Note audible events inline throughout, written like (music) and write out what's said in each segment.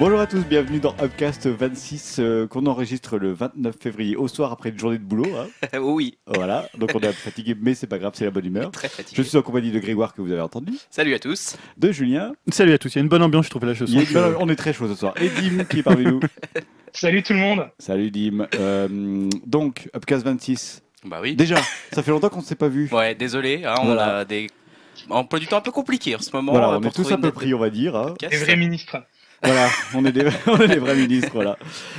Bonjour à tous, bienvenue dans Upcast 26 euh, qu'on enregistre le 29 février au soir après une journée de boulot. hein. (laughs) oui, Voilà, donc on est un peu fatigué, mais c'est pas grave, c'est la bonne humeur. très Je fatigué. suis en compagnie de Grégoire que vous avez entendu, Salut à tous. de Julien, Salut à tous, il y a une bonne ambiance, je trouve là ce soir. belle- on est très chaud ce soir, et Dim qui est parmi nous. (laughs) Salut tout le monde. Salut Dim. Euh, donc, Upcast 26. Bah oui. Déjà, ça fait longtemps qu'on ne s'est pas vu. Ouais, désolé, hein, on Voilà. a des emploi du temps un peu compliqué en ce moment. Voilà, euh, on est tous un peu pris, on va dire. hein. Les vrais ministres. Voilà, on est, des, (laughs) on est des vrais ministres, voilà.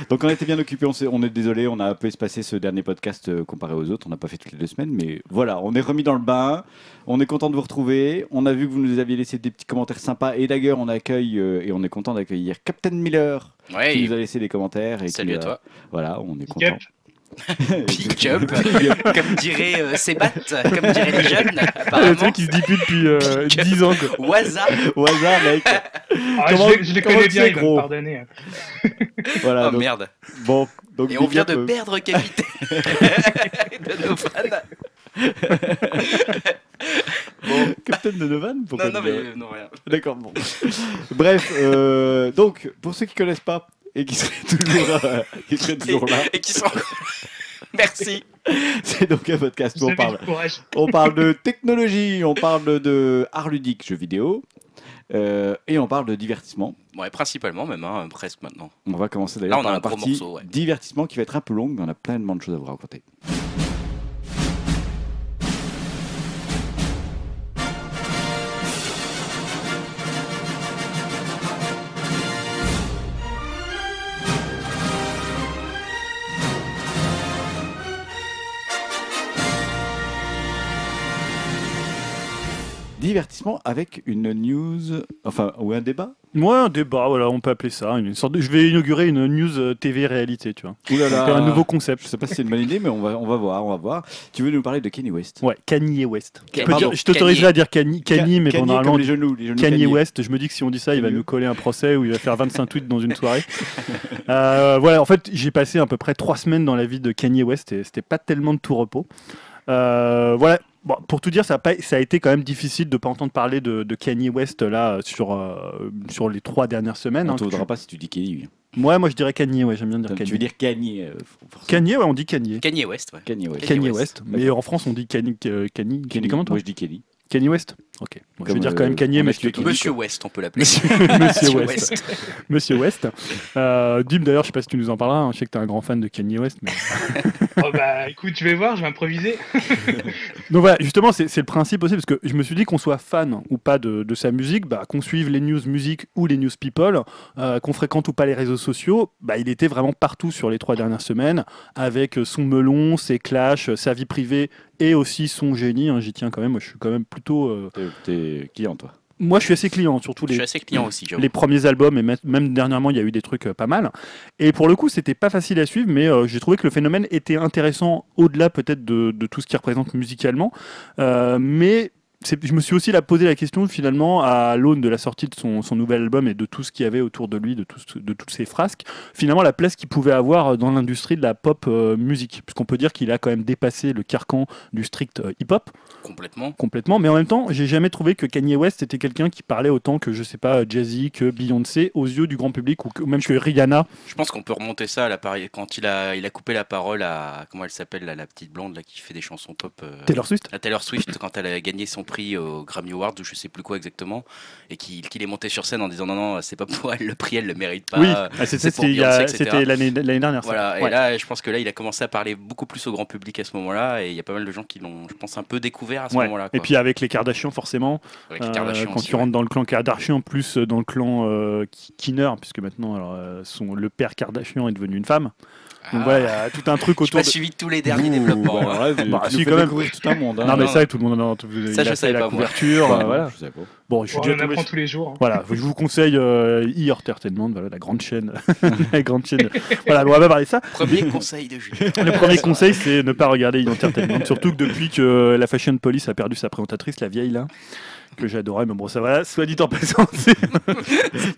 Donc on été bien occupés, on, s'est- on est désolé, on a un peu espacé ce dernier podcast euh, comparé aux autres, on n'a pas fait toutes les deux semaines, mais voilà, on est remis dans le bain, on est content de vous retrouver, on a vu que vous nous aviez laissé des petits commentaires sympas, et d'ailleurs on accueille, euh, et on est content d'accueillir Captain Miller, qui nous a laissé des commentaires. Et qui, salut à euh, toi. Voilà, on est content. (laughs) Pick up, comme dirait euh, comme diraient les (laughs) jeunes, le apparemment. truc qui se dit plus depuis euh, 10 ans. Quoi. Waza. Mec. Ah, Comment- je, je les connais bien, gros pardonner. hein. (laughs) Voilà, Oh donc, merde. bon. Donc, Et on vient de euh, perdre capitaine de nos fans. Bon, Captain de Novan Pourquoi non, non, mais euh, non, rien. D'accord, bon. Bref, euh, donc, pour ceux qui connaissent pas et qui seraient toujours, euh, qui seraient toujours là, Et qui sont. (laughs) Merci. c'est donc un podcast où on parle, on parle de technologie, on parle de art ludique, jeux vidéo, euh, et on parle de divertissement. Ouais, principalement même, hein, presque maintenant. On va commencer d'ailleurs Là, on par a la partie morceau, ouais. divertissement qui va être un peu longue, mais on a pleinement de choses à vous raconter. Divertissement avec une news, enfin, ou un débat Moi, un débat, voilà, on peut appeler ça. Une sorte de... Je vais inaugurer une news euh, TV réalité, tu vois. Ouh là là. Donc, un nouveau Je concept. sais pas si c'est une bonne idée, mais on va, on va voir, on va voir. Tu veux nous parler de Kanye West? Ouais, Kanye West. Je, peux Pardon, dire- je t'autoriserai à dire Kanye, Kanye mais Kanye bon, comme normalement, les genoux, les genoux Kanye West, je me dis que si on dit ça, il va Kanye. nous coller un procès où il va faire 25 tweets dans une soirée. (laughs) Euh, voilà, en fait, j'ai passé à peu près trois semaines dans la vie de Kanye West et c'était pas tellement de tout repos. Euh, voilà. Bon, pour tout dire, ça a, pas- ça a été quand même difficile de pas entendre parler de, de Kanye West là sur, euh, sur les trois dernières semaines. On hein, te que voudra pas si tu dis Kanye. tu- Ouais, moi je dirais Kanye, ouais, j'aime bien dire Tu Kanye. veux dire Kanye euh. Kanye, ouais, on dit Kanye. Kanye West, ouais. Kanye West. Kanye Kanye West. Mais en France, on dit Kanye. euh, Kanye. Tu comment toi? Moi je dis Kenny. Kanye West Ok. Bon, je vais dire quand même euh, Kanye, mais tué Monsieur West, on peut l'appeler. Monsieur West. (laughs) (laughs) Monsieur West. Euh, Dim, d'ailleurs, je sais pas si tu nous en parleras. hein, Je sais que tu es un grand fan de Kanye West. mais- (laughs) Oh bah écoute, je vais voir, je vais improviser. Donc voilà, justement, c'est c'est le principe aussi, parce que je me suis dit qu'on soit fan ou pas de, de sa musique, bah, qu'on suive les news musique ou les news people, euh, qu'on fréquente ou pas les réseaux sociaux, bah, il était vraiment partout sur les trois dernières semaines, avec son melon, ses clashs, sa vie privée et aussi son génie. hein, J'y tiens quand même, moi je suis quand même plutôt... euh, T'es- client toi. Moi je suis assez client, surtout Je les, suis assez client aussi, les premiers albums et même- dernièrement il y a eu des trucs euh, pas mal et pour le coup c'était pas facile à suivre mais euh, j'ai trouvé que le phénomène était intéressant au-delà peut-être de, de tout ce qu'il représente musicalement Euh, mais je me suis aussi là posé la question finalement à l'aune de la sortie de son, son nouvel album et de tout ce qu'il y avait autour de lui, de, tout ce- de toutes ses frasques, finalement la place qu'il pouvait avoir dans l'industrie de la pop euh, musique. Puisqu'on peut dire qu'il a quand même dépassé le carcan du strict euh, hip-hop Complètement. complètement. Mais en même temps, j'ai jamais trouvé que Kanye West était quelqu'un qui parlait autant que, je sais pas, Jay-Z, que Beyoncé aux yeux du grand public ou, que- même que Rihanna. Je pense qu'on peut remonter ça à la pari- quand il a, il a coupé la parole à. Comment elle s'appelle, la petite blonde là, qui fait des chansons pop euh, Taylor Swift à Taylor Swift quand elle a gagné son prix au Grammy Awards ou je sais plus quoi exactement et qu'il qu'il est monté sur scène en disant non non c'est pas pour elle le prix elle le mérite pas Oui, ah, c'était l'année dernière. ça. voilà et là je pense que là il a commencé à parler beaucoup plus au grand public à ce moment-là et il y a pas mal de gens qui l'ont je pense un peu découvert à ce Ouais. moment-là Et puis avec les Kardashians, forcément, Avec les euh, quand aussi, tu ouais. rentres dans le clan Kardashian, plus euh, dans le clan euh, Ki- Kinner, puisque maintenant alors, euh, son, le père Kardashian est devenu une femme. Donc Ah, voilà, il y a tout un truc j'ai autour pas de... suivi tous les derniers Ouh, développements bah, hein. tu- Bah, si, quand même. tout un monde. hein. Non mais non. ça, tout le monde en a, Ça, je savais la couverture, Ouais, euh, voilà. je sais pas. Bon, je suis Bon, on apprend tous les jours. hein. Voilà, je vous conseille euh, e-Entertainment, voilà, la grande chaîne. (laughs) la grande chaîne. Voilà, on va pas parler de ça. premier conseil de Julien Le premier conseil, c'est ne pas regarder e-Entertainment. Surtout que depuis que la Fashion Police a perdu sa présentatrice, la vieille là, que j'adorais, mais bon, ça va, soit dit en passant,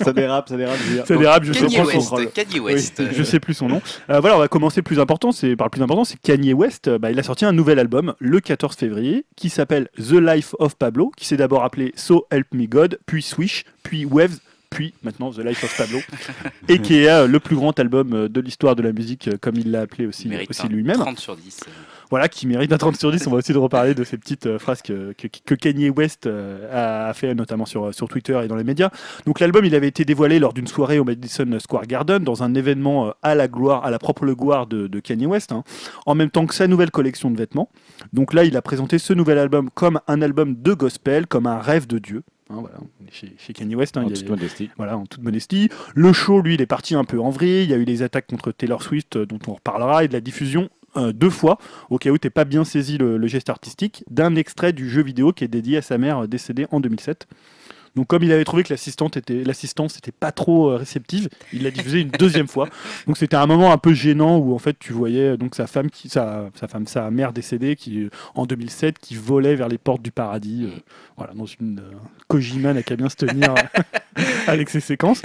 Ça dérape, ça dérape. je ça dérape, je sais, prends son rôle. Kanye Oui, West je sais plus son nom. Euh, voilà, on va commencer plus important. C'est par le plus important, c'est Kanye West. euh, bah, il a sorti un nouvel album le 14 février qui s'appelle The Life of Pablo, qui s'est d'abord appelé So Help Me God, puis Swish, puis Waves, puis maintenant The Life of Pablo, (laughs) et qui est euh, le plus grand album euh, de l'histoire de la musique, comme il l'a appelé aussi, lui-même. 30 sur 10. Euh. Voilà, qui mérite un 30 sur 10. On va aussi de reparler de ces petites euh, phrases que, que, que Kanye West euh, a, a fait, notamment sur, sur Twitter et dans les médias. Donc l'album, il avait été dévoilé lors d'une soirée au Madison Square Garden, dans un événement euh, à la gloire, à la propre gloire de, de Kanye West, hein, en même temps que sa nouvelle collection de vêtements. Donc là, il a présenté ce nouvel album comme un album de gospel, comme un rêve de Dieu. Hein, voilà, chez, chez Kanye West, hein, En il y a- toute modestie. voilà, en toute modestie. Le show, lui, il est parti un peu en vrille. Il y a eu les attaques contre Taylor Swift, euh, dont on reparlera, et de la diffusion euh, deux fois, au cas où t'es pas bien saisi le, le geste artistique, d'un extrait du jeu vidéo qui est dédié à sa mère euh, décédée en 2007. Donc comme il avait trouvé que l'assistante était l'assistance était pas trop euh, réceptive, il l'a diffusé une deuxième fois. Donc c'était un moment un peu gênant où en fait tu voyais donc sa femme qui sa, sa femme sa mère décédée qui en 2007 qui volait vers les portes du paradis euh, voilà dans une euh, Kojima n'a qu'à bien se tenir (laughs) avec ses séquences.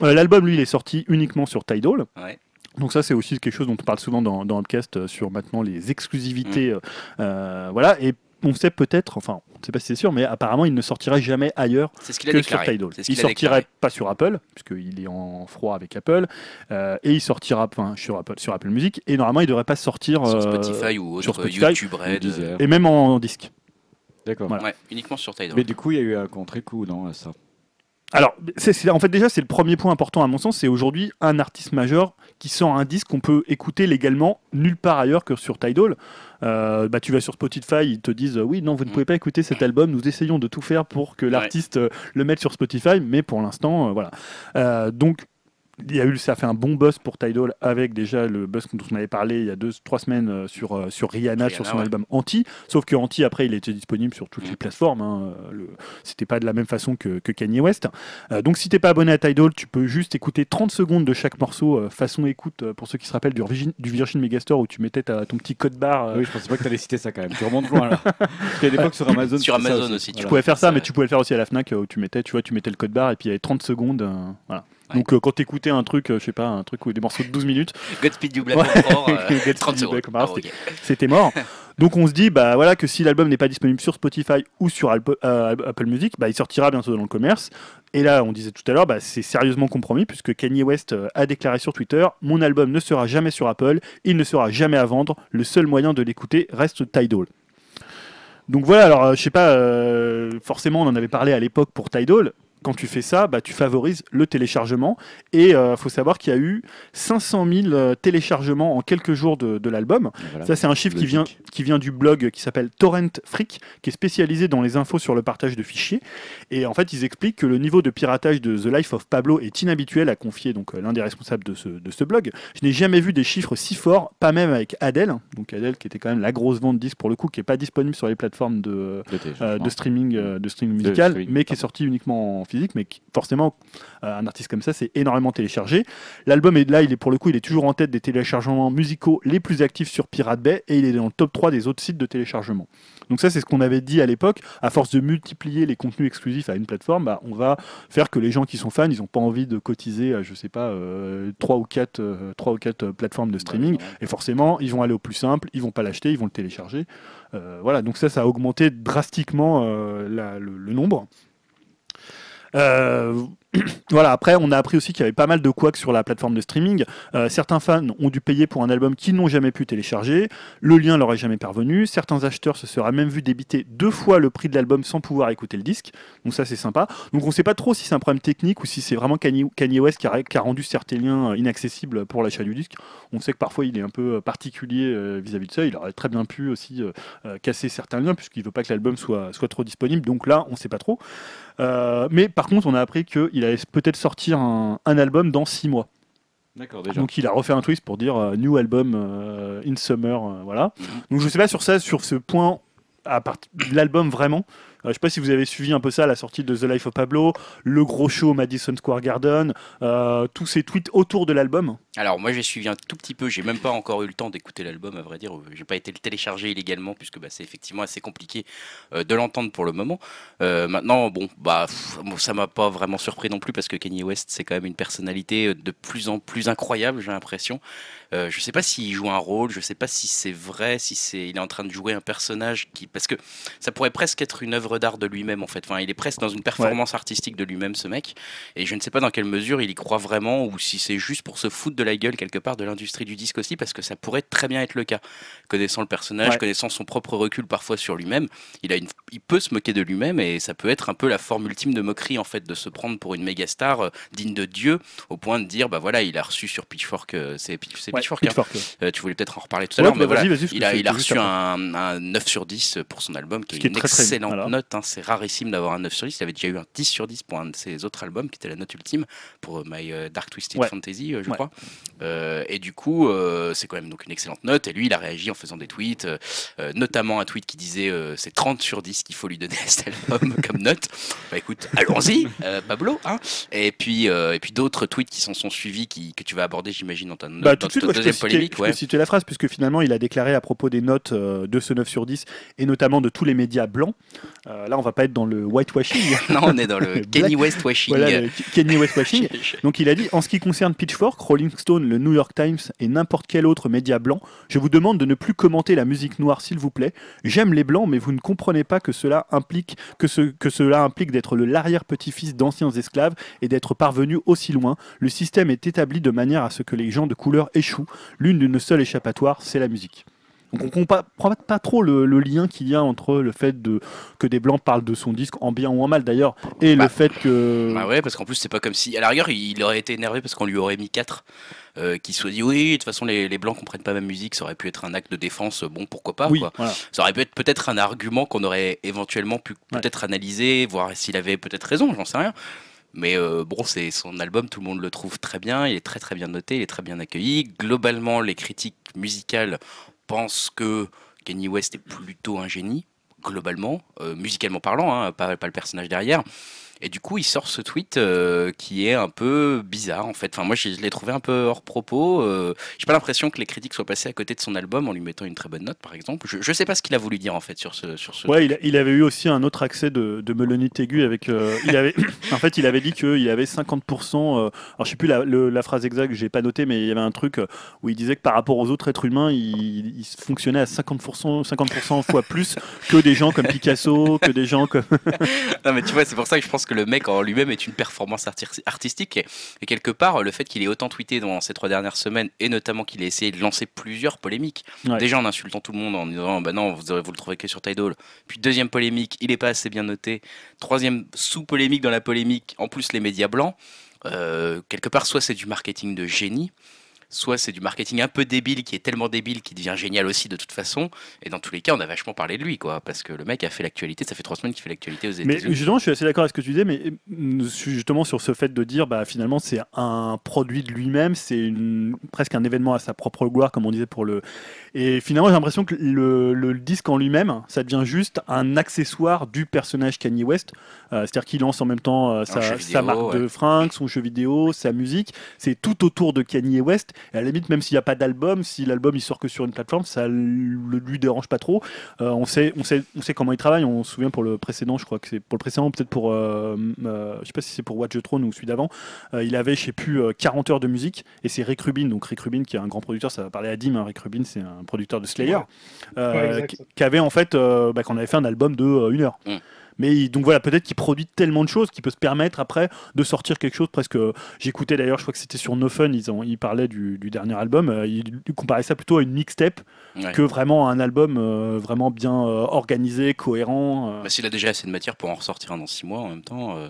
L'album lui il est sorti uniquement sur Tidal. Ouais. Donc ça c'est aussi quelque chose dont on parle souvent dans, dans Upcast euh, sur maintenant les exclusivités Mm. euh, euh, voilà et on sait peut-être enfin on ne sait pas si c'est sûr mais apparemment il ne sortira jamais ailleurs C'est ce qu'il a que sur. Tidal. Il a sortirait déclaré. pas sur Apple, puisqu'il est en froid avec Apple, euh, et il sortira enfin, sur, Apple, sur Apple Music, et normalement il devrait pas sortir Sur Spotify ou autre, sur Spotify, YouTube Red. Et même en, disque. D'accord. Voilà. Ouais, uniquement sur Tidal. Mais du coup, il y a eu un contre-coup, non, à ça? Alors, c'est, en fait déjà c'est le premier point important à mon sens, c'est aujourd'hui un artiste majeur qui sort un disque qu'on peut écouter légalement nulle part ailleurs que sur Tidal. Euh, bah, tu vas sur Spotify, ils te disent euh, oui non vous ne pouvez pas écouter cet album, nous essayons de tout faire pour que l'artiste euh, le mette sur Spotify, mais pour l'instant euh, voilà. Donc il y a eu, ça a fait un bon buzz pour Tidal avec déjà le buzz dont on avait parlé il y a deux, trois semaines euh, sur, euh, sur Rihanna, Rihanna, sur son ouais. album Anti. Sauf que Anti, après, il était disponible sur toutes les plateformes. Hein. Le- C'était pas de la même façon que, que Kanye West. Euh, donc, si t'es pas abonné à Tidal, tu peux juste écouter 30 secondes de chaque morceau, euh, façon écoute, euh, pour ceux qui se rappellent du Virgin, du Virgin Megastore où tu mettais ta- ton petit code barre. euh, Oui, je pensais pas que tu allais citer ça quand même. Tu remontes loin là. (laughs) Parce qu'à l'époque sur Amazon. Sur Amazon aussi, tu Tu Voilà. pouvais faire ça, mais tu pouvais le faire aussi à la Fnac euh, où tu mettais, tu vois, tu mettais le code barre et puis il y avait 30 secondes. euh, voilà. Ouais. Donc euh, quand t'écoutais un truc, euh, je sais pas, un truc où des morceaux de 12 minutes, Godspeed You Black (laughs) Ouais. Emperor, Godspeed 30 You secondes. Black Emperor, ok. c'était mort. (laughs) Donc on se dit bah voilà que si l'album n'est pas disponible sur Spotify ou sur euh, Apple Music, bah il sortira bientôt dans le commerce. Et là, on disait tout à l'heure, bah, c'est sérieusement compromis puisque Kanye West euh, a déclaré sur Twitter "Mon album ne sera jamais sur Apple, il ne sera jamais à vendre. Le seul moyen de l'écouter reste Tidal." Donc voilà, alors je sais pas, forcément on en avait parlé à l'époque pour Tidal. Quand tu fais ça, bah, tu favorises le téléchargement. Et il faut savoir qu'il y a eu 500 000 euh, téléchargements en quelques jours de, de l'album. Voilà. Ça, c'est un chiffre qui vient, qui vient du blog qui s'appelle Torrent Freak, qui est spécialisé dans les infos sur le partage de fichiers. Et en fait, ils expliquent que le niveau de piratage de The Life of Pablo est inhabituel, a confié donc euh, l'un des responsables de ce, de ce blog. Je n'ai jamais vu des chiffres si forts, pas même avec Adele. Donc Adele, qui était quand même la grosse vente de disques pour le coup, qui n'est pas disponible sur les plateformes de, De euh, streaming, euh, de streaming musical, mais qui est pardon. sorti uniquement en physique, mais qui, forcément, euh, un artiste comme ça, c'est énormément téléchargé. L'album est là, il est pour le coup, il est toujours en tête des téléchargements musicaux les plus actifs sur Pirate Bay, et il est dans le top 3 des autres sites de téléchargement. Donc ça, c'est ce qu'on avait dit à l'époque. À force de multiplier les contenus exclusifs à une plateforme, bah, on va faire que les gens qui sont fans, ils n'ont pas envie de cotiser, je sais pas, euh, 3 ou 4, euh, trois ou quatre euh, plateformes de streaming. Et forcément, ils vont aller au plus simple, ils vont pas l'acheter, ils vont le télécharger. Euh, voilà, donc ça, ça a augmenté drastiquement la- le, le nombre. Euh, (clears throat) voilà, après, on a appris aussi qu'il y avait pas mal de couacs sur la plateforme de streaming. Euh, certains fans ont dû payer pour un album qu'ils n'ont jamais pu télécharger. Le lien leur est jamais parvenu. Certains acheteurs se seraient même vu débiter deux fois le prix de l'album sans pouvoir écouter le disque. Donc ça, c'est sympa. Donc on sait pas trop si c'est un problème technique ou si c'est vraiment Kanye, West qui a, rendu certains liens euh, inaccessibles pour l'achat du disque. On sait que parfois il est un peu euh, particulier euh, vis-à-vis de ça. Il aurait très bien pu aussi casser certains liens puisqu'il veut pas que l'album soit, soit trop disponible. Donc là, on sait pas trop. Euh, mais par contre, on a appris qu'il allait peut-être sortir un, un album dans six mois. D'accord, déjà. Donc il a refait un twist pour dire euh, new album euh, in summer, voilà. Mhm. Donc je sais pas sur ça, sur ce point à l'album vraiment. Euh, je sais pas si vous avez suivi un peu ça, la sortie de The Life of Pablo, le gros show Madison Square Garden, euh, tous ces tweets autour de l'album. Alors moi j'ai suivi un tout petit peu, j'ai même pas encore eu le temps d'écouter l'album à vrai dire, j'ai pas été le télécharger illégalement puisque bah, c'est effectivement assez compliqué euh, de l'entendre pour le moment. Euh, maintenant bon bah pff, ça m'a pas vraiment surpris non plus parce que Kanye West c'est quand même une personnalité euh, de plus en plus incroyable j'ai l'impression. Euh, je sais pas s'il joue un rôle, je sais pas si c'est vrai, si il est en train de jouer un personnage qui parce que ça pourrait presque être une œuvre œuvre d'art de lui-même en fait. Enfin, il est presque dans une performance artistique de lui-même ce mec. Et je ne sais pas dans quelle mesure il y croit vraiment ou si c'est juste pour se foutre de la gueule quelque part de l'industrie du disque aussi, parce que ça pourrait très bien être le cas. Connaissant le personnage, Ouais. connaissant son propre recul parfois sur lui-même, il a une, il peut se moquer de lui-même et ça peut être un peu la forme ultime de moquerie en fait, de se prendre pour une méga star euh, digne de Dieu, au point de dire bah voilà, il a reçu sur Pitchfork, euh, c'est Ouais, Pitchfork. hein. Pitchfork. Euh, tu voulais peut-être en reparler tout à l'heure, mais bah, voilà. vas-y, parce Il a, il a reçu un, un 9 sur 10 pour son album, qui est qui est une très, très bien, excellente voilà. note. Hein. C'est rarissime d'avoir un 9 sur 10. Il avait déjà eu un 10 sur 10 pour un de ses autres albums, qui était la note ultime pour euh, My euh, Dark Twisted Ouais. Fantasy, euh, je Ouais. crois. Euh, et du coup, euh, c'est quand même donc une excellente note. Et lui, il a réagi en faisant des tweets, euh, notamment un tweet qui disait c'est 30 sur 10 qu'il faut lui donner à cet album (laughs) comme note. Bah écoute, allons-y, Pablo. Hein et puis, et puis d'autres tweets qui s'en sont suivis, qui, que tu vas aborder, j'imagine, dans ta, Bah, dans tout de suite, ta moi, je peux deuxième citer, polémique. je peux Ouais. citer la phrase, puisque finalement, il a déclaré à propos des notes de ce 9 sur 10, et notamment de tous les médias blancs. Euh, là, on va pas être dans le whitewashing. (laughs) non, on est dans le Kenny West washing. voilà, le Kenny Westwashing. (laughs) Donc il a dit, en ce qui concerne Pitchfork, Rolling Stone, le New York Times et n'importe quel autre média blanc, je vous demande de ne plus commenter la musique noire s'il vous plaît. J'aime les blancs, mais vous ne comprenez pas que cela implique que, ce, que cela implique d'être le l'arrière-petit-fils d'anciens esclaves et d'être parvenu aussi loin. Le système est établi de manière à ce que les gens de couleur échouent. L'une d'une seule échappatoire, c'est la musique. Donc on comprend pas, pas trop le, le lien qu'il y a entre le fait de, que des blancs parlent de son disque en bien ou en mal d'ailleurs et Bah, le fait que Bah ouais, parce qu'en plus, c'est pas comme si. À la rigueur, il aurait été énervé parce qu'on lui aurait mis 4. Euh, qui soit dit oui, de toute façon, les, les blancs comprennent pas ma musique, ça aurait pu être un acte de défense, bon, pourquoi pas, oui, quoi. voilà. Ça aurait pu être peut-être un argument qu'on aurait éventuellement pu Ouais. peut-être analyser, voir s'il avait peut-être raison, j'en sais rien. Mais euh, bon, c'est son album, tout le monde le trouve très bien, il est très très bien noté, il est très bien accueilli. Globalement, les critiques musicales pensent que Kanye West est plutôt un génie, globalement, euh, musicalement parlant, hein, pas le personnage derrière. Et du coup, il sort ce tweet euh, qui est un peu bizarre en fait. Enfin, moi, je l'ai trouvé un peu hors propos. Euh, J'ai pas l'impression que les critiques soient passées à côté de son album en lui mettant une très bonne note, par exemple. Je, je sais pas ce qu'il a voulu dire en fait sur ce sur ce. Ouais, il, avait eu aussi un autre accès de, de melonite aiguë avec. euh, il avait, (coughs) en fait, il avait dit qu'il avait 50%. euh, alors, je sais plus la, le- la phrase exacte, j'ai pas noté, mais il y avait un truc où il disait que par rapport aux autres êtres humains, il, il fonctionnait à 50%, 50% fois plus que des gens comme Picasso, que des gens comme. (laughs) Non, mais tu vois, c'est pour ça que je pense que le mec en lui-même est une performance arti- artistique. Et, et quelque part, le fait qu'il ait autant tweeté dans ces trois dernières semaines, et notamment qu'il ait essayé de lancer plusieurs polémiques, Ouais. déjà en insultant tout le monde, en disant bah non, vous, vous le trouvez que sur Tidal. Puis deuxième polémique, il est pas assez bien noté. Troisième sous-polémique dans la polémique, en plus les médias blancs. Euh, quelque part, soit c'est du marketing de génie, soit c'est du marketing un peu débile qui est tellement débile qu'il devient génial aussi de toute façon. Et dans tous les cas, on a vachement parlé de lui, quoi, parce que le mec a fait l'actualité. Ça fait trois semaines qu'il fait l'actualité aux Mais États-Unis. justement, je suis assez d'accord avec ce que tu disais, mais euh, justement sur ce fait de dire, bah, finalement, c'est un produit de lui-même, c'est presque un événement à sa propre gloire, comme on disait pour le. Et finalement, j'ai l'impression que le, le disque en lui-même, ça devient juste un accessoire du personnage Kanye West. Euh, C'est-à-dire qu'il lance en même temps euh, sa, marque de fringues, son jeu vidéo, sa musique. C'est tout autour de Kanye West. Et à la limite, même s'il n'y a pas d'album, si l'album il sort que sur une plateforme, ça ne lui dérange pas trop. Euh, on, sait, on, sait, on sait comment il travaille. On se souvient pour le précédent, je crois que c'est pour le précédent, peut-être pour. Je sais pas si c'est pour Watch the Throne ou celui d'avant. Il avait, je sais plus, euh, 40 heures de musique. Et c'est Rick Rubin. Donc Rick Rubin, qui est un grand producteur, ça va parler à Dim. hein. Rick Rubin, c'est un producteur de Slayer. Ouais. euh, Ouais, exact. qui, qui avait en fait. Euh, bah, qu'on avait fait un album de euh, une heure. Mm. Mais donc voilà, peut-être qu'il produit tellement de choses qu'il peut se permettre après de sortir quelque chose presque. J'écoutais d'ailleurs, je crois que c'était sur No Fun, ils, ont, ils parlaient du, du dernier album. euh, ils, comparaient ça plutôt à une mixtape Ouais. que vraiment un album euh, vraiment bien euh, organisé, cohérent. euh. Bah, S'il a déjà assez de matière pour en ressortir un dans six mois en même temps. euh,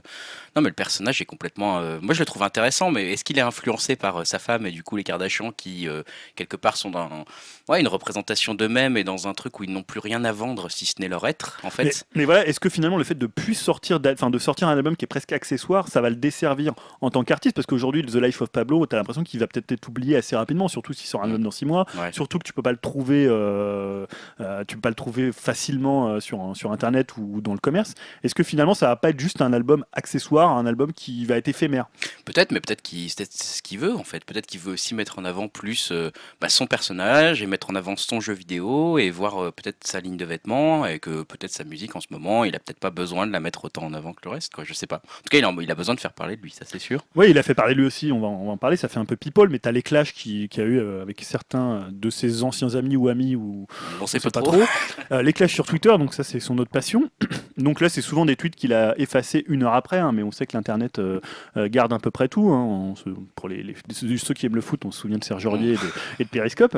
Non, mais le personnage est complètement. euh, Moi, je le trouve intéressant, mais est-ce qu'il est influencé par euh, sa femme et du coup les Kardashians qui, euh, quelque part, sont dans ouais, une représentation d'eux-mêmes et dans un truc où ils n'ont plus rien à vendre si ce n'est leur être, en fait? Mais, mais voilà, est-ce que finalement le fait de plus sortir, enfin de sortir un album qui est presque accessoire, ça va le desservir en tant qu'artiste Parce qu'aujourd'hui, The Life of Pablo, t'as l'impression qu'il va peut-être être oublié assez rapidement, surtout s'il sort un album dans six mois. Ouais. Surtout que tu peux pas le trouver, euh, euh, tu peux pas le trouver facilement euh, sur, sur internet ou dans le commerce. Est-ce que finalement ça va pas être juste un album accessoire, un album qui va être éphémère? Peut-être, mais peut-être qu'il c'est ce qu'il veut en fait. Peut-être qu'il veut aussi mettre en avant plus bah, son personnage et mettre en avant son jeu vidéo et voir peut-être sa ligne de vêtements et que peut-être sa musique en ce moment, il a peut-être pas besoin de la mettre autant en avant que le reste. Quoi. Je sais pas. En tout cas, il a, il a besoin de faire parler de lui, ça c'est sûr. Oui, il a fait parler lui aussi, on va, on va en parler, ça fait un peu people, mais tu as les clashs qu'il qui a eu euh, avec certains de ses anciens amis ou amis ou On sait sait pas, pas trop. trop. (laughs) Euh, les clashs sur Twitter, donc ça c'est son autre passion. (clears throat) Donc là, c'est souvent des tweets qu'il a effacés une heure après, hein, mais on sait que l'internet euh, garde à peu près tout. hein. On se- pour les, les- ceux qui aiment le foot, on se souvient de Serge Aurier et de, (laughs) et de Periscope.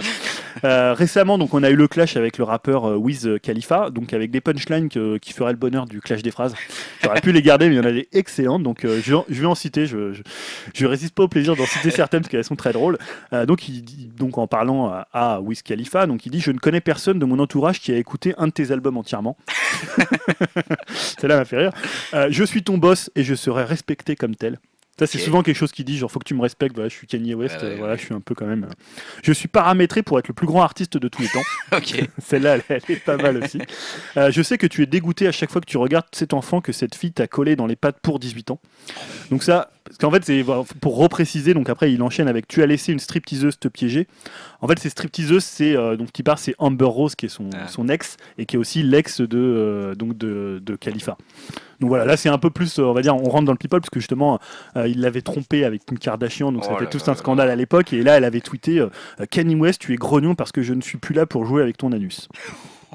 Euh, récemment, donc, on a eu le clash avec le rappeur Wiz Khalifa, donc avec des punchlines que- qui feraient le bonheur du clash des phrases. J'aurais pu les garder, mais il y en a des excellentes. Donc euh, je, vais en- citer. Je, je, résiste pas au plaisir d'en citer certaines parce qu'elles sont très drôles. Euh, donc, il donc en parlant à, à Wiz Khalifa, donc il dit je ne connais personne de mon entourage qui a écouté un de tes albums entièrement. (laughs) Celle-là m'a fait rire. Euh, je suis ton boss et je serai respecté comme tel. Ça, c'est souvent quelque chose qui dit genre faut que tu me respectes. Voilà, je suis Kanye West. Ah ouais, euh, voilà, ouais. je suis un peu quand même. euh, Je suis paramétré pour être le plus grand artiste de tous les temps. (laughs) Ok. (laughs) Celle-là, elle, elle est pas mal aussi. (laughs) Euh, je sais que tu es dégoûté à chaque fois que tu regardes cet enfant que cette fille t'a collé dans les pattes pour 18 ans. Donc ça, parce qu'en fait, c'est voilà, pour repréciser. Donc après, il enchaîne avec tu as laissé une stripteaseuse te piéger. En fait, ces stripteaseuses, c'est euh, donc qui part, c'est Amber Rose qui est son, Ah. son ex et qui est aussi l'ex de euh, donc de, de Khalifa. Donc voilà, là c'est un peu plus, euh, on va dire, on rentre dans le people parce que justement, euh, il l'avait trompé avec Kim Kardashian, donc ça Oh fait là tout un scandale à l'époque. Et là, elle avait tweeté Kanye West, tu es grognon parce que je ne suis plus là pour jouer avec ton anus.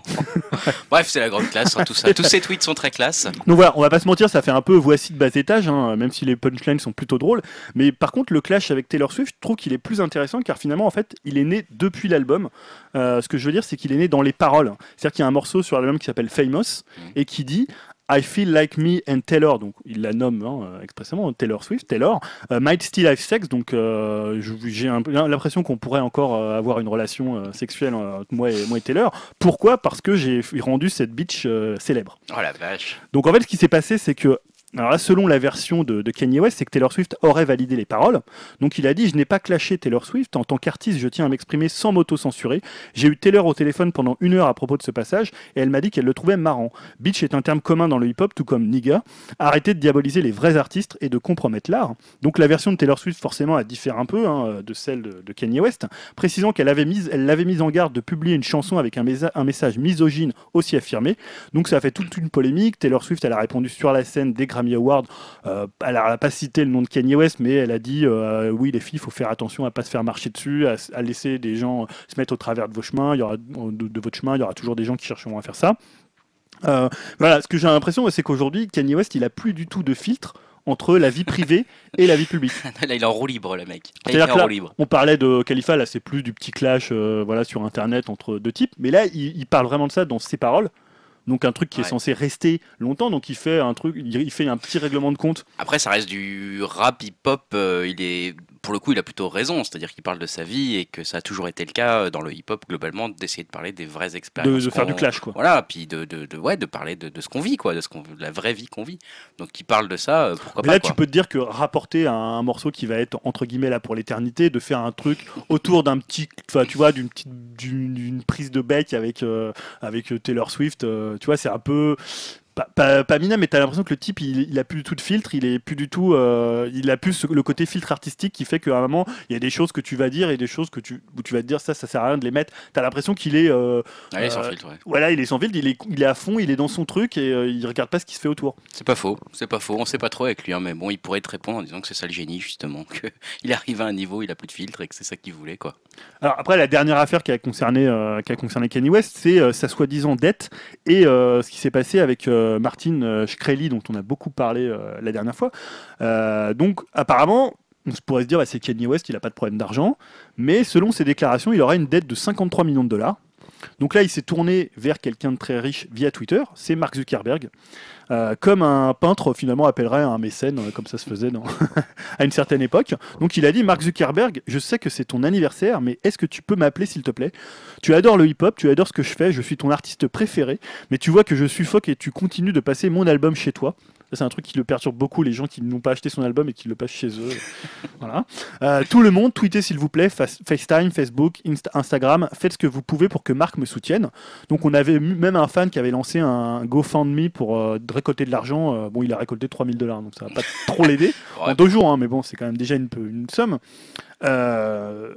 (laughs) Bref, c'est la grande classe, hein, tout ça. Tous ces tweets sont très classe. Donc voilà, on va pas se mentir, ça fait un peu voici de bas étage, hein, même si les punchlines sont plutôt drôles. Mais par contre, le clash avec Taylor Swift, je trouve qu'il est plus intéressant car finalement, en fait, il est né depuis l'album. Euh, ce que je veux dire, c'est qu'il est né dans les paroles. C'est-à-dire qu'il y a un morceau sur l'album qui s'appelle Famous et qui dit I feel like me and Taylor, donc il la nomme hein, expressément Taylor Swift, Taylor, euh, might still have sex, donc euh, j'ai l'impression qu'on pourrait encore euh, avoir une relation sexuelle entre moi et, moi et Taylor. Pourquoi? Parce que j'ai rendu cette bitch célèbre. Oh la vache. Donc en fait, ce qui s'est passé, c'est que, alors là, selon la version de, de Kanye West, c'est que Taylor Swift aurait validé les paroles. Donc il a dit Je n'ai pas clashé Taylor Swift. En tant qu'artiste, je tiens à m'exprimer sans m'auto-censurer. J'ai eu Taylor au téléphone pendant une heure à propos de ce passage et elle m'a dit qu'elle le trouvait marrant. Bitch est un terme commun dans le hip-hop, tout comme nigga. Arrêtez de diaboliser les vrais artistes et de compromettre l'art. Donc la version de Taylor Swift, forcément, elle diffère un peu hein, de celle de, de Kanye West, précisant qu'elle avait elle l'avait mise en garde de publier une chanson avec un, message misogyne aussi affirmé. Donc ça a fait toute une polémique. Taylor Swift, elle a répondu sur la scène des Grammy Awards. Euh, elle n'a pas cité le nom de Kanye West, mais elle a dit euh, oui, les filles, il faut faire attention à pas se faire marcher dessus, à, à laisser des gens se mettre au travers de vos chemins. Il y aura de, de votre chemin, il y aura toujours des gens qui chercheront à faire ça. Euh, voilà, ce que j'ai l'impression, c'est qu'aujourd'hui, Kanye West, il a plus du tout de filtre entre la vie privée et la vie publique. (laughs) Là, il est en roue libre, le mec. Là, il est en là, roue libre. on parlait de Khalifa, là c'est plus du petit clash euh, voilà, sur Internet entre deux types, mais là il, il parle vraiment de ça dans ses paroles. Donc un truc qui est censé rester longtemps, donc il fait un truc, il il fait un petit règlement de compte. Après, ça reste du rap hip-hop. euh, il est, pour le coup, il a plutôt raison. C'est-à-dire qu'il parle de sa vie et que ça a toujours été le cas euh, dans le hip-hop globalement d'essayer de parler des vraies expériences. de faire du clash quoi. Voilà, puis de, de, de- ouais, de parler de, de ce qu'on vit, quoi, de, ce qu'on, de la vraie vie qu'on vit. Donc, il parle de ça, euh, pourquoi Mais pas là, quoi. tu peux te dire que rapporter un, un morceau qui va être entre guillemets là pour l'éternité, de faire un truc autour d'un petit, tu vois, d'une petite, d'une, d'une prise de bec avec euh, avec Taylor Swift, euh, tu vois, c'est un peu pas, pas, pas minable, mais t'as l'impression que le type, il, il a plus du tout de filtre, il est plus du tout, euh, il a plus ce- le côté filtre artistique qui fait qu'à un moment, il y a des choses que tu vas dire et des choses que tu, où tu vas te dire ça, ça sert à rien de les mettre. T'as l'impression qu'il est, euh, sans euh, filtre, ouais. voilà, il est sans filtre, il est, il est à fond, il est dans son truc et il regarde pas ce qui se fait autour. C'est pas faux, c'est pas faux. On sait pas trop avec lui, hein, mais bon, il pourrait te répondre en disant que c'est ça le génie, justement. (laughs) Qu'il arrive à un niveau, il a plus de filtre et que c'est ça qu'il voulait, quoi. Alors après, la dernière affaire qui a concerné, qui a concerné Kanye West, c'est sa soi-disant dette et ce qui s'est passé avec euh, Martin euh, Shkreli, dont on a beaucoup parlé euh, la dernière fois. Euh, donc apparemment, on pourrait se dire, bah, c'est Kanye West, il n'a pas de problème d'argent, mais selon ses déclarations, il aurait une dette de 53 millions de dollars. Donc là, il s'est tourné vers quelqu'un de très riche via Twitter, c'est Mark Zuckerberg, euh, comme un peintre finalement appellerait un mécène, euh, comme ça se faisait (laughs) à une certaine époque. Donc il a dit Mark Zuckerberg, je sais que c'est ton anniversaire, mais est-ce que tu peux m'appeler s'il te plaît? Tu adores le hip-hop, tu adores ce que je fais, je suis ton artiste préféré, mais tu vois que je suffoque et tu continues de passer mon album chez toi. C'est un truc qui le perturbe beaucoup, les gens qui n'ont pas acheté son album et qui le passent chez eux. (laughs) voilà. Euh, tout le monde, tweetez s'il vous plaît, Face- FaceTime, Facebook, Insta- Instagram, faites ce que vous pouvez pour que Marc me soutienne. Donc on avait même un fan qui avait lancé un GoFundMe pour euh, récolter de l'argent. Euh, bon, il a récolté 3000 dollars, donc ça va pas trop l'aider (laughs) en deux jours, hein, mais bon, c'est quand même déjà une, peu- une somme. Euh,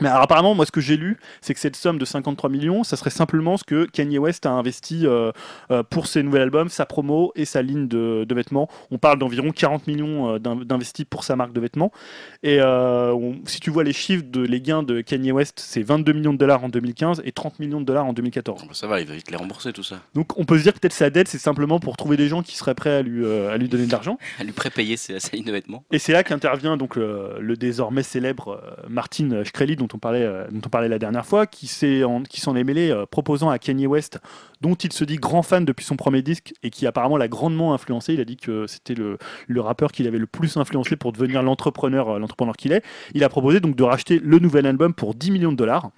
Mais alors, apparemment, moi, ce que j'ai lu, c'est que cette somme de 53 millions, ça serait simplement ce que Kanye West a investi euh, euh, pour ses nouveaux albums, sa promo et sa ligne de, de vêtements. On parle d'environ 40 millions euh, d'in- d'investis pour sa marque de vêtements. Et on- si tu vois les chiffres, de, les gains de Kanye West, c'est 22 millions de dollars en 2015 et 30 millions de dollars en 2014. Bon, bah, ça va, il va vite les rembourser tout ça. Donc on peut se dire que peut-être sa dette, c'est simplement pour trouver des gens qui seraient prêts à lui, à lui donner de l'argent. (laughs) À lui prépayer sa ligne de vêtements. Et c'est là qu'intervient donc le, le désormais célèbre Martin Shkreli dont on parlait, euh, dont on parlait la dernière fois, qui s'en est mêlé euh, proposant à Kanye West, dont il se dit grand fan depuis son premier disque et qui apparemment l'a grandement influencé. Il a dit que c'était le, le rappeur qu'il avait le plus influencé pour devenir l'entrepreneur, euh, l'entrepreneur qu'il est. Il a proposé donc de racheter le nouvel album pour 10 millions de dollars.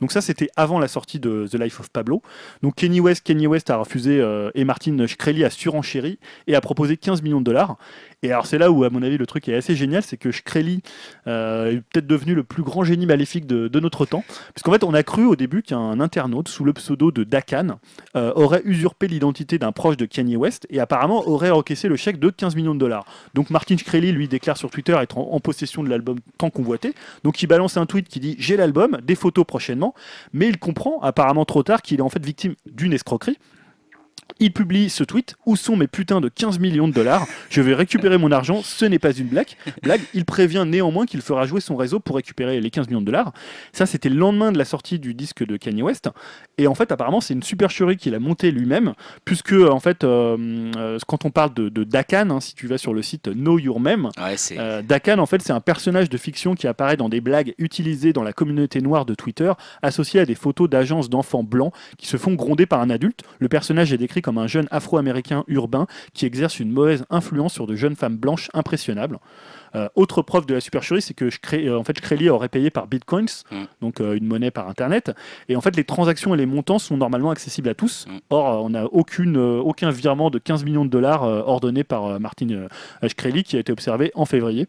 Donc ça c'était avant la sortie de The Life of Pablo. Donc Kanye West, Kanye West a refusé et Martin Shkreli a surenchéri et a proposé 15 millions de dollars. Et alors c'est là où, à mon avis, le truc est assez génial, c'est que Shkreli euh, est peut-être devenu le plus grand génie maléfique de, notre temps. Parce qu'en fait, on a cru au début qu'un internaute, sous le pseudo de Dakan, euh, aurait usurpé l'identité d'un proche de Kanye West et apparemment aurait encaissé le chèque de 15 millions de dollars. Donc Martin Shkreli, lui, déclare sur Twitter être en, en possession de l'album tant convoité. Donc il balance un tweet qui dit J'ai l'album, des photos prochainement, mais il comprend apparemment trop tard qu'il est en fait victime d'une escroquerie. Il publie ce tweet Où sont mes putains de 15 millions de dollars Je vais récupérer mon argent, ce n'est pas une blague. blague. Il prévient néanmoins qu'il fera jouer son réseau pour récupérer les 15 millions de dollars. Ça, c'était le lendemain de la sortie du disque de Kanye West. Et en fait, apparemment, c'est une supercherie qu'il a montée lui-même, puisque, en fait, euh, euh, quand on parle de, de Dakan, hein, si tu vas sur le site Know Your Meme, Ouais, euh, Dakan, en fait, c'est un personnage de fiction qui apparaît dans des blagues utilisées dans la communauté noire de Twitter, associé à des photos d'agences d'enfants blancs qui se font gronder par un adulte. Le personnage est décrit comme un jeune afro-américain urbain qui exerce une mauvaise influence sur de jeunes femmes blanches impressionnables. Euh, autre preuve de la supercherie, c'est que Shkreli- euh, en fait, Shkreli aurait payé par bitcoins, Mm. donc euh, une monnaie par internet. Et en fait, les transactions et les montants sont normalement accessibles à tous. Mm. Or, on n'a aucune, aucun virement de 15 millions de dollars ordonné par Martin Shkreli qui a été observé en février.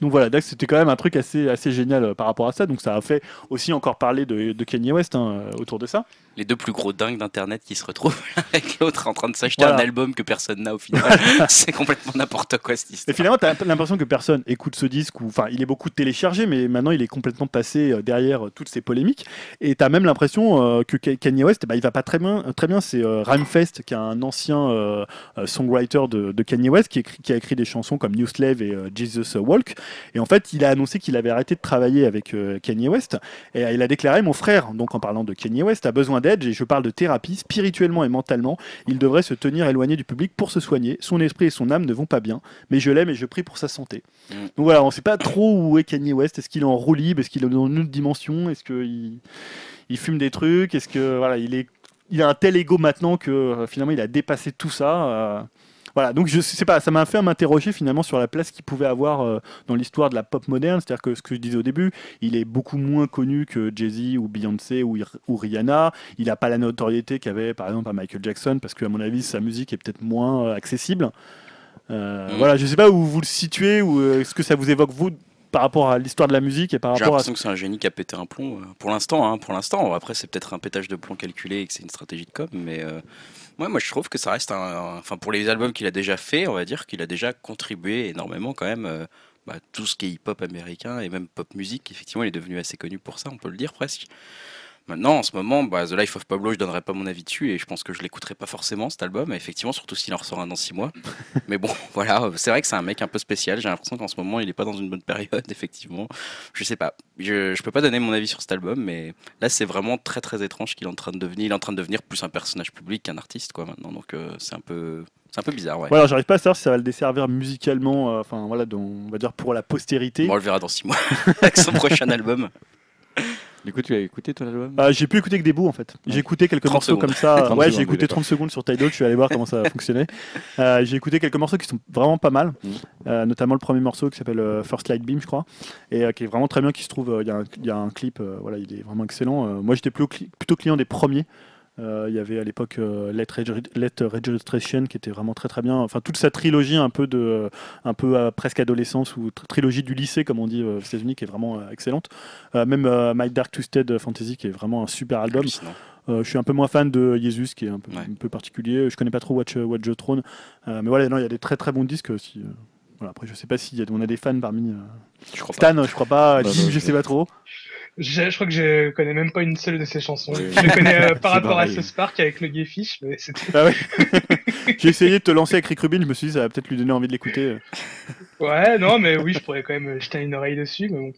Donc voilà, donc c'était quand même un truc assez, assez génial par rapport à ça. Donc ça a fait aussi encore parler de, de Kanye West hein, autour de ça. Les deux plus gros dingues d'internet qui se retrouvent (laughs) avec l'autre en train de s'acheter Voilà. un album que personne n'a au final. (laughs) c'est complètement n'importe quoi cette Et histoire. finalement, tu as l'impression que personne écoute ce disque, ou enfin, il est beaucoup téléchargé, mais maintenant il est complètement passé euh, derrière euh, toutes ces polémiques. Et tu as même l'impression euh, que Ka- Kanye West, bah, il va pas très bien. Très bien c'est Rhymefest, qui est un ancien songwriter de, de Kanye West, qui, écrit- qui a écrit des chansons comme New Slave et Jesus Walk. Et en fait, il a annoncé qu'il avait arrêté de travailler avec Kanye West. Et il a déclaré Mon frère, donc en parlant de Kanye West, a besoin et je parle de thérapie, spirituellement et mentalement. Il devrait se tenir éloigné du public pour se soigner. Son esprit et son âme ne vont pas bien, mais je l'aime et je prie pour sa santé. Mm. Donc voilà, on sait pas trop où est Kanye West. Est-ce qu'il est en roue libre Est-ce qu'il est dans une autre dimension? Est-ce qu'il il fume des trucs? Est-ce que voilà, il est il a un tel ego maintenant que euh, finalement il a dépassé tout ça. euh, voilà, donc je sais pas, ça m'a fait m'interroger finalement sur la place qu'il pouvait avoir euh, dans l'histoire de la pop moderne. C'est-à-dire que ce que je disais au début, il est beaucoup moins connu que Jay-Z ou Beyoncé ou, Rihanna. Il n'a pas la notoriété qu'avait par exemple un Michael Jackson parce qu'à mon avis sa musique est peut-être moins euh, accessible. Euh, Mm. Voilà, je sais pas où vous le situez ou est-ce que ça vous évoque vous par rapport à l'histoire de la musique et par J'ai rapport à l'impression que c'est un génie qui a pété un plomb. Pour l'instant, hein, pour l'instant. Après, c'est peut-être un pétage de plomb calculé et que c'est une stratégie de com. Mais euh, ouais, moi, je trouve que ça reste un. un- Enfin, pour les albums qu'il a déjà fait, on va dire qu'il a déjà contribué énormément quand même. euh, bah, tout ce qui est hip-hop américain et même pop musique, effectivement, il est devenu assez connu pour ça, on peut le dire presque. Maintenant, en ce moment, bah, The Life of Pablo, je donnerai pas mon avis dessus et je pense que je l'écouterai pas forcément cet album, effectivement, surtout s'il en ressort un dans six mois. (laughs) Mais bon, voilà, c'est vrai que c'est un mec un peu spécial. J'ai l'impression qu'en ce moment, il est pas dans une bonne période, (laughs) effectivement. Je sais pas, je, je peux pas donner mon avis sur cet album, mais là, c'est vraiment très très étrange qu'il est en train de devenir. Il est en train de devenir plus un personnage public qu'un artiste, quoi, maintenant. Donc, euh, c'est un peu, c'est un peu bizarre, ouais. Voilà, j'arrive pas à savoir si ça va le desservir musicalement, euh, enfin voilà, on va dire pour la postérité. Bon, on le verra dans six mois (laughs) avec son prochain album. Du coup, tu as écouté ton album Euh, j'ai pu écouter que des bouts en fait. J'ai écouté quelques 30 morceaux secondes. comme ça. 30 ouais, secondes, j'ai écouté d'accord. 30 secondes sur Tidal, je suis allé voir comment ça fonctionnait. (laughs) Euh, j'ai écouté quelques morceaux qui sont vraiment pas mal, Mhm. Euh, notamment le premier morceau qui s'appelle euh, First Light Beam, je crois, et euh, qui est vraiment très bien, qui se trouve, euh, il y, a un- il y a un clip, euh, voilà, il est vraiment excellent. Euh, moi j'étais plutôt, cli- plutôt client des premiers. Euh, Il y avait à l'époque euh, Let, Reg- Let Registration qui était vraiment très très bien. Enfin toute sa trilogie un peu de, un peu euh, presque adolescence ou tr- trilogie du lycée comme on dit euh, aux États-Unis qui est vraiment euh, excellente. Euh, même euh, My Dark Twisted Fantasy qui est vraiment un super album. Euh, je suis un peu moins fan de Jesus qui est un peu, Ouais. un peu particulier. Je connais pas trop Watch, Watch the Throne. Euh, mais voilà, non, il y a des très très bons disques euh. Voilà, après, je sais pas si on a des fans parmi. euh. Stan, je crois pas. Bah, bah, je- sais pas trop. Je, je crois que je connais même pas une seule de ses chansons. Je les connais euh, par rapport à ce Spark avec le Gayfish, mais c'est tout. Ah ouais. (laughs) J'ai essayé de te lancer avec Rick Rubin, je me suis dit ça va peut-être lui donner envie de l'écouter. Ouais, non, mais oui, je pourrais quand même jeter une oreille dessus. Mais bon.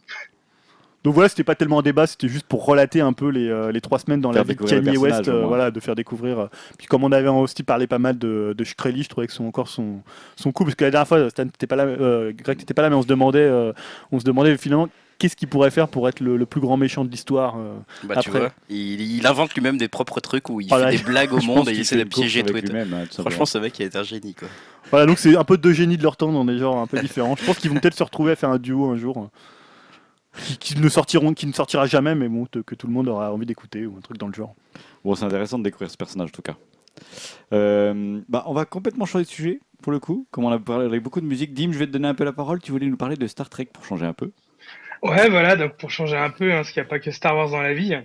Donc voilà, c'était pas tellement un débat, c'était juste pour relater un peu les, euh, les trois semaines dans Faire la vie de Kanye West, euh, voilà, de faire découvrir. euh, Puis comme on avait aussi parlé pas mal de, de Shkreli, je trouvais que son encore son son coup, parce que la dernière fois, Stan, t'étais pas là, euh, Greg t'étais pas là, mais on se demandait, euh, on se demandait finalement qu'est-ce qu'il pourrait faire pour être le, le plus grand méchant de l'histoire. euh. Bah, tu Après. vois, il, il invente lui-même des propres trucs où il Voilà. fait des blagues au (laughs) monde et il essaie de piéger hein, tout simplement. Franchement, ce mec, il est un génie, quoi. Voilà, donc c'est un peu deux génies de leur temps dans des genres un peu (laughs) différents. Je pense qu'ils vont peut-être se retrouver à faire un duo un jour. Qui, qui ne sortiront, qui ne sortira jamais, mais bon, que tout le monde aura envie d'écouter ou un truc dans le genre. Bon, c'est intéressant de découvrir ce personnage en tout cas. Euh, bah, on va complètement changer de sujet pour le coup. Comme on a parlé avec beaucoup de musique, Dim, je vais te donner un peu la parole. Tu voulais nous parler de Star Trek pour changer un peu. Ouais, voilà, donc pour changer un peu, hein, parce qu'il n'y a pas que Star Wars dans la vie.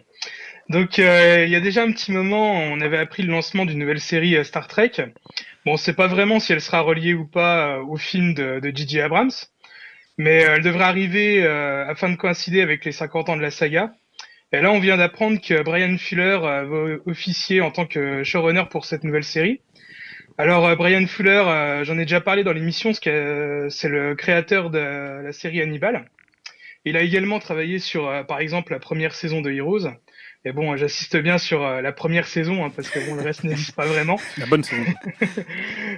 Donc, euh, il y a déjà un petit moment, on avait appris le lancement d'une nouvelle série euh, Star Trek. Bon, on sait pas vraiment si elle sera reliée ou pas au film de, de J.J. Abrams, mais euh, elle devrait arriver euh, afin de coïncider avec les 50 ans de la saga. Et là, on vient d'apprendre que Brian Fuller euh, va officier en tant que showrunner pour cette nouvelle série. Alors, Brian Fuller, j'en ai déjà parlé dans l'émission, c'est le créateur de la série Hannibal. Il a également travaillé sur, par exemple, la première saison de Heroes. Et bon, j'insiste bien sur euh, la première saison, hein, parce que bon, le reste (laughs) n'existe pas vraiment. La bonne saison. (laughs)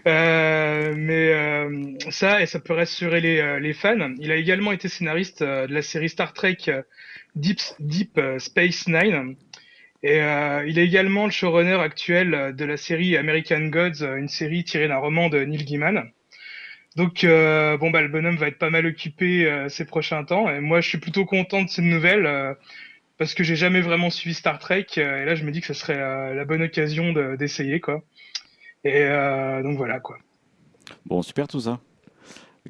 Euh, mais euh, ça, et ça peut rassurer les, euh, les fans. Il a également été scénariste euh, de la série Star Trek Deep, Deep Space Nine. Et euh, il est également le showrunner actuel de la série American Gods, une série tirée d'un roman de Neil Gaiman. Donc euh, bon bah le bonhomme va être pas mal occupé euh, ces prochains temps. Et moi je suis plutôt content de cette nouvelle euh, parce que j'ai jamais vraiment suivi Star Trek euh, et là je me dis que ce serait euh, la bonne occasion de- d'essayer quoi. Et euh, donc voilà quoi. Bon, super tout ça.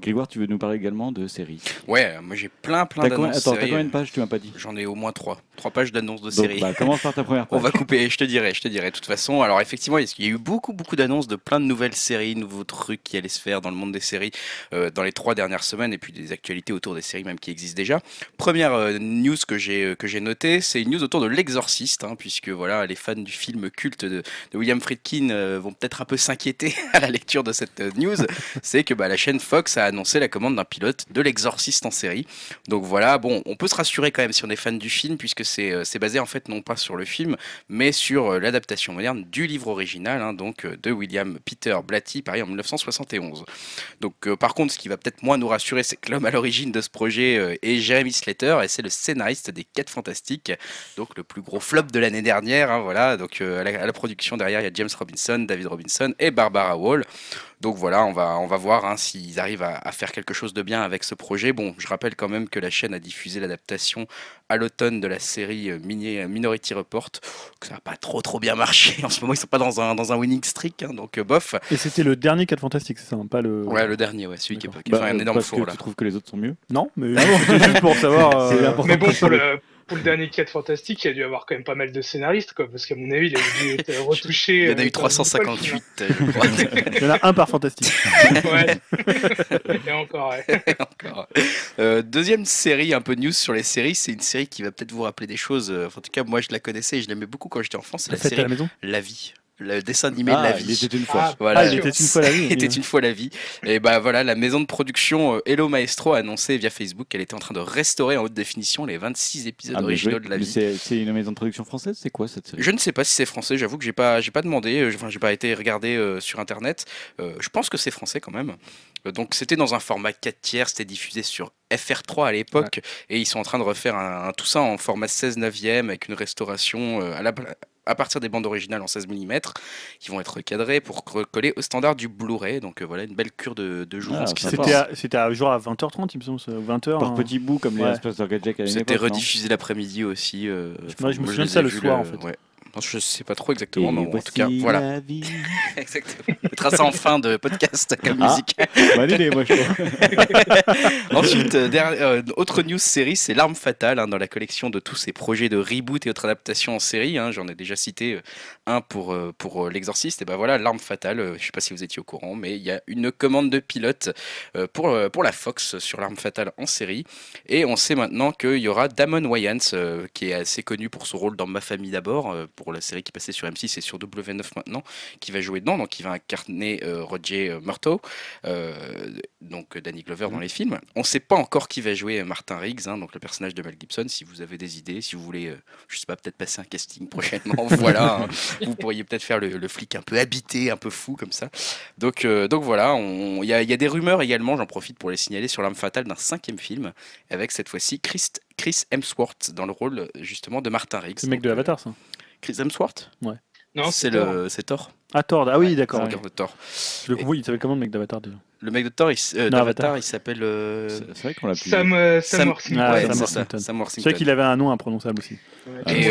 Grégoire, tu veux nous parler également de séries Ouais, moi j'ai plein, plein d'annonces. Attends, t'as combien de pages Tu m'as pas dit. J'en ai au moins trois. Trois pages d'annonces de séries. bah, commence par ta première (laughs) On page. va couper, je te dirai, je te dirai. De toute façon, alors effectivement, il y a eu beaucoup, beaucoup d'annonces de plein de nouvelles séries, nouveaux trucs qui allaient se faire dans le monde des séries euh, dans les trois dernières semaines, et puis des actualités autour des séries même qui existent déjà. Première euh, news que j'ai euh, que j'ai notée, c'est une news autour de l'Exorciste, hein, puisque voilà, les fans du film culte de, de William Friedkin euh, vont peut-être un peu s'inquiéter (laughs) à la lecture de cette news. (laughs) c'est que bah, la chaîne Fox a annoncé la commande d'un pilote de l'Exorciste en série. Donc voilà, bon, on peut se rassurer quand même si on est fan du film, puisque c'est euh, basé en fait non pas sur le film, mais sur euh, l'adaptation moderne du livre original, hein, donc euh, de William Peter Blatty, pareil en 1971. Donc par contre, ce qui va peut-être moins nous rassurer, c'est que l'homme à l'origine de ce projet euh, est Jeremy Slater, et c'est le scénariste des 4 Fantastiques, donc le plus gros flop de l'année dernière. hein, voilà, donc à la production derrière, il y a James Robinson, David Robinson et Barbara Wall. Donc voilà, on va, on va voir hein, s'ils arrivent à, à faire quelque chose de bien avec ce projet. Bon, je rappelle quand même que la chaîne a diffusé l'adaptation à l'automne de la série euh, Mini- Minority Report, que ça n'a pas trop trop bien marché. (laughs) En ce moment, ils sont pas dans un, dans un winning streak, hein, donc euh, bof. Et c'était le dernier 4 Fantastique, c'est ça, hein, pas le. Ouais, le dernier, ouais, celui qui, est- qui Bah, fait un euh, énorme parce four que là. tu trouves que les autres sont mieux Non, mais (laughs) c'était juste pour savoir. euh. Mais bon, pour le, pour le dernier 4 fantastique, il y a dû avoir quand même pas mal de scénaristes, quoi, parce qu'à mon avis, il a dû être (laughs) retouché. Il y en a euh, eu comme beaucoup, 358, je crois. Il y en a un par Fantastique. (laughs) (laughs) Ouais. Et encore, ouais. Encore. Euh, deuxième série, un peu news sur les séries, c'est une série qui va peut-être vous rappeler des choses. euh, En tout cas, moi je la connaissais et je l'aimais beaucoup quand j'étais enfant. C'est La la fête à la série maison. La Vie. Le dessin animé Ah, La il Vie. était une fois. Ah, Voilà, Ah, il était une fois la vie. (laughs) était une fois la vie. Et bah voilà, la maison de production euh, Hello Maestro a annoncé via Facebook qu'elle était en train de restaurer en haute définition les 26 épisodes Ah, originaux de la mais vie. c'est une maison de production française C'est quoi cette série? Je ne sais pas si c'est français, j'avoue que j'ai pas j'ai pas demandé, euh, enfin j'ai pas été regardé euh, sur internet. Euh, je pense que c'est français quand même. Euh, donc c'était dans un format 4 tiers, c'était diffusé sur FR3 à l'époque et ils sont en train de refaire un, un- tout ça en format 16 neuvième avec une restauration à la à partir des bandes originales en 16 mm qui vont être recadrées pour coller au standard du Blu-ray. Donc euh, voilà une belle cure de, de jour. Ah. C'était à, à genre à 20h30, il me semble, c'est 20h. Par hein. petits bouts comme les Ouais. Asperger Gadget à C'était rediffusé l'après-midi aussi. euh, Moi, je me souviens les de ça le soir, en fait. ouais. Je sais pas trop exactement, mais en tout cas, voilà. (laughs) Exactement. On mettra ça en fin de podcast comme Ah. musique. Bonne idée, moi je trouve. (laughs) Ensuite, euh, euh, autre news série, c'est L'arme fatale hein, dans la collection de tous ces projets de reboot et autres adaptations en série. hein. J'en ai déjà cité euh, un pour, pour L'Exorciste. Et ben voilà, L'arme fatale. je sais pas si vous étiez au courant, mais il y a une commande de pilote pour, pour la Fox sur L'arme fatale en série. Et on sait maintenant qu'il y aura Damon Wayans, qui est assez connu pour son rôle dans Ma famille d'abord, pour la série qui passait sur M6 et sur W9 maintenant, qui va jouer dedans. Donc il va incarner euh, Roger euh, Murtaugh, euh, donc Danny Glover dans les films. On ne sait pas encore qui va jouer Martin Riggs, hein, donc le personnage de Mel Gibson. Si vous avez des idées, si vous voulez, je sais pas, peut-être passer un casting prochainement, (laughs) voilà, hein. vous pourriez peut-être faire le, le flic un peu habité, un peu fou comme ça. Donc, donc voilà, on- il y, a- il y a des rumeurs également, j'en profite pour les signaler, sur l'âme fatale d'un cinquième film, avec cette fois-ci Chris, Chris Hemsworth dans le rôle justement de Martin Riggs. C'est le mec de l'Avatar, ça. Chris Hemsworth Non, C'est Thor. le, c'est Thor. Ah, Thor. Ah oui, Ouais, d'accord. c'est le il s'appelle comment le mec d'Avatar déjà Le mec de Thor, il, euh, Non, d'Avatar, Avatar. il s'appelle. euh, C'est c'est vrai qu'on l'a pu. Sam, euh, Sam, Sam- Worthington. Ah, ouais, Sam c'est Worthington. Worthington. sais qu'il avait un nom imprononçable aussi. Ouais, Et,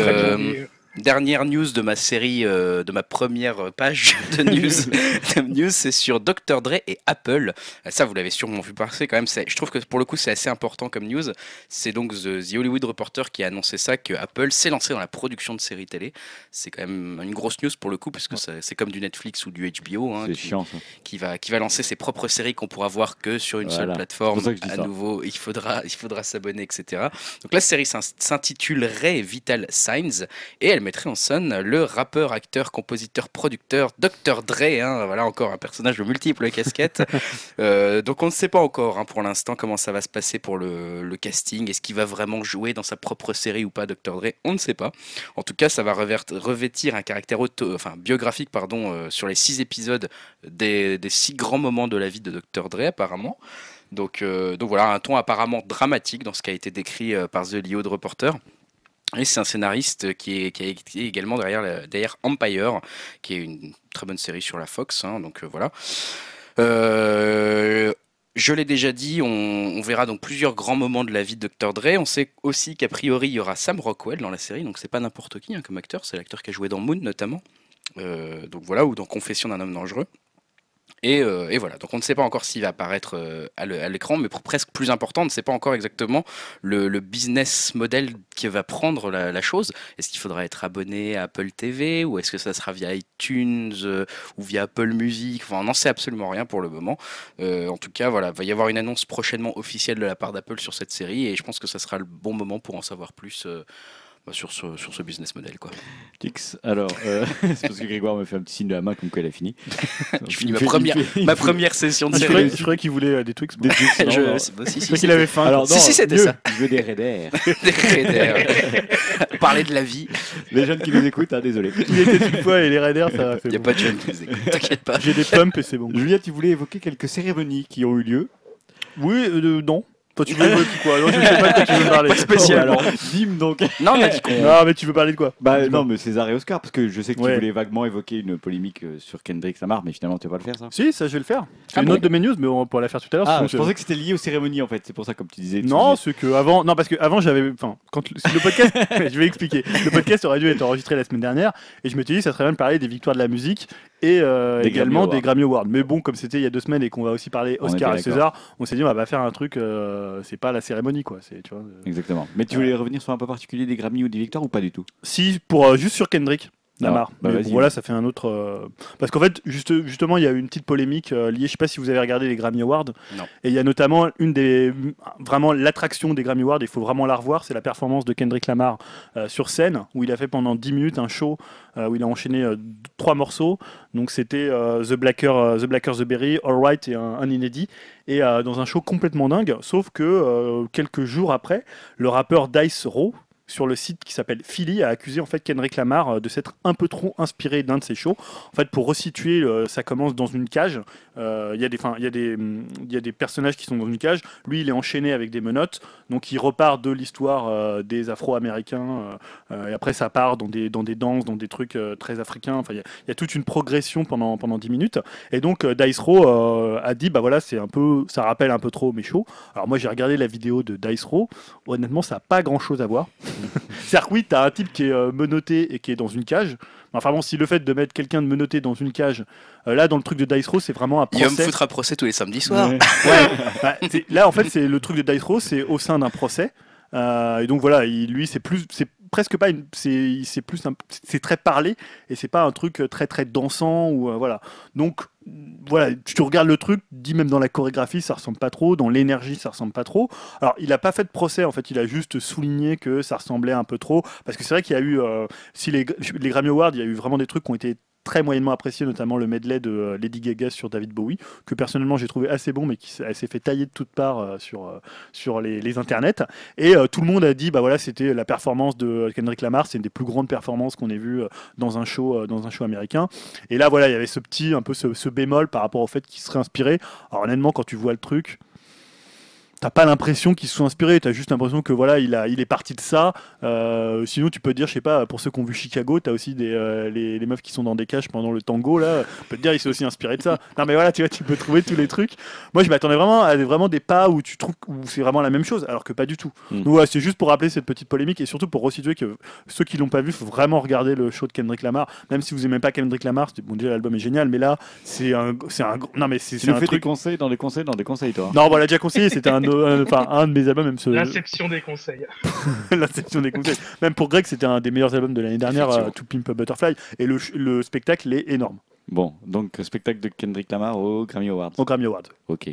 Dernière news de ma série, euh, de ma première page de news, (laughs) news c'est sur Dr. Dre et Apple. Ça, vous l'avez sûrement vu passer quand même. Je trouve que pour le coup, c'est assez important comme news. C'est donc The, The Hollywood Reporter qui a annoncé ça, que Apple s'est lancé dans la production de séries télé. C'est quand même une grosse news pour le coup, parce que c'est comme du Netflix ou du HBO, hein, C'est qui, chiant qui va, qui va lancer ses propres séries qu'on pourra voir que sur une seule plateforme. À ça. nouveau, il faudra, il faudra s'abonner, etc. Donc la série s'in- s'intitulerait Vital Signs et elle mettrait en scène le rappeur, acteur, compositeur, producteur Dr. Dre. hein, voilà encore un personnage de multiples casquettes. (laughs) Euh, donc on ne sait pas encore hein, pour l'instant comment ça va se passer pour le, le casting. Est-ce qu'il va vraiment jouer dans sa propre série ou pas, Dr. Dre? On ne sait pas. En tout cas, ça va revêtir un caractère auto, enfin, biographique pardon, euh, sur les six épisodes des, des six grands moments de la vie de Dr. Dre apparemment. Donc, euh, donc voilà, un ton apparemment dramatique dans ce qui a été décrit euh, par The Hollywood Reporter. Et c'est un scénariste qui, est, a également derrière, Empire, qui est une très bonne série sur la Fox. hein, donc euh, voilà. Euh, je l'ai déjà dit, on, on verra donc plusieurs grands moments de la vie de Dr. Dre. On sait aussi qu'a priori il y aura Sam Rockwell dans la série, donc c'est pas n'importe qui hein, comme acteur, c'est l'acteur qui a joué dans Moon notamment. Euh, donc voilà, ou dans Confession d'un homme dangereux. Et, euh, et voilà, donc on ne sait pas encore s'il va apparaître euh, à l'écran, mais presque plus important, on ne sait pas encore exactement le, business model qui va prendre la, chose. Est-ce qu'il faudra être abonné à Apple TV ou est-ce que ça sera via iTunes euh, ou via Apple Music? Enfin, on n'en sait absolument rien pour le moment. En tout cas, voilà, il va y avoir une annonce prochainement officielle de la part d'Apple sur cette série et je pense que ça sera le bon moment pour en savoir plus. Bah, sur, ce, sur ce business model quoi. Tix, alors, euh, (laughs) c'est parce que Grégoire me fait un petit signe de la main comme quoi elle a fini. (laughs) Je finis ma première, ma première session de je, série. croyais, je croyais qu'il voulait euh, des Twix. des Twix, non, Je- si, qu'il avait faim. Alors, Si, non, si, c'était mieux, ça. Je veux des Raiders. (laughs) des Raiders. Parler de la vie. Les jeunes qui nous écoutent, hein, désolé. Il était une fois et les Raiders, ça a fait Il n'y a bon. pas de jeunes qui nous écoutent, t'inquiète pas. J'ai des pumps et c'est bon. Julia, tu voulais évoquer quelques cérémonies qui ont eu lieu. Oui, euh, non. Toi, tu veux évoquer quoi Non, je sais pas de quoi tu veux parler. Pas spécial. alors, (laughs) dim donc. Non, on a dit qu'on. Non, mais tu veux parler de quoi Bah non, mais César et Oscar, parce que je sais que tu Ouais. voulais vaguement évoquer une polémique euh, sur Kendrick Lamar, mais finalement tu vas pas le faire ça. Si, ça, je vais le faire. C'est Ah une bon autre de mes news, mais on pourra la faire tout à l'heure. Ah, sinon je c'est- pensais que c'était lié aux cérémonies en fait, c'est pour ça comme tu disais. tu Non, disais- c'est que avant, non parce que avant j'avais, enfin, quand le, le podcast, (laughs) je vais expliquer. Le podcast aurait dû être enregistré la semaine dernière et je m'étais dit ça serait bien de parler des victoires de la musique et euh, Des également Grammy des. Grammy Awards. Mais bon, comme c'était il y a deux semaines et qu'on va aussi parler Oscar et César, on s'est dit on va pas faire un truc, euh, c'est pas la cérémonie quoi. C'est tu vois. euh. Exactement. Mais tu voulais revenir sur un peu particulier des Grammy ou des victoires ou pas du tout? Si pour juste sur Kendrick. Lamar. Ah, bah Mais vas-y. bon, voilà, ça fait un autre. euh, Parce qu'en fait, juste, justement, il y a eu une petite polémique euh, liée. Je sais pas si vous avez regardé les Grammy Awards. Non. Et il y a notamment une des. Vraiment, l'attraction des Grammy Awards, il faut vraiment la revoir. C'est la performance de Kendrick Lamar euh, sur scène, où il a fait pendant 10 minutes un show où il a enchaîné trois morceaux. Donc c'était The, Blacker, The Blacker, The Berry, All Right et un, un inédit. Et dans un show complètement dingue. Sauf que quelques jours après, le rappeur Dice Row, sur le site qui s'appelle Philly a accusé en fait Kendrick Lamar euh, de s'être un peu trop inspiré d'un de ses shows. En fait, pour resituer, euh, ça commence dans une cage. Euh, Il y a des, y y a des personnages qui sont dans une cage. Lui, il est enchaîné avec des menottes. Donc, il repart de l'histoire des Afro-Américains. et après, ça part dans des, dans des danses, dans des trucs très africains. Enfin, il y, a- toute une progression pendant pendant 10 minutes. Et donc, Dice Row a dit, bah voilà, c'est un peu, ça rappelle un peu trop mes shows. Alors moi, j'ai regardé la vidéo de Dice Row. Honnêtement, ça n'a pas grand-chose à voir. (laughs) C'est-à-dire que oui, t'as un type qui est euh, menotté et qui est dans une cage. Enfin bon, si le fait de mettre quelqu'un de menotté dans une cage, euh, là dans le truc de Dice Row, c'est vraiment un Il va me procès. foutre un procès tous les samedis soirs. Ouais. (laughs) Ouais, bah, c'est- là en fait c'est le truc de Dice Row, c'est au sein d'un procès. Euh, et donc voilà, il- lui c'est plus, c'est presque pas, une- c'est c'est plus, un- c'est très parlé et c'est pas un truc très très dansant ou euh, voilà. Donc voilà, tu regardes le truc, dis même dans la chorégraphie ça ressemble pas trop, dans l'énergie ça ressemble pas trop. Alors il a pas fait de procès en fait, il a juste souligné que ça ressemblait un peu trop parce que c'est vrai qu'il y a eu, euh, si les, les Grammy Awards, il y a eu vraiment des trucs qui ont été très moyennement appréciés, notamment le medley de euh, Lady Gaga sur David Bowie que personnellement j'ai trouvé assez bon, mais qui s'est fait tailler de toutes parts euh, sur, euh, sur les, internets. Et tout le monde a dit, bah voilà, c'était la performance de Kendrick Lamar, c'est une des plus grandes performances qu'on ait vues dans un show, dans un show américain. Et là, voilà, il y avait ce petit, un peu ce, ce bémol par rapport au fait qu'il serait inspiré. Alors honnêtement, quand tu vois le truc. T'as pas l'impression qu'il se soit inspiré, t'as juste l'impression que voilà, il, a, il est parti de ça. Euh, sinon, tu peux te dire, je sais pas, pour ceux qui ont vu Chicago, t'as aussi des, euh, les, les meufs qui sont dans des cages pendant le tango, là. On peut te dire, il s'est aussi inspiré de ça. Non, mais voilà, tu vois, tu peux trouver tous les trucs. Moi, je m'attendais vraiment à vraiment des pas où tu trouves où c'est vraiment la même chose, alors que pas du tout. Mm. Donc voilà, c'est juste pour rappeler cette petite polémique et surtout pour resituer que ceux qui l'ont pas vu, faut vraiment regarder le show de Kendrick Lamar. Même si vous aimez pas Kendrick Lamar, bon déjà l'album est génial, mais là, c'est un, c'est un, non mais c'est Tu c'est un fais truc. des conseils dans des conseils dans des conseils, toi. Non, l'a déjà conseillé, c'était un- (laughs) enfin, un de mes albums, même ce, L'inception des conseils. (laughs) l'inception des conseils. Même pour Greg, c'était un des meilleurs albums de l'année dernière, euh, To Pimp a Butterfly, et le, spectacle est énorme Bon, donc spectacle de Kendrick Lamar au Grammy Awards. au Grammy Awards. Ok.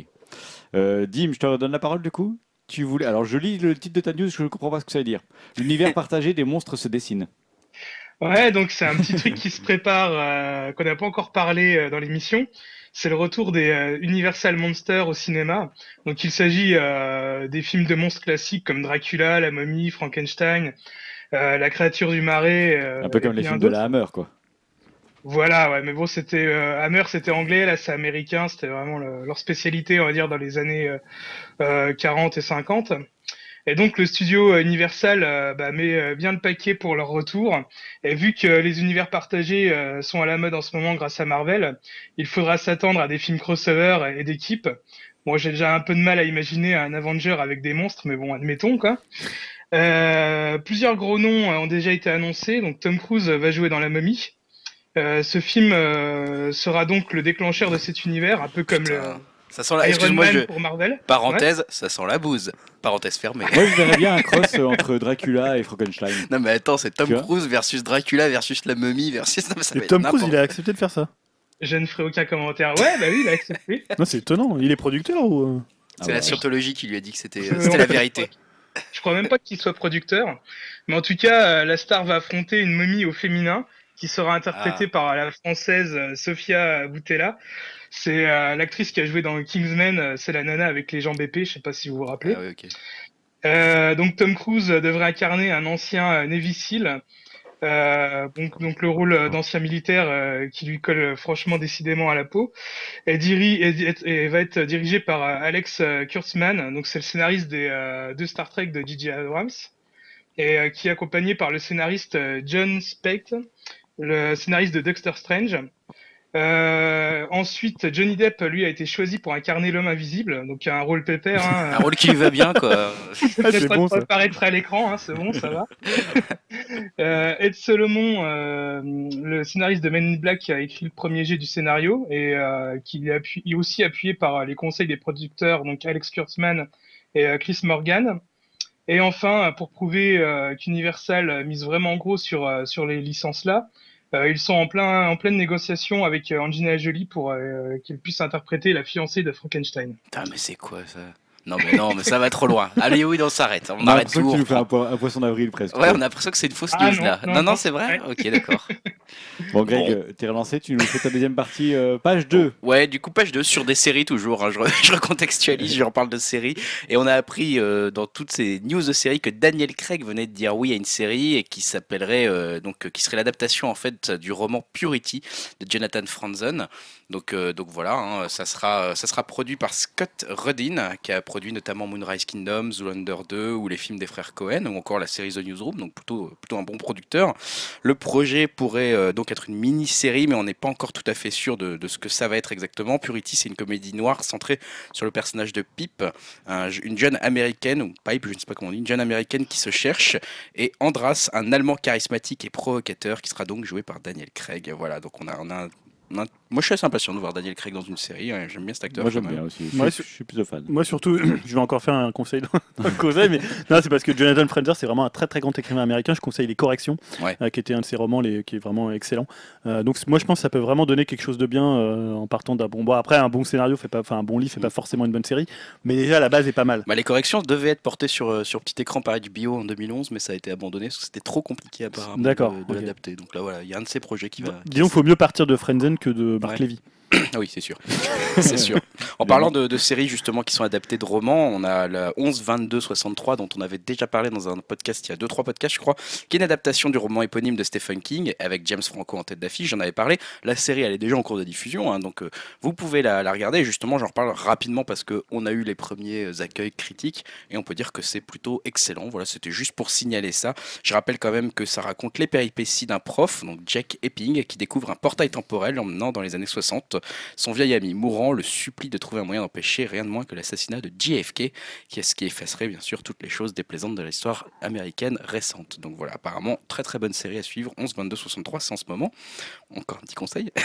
Euh, Dim, je te redonne la parole du coup. Tu voulais. Alors, je lis le titre de ta news, je ne comprends pas ce que ça veut dire. L'univers (laughs) partagé des monstres se dessine. Ouais, donc c'est un petit truc qui se prépare, euh, qu'on n'a pas encore parlé euh, dans l'émission. C'est le retour des euh, Universal Monsters au cinéma. Donc il s'agit euh, des films de monstres classiques comme Dracula, La Momie, Frankenstein, euh, La créature du marais. Un peu comme les films de la Hammer, quoi. Voilà, ouais, mais bon, c'était euh, Hammer, c'était anglais, là c'est américain, c'était vraiment le- leur spécialité, on va dire, dans les années euh, euh, 40 et 50. Et donc le studio euh, Universal euh, bah, met euh, bien le paquet pour leur retour. Et vu que les univers partagés sont à la mode en ce moment grâce à Marvel, il faudra s'attendre à des films crossover et d'équipe. Moi, j'ai déjà un peu de mal à imaginer un Avenger avec des monstres, mais bon, admettons quoi. Plusieurs gros noms ont déjà été annoncés. Donc Tom Cruise va jouer dans La Momie. Euh, ce film sera donc le déclencheur de cet univers, un peu comme le Ça sent la... Excuse-moi, je... pour Marvel. parenthèse, ça sent la bouse. Parenthèse fermée. Moi, je verrais bien un cross euh, entre Dracula et Frankenstein. Non mais attends, c'est Tom Cruise versus Dracula versus la momie versus... Non, ça Et Tom Cruise, il a accepté de faire ça. Je ne ferai aucun commentaire. Ouais, bah oui, il a accepté. (laughs) Non, c'est étonnant. Il est producteur ou euh Ah C'est la bah, scientologie qui lui a dit que c'était Euh, la vérité. Je crois même pas qu'il soit producteur. Mais en tout cas, la star va affronter une momie au féminin qui sera interprétée par la française Sofia Boutella. C'est euh, l'actrice qui a joué dans Kingsman, euh, c'est la nana avec les jambes épées, je sais pas si vous vous rappelez. Ah. Euh, donc Tom Cruise devrait incarner un ancien Navy SEAL. Euh, donc, donc le rôle d'ancien militaire euh, qui lui colle franchement décidément à la peau et, diri- et, et- et va être dirigé par euh, Alex Kurtzman donc c'est le scénariste des deux Star Trek de J.J. Abrams et qui est accompagné par le scénariste John Specht le scénariste de Doctor Strange euh, ensuite Johnny Depp lui a été choisi pour incarner l'homme invisible donc un rôle pépère hein, (laughs) Un rôle qui lui va bien, quoi. (laughs) Ah, c'est pas bon, de ça. apparaître à l'écran, hein, c'est bon, ça va. (laughs) euh, Ed Solomon, euh, le scénariste de Men in Black, qui a écrit le premier jet du scénario et euh, qui est, aussi appuyé par les conseils des producteurs, donc Alex Kurtzman et euh, Chris Morgan. Et enfin, pour prouver euh, qu'Universal mise vraiment gros sur, euh, sur les licences là, euh, ils sont en, plein, en pleine négociation avec euh, Angelina Jolie pour euh, qu'elle puisse interpréter la fiancée de Frankenstein. Putain, mais c'est quoi ça? Non, mais non, mais ça va trop loin. Allez, oui, on s'arrête. On On a arrête l'impression tout. que tu on nous fais un, po- un poisson d'avril presque. Ouais, on a l'impression que c'est une fausse Ah, news non, là. non, Non, non, non, c'est vrai? Ouais. Ok, d'accord. (laughs) Bon, Greg, Bon. euh, t'es relancé, tu nous fais ta deuxième partie, euh, page 2. Ouais, du coup, page 2 sur des séries toujours. hein. Je, re- (laughs) je recontextualise, je reparle de séries. Et on a appris euh, dans toutes ces news de séries que Daniel Craig venait de dire oui à une série et qui s'appellerait euh, donc qui serait l'adaptation en fait du roman Purity de Jonathan Franzen. Donc donc voilà, hein, ça sera ça sera produit par Scott Rudin qui a produit notamment Moonrise Kingdom, Zoolander 2 ou les films des frères Cohen ou encore la série The Newsroom. Donc plutôt plutôt un bon producteur. Le projet pourrait euh, donc être une mini-série, mais on n'est pas encore tout à fait sûr de, ce que ça va être exactement. Purity, c'est une comédie noire centrée sur le personnage de Pip, un- une jeune américaine, ou Pipe, je ne sais pas comment on dit, une jeune américaine qui se cherche, et Andras, un Allemand charismatique et provocateur, qui sera donc joué par Daniel Craig. Voilà, donc on a, un- moi je suis assez impatient de voir Daniel Craig dans une série, hein, j'aime bien cet acteur. Moi j'aime bien aussi. Je, Ouais, suis- je suis plutôt fan. Moi surtout, (clears throat) je vais encore faire un conseil dans, conseil, mais (laughs) non, c'est parce que Jonathan Frenzer, c'est vraiment un très très grand écrivain américain. Je conseille Les Corrections, Ouais. euh, qui était un de ses romans les, qui est vraiment excellent. Euh, donc moi je pense que ça peut vraiment donner quelque chose de bien euh, en partant d'un bon. Bon après un bon scénario fait pas, enfin un bon livre fait pas forcément une bonne série, mais déjà la base est pas mal. Bah, les corrections devaient être portées sur, sur petit écran par HBO en 2011, mais ça a été abandonné parce que c'était trop compliqué apparemment D'accord, de, l'adapter. Donc là voilà, il y a un de ces projets qui va. Disons qu'il faut mieux partir de Frenzen que de Mark Ouais. Levy. (coughs) Oui, c'est sûr. (laughs) c'est sûr. En parlant de, séries justement qui sont adaptées de romans, on a la 11 22 63 dont on avait déjà parlé dans un podcast il y a 2 3 podcasts je crois, qui est une adaptation du roman éponyme de Stephen King avec James Franco en tête d'affiche, j'en avais parlé. La série elle est déjà en cours de diffusion hein, donc euh, vous pouvez la, regarder justement j'en reparle rapidement parce que on a eu les premiers euh, accueils critiques et on peut dire que c'est plutôt excellent. Voilà, c'était juste pour signaler ça. Je rappelle quand même que ça raconte les péripéties d'un prof, donc Jack Epping, qui découvre un portail temporel emmenant dans les années 60 son vieil ami mourant le supplie de trouver un moyen d'empêcher rien de moins que l'assassinat de JFK, qui est ce qui effacerait bien sûr toutes les choses déplaisantes de l'histoire américaine récente. Donc voilà, apparemment, très très bonne série à suivre. 11, 22, 63, c'est en ce moment. Encore un petit conseil. (laughs)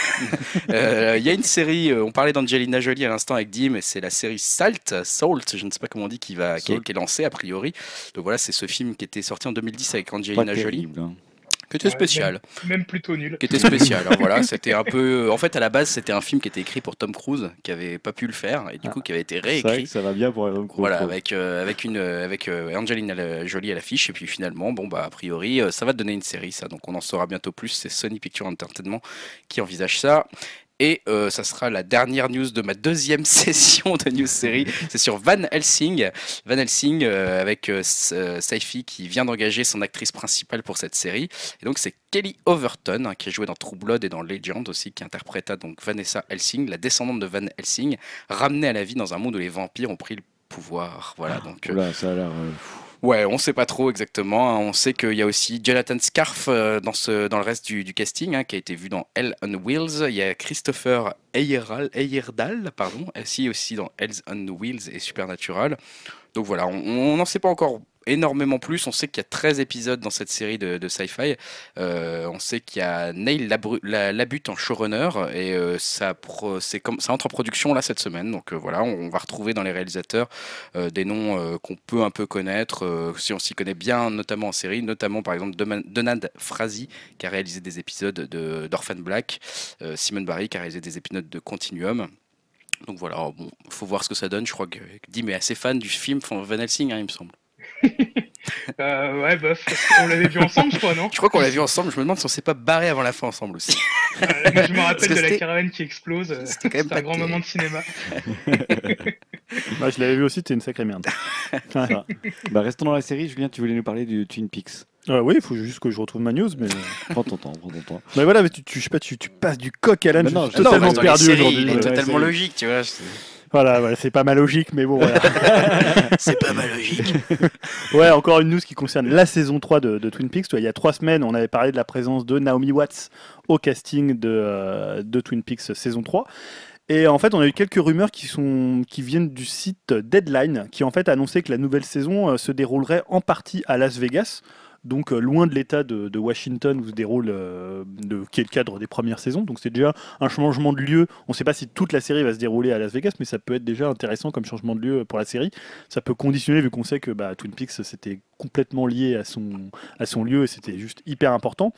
Euh, Il y a une série, euh, on parlait d'Angelina Jolie à l'instant avec Dim, c'est la série Salt, Salt, je ne sais pas comment on dit, qui, va, qui, est, Salt. qui est lancée a priori. Donc voilà, c'est ce film qui était sorti en 2010 avec Angelina Jolie, terrible. hein. Qui était spécial Même plutôt nul. qui était spécial. hein, voilà, (laughs) c'était un peu. En fait, à la base, c'était un film qui était écrit pour Tom Cruise, qui avait pas pu le faire, et du Ah. coup, qui avait été C'est vrai réécrit. que ça va bien pour Tom Cruise. Voilà, avec, euh, avec, une, euh, avec euh, Angelina Jolie à l'affiche, et puis finalement, bon, bah, a priori, euh, ça va donner une série, ça, donc on en saura bientôt plus. C'est Sony Picture Entertainment qui envisage ça. Et euh, ça sera la dernière news de ma deuxième (laughs) session de news série. C'est sur Van Helsing. Van Helsing euh, avec euh, euh, Saifi qui vient d'engager son actrice principale pour cette série. Et donc c'est Kelly Overton hein, qui a joué dans True Blood et dans Legend aussi, qui interpréta donc Vanessa Helsing, la descendante de Van Helsing, ramenée à la vie dans un monde où les vampires ont pris le pouvoir. Voilà donc. euh, Oula, ça a l'air. Ouais, on sait pas trop exactement. hein. On sait qu'il y a aussi Jonathan Scarf euh, dans, le reste du, casting, hein, qui a été vu dans Hell on Wheels. Il y a Christopher Eyerdal, pardon, ainsi aussi dans Hell on Wheels et Supernatural. Donc voilà, on n'en sait pas encore énormément plus. On sait qu'il y a 13 épisodes dans cette série de, de sci-fi. Euh, on sait qu'il y a Neil Labute en showrunner et euh, ça, entre en production là cette semaine. Donc euh, voilà, on, va retrouver dans les réalisateurs des noms qu'on peut un peu connaître, si on s'y connaît bien, notamment en série, notamment par exemple Donald Frazee qui a réalisé des épisodes de d'Orphan Black, Simone Barry qui a réalisé des épisodes de Continuum. Donc voilà, bon, faut voir ce que ça donne. Je crois que Dim est assez fan du film Van Helsing, hein, il me semble. Euh, ouais, bof. On l'avait vu ensemble, je crois, non (laughs) Je crois qu'on l'a vu ensemble. Je me demande si on s'est pas barré avant la fin ensemble aussi. (laughs) Euh, moi, Je me rappelle de la caravane qui explose. euh, c'était quand même pas un grand moment de cinéma. (laughs) Bah, je l'avais vu aussi, c'était une sacrée merde. Voilà. Bah, restons dans la série. Julien, tu voulais nous parler du Twin Peaks. Euh, oui, il faut juste que je retrouve ma news, mais. Prends ton temps, prends ton temps. mais voilà, mais tu, tu, je sais pas, tu, tu passes du coq à l'âne, je non, suis totalement perdu aujourd'hui. Il est Ouais, totalement logique, tu vois. Voilà, voilà, c'est pas ma logique, mais bon, voilà. (laughs) C'est pas mal logique. (laughs) Ouais, encore une news qui concerne la saison 3 de, de Twin Peaks. Il y a trois semaines, on avait parlé de la présence de Naomi Watts au casting de, euh, de Twin Peaks saison 3. Et en fait, on a eu quelques rumeurs qui, sont, qui viennent du site Deadline, qui en fait annonçait que la nouvelle saison euh, se déroulerait en partie à Las Vegas, donc euh, loin de l'état de, de Washington où se déroule, euh, de, qui est le cadre des premières saisons. Donc c'est déjà un changement de lieu. On ne sait pas si toute la série va se dérouler à Las Vegas, mais ça peut être déjà intéressant comme changement de lieu pour la série. Ça peut conditionner, vu qu'on sait que bah, Twin Peaks c'était complètement lié à son, à son lieu et c'était juste hyper important.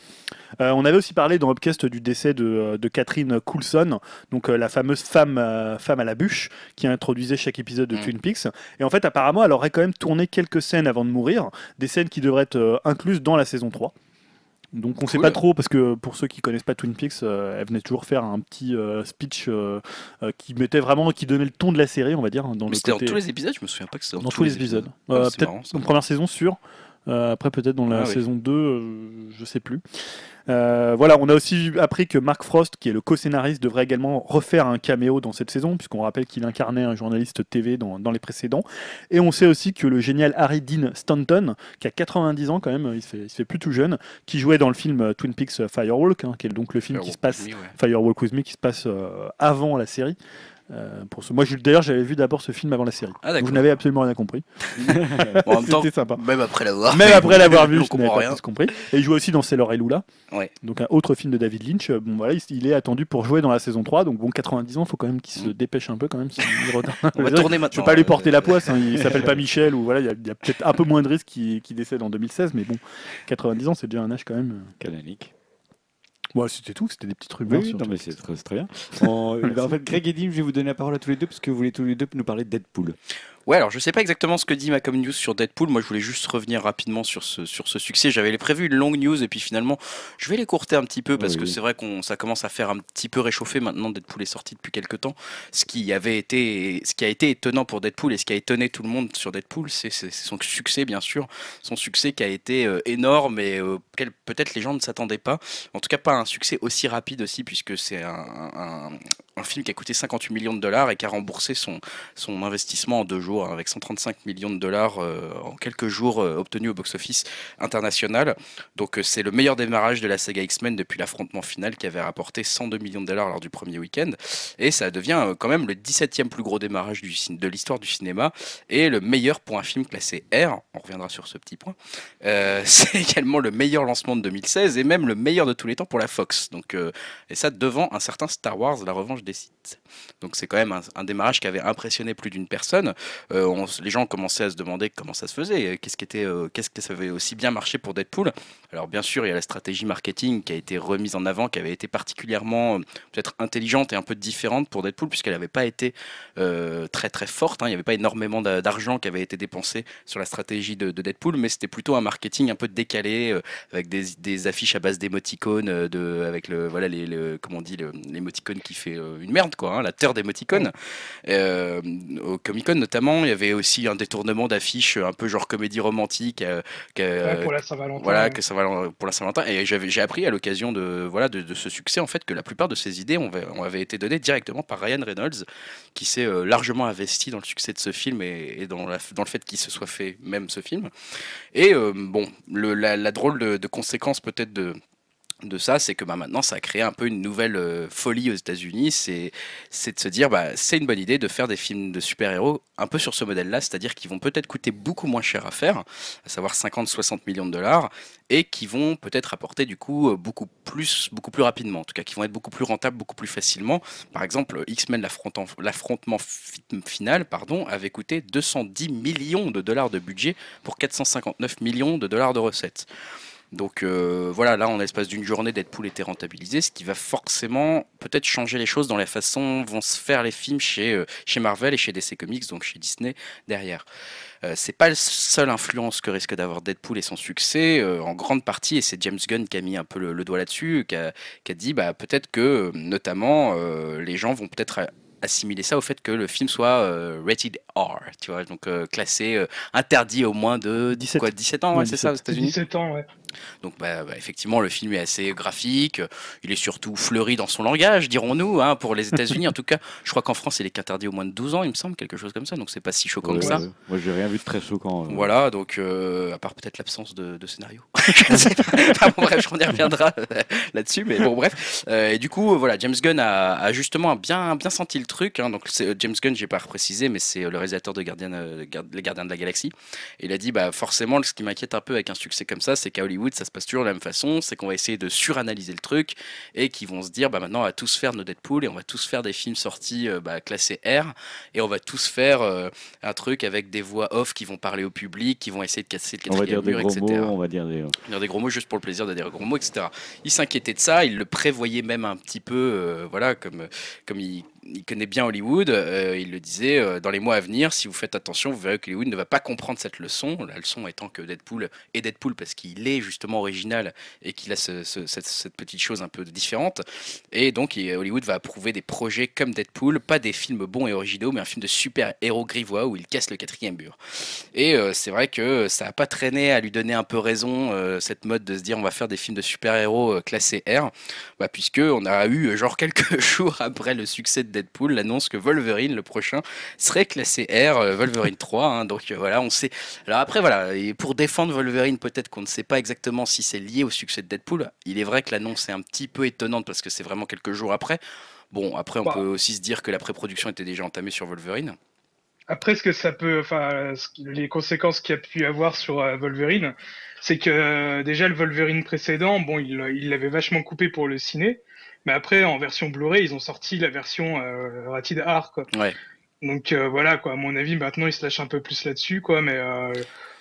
Euh, on avait aussi parlé dans Upcast du décès de, de Catherine Coulson, donc euh, la fameuse femme, euh, femme à la bûche qui introduisait chaque épisode de Mm. Twin Peaks. Et en fait, apparemment, elle aurait quand même tourné quelques scènes avant de mourir, des scènes qui devraient être incluses dans la saison 3. Donc on sait Cool. pas trop parce que pour ceux qui connaissent pas Twin Peaks, euh, elle venait toujours faire un petit euh, speech euh, qui mettait vraiment, qui donnait le ton de la série, on va dire, dans Mais c'était dans tous les épisodes, je me souviens pas que c'était dans tous les épisodes. Ah, Peut-être ça. en première saison sur. Euh, après, peut-être dans la Ah oui. saison 2, euh, je sais plus. Euh, voilà, on a aussi appris que Mark Frost, qui est le co-scénariste, devrait également refaire un caméo dans cette saison, puisqu'on rappelle qu'il incarnait un journaliste TV dans, dans les précédents. Et on sait aussi que le génial Harry Dean Stanton, qui a 90 ans quand même, il se fait, il se fait plus tout jeune, qui jouait dans le film Twin Peaks Firewalk, hein, qui est donc le film qui se passe ouais. Firewalk with Me qui se passe euh, avant la série. Euh, pour ce... Moi, je- d'ailleurs, j'avais vu d'abord ce film avant la série. Ah, Donc, vous n'avez absolument rien compris. (laughs) Bon, en même (laughs) temps, C'était sympa. même après l'avoir. Même après l'avoir (laughs) vu, on je comprend n'avais pas compris. Et il joue aussi dans Sailor et Lula. Ouais. Donc un autre film de David Lynch. Euh, Bon voilà, il, est attendu pour jouer dans la saison 3. Donc bon, 90 ans, il faut quand même qu'il se Mm. dépêche un peu quand même. On va Je tourner ne maintenant. vais pas lui euh, porter la poisse. hein, Il s'appelle pas Michel ou voilà, il y a, peut-être un peu moins de risques qu'il décède en 2016. Mais bon, 90 ans, c'est déjà un âge quand même. Canonique. Bon, c'était tout. C'était des petites rumeurs. oui, non, mais c'est très, bien. (laughs) En, en fait, Greg et Dim, je vais vous donner la parole à tous les deux parce que vous voulez tous les deux nous parler de Deadpool. Ouais, alors je sais pas exactement ce que dit ma com news sur Deadpool. Moi, je voulais juste revenir rapidement sur ce, sur ce succès. J'avais prévu une longue news et puis finalement, je vais les courter un petit peu parce Oui, que c'est vrai qu'on ça commence à faire un petit peu réchauffer maintenant. Deadpool est sorti depuis quelques temps. Ce qui avait été, ce qui a été étonnant pour Deadpool et ce qui a étonné tout le monde sur Deadpool, c'est son succès bien sûr, son succès qui a été euh, énorme et euh, auquel peut-être les gens ne s'attendaient pas. En tout cas, pas un succès aussi rapide aussi puisque c'est un, un- un film qui a coûté 58 millions de dollars et qui a remboursé son investissement en deux jours hein, avec 135 millions de dollars euh, en quelques jours euh, obtenus au box-office international. Donc euh, c'est le meilleur démarrage de la saga X-Men depuis l'affrontement final qui avait rapporté 102 millions de dollars lors du premier week-end. Et ça devient quand même le 17e plus gros démarrage de l'histoire du cinéma et le meilleur pour un film classé R. On reviendra sur ce petit point. (laughs) C'est également le meilleur lancement de 2016 et même le meilleur de tous les temps pour la Fox. Donc, et ça devant un certain Star Wars, La Revanche des Donc c'est quand même un, démarrage qui avait impressionné plus d'une personne. Euh, les gens commençaient à se demander comment ça se faisait, euh, qu'est-ce qui était, euh, qu'est-ce que ça avait aussi bien marché pour Deadpool. Alors bien sûr, il y a la stratégie marketing qui a été remise en avant, qui avait été particulièrement peut-être intelligente et un peu différente pour Deadpool puisqu'elle n'avait pas été très très forte. hein. Il n'y avait pas énormément d'a- d'argent qui avait été dépensé sur la stratégie de, de Deadpool, mais c'était plutôt un marketing un peu décalé avec des, affiches à base d'émoticônes, avec le voilà les, le- comment on dit l'émoticône qui fait une merde quoi, hein, la terre d'émoticônes. Euh, au Comic Con notamment, il y avait aussi un détournement d'affiches un peu genre comédie romantique. euh, que- Ouais, pour la Saint-Valentin. voilà, ouais. que pour la Saint-Valentin. Et j'ai appris à l'occasion de, voilà, de, de ce succès, en fait, que la plupart de ces idées ont, ont avaient été données directement par Ryan Reynolds, qui s'est euh, largement investi dans le succès de ce film et, et dans, la- dans le fait qu'il se soit fait même ce film. Et euh, bon, le, la, la drôle de, de conséquence peut-être de de ça, c'est que bah, maintenant ça a créé un peu une nouvelle euh, folie aux États-Unis. C'est c'est de se dire, bah, c'est une bonne idée de faire des films de super-héros un peu sur ce modèle-là, c'est-à-dire qu'ils vont peut-être coûter beaucoup moins cher à faire, à savoir 50-60 millions de dollars, et qui vont peut-être apporter du coup euh, beaucoup plus, beaucoup plus rapidement, en tout cas qui vont être beaucoup plus rentables, beaucoup plus facilement. Par exemple, X-Men l'affrontement fi- final, pardon, avait coûté 210 millions de dollars de budget pour 459 millions de dollars de recettes. Donc euh, voilà, là en l'espace d'une journée, Deadpool était rentabilisé, ce qui va forcément peut-être changer les choses dans la façon vont se faire les films chez, euh, chez Marvel et chez DC Comics, donc chez Disney derrière. Euh, c'est pas la seule influence que risque d'avoir Deadpool et son succès, euh, en grande partie, et c'est James Gunn qui a mis un peu le, doigt là-dessus, qui a, dit bah, peut-être que notamment les gens vont peut-être assimiler ça au fait que le film soit rated R, tu vois, donc euh, classé euh, interdit au moins de 17. Quoi, 17 ans, ouais, Ouais, c'est ça aux 17. États-Unis. 17 ans, ouais. Donc bah, bah, effectivement, le film est assez graphique, il est surtout fleuri dans son langage, dirons-nous, hein, pour les États-Unis. en tout cas, je crois qu'en France, il est qu'interdit au moins de 12 ans, il me semble, quelque chose comme ça. Donc c'est pas si choquant que Ouais, ça. ouais. Moi, j'ai rien vu de très choquant. euh. Voilà, donc euh, à part peut-être l'absence de, de scénario. (laughs) Enfin, bon, bref, on y reviendra euh, là-dessus, mais bon, bref. Euh, et du coup, euh, voilà, James Gunn a, a justement bien, bien senti le truc. hein. donc, euh, James Gunn, j'ai pas précisé, mais c'est euh, le réalisateur de Gardien, euh, Les Gardiens de la Galaxie. Et il a dit, bah, forcément, ce qui m'inquiète un peu avec un succès comme ça, c'est qu'à Hollywood, ça se passe toujours de la même façon. C'est qu'on va essayer de suranalyser le truc et qu'ils vont se dire, bah, maintenant, on va tous faire nos Deadpool et on va tous faire des films sortis euh, bah, classés R et on va tous faire euh, un truc avec des voix off qui vont parler au public, qui vont essayer de casser le quatrième mur, gros etc mots, on va dire des. dire des gros mots juste pour le plaisir de dire des gros mots, etc. Il s'inquiétait de ça, il le prévoyait même un petit peu, voilà, comme, comme il, il connaît bien Hollywood. euh, il le disait euh, dans les mois à venir, si vous faites attention, vous verrez que Hollywood ne va pas comprendre cette leçon. La leçon étant que Deadpool est Deadpool parce qu'il est justement original et qu'il a ce- ce- cette, petite chose un peu différente. Et donc Hollywood va approuver des projets comme Deadpool, pas des films bons et originaux, mais un film de super-héros grivois où il casse le quatrième mur. Et euh, c'est vrai que ça n'a pas traîné à lui donner un peu raison, cette mode de se dire on va faire des films de super-héros classés R, bah, puisque on a eu genre (laughs) quelques jours après le succès de Deadpool l'annonce que Wolverine, le prochain, serait classé R, euh, Wolverine (laughs) 3. hein. donc euh, voilà, on sait. Alors après voilà, et pour défendre Wolverine, peut-être qu'on ne sait pas exactement si c'est lié au succès de Deadpool. Il est vrai que l'annonce est un petit peu étonnante parce que c'est vraiment quelques jours après. Bon, après, on Bah. peut aussi se dire que la pré-production était déjà entamée sur Wolverine. Après, ce que ça peut, enfin, les conséquences qu'il y a pu avoir sur euh, Wolverine, c'est que déjà le Wolverine précédent, bon, il l'avait vachement coupé pour le ciné, mais après en version Blu-ray, ils ont sorti la version euh, rated R, quoi. Ouais. Donc euh, voilà, quoi. À mon avis, maintenant ils se lâchent un peu plus là-dessus, quoi. Mais euh,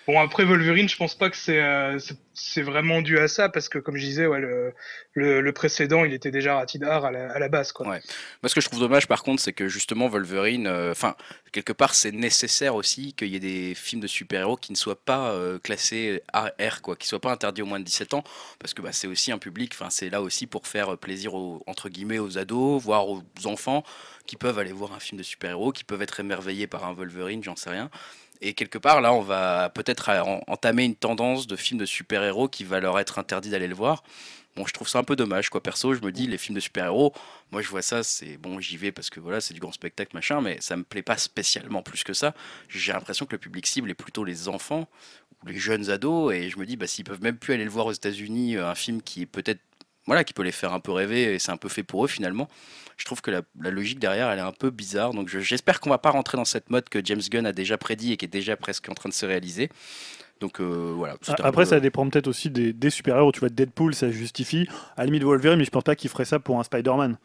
bon, après Wolverine, je pense pas que c'est euh, c'est- vraiment dû à ça, parce que comme je disais, ouais, le, le, précédent, il était déjà rated R à la, à la base, quoi. Ouais. Moi, ce que je trouve dommage, par contre, c'est que justement Wolverine, euh, enfin, quelque part, c'est nécessaire aussi qu'il y ait des films de super-héros qui ne soient pas euh, classés R, quoi, qui soient pas interdits aux moins de 17 ans, parce que bah, c'est aussi un public, c'est là aussi pour faire plaisir aux, entre guillemets aux ados, voire aux enfants qui peuvent aller voir un film de super-héros, qui peuvent être émerveillés par un Wolverine, j'en sais rien. Et quelque part, là, on va peut-être en- entamer une tendance de films de super-héros qui va leur être interdit d'aller le voir. Bon, je trouve ça un peu dommage, quoi. Perso, je me dis, les films de super-héros, moi, je vois ça, c'est bon, j'y vais parce que voilà, c'est du grand spectacle, machin, mais ça me plaît pas spécialement plus que ça. J'ai l'impression que le public cible est plutôt les enfants ou les jeunes ados, et je me dis, bah, s'ils peuvent même plus aller le voir aux États-Unis, euh, un film qui est peut-être, voilà, qui peut les faire un peu rêver, et c'est un peu fait pour eux finalement. Je trouve que la, la logique derrière, elle est un peu bizarre. Donc, je- j'espère qu'on va pas rentrer dans cette mode que James Gunn a déjà prédit et qui est déjà presque en train de se réaliser. Donc, euh, voilà. Après, peu- ça dépend peut-être aussi des, des super-héros. Tu vois, Deadpool, ça justifie. À la limite, Wolverine, mais je pense pas qu'ils feraient ça pour un Spider-Man.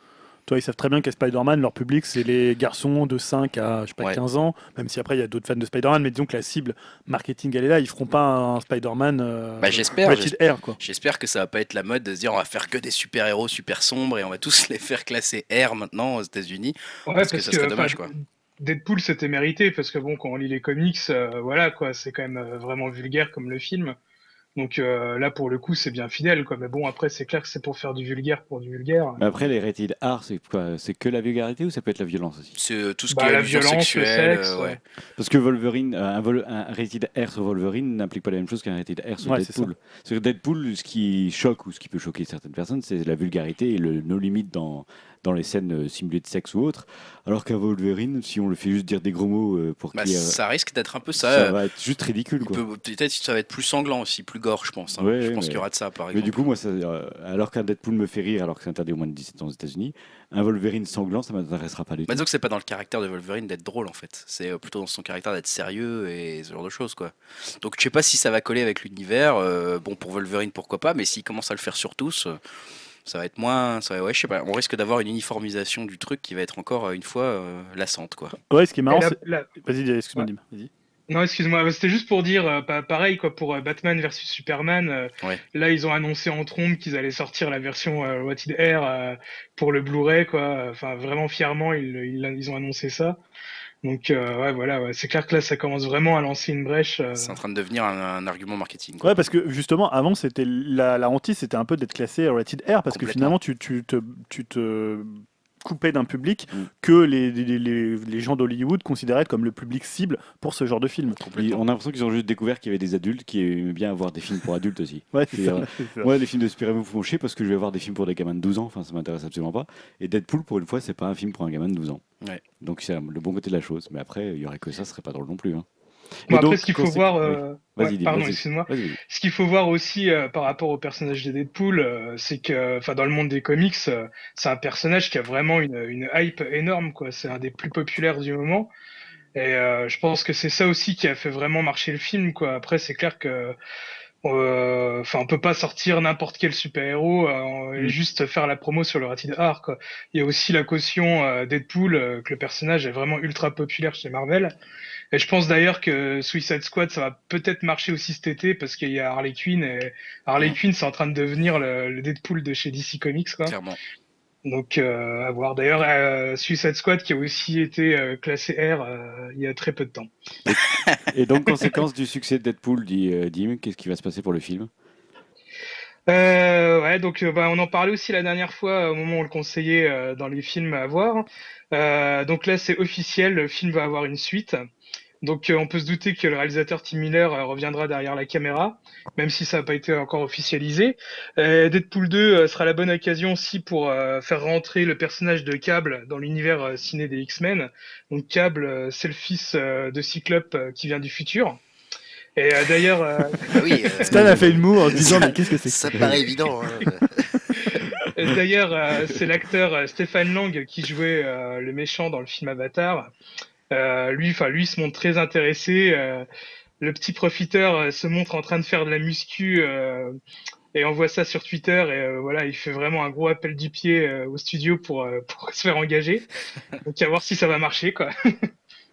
Toi, ils savent très bien qu'à Spider-Man, leur public, c'est les garçons de 5 à je sais pas, Ouais. 15 ans, même si après, il y a d'autres fans de Spider-Man, mais disons que la cible marketing, elle est là. Ils feront pas un Spider-Man euh, Bah, j'espère, rated R, quoi. J'espère que ça va pas être la mode de se dire on va faire que des super-héros super sombres et on va tous (laughs) les faire classer R maintenant aux États-Unis. Ouais, Parce que ça serait dommage, quoi. Deadpool, c'était mérité parce que bon, quand on lit les comics, euh, voilà quoi, c'est quand même euh, vraiment vulgaire comme le film. Donc euh, là, pour le coup, c'est bien fidèle, quoi. Mais bon, après, c'est clair que c'est pour faire du vulgaire pour du vulgaire. Mais après, les rated R, c'est quoi? C'est que la vulgarité ou ça peut être la violence aussi? C'est euh, tout ce Bah, qui est la violence, le sexuelle. sexe, euh, ouais. ouais. Parce que Wolverine, euh, un, vol- un rated R sur Wolverine n'implique pas la même chose qu'un rated R sur Ouais, c'est Deadpool. Sur Deadpool, ce qui choque ou ce qui peut choquer certaines personnes, c'est la vulgarité et le no limite dans, dans les scènes euh, simulées de sexe ou autres. Alors qu'un Wolverine, si on le fait juste dire des gros mots euh, pour Bah, y ait- ça risque d'être un peu ça. ça euh, va être juste ridicule. Peut-être ça va être plus sanglant aussi, plus gore, je pense. hein. Ouais, je ouais, pense mais- qu'il y aura de ça, par Mais exemple. du coup, moi, ça, euh, alors qu'un Deadpool me fait rire, alors que c'est interdit au moins de 17 ans aux États-Unis, un Wolverine sanglant, ça m'intéressera pas du tout. Bah, disons que c'est pas dans le caractère de Wolverine d'être drôle en fait. C'est euh, plutôt dans son caractère d'être sérieux et ce genre de choses quoi. Donc je sais pas si ça va coller avec l'univers. euh, bon pour Wolverine pourquoi pas, mais s'il commence à le faire sur tous, euh, ça va être moins. Ça va- ouais, je sais pas. On risque d'avoir une uniformisation du truc qui va être encore euh, une fois euh, lassante quoi. Ouais, ce qui est marrant, la- Vas-y, excuse-moi, Ouais. Dim. Vas-y. Non, excuse-moi, c'était juste pour dire, euh, pa- pareil, quoi, pour euh, Batman versus Superman. euh, Ouais. Là, ils ont annoncé en trompe qu'ils allaient sortir la version euh, Rated R euh, pour le Blu-ray, quoi. Enfin, vraiment fièrement, ils, ils, ils ont annoncé ça. Donc, euh, ouais, voilà, ouais. c'est clair que là, ça commence vraiment à lancer une brèche. euh, C'est en train de devenir un, un argument marketing. Quoi. Ouais, parce que justement, avant, c'était la, la hantise, c'était un peu d'être classé rated R, parce que finalement, tu, tu te, tu te coupais d'un public Mm. que les, les, les, les gens d'Hollywood considéraient comme le public cible pour ce genre de film. On a l'impression qu'ils ont juste découvert qu'il y avait des adultes qui aimaient bien avoir des films pour adultes aussi. (laughs) Ouais, c'est ça, c'est. Moi, les films de super-héros me font chier parce que je vais voir des films pour des gamins de 12 ans, enfin ça m'intéresse absolument pas. Et Deadpool, pour une fois, c'est pas un film pour un gamin de 12 ans. Ouais. Donc c'est le bon côté de la chose. Mais après, il y aurait que ça, ce serait pas drôle non plus. hein. Bon, après, ce qu'il faut voir, euh, Vas-y, ouais, dis, pardon, excuse-moi. Ce qu'il faut voir aussi euh, par rapport au personnage de Deadpool, euh, c'est que, enfin, dans le monde des comics, euh, c'est un personnage qui a vraiment une, une hype énorme, quoi. C'est un des plus populaires du moment. Et euh, je pense que c'est ça aussi qui a fait vraiment marcher le film, quoi. Après, c'est clair que, euh, enfin, on peut pas sortir n'importe quel super-héros euh, et Mm. juste faire la promo sur le rated R, quoi. Il y a aussi la caution euh, Deadpool, euh, que le personnage est vraiment ultra populaire chez Marvel. Et je pense d'ailleurs que Suicide Squad, ça va peut-être marcher aussi cet été parce qu'il y a Harley Quinn et Harley Mm. Quinn, c'est en train de devenir le, le Deadpool de chez DC Comics, quoi. Clairement. Donc à voir. D'ailleurs, Suicide Squad qui a aussi été classé R il y a très peu de temps. Et donc, conséquence du succès de Deadpool, dit Dim, qu'est-ce qui va se passer pour le film? Euh, ouais, donc bah, on en parlait aussi la dernière fois au moment où on le conseillait dans les films à voir. donc là, c'est officiel, le film va avoir une suite. Donc on peut se douter que le réalisateur Tim Miller reviendra derrière la caméra, même si ça n'a pas été encore officialisé. Deadpool 2 sera la bonne occasion aussi pour faire rentrer le personnage de Cable dans l'univers ciné des X-Men. Donc Cable, c'est le fils de Cyclope qui vient du futur. Et d'ailleurs, (laughs) ah oui, Stan a fait une moue en disant mais qu'est-ce que c'est Ça paraît évident. Hein. (laughs) D'ailleurs, c'est l'acteur Stéphane Lang qui jouait le méchant dans le film Avatar. Euh, lui, enfin lui se montre très intéressé. Euh, le petit profiteur euh, se montre en train de faire de la muscu et on voit ça sur Twitter et voilà, il fait vraiment un gros appel du pied au studio pour, (laughs) pour se faire engager. Donc à voir si ça va marcher quoi. (laughs)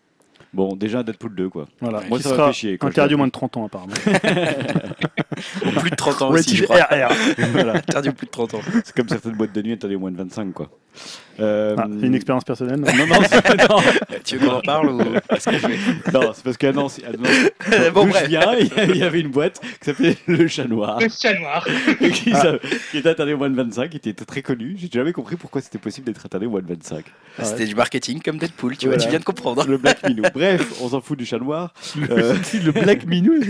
Bon, déjà Deadpool 2, quoi. Voilà. Moi, Qui ça sera fait chier. quoi. Interdit aux moins de 30 ans, apparemment. (laughs) (laughs) Au plus de 30 ans aussi, je crois. RR. Voilà. Interdit au plus de 30 ans. C'est comme certaines boîtes de nuit interdit aux moins de 25, quoi. Euh, Ah, c'est une expérience personnelle. Non, non, c'est- (laughs) non, Tu veux qu'on en parle ou non, c'est parce qu'à Nancy, à Nancy, Bon, bref. viens, il y avait une boîte qui s'appelait Le Chat Noir, Le chat noir. qui, était interdit aux moins de 25, qui était très connu. J'ai jamais compris pourquoi c'était possible d'être interdit aux moins de 25. C'était du marketing comme Deadpool, tu Voilà. vois, tu viens de comprendre. Le Black Minou. Bref, on s'en fout du Chat Noir. Euh, (laughs) le Black (laughs) Minou.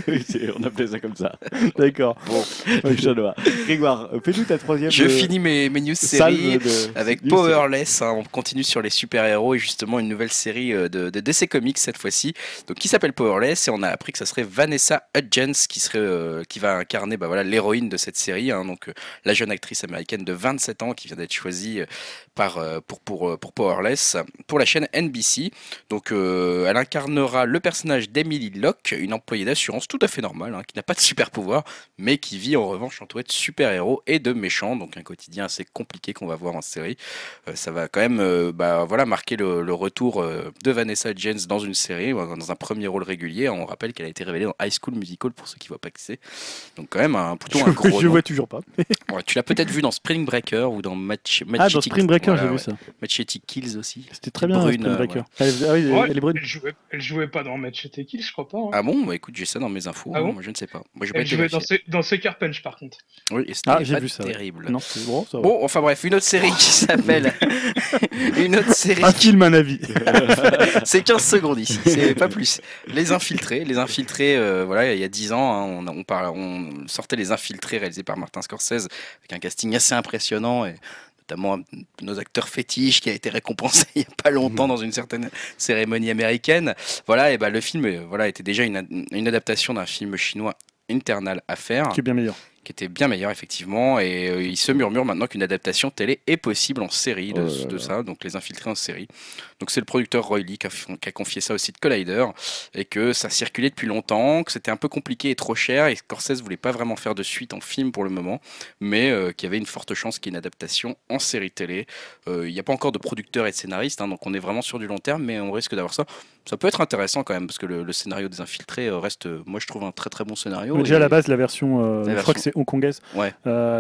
on appelait ça comme ça. D'accord. Bon, le Chat Noir. Grégoire, euh, fais-nous ta troisième. Je euh, finis mes, mes news séries. de- Avec news Powerless, hein, on continue sur les super-héros et justement une nouvelle série euh, de, de DC Comics cette fois-ci, donc qui s'appelle Powerless et on a appris que ça serait Vanessa Hudgens qui serait euh, qui va incarner bah, voilà l'héroïne de cette série, hein, donc euh, la jeune actrice américaine de 27 ans qui vient d'être choisie euh, par euh, pour pour euh, pour Powerless pour la chaîne NBC. Donc euh, elle incarnera le personnage d'Emily Locke, une employée d'assurance tout à fait normale, hein, qui n'a pas de super pouvoir, mais qui vit en revanche entourée de super-héros et de méchants, donc un quotidien assez compliqué qu'on va voir en série. Euh, ça va quand même euh, bah, voilà, marquer le, le retour euh, de Vanessa Hudgens dans une série, dans un premier rôle régulier. On rappelle qu'elle a été révélée dans High School Musical pour ceux qui ne voient pas qui c'est. Donc quand même un, plutôt un (laughs) gros Je nom. vois toujours pas. (laughs) Ouais, tu l'as peut-être vu dans Spring Breaker ou dans Match, Ah, dans Spring Breaker, j'ai vu ça. Machete Kills aussi. C'était très bien, Brune, Spring Breaker. Elle est- ah oui, Ouais, elle est brune. elle, jouait, elle jouait pas dans Match et Kill, je crois pas. hein. Ah bon? Bah écoute j'ai ça dans mes infos, Ah hein, bon moi je ne sais pas. Moi elle jouait dans, ce, dans Sucker Punch par contre. Oui, et c'était Ah, j'ai pas vu ça, terrible. Non, c'est bon, ça. Bon, enfin bref, une autre série qui s'appelle. (laughs) une autre série. Un film, un avis. (laughs) c'est 15 secondes ici, c'est pas plus. Les infiltrés, les infiltrés, euh, voilà, il y a 10 ans, hein, on, on sortait les infiltrés réalisés par Martin Scorsese avec un casting assez impressionnant et notamment nos acteurs fétiches qui a été récompensé (laughs) il y a pas longtemps dans une certaine cérémonie américaine. Voilà, et ben le film, euh, voilà, était déjà une, ad- une adaptation d'un film chinois Internal Affair Qui est bien meilleur. Qui était bien meilleur effectivement et euh, il se murmure maintenant qu'une adaptation télé est possible en série de, Oh de ça donc les infiltrés en série. Donc c'est le producteur Roy Lee qui a, qui a confié ça au site Collider et que ça circulait depuis longtemps que c'était un peu compliqué et trop cher et Scorsese voulait pas vraiment faire de suite en film pour le moment mais euh, qu'il y avait une forte chance qu'il y ait une adaptation en série télé. Euh, il n'y a pas encore de producteur et de scénariste hein, donc on est vraiment sur du long terme mais on risque d'avoir ça ça peut être intéressant quand même parce que le, le scénario des infiltrés euh, reste euh, moi je trouve un très très bon scénario Mais déjà, à la base, la version, euh, La je version- crois que c'est hongkongaise, Ouais.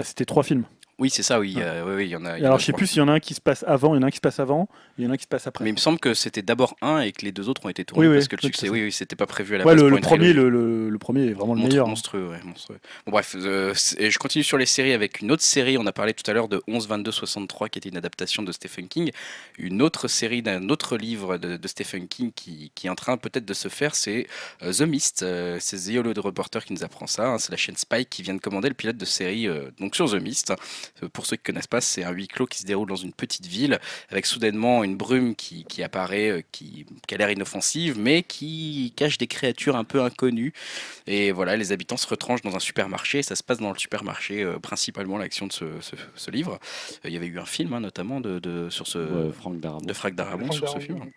c'était trois films. Oui, c'est ça, oui. euh, oui, oui, il y en a. il Et y en a alors, je sais plus s'il y en a un qui se passe avant, il y en a un qui se passe avant, il y en a un qui se passe après. Mais il me semble que c'était d'abord un et que les deux autres ont été tournés Oui, parce que le succès, oui, oui, c'était pas prévu à la ouais, base. le, premier, le, le- le premier est vraiment le meilleur. Monstrueux, ouais, monstrueux. Bon, bref, euh, et je continue sur les séries avec une autre série. On a parlé tout à l'heure de 11 22 63 qui était une adaptation de Stephen King. Une autre série d'un autre livre de, de Stephen King qui, qui est en train peut-être de se faire, c'est euh, The Mist. C'est The Hollow Reporter qui nous apprend ça. hein. C'est la chaîne Spike qui vient de commander le pilote de série donc sur The Mist. Euh, Pour ceux qui connaissent pas, c'est un huis clos qui se déroule dans une petite ville avec soudainement une brume qui, qui apparaît, euh, qui, qui a l'air inoffensive, mais qui cache des créatures un peu inconnues. Et voilà, les habitants se retranchent dans un supermarché. Et ça se passe dans le supermarché, euh, principalement l'action de ce, ce- ce livre. Euh, Il y avait eu un film, hein, notamment, de, de- sur ce, Ouais, Franck de Frank Darabont Frank sur ce film.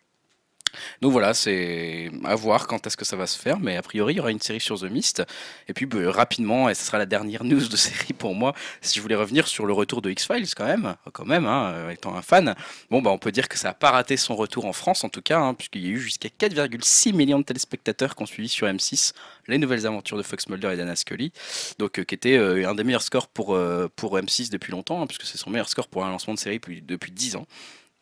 Donc voilà, c'est à voir quand est-ce que ça va se faire, mais a priori il y aura une série sur The Mist. Et puis bah, rapidement, et ce sera la dernière (laughs) news de série pour moi, si je voulais revenir sur le retour de X-Files quand même, quand même, hein, euh, étant un fan, bon bah on peut dire que ça n'a pas raté son retour en France en tout cas, hein, puisqu'il y a eu jusqu'à 4,6 millions de téléspectateurs qui ont suivi sur M6 les nouvelles aventures de Fox Mulder et Dana Scully, donc euh, qui était euh, un des meilleurs scores pour, pour M6 depuis longtemps, hein, puisque c'est son meilleur score pour un lancement de série depuis, depuis 10 ans.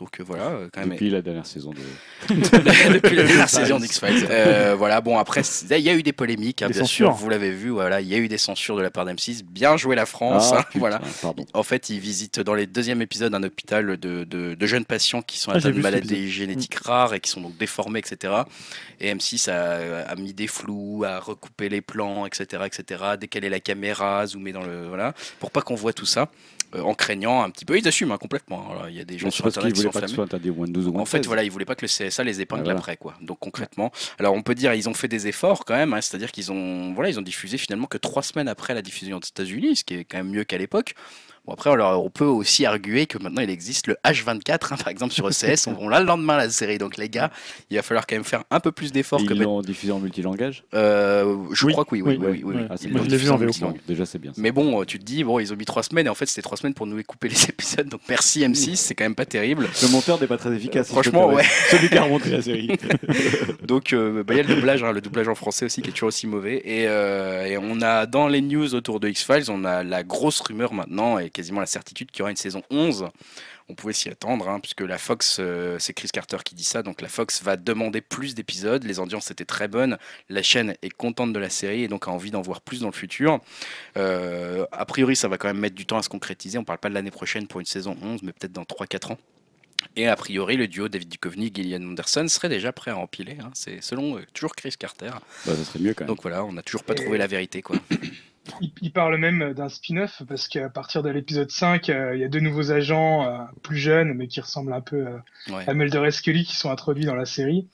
Donc euh, voilà, euh, quand même. Depuis la dernière saison de. (laughs) depuis la dernière (laughs) saison d'X-Files. Euh, voilà, bon, après, il y a eu des polémiques, hein, Des bien sûr, vous l'avez vu, voilà, il y a eu des censures de la part d'M6. Bien joué la France, Ah, hein, putain, voilà. Pardon. En fait, ils visitent dans les deuxième épisode un hôpital de, de- de jeunes patients qui sont Ah, atteints de maladies génétiques rares et qui sont donc déformés, etc. Et M6 a, a mis des flous, a recoupé les plans, etc., etc., décalé la caméra, zoomé dans le voilà, pour pas qu'on voit tout ça, en craignant un petit peu. Ils assument hein, complètement. Il y a des gens sur Internet qui sont pas soit interdit au moins de 12 ou moins En fait, 16. voilà, ils voulaient pas que le CSA les épingle voilà. après, quoi. Donc concrètement, alors on peut dire ils ont fait des efforts quand même, hein, c'est-à-dire qu'ils ont, voilà, ils ont diffusé finalement que trois semaines après la diffusion aux États-Unis, ce qui est quand même mieux qu'à l'époque. Bon après, alors, on peut aussi arguer que maintenant il existe le H24, hein, par exemple sur ECS, on, on l'a le lendemain la série. Donc les gars, il va falloir quand même faire un peu plus d'efforts que Ils l'ont diffusé en multilangage Euh, je Oui, crois que oui, oui, oui, oui, oui, oui, ouais. oui. Ah, Moi, je l'ai vu en VO. Déjà, c'est bien. ça. Mais bon, tu te dis, bon, ils ont mis trois semaines et en fait c'était trois semaines pour nous couper les (laughs) épisodes, donc merci M6, c'est quand même pas terrible. Le monteur n'est pas très efficace. peux Franchement, me ouais. Celui qui a remonté la série. (laughs) Donc euh, bah, il y a le doublage, hein, le doublage en français aussi qui est toujours aussi mauvais. Et, euh, et on a dans les news autour de X-Files, on a la grosse rumeur maintenant et quasiment la certitude qu'il y aura une saison 11. On pouvait s'y attendre, hein, puisque la Fox, euh, c'est Chris Carter qui dit ça, donc la Fox va demander plus d'épisodes. Les audiences étaient très bonnes, la chaîne est contente de la série et donc a envie d'en voir plus dans le futur. Euh, a priori, ça va quand même mettre du temps à se concrétiser. On parle pas de l'année prochaine pour une saison 11, mais peut-être dans 3-4 ans. Et a priori, le duo David Duchovny Gillian Anderson serait déjà prêt à empiler. hein. C'est selon euh, toujours Chris Carter. Bah, ça serait mieux quand même. Donc voilà, on n'a toujours pas trouvé la vérité. Quoi. (coughs) Il, il parle même d'un spin-off parce qu'à partir de l'épisode 5, euh, il y a deux nouveaux agents euh, plus jeunes mais qui ressemblent un peu euh, Ouais. à Mulder et Scully qui sont introduits dans la série.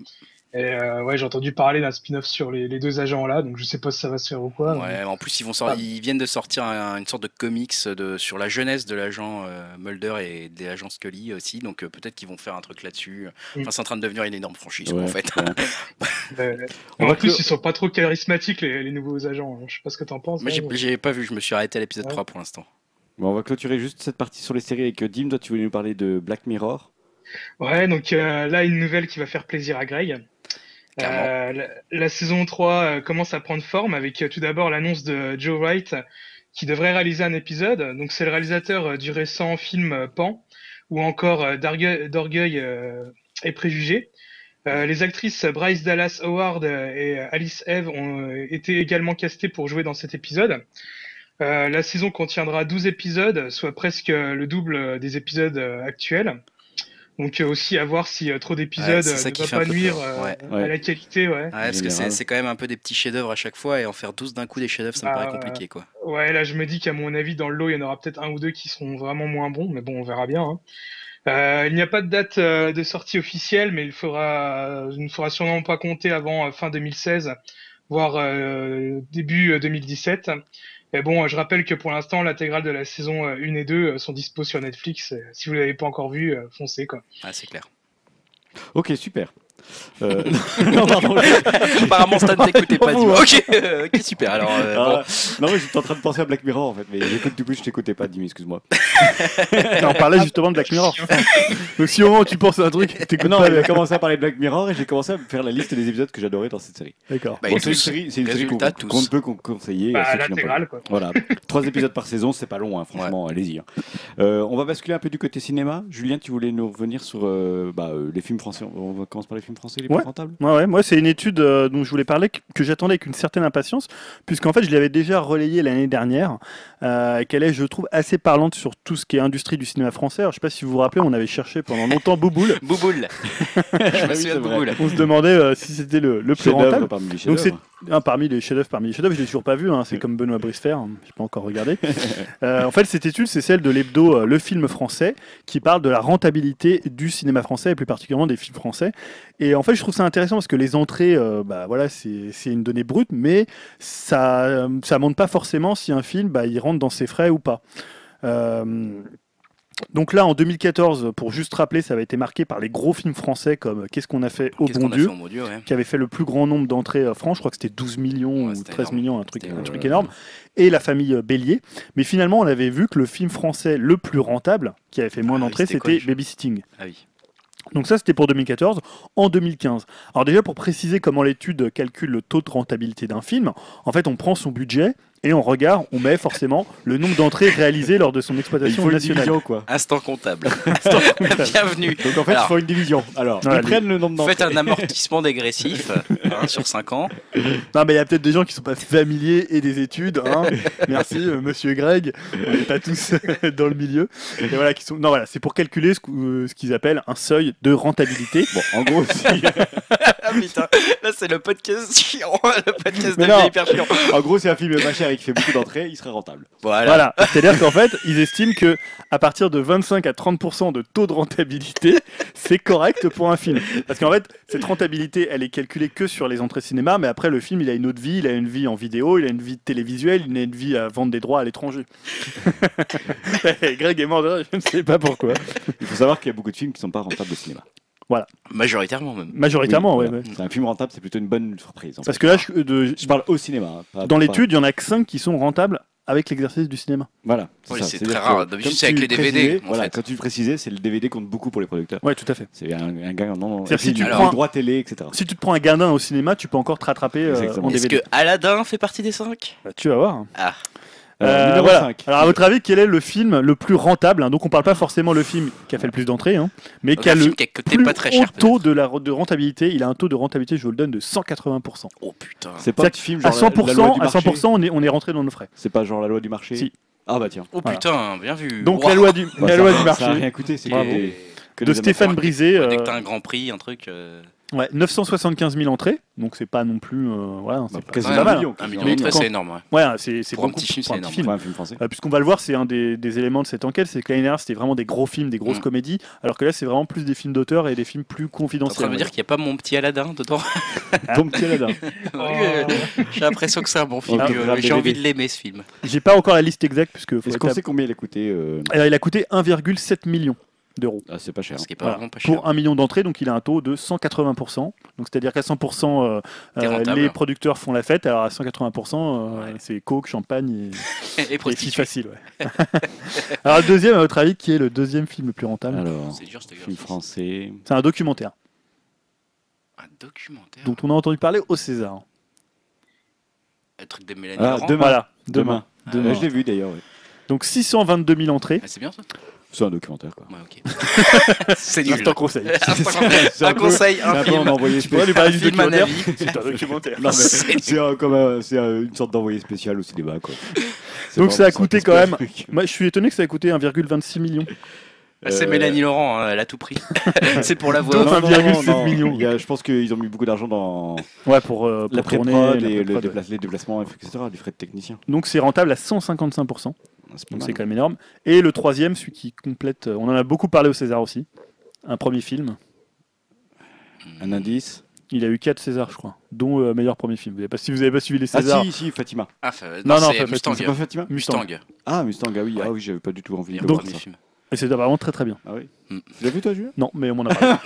Et euh, ouais, j'ai entendu parler d'un spin-off sur les, les deux agents là, donc je sais pas si ça va se faire ou quoi. Ouais, en plus, ils, vont sor- Ah. ils viennent de sortir un- une sorte de comics de, sur la jeunesse de l'agent euh, Mulder et des agents Scully aussi. Donc euh, peut-être qu'ils vont faire un truc là-dessus. Enfin, c'est en train de devenir une énorme franchise Ouais, en fait. (laughs) ouais. En plus, ils sont pas trop charismatiques les, les nouveaux agents. Je sais pas ce que t'en penses. Moi, j'ai pas vu, je me suis arrêté à l'épisode Ouais. 3 pour l'instant. Bon, on va clôturer juste cette partie sur les séries avec Dim. Toi, tu voulais nous parler de Black Mirror? Ouais, donc euh, là, une nouvelle qui va faire plaisir à Greg. Euh, la, saison 3 euh, commence à prendre forme avec euh, tout d'abord l'annonce de Joe Wright qui devrait réaliser un épisode. Donc c'est le réalisateur du récent film Pan ou encore d'Orgueil et Préjugés. Les actrices Bryce Dallas Howard et Alice Eve ont été également castées pour jouer dans cet épisode. La saison contiendra 12 épisodes, soit presque le double des épisodes actuels. Donc euh, aussi à voir si euh, trop d'épisodes Ouais, c'est ça euh, qui ne fait va pas nuire peur. euh, Ouais. Ouais. à la qualité, ouais. Ouais, parce que c'est quand même un peu des petits chefs-d'œuvre à chaque fois et en faire 12 d'un coup des chefs-d'œuvre, ça me Bah, paraît compliqué. quoi. Ouais, là je me dis qu'à mon avis dans le lot il y en aura peut-être un ou deux qui seront vraiment moins bons, mais bon on verra bien. hein. Euh, il n'y a pas de date euh, de sortie officielle, mais il faudra, il ne faudra sûrement pas compter avant euh, fin 2016, voire euh, début euh, 2017. Et bon, euh, je rappelle que pour l'instant l'intégrale de la saison euh, 1 et 2 euh, sont dispo sur Netflix. Euh, Si vous l'avez pas encore vu, euh, foncez quoi. Ah, c'est clair. Ok, super. Euh, (laughs) (laughs) non, pardon. Apparemment, Stan t'écoutait pas. Vous, hein. Ok, euh, ok, super. Alors, euh, Ah, non, mais j'étais en train de penser à Black Mirror en fait, mais j'écoute du coup, je t'écoutais pas, Dim, excuse-moi. on parlait justement de Black Mirror. Donc si au moment où tu penses à un truc, t'écoutes Non, a commencé à parler de Black Mirror et j'ai commencé à faire la liste des épisodes que j'adorais dans cette série. D'accord. bah, Bon, c'est une série, c'est une série qu'on peut conseiller. Bah, à ceux qui n'ont pas vu. l'intégrale quoi. Voilà, trois épisodes par saison, c'est pas long, hein, franchement, allez-y. hein. Euh, on va basculer un peu du côté cinéma. Julien, tu voulais nous revenir sur euh, bah, euh, les films français. On va commencer par les films français les plus Ouais. rentables. Ouais, ouais, moi, c'est une étude euh, dont je voulais parler que, que j'attendais avec une certaine impatience, puisqu'en fait, je l'avais déjà relayée l'année dernière, euh, qu'elle est, je trouve, assez parlante sur tout ce qui est industrie du cinéma français. Alors, je sais pas si vous vous rappelez, on avait cherché pendant longtemps (laughs) Bouboule. Bouboule. (laughs) je me souviens c'est de. Bouboule. On se demandait euh, si c'était le, le plus rentable. parmi les Donc, chefs-d'œuvre. Un parmi les chefs-d'œuvre, parmi les chefs-d'œuvre, je l'ai toujours pas vu. hein, c'est comme Benoît Bricefer, hein, j'ai pas encore regardé. (laughs) Euh, en fait, cette étude, c'est celle de l'hebdo euh, Le Film Français, qui parle de la rentabilité du cinéma français et plus particulièrement des films français. Et en fait, je trouve ça intéressant parce que les entrées, euh, bah voilà, c'est une donnée brute, mais ça, ça montre pas forcément si un film, bah, il rentre dans ses frais ou pas. Euh, Donc là, en 2014, pour juste rappeler, ça avait été marqué par les gros films français comme Qu'est-ce qu'on a fait au Qu'est-ce bon Dieu oh mon Dieu, ouais. qui avait fait le plus grand nombre d'entrées euh, franches, je crois que c'était 12 millions Ouais, ou c'était 13 énorme. millions, un truc, un truc énorme. et la famille euh, Bélier. Mais finalement, on avait vu que le film français le plus rentable, qui avait fait moins Ah d'entrées, c'était Babysitting. Ah oui. Donc ça, c'était pour 2014. En 2015, alors déjà pour préciser comment l'étude calcule le taux de rentabilité d'un film, en fait, on prend son budget et on regarde, on met forcément le nombre d'entrées réalisées lors de son Il exploitation une nationale. division, quoi. Instant comptable. (laughs) Bienvenue. Donc en fait, Alors, il faut une division. Alors, ils prennent le nombre d'entrées. Faites un amortissement dégressif (laughs) hein, sur 5 ans. Non, mais il y a peut-être des gens qui sont pas familiers et des études. hein. (laughs) Merci, euh, monsieur Greg. On n'est pas tous dans le milieu. Et voilà, qui sont... Non, voilà, c'est pour calculer ce, euh, ce qu'ils appellent un seuil de rentabilité. Bon, en gros, si- Ah putain, là c'est le podcast chiant. Le podcast non. hyper chiant. en gros, c'est un film cher et qui fait beaucoup d'entrées, il serait rentable. Voilà. Voilà, c'est-à-dire qu'en fait, ils estiment que à partir de 25 à 30% de taux de rentabilité, c'est correct pour un film. Parce qu'en fait, cette rentabilité, elle est calculée que sur les entrées cinéma, mais après le film, il a une autre vie, il a une vie en vidéo, il a une vie télévisuelle, il a une vie à vendre des droits à l'étranger. (laughs) Greg est mort de rire, je ne sais pas pourquoi. Il faut savoir qu'il y a beaucoup de films qui sont pas rentables au cinéma. Majoritairement même. Majoritairement, Oui, ouais, voilà. ouais. C'est un film rentable, c'est plutôt une bonne surprise. en Parce fait. que là, je- de- je parle au cinéma. hein, pas- dans l'étude, il y en a que 5 qui sont rentables avec l'exercice du cinéma. Voilà. Oui, c'est très rare. D'habitude, comme c'est avec tu les DVD, précisais, Voilà, fait. quand tu le précisais, c'est le DVD compte beaucoup pour les producteurs. Ouais, tout à fait. C'est un, un gain non. Si puis, tu prends- droits télé, etc. Si tu te prends un gardin au cinéma, tu peux encore te rattraper euh, Exactement. en Est-ce DVD. que Aladdin fait partie des 5 Bah, tu vas voir. Ah, Euh, numéro voilà. 5. Alors à votre avis, quel est le film le plus rentable hein Donc on parle pas forcément le film qui a fait le plus d'entrées, hein, mais qui a un le film qui a coûté plus pas très haut cher. taux de, la, de rentabilité. Il a un taux de rentabilité, je vous le donne, de 180%. Oh putain. C'est pas un film À genre la- 100%, la loi du à marché 100% on, est, on est rentré dans nos frais. C'est pas genre la loi du marché Si. Ah bah tiens. Oh Voilà. putain, bien vu. Donc Wow. la loi du, Bah, la ça loi a- du Ça a marché rien coûté, c'est Bravo. que- que de des Stéphane. Brisé. Ouais, Dès euh, que t'as un grand prix, un truc. euh, ouais, 975 000 entrées, donc c'est pas non plus. euh, voilà, c'est Bah, pas- quasiment c'est ouais, pas un mal. million. Un million d'entrées, c'est énorme. ouais. Ouais, c'est c'est Pour un petit film, c'est un petit énorme. film. Ouais, un film français. Euh, Puisqu'on va le voir, c'est un des, des éléments de cette enquête, c'est que l'année dernière c'était vraiment des gros films, des grosses Mm. comédies, alors que là c'est vraiment plus des films d'auteur et des films plus confidentiels. de me dire qu'il n'y a pas mon petit Aladdin dedans? Ton petit Aladdin. (laughs) J'ai l'impression que c'est un bon film. Ah, J'ai envie de l'aimer ce film. J'ai pas encore la liste exacte puisque Est-ce qu'on sait combien il a coûté euh, Alors, il a coûté 1,7 million d'euros. Ah, c'est pas cher. Ce qui est pas Voilà. vraiment pas cher. Pour un million d'entrées, donc il a un taux de 180%. Donc c'est-à-dire qu'à 100%, euh, euh, les producteurs font la fête. Alors à 180%, euh, Ouais. c'est coke, champagne et, (laughs) Et faciles. Ouais. (laughs) alors le deuxième, à votre avis, qui est le deuxième film le plus rentable? Alors, C'est dur, c'était film français. C'est un documentaire Un documentaire? dont on a entendu parler au César. Un truc de Mélanie Ah, Laurent? demain. Voilà, Demain. Ah, Demain. Je l'ai vu d'ailleurs. Donc 622 000 entrées. Ah, c'est bien ça? C'est un documentaire quoi. Ouais, ok. (laughs) c'est nul. Instant conseil. (laughs) C'est un un conseil, C'est un un film. un envoyé spécial. parler Un du film, un avis. C'est un documentaire. Non, mais C'est- un- comme un- un- une sorte d'envoyé spécial au cinéma quoi. (laughs) Donc ça a coûté un quand même. Moi, je suis étonné que ça ait coûté 1,26 million. Ah, C'est Euh, Mélanie Laurent, hein, elle a tout pris. c'est pour la voix. Donc, off. un 1,7 million. Il y a- je pense qu'ils ont mis beaucoup d'argent dans Ouais, pour, euh, pour la tourner. pré-prod la et le pré-prod, ouais. déplace- les déplacements, etc. Les frais de technicien. Donc c'est rentable à 155%. Donc c'est quand même énorme. Et le troisième, celui qui complète, euh, on en a beaucoup parlé au César aussi, un premier film. Un indice. Il a eu 4 Césars, je crois, dont euh, meilleur premier film. Vous avez pas, si vous n'avez pas suivi les Ah Césars, si, si, Fatima. Ah, fa- Non, non, non, c'est pas Mustang. C'est pas Fatima Mustang. Mustang. Ah, Mustang, ah oui, Ouais. ah oui, j'avais pas du tout envie de voir premier ça. film. et c'est vraiment très très bien. Ah oui. Mm. Tu l'as vu toi, Julien? Non, mais on m'en a (laughs) parlé.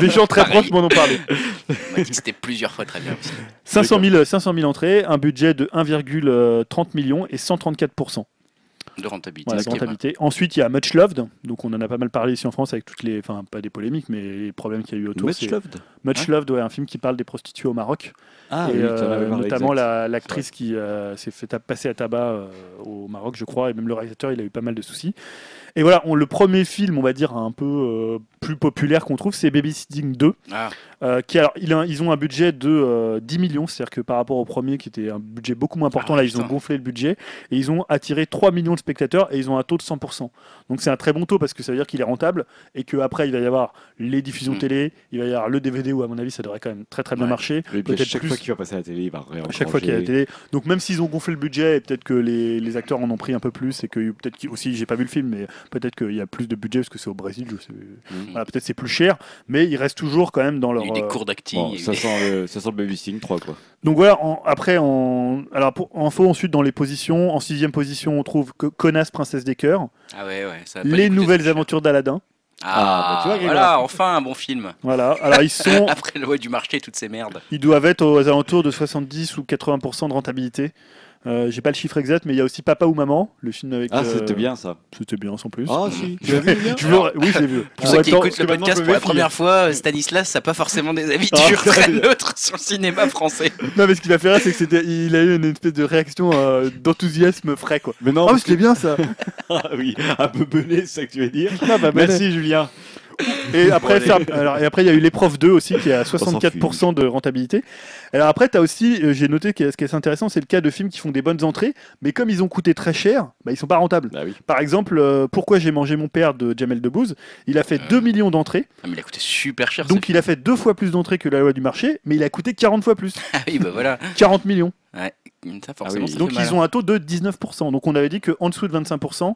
Des gens très Pareil. proches m'en ont parlé. C'était plusieurs fois très bien aussi. 500 000, 500 000 entrées, un budget de 1,30 million et 134%. De rentabilité. Voilà. Ensuite, il y a Much Loved, donc on en a pas mal parlé ici en France avec toutes les, enfin pas des polémiques, mais les problèmes qu'il y a eu autour. Much Loved. Much Hein Loved, ouais, un film qui parle des prostituées au Maroc. Ah et oui, euh, notamment la- l'actrice qui euh, s'est fait passer à tabac euh, au Maroc, je crois, et même le réalisateur, il a eu pas mal de soucis. Et voilà, on, le premier film, on va dire, un peu euh, plus populaire qu'on trouve, c'est Babysitting 2. Ah, euh, qui, alors, il a- ils ont un budget de euh, 10 millions, c'est-à-dire que par rapport au premier, qui était un budget beaucoup moins important, Ah, là, ils ont gonflé le budget, et ils ont attiré 3 millions de spectateurs, et ils ont un taux de 100%. Donc c'est un très bon taux, parce que ça veut dire qu'il est rentable, et qu'après, il va y avoir les diffusions Mm. télé, il va y avoir le DVD, où à mon avis, ça devrait quand même très très bien Ouais. marcher. Et puis à peut-être chaque plus- fois qu'il va passer à la télé, il va À chaque fois qu'il y a la télé. Donc même s'ils ont gonflé le budget et peut-être que les, les acteurs en ont pris un peu plus et que peut-être qu'ils- aussi j'ai pas vu le film mais Peut-être qu'il y a plus de budget parce que c'est au Brésil. Je sais. Voilà, peut-être c'est plus cher, mais ils restent toujours quand même dans Il leur. y a eu des euh, cours d'acting. Bon, il ça, des- sent le, ça sent le Babysitting 3, quoi. Donc voilà, en- après, en, alors pour info, ensuite dans les positions, en sixième position, on trouve que Connasse, Princesse des Cœurs, Ah ouais, ouais. ça Les Nouvelles Aventures d'Aladin. Ah, Ah, bah, tu vois, voilà, enfin un bon film. Voilà, alors ils sont, (laughs) Après le loi du marché, toutes ces merdes. ils doivent être aux alentours de 70 ou 80% de rentabilité. Euh, J'ai pas le chiffre exact, mais il y a aussi Papa ou Maman, le film avec. Ah, euh, c'était bien ça. C'était bien sans plus. Ah, si. (laughs) Tu l'as vu, oui, je l'ai vu. Pour ceux qui écoutent le podcast pour la première fois, Stanislas n'a pas forcément des avis Ah, très neutres (laughs) sur le cinéma français. (laughs) Non, mais ce qui m'a fait rire, c'est que c'était, il a eu une espèce de réaction euh, d'enthousiasme frais, quoi. Mais non, Ah, parce c'était bien ça. ah oui, un peu belé, c'est ça que tu veux dire. Ah, bah, Merci, Julien. Et après, alors, et après, il y a eu l'épreuve 2 aussi qui est à s'en 64% de rentabilité. Alors après, tu as aussi, euh, j'ai noté que ce qui est intéressant, c'est le cas de films qui font des bonnes entrées, mais comme ils ont coûté très cher, bah, ils sont pas rentables. Bah oui. Par exemple, euh, Pourquoi j'ai mangé mon père de Jamel Debbouze, il a fait Euh. 2 millions d'entrées, Ah, mais il a coûté super cher. donc il a fait deux fois plus d'entrées que la loi du marché, mais il a coûté 40 fois plus. (laughs) Ah oui, bah voilà. 40 millions. Ça, forcément, oui. ça Donc mal. ils ont un taux de 19%. Donc on avait dit qu'en dessous de 25%,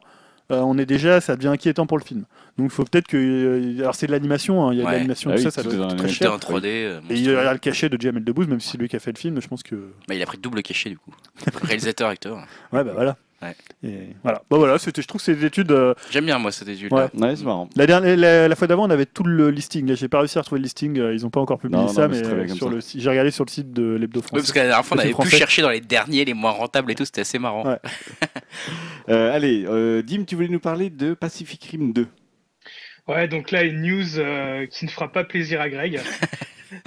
euh, on est déjà, ça devient inquiétant pour le film. Donc il faut peut-être que, euh, alors c'est de l'animation, hein, il y a de Ouais. l'animation, Ah tout oui, ça, ça tout doit est dans être très cher. en 3D. euh, Et il y a le cachet de Jamel Debbouze, même si c'est lui qui a fait le film, je pense que. Bah, il a pris le double cachet du coup. (laughs) Réalisateur, acteur. Ouais, bah voilà. Ouais. Et voilà. Bon voilà, c'était, je trouve que c'est des études. euh, J'aime bien moi cette étude. Ouais. Ouais, c'est marrant. La, dernière, la, la fois d'avant, on avait tout le listing. Là, j'ai pas réussi à retrouver le listing. euh, Ils ont pas encore publié Non, non, ça, mais mais, c'est très bien comme sur ça. le, j'ai regardé sur le site de l'hebdo Oui, français. parce que la dernière fois on avait pu français. chercher dans les derniers, les moins rentables et tout, c'était assez marrant. Ouais. (laughs) Euh, allez, euh, Dim, tu voulais nous parler de Pacific Rim 2. Ouais, donc là, une news euh, qui ne fera pas plaisir à Greg. (laughs)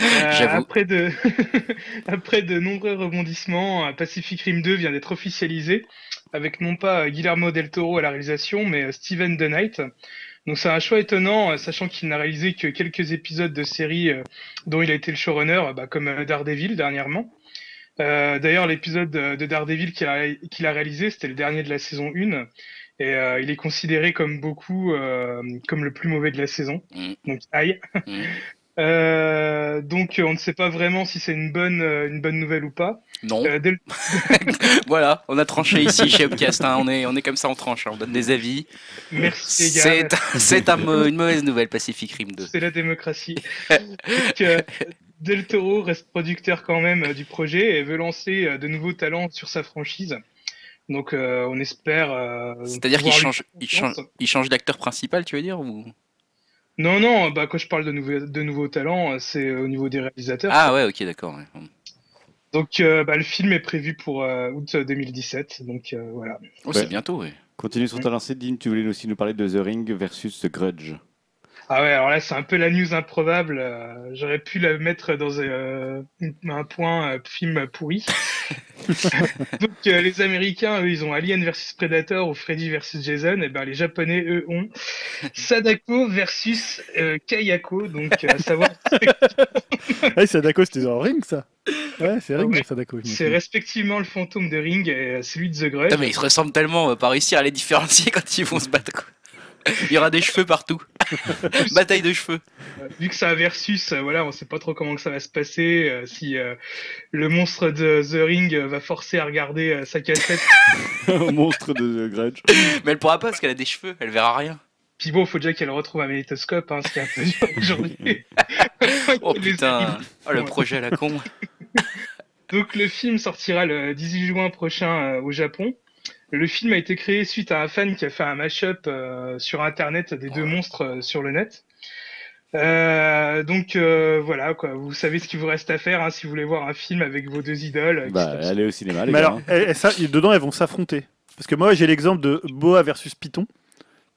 Euh, J'avoue. après, de... (laughs) après de nombreux rebondissements, euh, Pacific Rim 2 vient d'être officialisé, avec non pas Guillermo del Toro à la réalisation, mais euh, Steven The Knight. Donc c'est un choix étonnant, euh, sachant qu'il n'a réalisé que quelques épisodes de séries euh, dont il a été le showrunner, bah, comme Daredevil dernièrement. Euh, D'ailleurs, l'épisode de de Daredevil qu'il a, réalisé, c'était le dernier de la saison 1. Et euh, il est considéré comme beaucoup euh, comme le plus mauvais de la saison. Mm. Donc aïe. Mm. Euh, donc on ne sait pas vraiment si c'est une bonne euh, une bonne nouvelle ou pas. Non. Euh, le- (laughs) voilà, on a tranché ici chez Upcast. hein, On, est, on est comme ça, on tranche. hein, On donne des avis. Merci. C'est c'est un une mauvaise nouvelle, Pacific Rim 2. C'est la démocratie. (laughs) donc, euh, Del Toro reste producteur quand même du projet et veut lancer de nouveaux talents sur sa franchise. Donc on espère. C'est-à-dire qu'il change, il change, il change d'acteur principal, tu veux dire ou... Non non, bah quand je parle de nouveaux de nouveaux talents, euh, c'est au niveau des réalisateurs. Ah ouais, ok, d'accord. ouais. Donc euh, bah, le film est prévu pour euh, août 2017. Donc euh, voilà. Oh, Ouais. c'est bientôt, ouais. Continue sur ta lancée, Dim, tu voulais aussi nous parler de The Ring versus The Grudge. Ah ouais, alors là, c'est un peu la news improbable. euh, J'aurais pu la mettre dans euh, un point euh, film pourri. (laughs) Donc, euh, les Américains, eux, ils ont Alien versus Predator ou Freddy versus Jason. Et ben, les Japonais, eux, ont Sadako versus euh, Kayako. Donc, euh, à savoir, Ouais, (laughs) Sadako, c'était dans Ring, ça. Ouais, c'est Ring, Ouais. Sadako. c'est respectivement le fantôme de Ring et celui de The Grudge. Putain, mais ils se ressemblent tellement, on va pas réussir à les différencier (laughs) quand ils vont se battre. quoi. Il y aura des cheveux partout. (laughs) Bataille de cheveux. Euh, vu que c'est un versus, euh, voilà, on sait pas trop comment que ça va se passer. euh, si euh, le monstre de The Ring euh, va forcer à regarder euh, sa cassette. (laughs) Au monstre de The Grudge. Mais elle pourra pas parce qu'elle a des cheveux, elle verra rien. Puis bon, faut déjà qu'elle retrouve un magnétoscope, hein, ce qui est un peu dur (laughs) aujourd'hui. Oh putain, oh, le projet à la con. Donc le film sortira le 18 juin prochain euh, au Japon. Le film a été créé suite à un fan qui a fait un mash-up euh, sur internet des deux monstres euh, sur le net. Euh, donc euh, voilà quoi, vous savez ce qu'il vous reste à faire hein, si vous voulez voir un film avec vos deux idoles. Bah, allez au cinéma, les Mais gars. alors, et- et ça, et dedans, elles vont s'affronter. Parce que moi, j'ai l'exemple de Boa versus Python,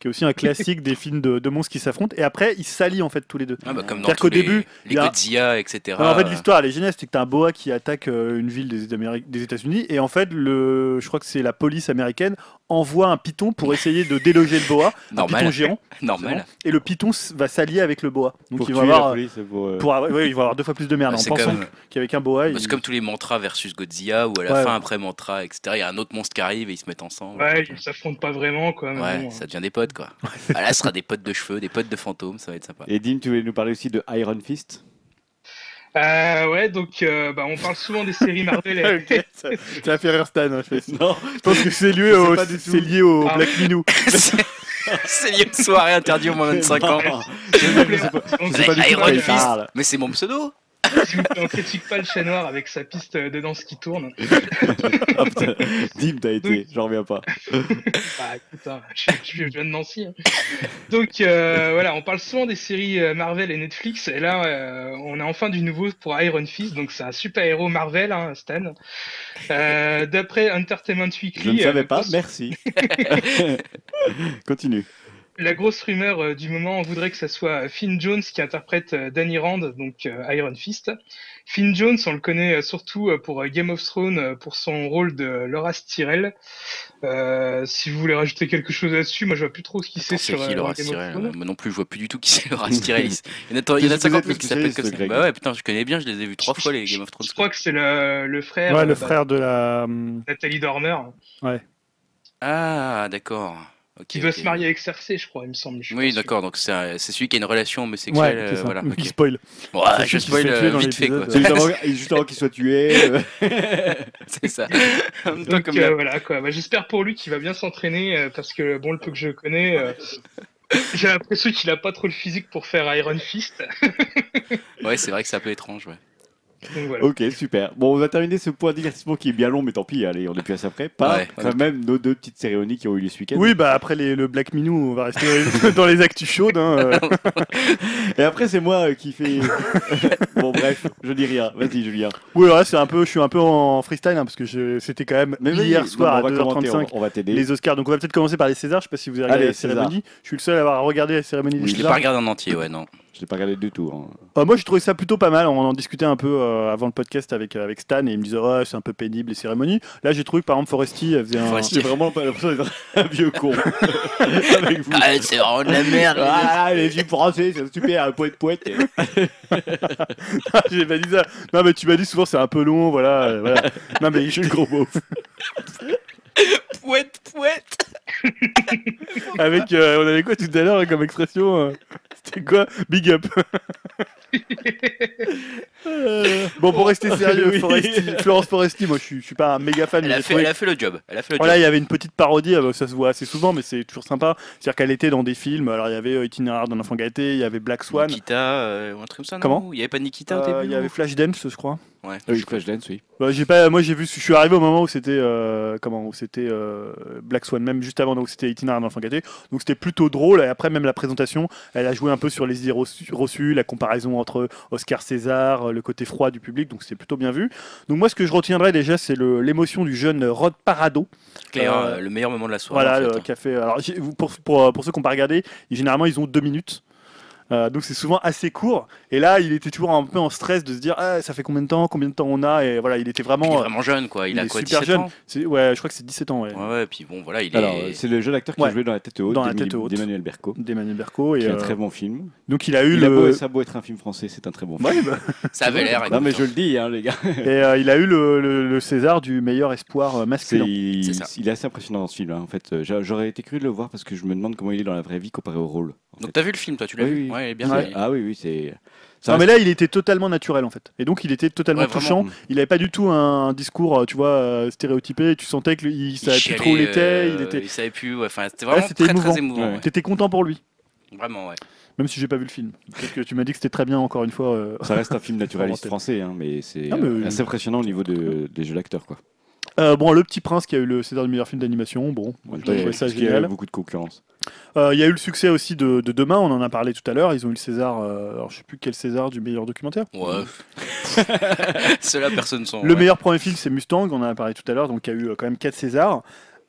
qui est aussi un (laughs) classique des films de, de monstres qui s'affrontent. Et après, ils s'allient en fait tous les deux. Ah bah, comme dans C'est-à-dire tous qu'au les, début, les a- Godzilla, etc. Alors, en fait, l'histoire, elle est géniale. C'est que tu as un boa qui attaque euh, une ville des, des États-Unis. Et en fait, le, je crois que c'est la police américaine envoie un python pour essayer de déloger le boa. Un Normal. python géant. Normal. Et le python va s'allier avec le boa. Donc, Pour ils tuer vont la avoir. police, pour, euh, Pour avoir, ouais, ils vont avoir deux fois plus de merde Bah, en c'est pensant comme, qu'avec un boa. bah, ils- c'est comme tous les Mantra versus Godzilla, où à la Ouais. fin, après Mantra, etc., il y a un autre monstre qui arrive et ils se mettent ensemble. Ouais, ils s'affrontent pas vraiment quoi. mais Ouais, bon, ça devient des potes quoi. (laughs) Ah, là, ce sera des potes de cheveux, des potes de fantômes, ça va être sympa. Et Dim, tu voulais nous parler aussi de Iron Fist? Euh, ouais, donc euh, bah, on parle souvent des séries Marvel. et- (laughs) Ok, ça, ça a fait rire Stan. hein, je, fais- Non, je pense que c'est lié au, (laughs) c'est lié au Ah. Black Minou. C'est lié une soirée interdite au moins (laughs) de 25 ans. Non, on- pas du tout Iron Fist. Mais c'est mon pseudo. Plaît, on critique pas le chat noir avec sa piste de danse qui tourne. (laughs) Putain. Dim, t'as été, j'en reviens pas. (laughs) Bah écoute, hein, je, je suis jeune Nancy. hein. Donc euh, voilà, on parle souvent des séries euh, Marvel et Netflix, et là euh, on a enfin du nouveau pour Iron Fist, donc c'est un super héros Marvel, hein, Stan. Euh, D'après Entertainment Weekly, Je ne euh, savais la pas, (laughs) merci. Continue. La grosse rumeur euh, du moment voudrait que ça soit Finn Jones qui interprète euh, Danny Rand, donc euh, Iron Fist. Finn Jones, on le connaît euh, surtout euh, pour euh, Game of Thrones, euh, pour son rôle de Laura Tyrell. Euh, si vous voulez rajouter quelque chose là-dessus, moi je vois plus trop ce qu'il sait Attends, C'est sur qui euh, Laura Game of Tyrell Thrones. Moi non plus, je vois plus du tout qui c'est Laura Tyrell. (laughs) Il y en a, il y en a C'est 50 000 peut-être qui s'appellent comme ça. Bah ouais, putain, je connais bien, je les ai vus trois fois les Game of Thrones. Je crois que c'est le, le frère, Ouais, euh, le bah, frère de la. Nathalie Dormer, Ah, d'accord. Ok, qui doit se marier avec Cersei, je crois, il me semble. Oui, d'accord, donc c'est celui qui a une relation homosexuelle. Ouais, euh, c'est ça. voilà, (laughs) Il ok. spoil. Ouais, je qui spoil euh, vite fait, quoi. juste avant, juste avant (laughs) qu'il soit tué. (laughs) C'est ça. En même temps, Donc comme euh, voilà quoi. Bah, J'espère pour lui qu'il va bien s'entraîner euh, parce que bon le peu que je connais, euh, j'ai l'impression qu'il a pas trop le physique pour faire Iron Fist. Ouais, c'est vrai que c'est un peu étrange, ouais. Donc voilà. Ok, super. Bon, on va terminer ce point divertissement qui est bien long, mais tant pis, allez, on est plus à ça après. Pas Ouais, quand même nos deux petites cérémonies qui ont eu lieu ce week-end. Oui, bah après les- le Black Minou, on va rester (laughs) dans les actus chaudes. hein, euh. (laughs) Et après, c'est moi euh, qui fais. (laughs) bon, bref, je dis rien. Vas-y, Julien. Oui, ouais, c'est un peu, je suis un peu en freestyle hein, parce que je- c'était quand même Mais hier soir on à va commenter, 2h35 on va- t'aider. les Oscars. Donc on va peut-être commencer par les Césars. Je sais pas si vous avez regardé Allez, la César. cérémonie. Je suis le seul à avoir regardé la cérémonie des Je l'ai Césars. pas regardé en entier, ouais, non. Je l'ai pas regardé du tout. hein. Euh, moi, j'ai trouvé ça plutôt pas mal. On en discutait un peu euh, avant le podcast avec, avec Stan et il me disait ouais, c'est un peu pénible les cérémonies. Là, j'ai trouvé que par exemple Foresti faisait un. Foresti. J'ai vraiment pas l'impression d'être un (laughs) vieux con (laughs) avec vous. Ah, c'est vraiment de la merde. Ah, les vieux français, c'est super, un poète poète. (laughs) j'ai pas dit ça. Non, mais tu m'as dit souvent c'est un peu long, voilà. euh, voilà. Non, mais je Le gros mot. Pouette, pouette. avec. euh, on avait quoi tout à l'heure hein, comme expression euh, C'était quoi? Big up. (laughs) Euh, bon, pour rester (laughs) sérieux, Oui. Foresti, Florence Foresti, moi je suis, je suis pas un méga fan. Elle a, fait, trouvé elle a fait le job. Elle a fait le Voilà, job. il y avait une petite parodie, euh, ça se voit assez souvent, mais c'est toujours sympa. C'est-à-dire qu'elle était dans des films. Alors, il y avait euh, Itinéraire d'un enfant gâté, il y avait Black Swan, Nikita, euh, un truc comme ça, non? Comment Il y avait pas Nikita au début il y avait Flashdance, je crois. Ouais. Oui, Flashdance, oui. Bah, j'ai pas, moi, j'ai vu, je suis arrivé au moment où c'était, euh, comment, où c'était euh, Black Swan, même juste avant, donc c'était Itinéraire d'un enfant gâté. Donc c'était plutôt drôle. Et après, même la présentation, elle a joué un peu sur les idées reçues, la comparaison entre Oscar César, euh, le côté froid du public. Donc c'était plutôt bien vu. Donc moi, ce que je retiendrai déjà, c'est l'émotion du jeune Rod Parado. Claire, Euh, euh, le meilleur moment de la soirée. Voilà, en fait, le hein. café. Alors, pour, pour, pour ceux qui n'ont pas regardé, généralement, ils ont deux minutes. Euh, donc c'est souvent assez court. Et là, il était toujours un peu en stress de se dire ah, ça fait combien de temps, combien de temps on a? Et voilà, il était Il vraiment. est vraiment jeune, quoi. Il, il a est quoi, super 17 jeune. ans ouais, je crois que c'est 17 ans. Ouais. Ouais, ouais, puis bon, voilà, il Alors, est. c'est le jeune acteur qui Ouais. a joué dans La tête haute Dans La Tête haute. d'Emmanuel Berco. D'Emmanuel Berco. Et, Qui est un euh, très bon film. donc il a eu Il a beau- le. ça a beau être un film français, c'est un très bon film. Ouais, bah, (laughs) Ça avait l'air. Non, mais je le dis, hein, les gars. et euh, il a eu le, le- le César du meilleur espoir euh, masculin. il, C'est ça. il est assez impressionnant dans ce film. hein, En fait, Euh, j'a- j'aurais été curieux de le voir parce que je me demande comment il est dans la vraie vie comparé au rôle. Donc t'as vu le film, toi, tu l'as vu. Ouais, bien Ouais. Ah oui, oui, c'est. ça Non, mais là, il était totalement naturel en fait. Et donc, il était totalement Ouais, vraiment. touchant. Il n'avait pas du tout un, discours, euh, tu vois, euh, stéréotypé. Tu sentais qu'il il savait plus trop où il était. euh, Il était. Il savait plus. ouais, Enfin, c'était vraiment très, émouvant. très émouvant. Ouais. ouais. T'étais content pour lui. Vraiment, ouais. Même si j'ai pas vu le film. Que tu m'as dit que c'était très bien encore une fois. euh. Ça reste un film (laughs) naturaliste français, hein, mais c'est Ah, mais- euh, assez impressionnant au niveau de- des jeux d'acteurs. Quoi. Euh, bon, Le Petit Prince qui a eu le César du meilleur film d'animation. Bon, Ouais, j'ai trouvé ça parce qu'il y a génial. beaucoup de concurrence. Euh, Il y a eu le succès aussi de, de Demain, on en a parlé tout à l'heure. Ils ont eu le César, euh, alors je sais plus quel César du meilleur documentaire. Ouais. (laughs) Ceux-là, personne s'en. Le ouais. meilleur premier film, c'est Mustang, on en a parlé tout à l'heure, donc il y a eu quand même 4 Césars.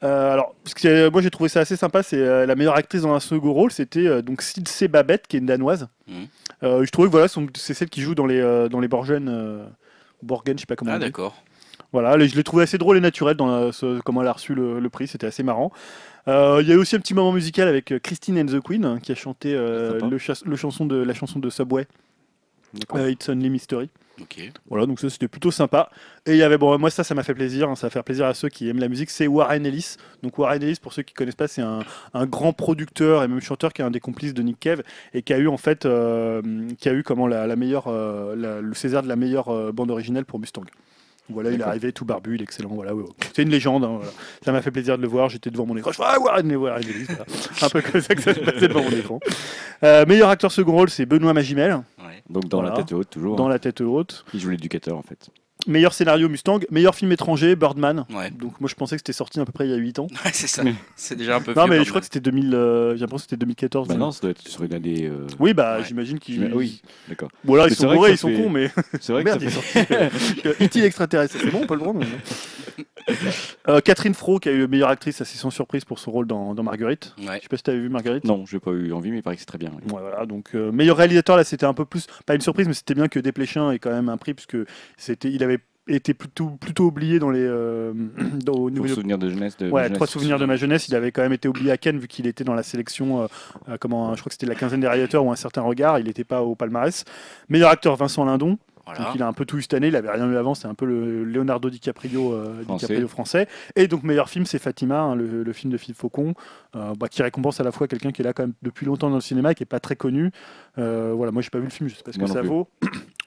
Euh, alors, que c'est- moi j'ai trouvé ça assez sympa, c'est euh, la meilleure actrice dans un second rôle, c'était euh, donc Sidse Babette, qui est une danoise. Mhm. Euh, je trouvais que voilà, c'est celle qui joue dans les, euh, dans les Borgen, euh, Borgen, je sais pas comment Ah, on dit. d'accord. Voilà, je l'ai trouvé assez drôle et naturel dans la- ce- comment elle a reçu le, le prix, c'était assez marrant. Euh, Il y a eu aussi un petit moment musical avec euh, Christine and the Queen hein, qui a chanté euh, Sympa. le, chanson de, la chanson de Subway, euh, It's Only Mystery. Ok. Voilà, donc ça c'était plutôt sympa. Et il y avait, bon, moi ça, ça m'a fait plaisir, hein, ça va faire plaisir à ceux qui aiment la musique, c'est Warren Ellis. Donc Warren Ellis, pour ceux qui connaissent pas, c'est un, un grand producteur et même chanteur qui est un des complices de Nick Cave et qui a eu en fait, euh, qui a eu comment la, la meilleure, euh, la- le César de la meilleure euh, bande originale pour Mustang. Voilà, il est arrivé tout barbu, il est excellent. Voilà, ouais, ouais. C'est une légende. hein, voilà. Ça m'a fait plaisir de le voir. J'étais devant mon écran. Je fais, ah, Warren, Warren Ellis, voilà. Un peu comme ça que ça se passait devant mon écran. Euh, meilleur acteur second rôle, c'est Benoît Magimel, Ouais. Donc dans Voilà. la tête haute, toujours. dans hein. La tête haute. Il joue l'éducateur en fait. Meilleur scénario Mustang. Meilleur film étranger, Birdman. Ouais. Donc moi je pensais que c'était sorti à peu près il y a 8 ans. Ouais, c'est ça. Mais- C'est déjà un peu Non mais je crois que c'était 2000. euh, J'ai l'impression que c'était 2014. Bah non, ça doit être sur une année. euh, Oui bah Ouais. j'imagine qu'ils. Oui, d'accord. Bon là ils Mais c'est sont vrai que bourrés, ils sont fait- cons mais. C'est vrai (laughs) Merde, que il ça est fait... (laughs) extraterrestre, c'est bon, on peut le prendre. Euh, Catherine Fro qui a eu meilleure actrice assez sans surprise pour son rôle dans, dans Marguerite. Ouais. Je sais pas si t'avais vu Marguerite. Non, j'ai pas eu envie, mais il paraît que c'est très bien. oui. Ouais, voilà, donc euh, meilleur réalisateur là c'était un peu plus pas une surprise mais c'était bien que Desplechin ait quand même un prix puisque c'était il avait été plutôt plutôt oublié dans les euh, (clears throat) dans, au niveau Pour de- jeunesse. De Ouais, jeunesse. trois souvenirs de ma jeunesse. Il avait quand même été oublié à Cannes vu qu'il était dans la sélection. euh, euh, comment, je crois que c'était la quinzaine des réalisateurs ou un certain regard. Il n'était pas au palmarès. Meilleur acteur Vincent Lindon. Voilà. Donc il a un peu tout eu cette année. Il avait rien eu avant. C'est un peu le Leonardo DiCaprio, euh, Français. DiCaprio français. Et donc meilleur film, c'est Fatima, hein, le, le film de Philippe Faucon, euh, bah, qui récompense à la fois quelqu'un qui est là quand même depuis longtemps dans le cinéma, et qui est pas très connu. Euh, voilà, moi j'ai pas vu le film, je sais pas ce que non ça plus. vaut.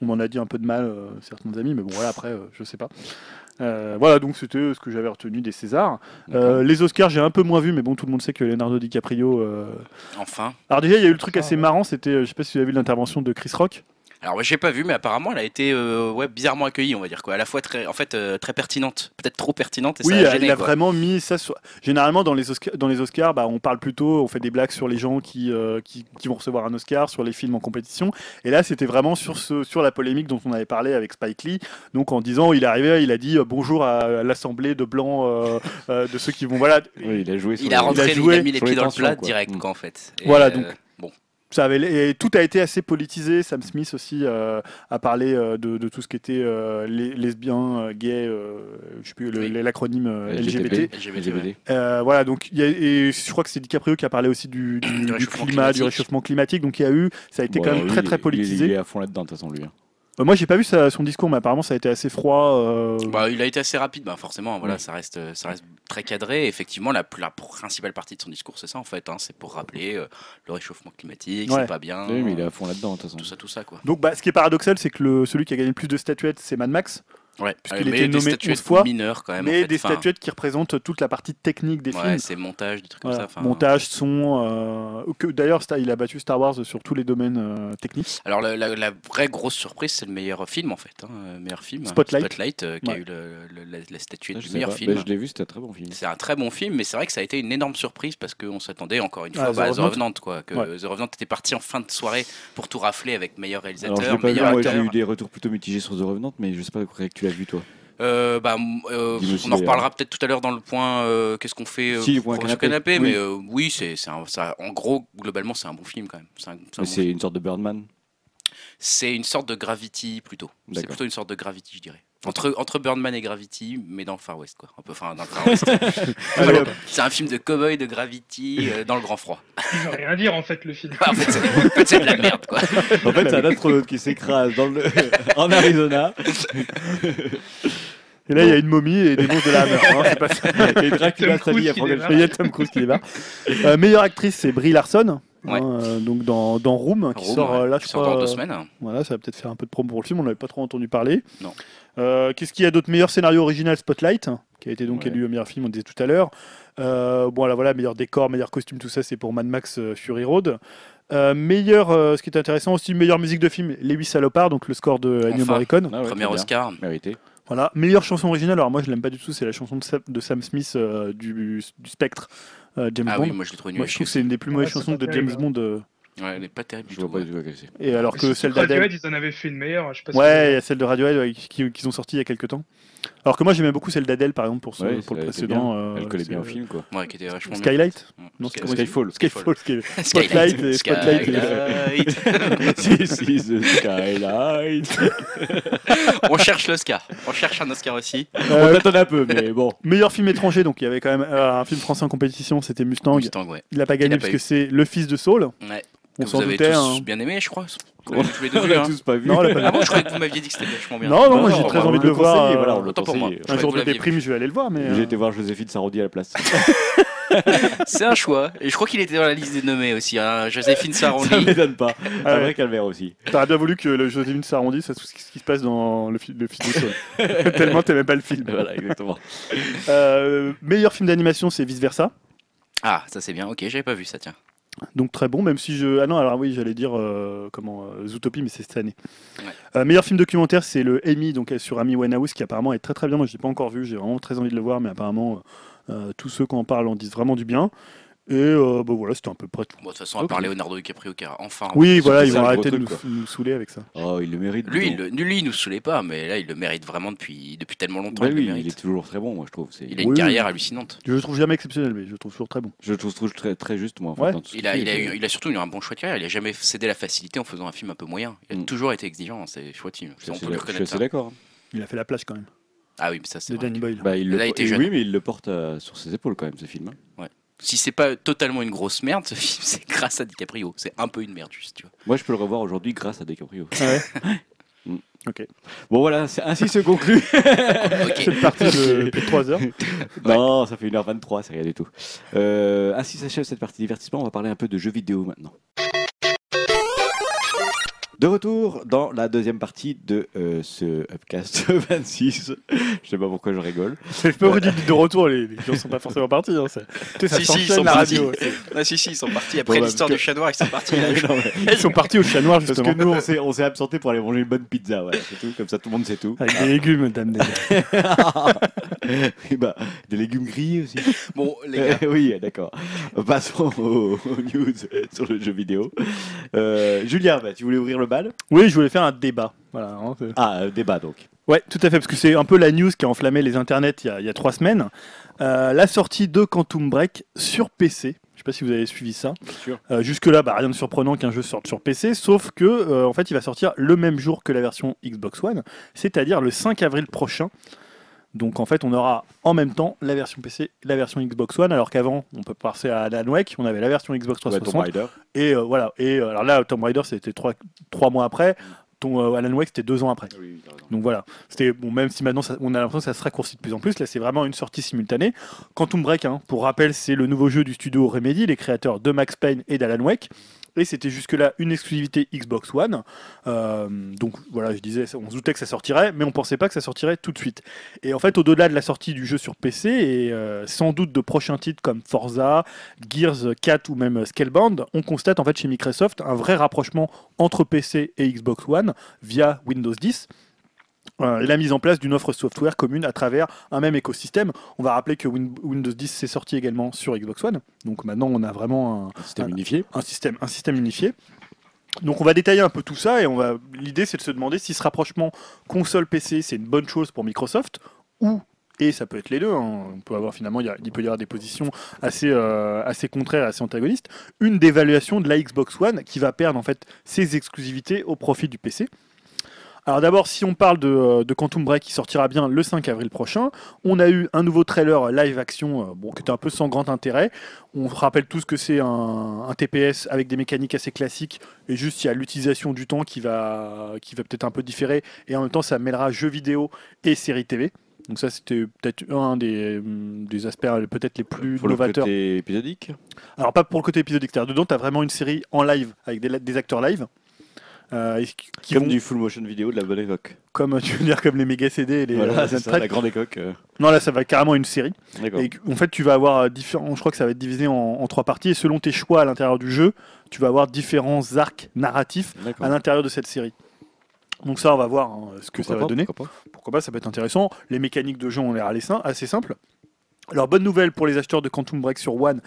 On m'en a dit un peu de mal euh, certains amis, mais bon voilà après, euh, je sais pas. Euh, voilà, donc c'était ce que j'avais retenu des Césars. Euh, les Oscars, j'ai un peu moins vu, mais bon, tout le monde sait que Leonardo DiCaprio. euh, Enfin. Alors déjà, il y a eu le truc Ah, assez ouais. marrant, c'était, je sais pas si vous avez vu l'intervention de Chris Rock. Alors moi j'ai pas vu, mais apparemment elle a été euh, ouais, bizarrement accueillie, on va dire quoi. À la fois très, en fait, euh, très pertinente, peut-être trop pertinente et oui, ça a gêné, il a quoi. vraiment mis ça. Sur... Généralement, dans les Oscars, dans les Oscars, bah, on parle plutôt, on fait des blagues sur les gens qui, euh, qui, qui vont recevoir un Oscar, sur les films en compétition. Et là, c'était vraiment sur ce, sur la polémique dont on avait parlé avec Spike Lee. Donc, en disant, il est arrivé, il a dit bonjour à l'assemblée de blancs, euh, euh, de ceux qui vont, voilà. Oui, il a joué sur Il a rentré, il a, joué mis les pieds dans le plat quoi. direct, Mm. quoi, en fait. Et, Voilà, euh, donc. Bon. Ça avait, et tout a été assez politisé. Sam Smith aussi euh, a parlé euh, de, de tout ce qui était euh, les, lesbiens, euh, gays, euh, je sais plus Oui. l'acronyme euh, LGBT. LGBT. LGBT, LGBT. Euh, voilà, donc il y a, et je crois que c'est DiCaprio qui a parlé aussi du, du- Du du réchauffement climat, du climatique. réchauffement climatique. Donc il y a eu, ça a été Bon, quand même très très il- politisé. Il est à fond là-dedans, de toute façon, lui. hein. Euh, moi j'ai pas vu sa- son discours, mais apparemment ça a été assez froid. euh, Bah, il a été assez rapide, bah, forcément. Voilà, ça reste, ça reste très cadré. Effectivement, la, la principale partie de son discours, c'est ça en fait. hein, c'est pour rappeler euh, le réchauffement climatique, Ouais. c'est pas bien. Oui, mais il est à fond là-dedans, de toute façon. Tout ça, tout ça, quoi. Donc bah, ce qui est paradoxal, c'est que le, celui qui a gagné le plus de statuettes, c'est Mad Max, Ouais. Puisqu'il Euh, était des nommé statuettes 11 fois, mineures quand même. mais en fait. des Enfin, statuettes qui représentent toute la partie technique des Ouais, films. c'est montage, des trucs comme ça. enfin, Montage, son, euh, que d'ailleurs Star- il a battu Star Wars sur tous les domaines euh, techniques. Alors la, la- la vraie grosse surprise, c'est le meilleur film en fait, hein, meilleur film. Spotlight. euh, qui a eu le- le- la, la statuette Ah, du meilleur pas. film. Bah, je l'ai vu, c'était un très bon film. C'est un très bon film, mais c'est vrai que ça a été une énorme surprise parce qu'on s'attendait encore une Ah, fois The bah, à The Revenant. Revenant, quoi. Que Ouais. The Revenant était parti en fin de soirée pour tout rafler avec meilleur Alors, je réalisateur, vu, meilleur moi, acteur. j'ai eu des retours plutôt mitigés sur The Revenant, mais je sais pas tu vu, toi. Euh, bah, euh, on en reparlera peut-être tout à l'heure dans le point euh, qu'est-ce qu'on fait euh, Si, le pour ce canapé. mais Oui. euh, oui, c'est ça, en gros, globalement, c'est un bon film quand même. C'est un- un bon une sorte de Birdman. C'est une sorte de Gravity plutôt. C'est plutôt une sorte de Gravity, je dirais. Entre, entre Birdman et Gravity, mais dans le Far West, quoi. Un peu, enfin, dans le Far (laughs) West. (laughs) C'est un film de cowboy de Gravity euh, dans le grand froid. Il veut rien dire en fait le film. (laughs) en fait, c'est de la merde, quoi. En fait, c'est un astronaute qui s'écrase dans le... en Arizona. Et là il y a une momie et des monstres de la hammer. hein, pas ça. Et Dracula débarque. Et il y a Tom Cruise qui débarque. Euh, meilleure actrice, c'est Brie Larson. Ouais. hein, euh, donc dans, dans Room, qui Room, sort euh, ouais, là, qui je sort crois. dans deux semaines. Voilà, ça va peut-être faire un peu de promo pour le film. On n'avait pas trop entendu parler. Non. Euh, Qu'est-ce qu'il y a d'autre Meilleur scénario original Spotlight, qui a été donc Ouais. élu au meilleur film, on disait tout à l'heure. Euh, bon, là, voilà, meilleur décor, meilleur costume, tout ça, c'est pour Mad Max euh, Fury Road. Euh, meilleur, euh, ce qui est intéressant aussi, meilleure musique de film, Les 8 salopards, donc le score de Ennio Enfin. Morricone. Ah ouais, Premier. Oscar. Mérité. Voilà. Meilleure chanson originale, alors moi je l'aime pas du tout, c'est la chanson de Sam, de Sam Smith euh, du, du Spectre, euh, James Ah Bond. oui, moi je l'ai trouvé nul. moi à je trouve que c'est une des plus mauvaises Ouais, c'est chansons de James hein. Bond. Euh, Ouais, elle est pas terrible du Je tout. vois pas du tout à et alors que celle Radiohead, d'Adèle. ils en avaient fait une meilleure. Je sais pas Ouais, il y a celle de Radiohead ouais, qui, qui sont sorties il y a quelques temps. Alors que moi j'aimais beaucoup celle d'Adèle par exemple pour, ce- Ouais, pour le précédent. bien. euh, Elle collait bien au euh, film, quoi. Ouais, qui était vachement bien. Skylight. Non, Sky- Skyfall. Skyfall. Sky- Skylight. Spotlight et Spotlight. (laughs) Skylight. This is the skylight. On cherche l'Oscar. On cherche un Oscar aussi. On Euh, t'attend un peu, mais bon. (laughs) meilleur film étranger, donc il y avait quand même euh, un film français en compétition, c'était Mustang. Mustang, ouais. Il n'a pas gagné pas puisque c'est Le Fils de Saul. Ouais. On s'en doutait. tous hein. bien aimé, je crois. Vous (laughs) On l'a hein. tous pas vu. Non, pas Ah bon, je croyais que vous m'aviez dit que c'était vachement bien. Non, non, Non, moi j'ai très envie de le voir. euh, voilà, on le pour moi. Un jour de déprime, je vais aller le voir. Mais J'ai euh, été voir Joséphine Sarodi à la place. (laughs) C'est un choix. Et je crois qu'il était dans la liste des nommés aussi. hein. Joséphine Ça Sarondi. m'étonne pas. Ah Un ouais. vrai calvaire aussi. T'aurais bien voulu que le Joséphine s'arrondisse à tout ce qui se passe dans le, fi- le film de Saul. (laughs) Tellement t'aimais pas le film. Voilà, exactement. Euh, meilleur film d'animation, c'est Vice Versa. Ah, ça c'est bien. Ok, j'avais pas vu ça, tiens. Donc très bon, même si je. Ah non, alors oui, j'allais dire euh, comment euh, Zootopie, mais c'est cette année. Ouais. Euh, meilleur film documentaire, c'est le Amy, donc euh, sur Amy Winehouse, qui apparemment est très très bien. Moi, je l'ai pas encore vu, j'ai vraiment très envie de le voir, mais apparemment tous ceux qui en parlent en disent vraiment du bien. Et euh, bah, voilà, c'était un peu près tout. Bon, de toute façon, à Ok. part Leonardo DiCaprio, qui a enfin. Oui, voilà, c'est ils vont le arrêter de nous, saouler avec ça. Oh, il le mérite. Lui, il, le- lui, il nous saoulait pas, mais là, il le mérite vraiment depuis, depuis tellement longtemps. Bah il oui, le il mérite. est toujours très bon, moi je trouve. C'est- Il a une Oui, carrière oui. hallucinante. Je le trouve jamais exceptionnel, mais je le trouve toujours très bon. Je le trouve, très, très juste, moi. en fait, Ouais. Il a, qu'il il, a, fait. eu- il a surtout eu un bon choix de carrière. Il a jamais cédé la facilité en faisant un film un peu moyen. Il a Mm. toujours été exigeant dans ses choix de film. Je suis On assez peut lui d'ac- je suis reconnaître assez ça. d'accord. Il a fait la plage quand même, Ah oui, mais ça c'est de. Danny Boyle. Bah, il le il était et jeune. Oui, mais il le porte euh, sur ses épaules quand même, ce film. hein. Si c'est pas totalement une grosse merde, ce film, c'est grâce à DiCaprio. C'est un peu une merde, juste, tu vois. Moi, je peux le revoir aujourd'hui grâce à DiCaprio. Ah ouais (laughs) Mm. Ok. Bon, voilà, ainsi se conclut. (laughs) Cette partie de plus de 3 heures. (laughs) Non, ça fait 1h23, c'est rien du tout. Euh, ainsi s'achève cette partie divertissement. On va parler un peu de jeux vidéo maintenant. De retour dans la deuxième partie de euh, ce Upcast (laughs) 26. Je sais pas pourquoi je rigole. C'est pas vrai, de retour, les, les gens sont pas forcément partis. Hein, ça Si, si, ils sont la partis. radio. Ah si, si, ils sont partis. Après Bon, bah, l'histoire parce du chat noir, ils sont partis. (laughs) là. Non, mais- Ils sont partis au chat noir, Parce justement. que nous, on s'est, absenté pour aller manger une bonne pizza. Voilà, c'est tout. Comme ça, tout le monde sait tout. Avec des légumes, dame des (laughs) bah, des légumes grillés aussi. Bon, les gars, Euh, oui, d'accord. Passons aux, aux news sur le jeu vidéo. Euh, Julien, bah, tu voulais ouvrir le Oui, je voulais faire un débat. Voilà, hein, c'est- Ah, euh, débat donc. Ouais, tout à fait, parce que c'est un peu la news qui a enflammé les internets il y a, il y a trois semaines. Euh, la sortie de Quantum Break sur PC. Je sais pas si vous avez suivi ça. Sûr. Euh, Jusque-là, bah, rien de surprenant qu'un jeu sorte sur PC, sauf que euh, en fait, il va sortir le même jour que la version Xbox One, c'est-à-dire le 5 avril prochain. Donc en fait, on aura en même temps la version PC et la version Xbox One, alors qu'avant, on peut passer à Alan Wake, on avait la version Xbox Ouais, Tomb 360. Et euh, voilà. Et euh, alors là, Tomb Raider, c'était trois, trois mois après. Ton euh, Alan Wake, c'était deux ans après. Oui. Donc voilà, c'était bon, même si maintenant ça- on a l'impression que ça se raccourcit de plus en plus, là c'est vraiment une sortie simultanée. Quantum Break, hein, pour rappel, c'est le nouveau jeu du studio Remedy, les créateurs de Max Payne et d'Alan Wake. Et c'était jusque-là une exclusivité Xbox One. Euh, donc voilà, je disais, on se doutait que ça sortirait, mais on pensait pas que ça sortirait tout de suite. Et en fait, au-delà de la sortie du jeu sur PC, et euh, sans doute de prochains titres comme Forza, Gears 4 ou même Scalebound, on constate en fait chez Microsoft un vrai rapprochement entre PC et Xbox One via Windows 10 euh, et la mise en place d'une offre software commune à travers un même écosystème. On va rappeler que Win- Windows 10 s'est sorti également sur Xbox One, donc maintenant on a vraiment un, Un système unifié. un système, un système unifié. Donc on va détailler un peu tout ça et on va l'idée c'est de se demander si ce rapprochement console PC c'est une bonne chose pour Microsoft ou et ça peut être les deux. hein. On peut avoir finalement il, y a- il peut y avoir des positions assez euh, assez contraires, assez antagonistes. Une dévaluation de la Xbox One qui va perdre en fait ses exclusivités au profit du PC. Alors d'abord, si on parle de, euh, de Quantum Break qui sortira bien le 5 avril prochain, on a eu un nouveau trailer live action, euh, bon, qui était un peu sans grand intérêt. On rappelle tous que c'est un, un TPS avec des mécaniques assez classiques et juste il y a l'utilisation du temps qui va, qui va peut-être un peu différer et en même temps ça mêlera jeux vidéo et séries TV. Donc ça c'était peut-être un des, hum, des aspects euh, peut-être les plus Pour le novateurs. côté épisodique? Alors pas pour le côté épisodique, c'est-à-dire dedans tu as vraiment une série en live avec des, des acteurs live. Euh, qui- Comme vont- du full motion vidéo de la bonne époque. comme tu veux dire comme les méga CD et les voilà, c'est ça, la grande époque. euh, Non là ça va carrément une série. Et en fait, tu vas avoir euh, différents. Je crois que ça va être divisé en, en trois parties. Et selon tes choix à l'intérieur du jeu, tu vas avoir différents arcs narratifs à l'intérieur de cette série. Donc ça, on va voir hein, ce que Pourquoi ça va pas, donner. pourquoi pas. Pourquoi pas, ça peut être intéressant. Les mécaniques de jeu ont l'air assez simples. Alors, bonne nouvelle pour les acheteurs de Quantum Break sur One.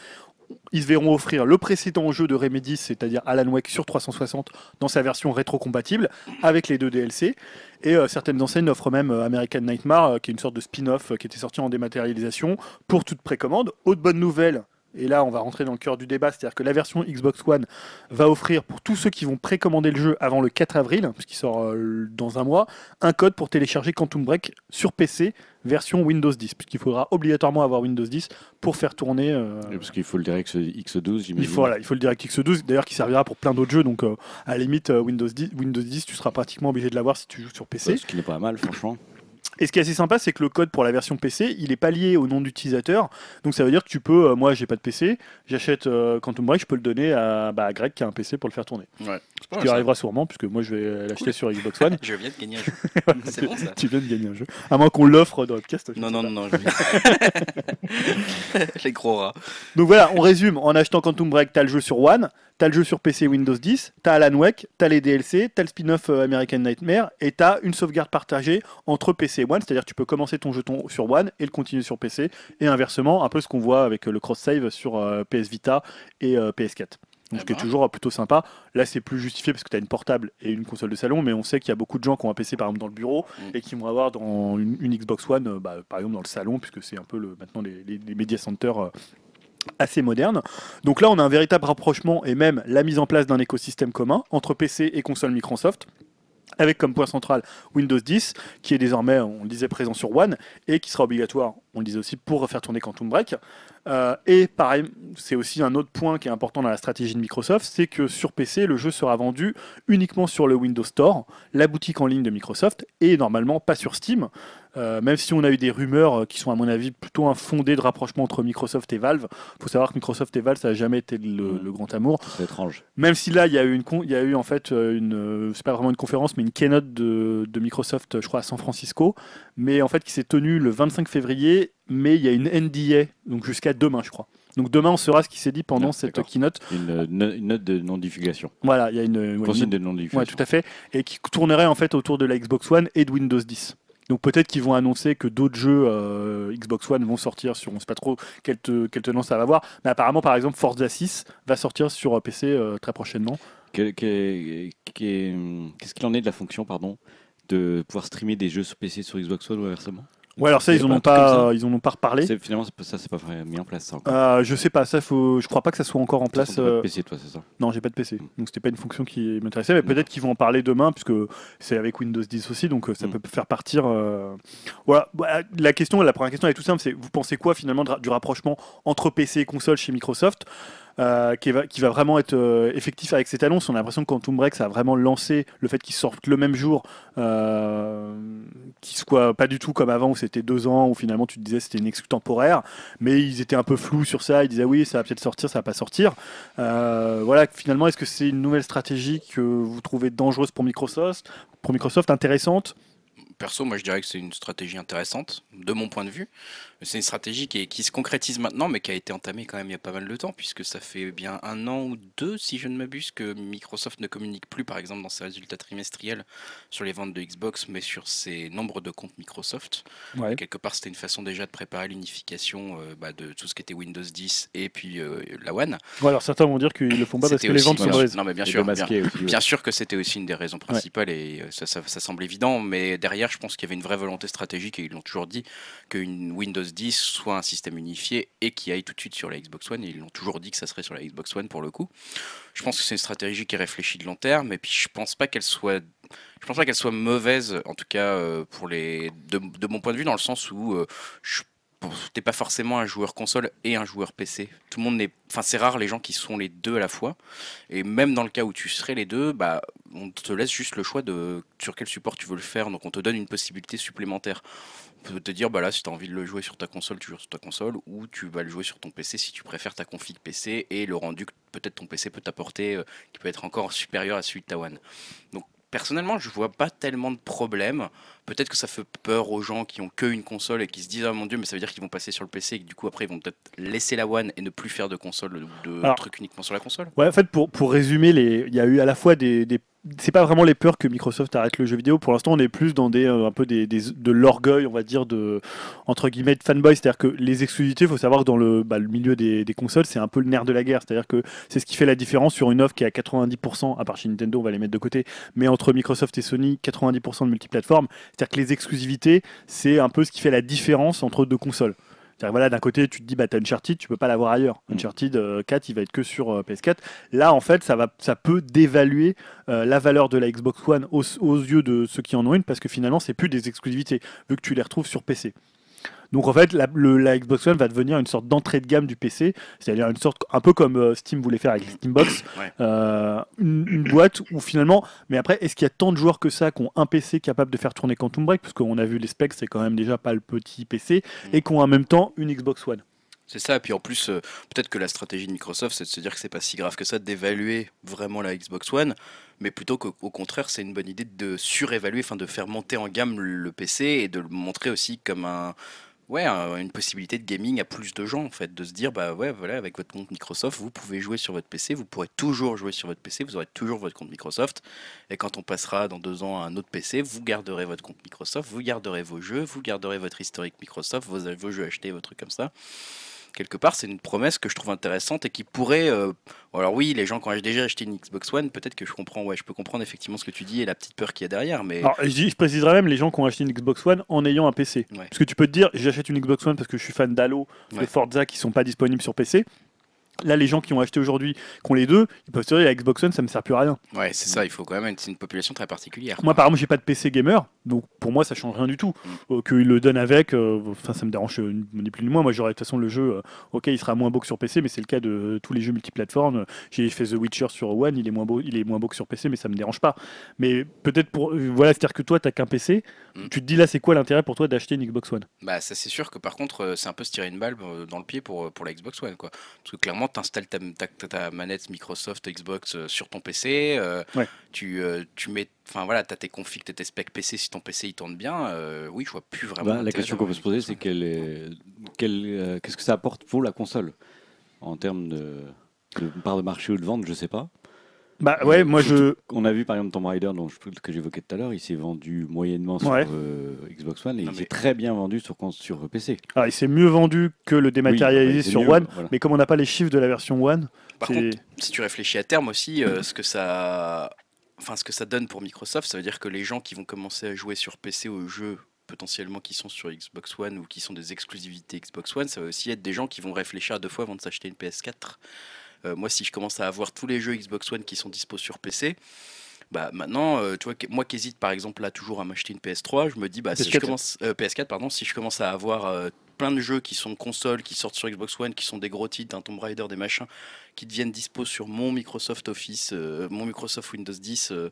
Ils se verront offrir le précédent jeu de Remedy, c'est-à-dire Alan Wake sur 360 dans sa version rétro-compatible avec les deux DLC. Et euh, certaines enseignes offrent même euh, American Nightmare, euh, qui est une sorte de spin-off qui était sorti en dématérialisation pour toute précommande. Autre bonne nouvelle, et là on va rentrer dans le cœur du débat, c'est-à-dire que la version Xbox One va offrir pour tous ceux qui vont précommander le jeu avant le 4 avril, puisqu'il sort euh, dans un mois, un code pour télécharger Quantum Break sur PC version Windows 10, puisqu'il faudra obligatoirement avoir Windows 10 pour faire tourner. euh, Parce qu'il faut le direct X12, j'imagine. il faut, voilà, il faut le DirectX 12, d'ailleurs qui servira pour plein d'autres jeux, donc euh, à la limite Windows 10, Windows 10, tu seras pratiquement obligé de l'avoir si tu joues sur PC. Ce qui n'est pas mal, franchement. Et ce qui est assez sympa, c'est que le code pour la version PC, il est pas lié au nom d'utilisateur. Donc ça veut dire que tu peux, euh, moi j'ai pas de PC, j'achète euh, Quantum Break, je peux le donner à, bah, à Greg qui a un PC pour le faire tourner. Ouais. Ce qui arrivera sûrement, puisque moi je vais l'acheter sur Xbox One. (laughs) Je viens de gagner un jeu. (laughs) C'est bon ça tu viens de gagner un jeu. À moins qu'on l'offre dans le podcast. je Non, sais non, pas. non, non. Je... (laughs) Les gros rats. Donc voilà, on résume. En achetant Quantum Break, t'as le jeu sur One, t'as le jeu sur PC Windows 10, t'as Alan Wake, t'as les DLC, t'as le spin-off euh, American Nightmare, et t'as une sauvegarde partagée entre PC et One, c'est-à-dire que tu peux commencer ton jeu ton- sur One et le continuer sur PC, et inversement, un peu ce qu'on voit avec euh, le cross-save sur euh, PS Vita et euh, PS4. Donc, ce qui est bah. toujours plutôt sympa. Là, c'est plus justifié parce que tu as une portable et une console de salon, mais on sait qu'il y a beaucoup de gens qui ont un PC par exemple dans le bureau Mm. et qui vont avoir dans une, une Xbox One, bah, par exemple dans le salon, puisque c'est un peu le, maintenant les, les, les media centers assez modernes. Donc là, on a un véritable rapprochement et même la mise en place d'un écosystème commun entre PC et console Microsoft. Avec comme point central Windows 10, qui est désormais, on le disait, présent sur One, et qui sera obligatoire, on le disait aussi, pour faire tourner Quantum Break. Euh, et pareil, c'est aussi un autre point qui est important dans la stratégie de Microsoft, c'est que sur PC, le jeu sera vendu uniquement sur le Windows Store, la boutique en ligne de Microsoft, et normalement pas sur Steam. Euh, même si on a eu des rumeurs euh, qui sont à mon avis plutôt infondées de rapprochement entre Microsoft et Valve, faut savoir que Microsoft et Valve ça n'a jamais été le, Mhm. le grand amour. C'est étrange. Même si là il y a eu une, il y a eu en fait une, c'est pas vraiment une conférence, mais une keynote de, de Microsoft, je crois à San Francisco, mais en fait qui s'est tenue le 25 février, mais il y a une NDA, donc jusqu'à demain je crois. Donc demain on saura ce qui s'est dit pendant Ah, cette keynote. Une, euh, no- une note de non-diffugation. Voilà, il y a une, ouais, Consigne une- de Ouais, non-diffusion. tout à fait. Et qui tournerait en fait autour de la Xbox One et de Windows 10. Donc peut-être qu'ils vont annoncer que d'autres jeux euh, Xbox One vont sortir sur, on sait pas trop quelle, te- quelle tenance ça va avoir, mais apparemment par exemple Forza 6 va sortir sur euh, PC euh, très prochainement. Que- que- que- Qu'est-ce qu'il en est de la fonction, pardon, de pouvoir streamer des jeux sur PC sur Xbox One ou inversement? Ouais alors ça ils a en pas ont pas, ça euh, ils en ont pas reparlé. Finalement, ça, c'est pas vraiment mis en place. Ça, encore. Euh, je sais pas, ça faut, je crois pas que ça soit encore en place. t'as pas de euh, PC, toi, c'est ça Non, j'ai pas de PC. Donc c'était pas une fonction qui m'intéressait, mais peut-être qu'ils vont en parler demain, puisque c'est avec Windows 10 aussi, donc euh, ça Mm. peut faire partir. euh, Voilà. Bah, La question, la première question elle est tout simple, c'est vous pensez quoi finalement du rapprochement entre PC et console chez Microsoft? Euh, qui, va, vraiment être euh, effectif avec cette annonce. On a l'impression que Quantum Break, ça a vraiment lancé le fait qu'ils sortent le même jour, euh, qu'ils soient pas du tout comme avant où c'était deux ans, où finalement tu te disais c'était une excuse temporaire, mais ils étaient un peu flous sur ça. Ils disaient oui, ça va peut-être sortir, ça va pas sortir. Euh, voilà, finalement, est-ce que c'est une nouvelle stratégie que vous trouvez dangereuse pour Microsoft, pour Microsoft intéressante? Perso, moi je dirais que c'est une stratégie intéressante, de mon point de vue. C'est une stratégie qui, est- qui se concrétise maintenant, mais qui a été entamée quand même il y a pas mal de temps, puisque ça fait bien un an ou deux, si je ne m'abuse, que Microsoft ne communique plus, par exemple, dans ses résultats trimestriels sur les ventes de Xbox, mais sur ses nombres de comptes Microsoft. Ouais. Quelque part, c'était une façon déjà de préparer l'unification euh, bah, de tout ce qui était Windows 10 et puis euh, la One. Bon, alors certains vont dire qu'ils le font pas parce que les ventes sont mauvaises. Non, mais bien Et sûr, de bien, masquer aussi. ouais. Bien sûr que c'était aussi une des raisons principales et euh, ça, ça- ça semble évident, mais derrière, je pense qu'il y avait une vraie volonté stratégique et ils l'ont toujours dit qu'une Windows 10 soit un système unifié et qui aille tout de suite sur la Xbox One. Et ils l'ont toujours dit que ça serait sur la Xbox One pour le coup. Je pense que c'est une stratégie qui est réfléchie de long terme, et puis je pense pas qu'elle soit, je pense pas qu'elle soit mauvaise, en tout cas euh, pour les, de, mon point de vue, dans le sens où euh, T'es pas forcément un joueur console et un joueur PC. Tout le monde n'est, enfin c'est rare les gens qui sont les deux à la fois. Et même dans le cas où tu serais les deux, bah on te laisse juste le choix de sur quel support tu veux le faire. Donc on te donne une possibilité supplémentaire. On peut te dire bah là si tu as envie de le jouer sur ta console, tu joues sur ta console ou tu vas le jouer sur ton PC si tu préfères ta config PC et le rendu que peut-être ton PC peut t'apporter euh, qui peut être encore supérieur à celui de ta One. Donc personnellement, je vois pas tellement de problèmes. Peut-être que ça fait peur aux gens qui ont que une console et qui se disent ah mon dieu mais ça veut dire qu'ils vont passer sur le PC et que du coup après ils vont peut-être laisser la One et ne plus faire de console de Alors- trucs uniquement sur la console? Ouais, en fait, pour, pour résumer, les- il y a eu à la fois des. des- c'est pas vraiment les peurs que Microsoft arrête le jeu vidéo. Pour l'instant, on est plus dans des, euh, un peu des, de l'orgueil, on va dire, de, entre guillemets, de fanboy. C'est-à-dire que les exclusivités, il faut savoir que dans le, bah, milieu des, des consoles, c'est un peu le nerf de la guerre. C'est-à-dire que c'est ce qui fait la différence sur une offre qui est à 90%, à part chez Nintendo, on va les mettre de côté, mais entre Microsoft et Sony, 90% de multiplateforme. C'est-à-dire que les exclusivités, c'est un peu ce qui fait la différence entre deux consoles. Voilà, d'un côté, tu te dis, bah, t'as Uncharted, tu peux pas l'avoir ailleurs. Mm. Uncharted euh, 4, il va être que sur euh, PS4. Là, en fait, ça, va, ça peut dévaluer euh, la valeur de la Xbox One aux, aux yeux de ceux qui en ont une, parce que finalement, c'est plus des exclusivités, vu que tu les retrouves sur PC. Donc en fait, la, le- la Xbox One va devenir une sorte d'entrée de gamme du PC, c'est-à-dire une sorte, un peu comme euh, Steam voulait faire avec Steambox, (coughs) Ouais. euh, une, une boîte où finalement, mais après, est-ce qu'il y a tant de joueurs que ça qui ont un PC capable de faire tourner Quantum Break, parce qu'on a vu les specs, c'est quand même déjà pas le petit PC, Mm. et qui ont en même temps une Xbox One. C'est ça, et puis en plus, euh, peut-être que la stratégie de Microsoft, c'est de se dire que c'est pas si grave que ça d'évaluer vraiment la Xbox One, mais plutôt qu'au au contraire, c'est une bonne idée de surévaluer, enfin de faire monter en gamme le PC et de le montrer aussi comme un. Ouais, un- une possibilité de gaming à plus de gens en fait, de se dire bah ouais voilà avec votre compte Microsoft vous pouvez jouer sur votre PC, vous pourrez toujours jouer sur votre PC, vous aurez toujours votre compte Microsoft. Et quand on passera dans deux ans à un autre PC, vous garderez votre compte Microsoft, vous garderez vos jeux, vous garderez votre historique Microsoft, vos, vos jeux achetés, vos trucs comme ça quelque part, c'est une promesse que je trouve intéressante et qui pourrait. euh, alors oui, les gens qui ont déjà acheté une Xbox One, peut-être que je comprends. Ouais, je peux comprendre effectivement ce que tu dis et la petite peur qu'il y a derrière, mais Alors, je, dis- je préciserai même les gens qui ont acheté une Xbox One en ayant un PC. Ouais. Parce que tu peux te dire, j'achète une Xbox One parce que je suis fan d'Halo, de Ouais. Forza qui sont pas disponibles sur PC. Là, les gens qui ont acheté aujourd'hui, qui ont les deux, ils peuvent se dire la Xbox One, ça me sert plus à rien. ouais, c'est ça. Il faut quand même. C'est une population très particulière. Moi, par exemple, j'ai pas de PC gamer, donc pour moi, ça change rien du tout. Mm. Euh, Qu'ils le donnent avec, euh, enfin, ça me dérange euh, ni plus ni moins. Moi, j'aurais de toute façon le jeu, euh, ok, il sera moins beau que sur PC, mais c'est le cas de tous les jeux multiplateformes. J'ai fait The Witcher sur One, il est moins beau, il est moins beau que sur PC, mais ça me dérange pas. Mais peut-être pour, voilà, c'est-à-dire que toi, t'as qu'un PC, Mm. tu te dis là, c'est quoi l'intérêt pour toi d'acheter une Xbox One? Bah ça c'est sûr que par contre c'est un peu se tirer une balle dans le pied pour, pour la Xbox One quoi. Parce que clairement tu installes ta, ta, manette Microsoft Xbox euh, sur ton PC, euh, Ouais. tu, euh, tu mets, enfin voilà, t'as tes configs, tes specs PC si ton PC il tourne bien, euh, oui je vois plus vraiment. Bah, la question qu'on peut se poser, c'est Xbox One. quel est- quel, euh, qu'est-ce que ça apporte pour la console? En termes de, de part de marché ou de vente, je sais pas. Bah ouais, moi je. On a vu par exemple Tomb Raider dont je, que j'évoquais tout à l'heure, il s'est vendu moyennement sur Ouais. euh, Xbox One et Non, il mais- s'est très bien vendu sur, sur PC. Ah, il s'est mieux vendu que le dématérialisé Oui, sur mieux, One, voilà. mais comme on n'a pas les chiffres de la version One, Par contre, si tu réfléchis à terme aussi, euh, ce que ça, enfin ce que ça donne pour Microsoft, ça veut dire que les gens qui vont commencer à jouer sur PC aux jeux potentiellement qui sont sur Xbox One ou qui sont des exclusivités Xbox One, ça va aussi être des gens qui vont réfléchir à deux fois avant de s'acheter une PS4. Euh, moi, si je commence à avoir tous les jeux Xbox One qui sont dispo sur PC, bah maintenant, euh, tu vois, moi qui hésite par exemple là toujours à m'acheter une PS3, je me dis bah si je PS4. commence euh, PS4 pardon, si je commence à avoir plein de jeux qui sont consoles, qui sortent sur Xbox One, qui sont des gros titres, un Tomb Raider, des machins, qui deviennent dispo sur mon Microsoft Office, mon Microsoft Windows 10, euh,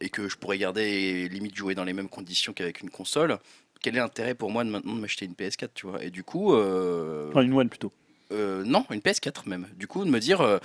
et que je pourrais garder et limite jouer dans les mêmes conditions qu'avec une console. Quel est l'intérêt pour moi de maintenant de m'acheter une PS4, tu vois? Et du coup, euh, enfin, une One plutôt. Euh, non, une PS4 même. Du coup, de me dire, euh,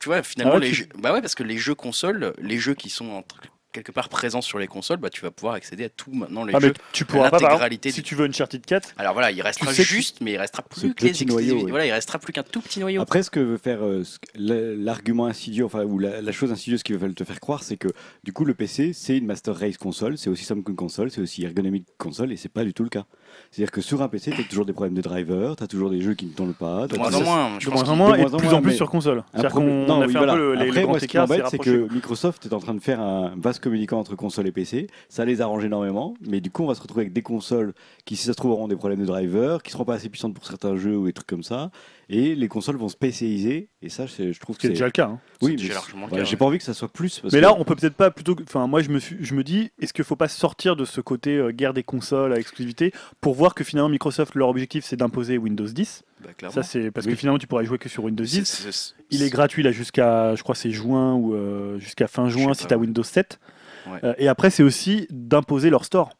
tu vois, finalement, Ah ouais, les tu- jeux, bah ouais, parce que les jeux consoles, les jeux qui sont entre- quelque part présents sur les consoles, bah tu vas pouvoir accéder à tout maintenant les Ah, mais jeux. tu pourras pas, par exemple, l'intégralité si du- tu veux Uncharted 4, Alors voilà, il restera sais que- juste, mais il restera plus que les petit noyau, oui. Voilà, il restera plus qu'un tout petit noyau. Après, ce que veut faire euh, l'argument insidieux, enfin, ou la, la chose insidieuse qu'ils veulent te faire croire, c'est que du coup, le PC, c'est une Master Race console, c'est aussi simple qu'une console, c'est aussi ergonomique console, et c'est pas du tout le cas. C'est-à-dire que sur un PC, tu as toujours des problèmes de driver, tu as toujours des jeux qui ne tournent pas. de t'as moins toujours- en moins. Je de pense moins en moins, de et de en plus en plus sur console. C'est-à-dire qu'on a fait un peu le, les- Après, moi, ce qui m'embête, c'est que Microsoft est en train de faire un vaste communicant entre console et PC. Ça les arrange énormément, mais du coup, on va se retrouver avec des consoles qui, si ça se trouve, auront des problèmes de driver, qui seront pas assez puissantes pour certains jeux ou des trucs comme ça. Et les consoles vont se PCiser. Et ça, c'est- je trouve que C'est déjà le cas. hein. Oui, j'ai pas envie que ça soit plus. parce Mais que- là, on peut peut-être pas plutôt. que- Enfin, moi, je me, suis- je me dis, est-ce qu'il faut pas sortir de ce côté euh, guerre des consoles à exclusivité pour voir que finalement Microsoft, leur objectif, c'est d'imposer Windows 10. Bah. Ça, c'est parce Oui. que finalement, tu pourrais jouer que sur Windows 10. C'est- c'est- Il est gratuit là jusqu'à, je crois, c'est juin ou euh, jusqu'à fin juin si tu as. Windows 7. Ouais. Euh, et après, c'est aussi d'imposer leur store.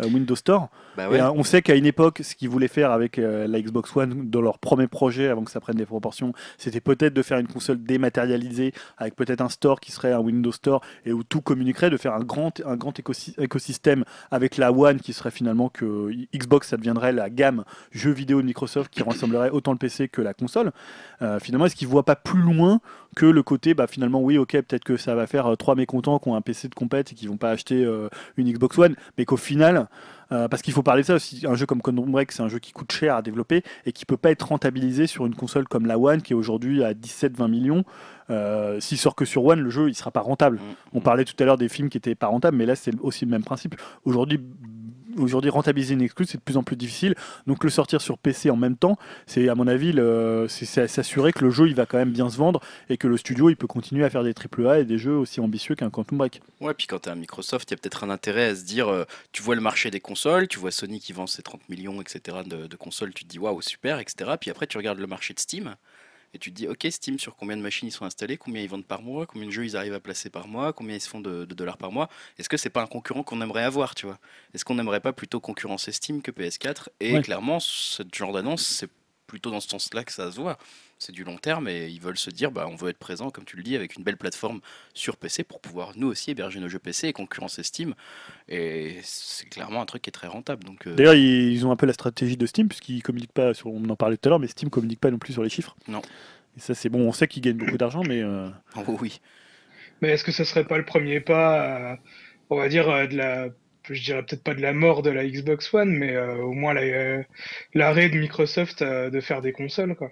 Euh, Windows Store. Bah ouais. euh, on sait qu'à une époque, ce qu'ils voulaient faire avec euh, la Xbox One dans leur premier projet, avant que ça prenne des proportions, c'était peut-être de faire une console dématérialisée avec peut-être un store qui serait un Windows Store et où tout communiquerait, de faire un grand, un grand écosystème avec la One qui serait finalement que Xbox, ça deviendrait la gamme jeux vidéo de Microsoft qui rassemblerait autant le PC que la console. Euh, finalement, est-ce qu'ils voient pas plus loin que le côté, bah finalement, oui, ok, peut-être que ça va faire euh, trois mécontents qui ont un PC de compète et qui vont pas acheter euh, une Xbox One, mais qu'au final, euh, parce qu'il faut parler de ça aussi, un jeu comme Quantum Break, c'est un jeu qui coûte cher à développer et qui peut pas être rentabilisé sur une console comme la One qui est aujourd'hui à 17-20 millions. Euh, S'il sort que sur One, le jeu il sera pas rentable. Mm. On parlait tout à l'heure des films qui étaient pas rentables, mais là c'est aussi le même principe. Aujourd'hui, aujourd'hui rentabiliser une exclue, c'est de plus en plus difficile. Donc le sortir sur PC en même temps, c'est à mon avis, s'assurer que le jeu il va quand même bien se vendre et que le studio il peut continuer à faire des AAA et des jeux aussi ambitieux qu'un Quantum Break. Ouais, puis quand tu es un Microsoft, il y a peut-être un intérêt à se dire, euh, tu vois le marché des consoles, tu vois Sony qui vend ses 30 millions, etc. de, de consoles, tu te dis waouh, super, etc. Puis après, tu regardes le marché de Steam et tu te dis, ok, Steam, sur combien de machines ils sont installés, combien ils vendent par mois, combien de jeux ils arrivent à placer par mois, combien ils se font de, de dollars par mois. Est-ce que c'est pas un concurrent qu'on aimerait avoir, tu vois? Est-ce qu'on n'aimerait pas plutôt concurrencer Steam que PS4 Et Ouais. clairement, ce genre d'annonce, c'est plutôt dans ce sens-là que ça se voit. C'est du long terme et ils veulent se dire, bah, on veut être présent, comme tu le dis, avec une belle plateforme sur PC pour pouvoir nous aussi héberger nos jeux PC et concurrencer Steam. Et c'est clairement un truc qui est très rentable. Donc, euh, D'ailleurs, ils, ont un peu la stratégie de Steam puisqu'ils communiquent pas sur, on en parlait tout à l'heure, mais Steam communique pas non plus sur les chiffres. Non. Et ça c'est bon, on sait qu'ils gagnent beaucoup d'argent, mais euh, oh oui. Mais est-ce que ce serait pas le premier pas, à, on va dire, euh, de la, je dirais peut-être pas de la mort de la Xbox One, mais euh, au moins euh, l'arrêt de Microsoft euh, de faire des consoles, quoi.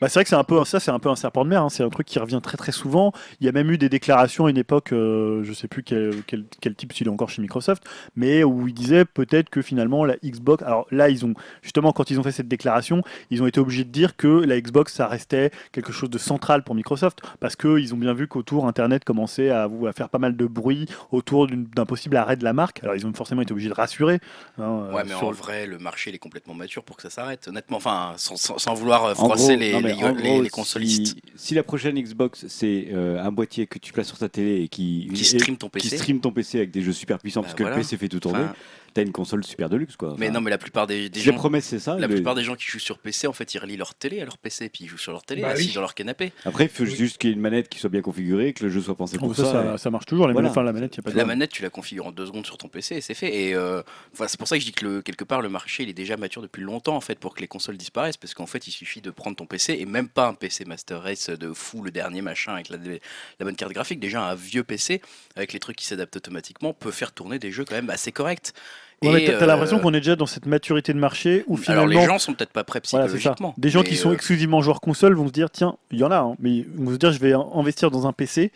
Bah, c'est vrai que c'est un peu ça, c'est un peu un serpent de mer. hein. C'est un truc qui revient très très souvent. Il y a même eu des déclarations à une époque, euh, je sais plus quel, quel, quel type s'il est encore chez Microsoft, mais où ils disaient peut-être que finalement la Xbox. Alors là, ils ont justement quand ils ont fait cette déclaration, ils ont été obligés de dire que la Xbox ça restait quelque chose de central pour Microsoft parce que ils ont bien vu qu'autour Internet commençait à, à faire pas mal de bruit autour d'un possible arrêt de la marque. Alors ils ont forcément été obligés de rassurer. hein, Ouais, euh, mais sur en vrai, le marché il est complètement mature pour que ça s'arrête. Honnêtement, enfin, sans, sans- sans vouloir euh, froisser les, non, mais les, en les- gros, les consolistes Si, si la prochaine Xbox, c'est euh, un boîtier que tu places sur ta télé et qui, qui stream ton PC avec des jeux super puissants Bah parce que le PC fait tout tourner, Enfin, t'as une console super de luxe quoi. mais non, mais la plupart des, des gens. promesse c'est ça. La plupart des gens qui jouent sur PC, en fait, ils relient leur télé à leur PC, puis ils jouent sur leur télé, Bah assis oui. dans leur canapé. Après, il faut Oui. juste qu'il y ait une manette qui soit bien configurée, que le jeu soit pensé pour ça, ça. ça, et- ça marche toujours. Les Voilà. manettes, la manette, il y a pas de La manette, tu la configures en deux secondes sur ton PC et c'est fait. Et euh, c'est pour ça que je dis que le- quelque part, le marché, il est déjà mature depuis longtemps, en fait, pour que les consoles disparaissent, parce qu'en fait, il suffit de prendre ton PC, et même pas un PC Master Race de fou, le dernier machin, avec la, la bonne carte graphique, déjà un vieux PC, avec les trucs qui s'adaptent automatiquement, peut faire tourner des jeux quand même assez corrects. Ouais, t'as t'as l'impression euh, qu'on est déjà dans cette maturité de marché où Alors finalement. les gens sont peut-être pas prêts Voilà, psychologiquement. Des gens mais, qui sont euh, exclusivement joueurs console vont se dire tiens, il y en a, hein, mais ils vont se dire je vais investir dans un PC.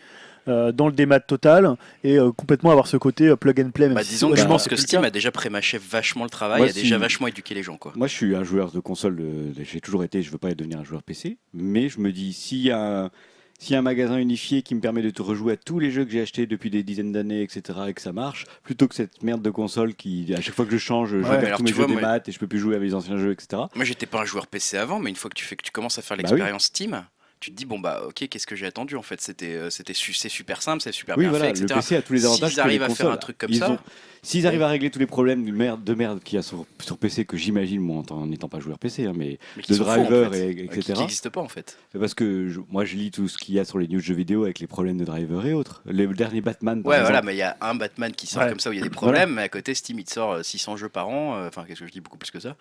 euh, dans le démat total et euh, complètement avoir ce côté euh, plug and play. Même bah, disons que je pense que Steam a déjà prémâché vachement le travail, Moi, a déjà si- vachement éduqué les gens. Quoi. Moi, je suis un joueur de console. de- J'ai toujours été. Je veux pas devenir un joueur PC, mais je me dis s'il y a un, s'il y a un magasin unifié qui me permet de te rejouer à tous les jeux que j'ai achetés depuis des dizaines d'années, etc., et que ça marche, plutôt que cette merde de console qui, à chaque fois que je change, je alors tous mes jeux des maths et je peux plus jouer à mes anciens jeux, etc. Moi, j'étais pas un joueur PC avant, mais une fois que tu fais que tu commences à faire Bah l'expérience Steam, tu te dis bon bah ok, qu'est-ce que j'ai attendu en fait? C'était euh, c'était c'est super simple, c'est super Oui, bien voilà, fait, le etc. PC a tous les avantages S'ils arrivent à faire un truc comme Ils ça, S'ils arrivent à régler tous les problèmes de merde, de merde qu'il y a sur, sur PC, que j'imagine, moi, en n'étant pas joueur PC, hein, mais de faux, en driver fait, et- euh, etc. qui n'existent pas en fait. C'est parce que je- moi, je lis tout ce qu'il y a sur les news jeux vidéo avec les problèmes de driver et autres. Les derniers Batman, par Ouais, exemple. voilà, mais il y a un Batman qui sort Ouais. comme ça où il y a des problèmes, mais à côté Steam il sort euh, 600 jeux par an, euh, enfin qu'est-ce que je dis beaucoup plus que ça.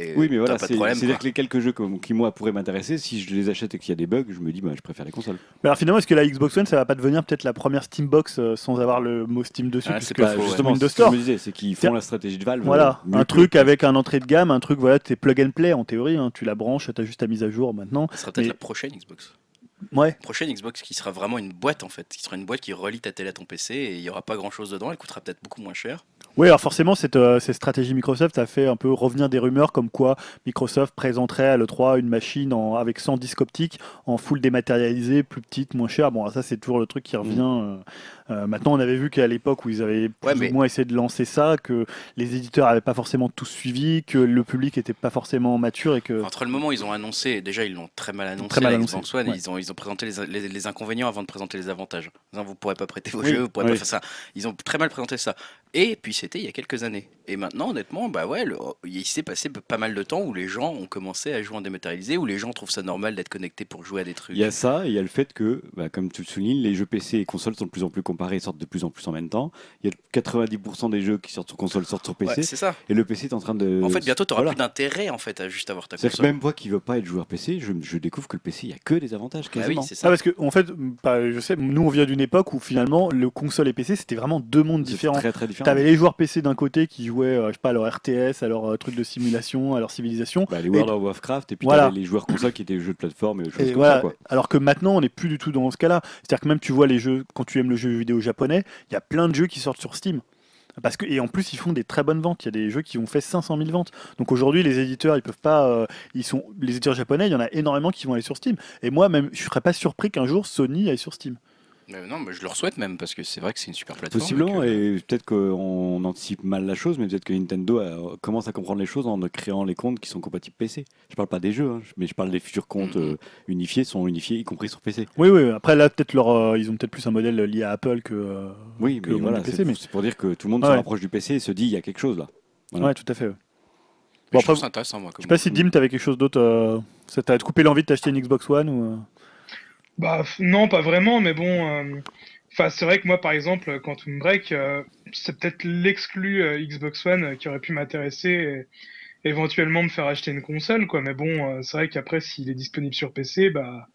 Et Oui, mais voilà, de c'est-à-dire que les quelques jeux comme- qui, moi, pourraient m'intéresser, si je les achète et qu'il y a des bugs, je me dis, bah, je préfère les consoles. Mais alors finalement, est-ce que la Xbox One, ça va pas devenir peut-être la première Steambox euh, sans avoir le mot Steam dessus Ah, puisque c'est pas faux, ouais. justement, Windows c'est ce que je Store. me disais, c'est qu'ils font la stratégie de Valve. Voilà, euh, un que- truc avec un entrée de gamme, un truc, voilà, t'es plug and play en théorie, hein, tu la branches, t'as juste ta mise à jour maintenant. Ce sera peut-être mais- la prochaine Xbox. Ouais, Prochaine Xbox qui sera vraiment une boîte en fait, qui sera une boîte qui relie ta télé à ton PC et il y aura pas grand chose dedans, elle coûtera peut-être beaucoup moins cher. Oui, alors forcément, cette, euh, cette stratégie Microsoft a fait un peu revenir des rumeurs comme quoi Microsoft présenterait à l'E3 une machine en- avec 100 disques optiques en full dématérialisé, plus petite, moins chère. Bon, ça, c'est toujours le truc qui revient. euh, euh, maintenant, on avait vu qu'à l'époque où ils avaient plus Ouais, mais- ou moins essayé de lancer ça, que les éditeurs n'avaient pas forcément tous suivi, que le public n'était pas forcément mature et que. Entre le moment où ils ont annoncé, déjà ils l'ont très mal annoncé, Très mal annoncé, Xbox One, ouais. ils, ont, ils ont présenté les, les- les inconvénients avant de présenter les avantages. Vous pourrez pas prêter vos Oui, jeux, vous pourrez oui. pas faire ça. Ils ont très mal présenté ça. Et puis c'était il y a quelques années. Et maintenant, honnêtement, bah ouais, le- il s'est passé pas mal de temps où les gens ont commencé à jouer en dématérialisé, où les gens trouvent ça normal d'être connectés pour jouer à des trucs. Il y a ça, et il y a le fait que, bah, comme tu le soulignes, les jeux PC et consoles sont de plus en plus comparés et sortent de plus en plus en même temps. Il y a 90% des jeux qui sortent sur console sortent sur PC, Ouais, c'est ça. et le PC est en train de. En fait, bientôt, tu auras Voilà. plus d'intérêt en fait à juste avoir ta C'est-à-dire que console. même moi qui veux pas être joueur PC, je, je découvre que le PC, il y a que des avantages Bah quasiment. oui, c'est Ah, ça. parce que, en fait, bah, je sais, nous on vient d'une époque où finalement le console et PC c'était vraiment deux mondes différents. Très très différent. T'avais les joueurs PC d'un côté qui jouaient, euh, je sais pas, à leur RTS, à leur euh, truc de simulation, à leur civilisation. Bah, les World of Warcraft et puis Voilà. les joueurs console qui étaient les jeux de plateforme et des choses Et comme voilà. ça quoi. Alors que maintenant, on n'est plus du tout dans ce cas-là. C'est-à-dire que même tu vois les jeux, quand tu aimes le jeu vidéo japonais, il y a plein de jeux qui sortent sur Steam. Parce que, et en plus, ils font des très bonnes ventes. Il y a des jeux qui ont fait 500 000 ventes. Donc aujourd'hui, les éditeurs, ils peuvent pas. euh, ils sont, les éditeurs japonais, il y en a énormément qui vont aller sur Steam. Et moi, même, je serais pas surpris qu'un jour Sony aille sur Steam. Euh, non, mais je leur souhaite même parce que c'est vrai que c'est une super plateforme. Possiblement, et que- et peut-être qu'on anticipe mal la chose, mais peut-être que Nintendo euh, commence à comprendre les choses en créant les comptes qui sont compatibles PC. Je parle pas des jeux, hein, mais je parle des futurs comptes Mhm. euh, unifiés, sont unifiés, y compris sur PC. Oui, oui. Après, là, peut-être leur, euh, ils ont peut-être plus un modèle lié à Apple que. euh, Oui, que mais voilà, c'est mais- c'est pour dire que tout le monde Ouais. se rapproche du PC et se dit il y a quelque chose là. Voilà. Ouais, tout à fait. ouais. mais Bon, je trouve après, ça intéressant, moi. Je sais pas si Dim, t'avais quelque chose d'autre. Euh, ça t'a coupé l'envie de t'acheter une Xbox One ou. Bah non, pas vraiment, mais bon. euh, Enfin, c'est vrai que moi, par exemple, Quantum Break, euh, c'est peut-être l'exclu euh, Xbox One euh, qui aurait pu m'intéresser et éventuellement me faire acheter une console, quoi. Mais bon, euh, c'est vrai qu'après, s'il est disponible sur PC, bah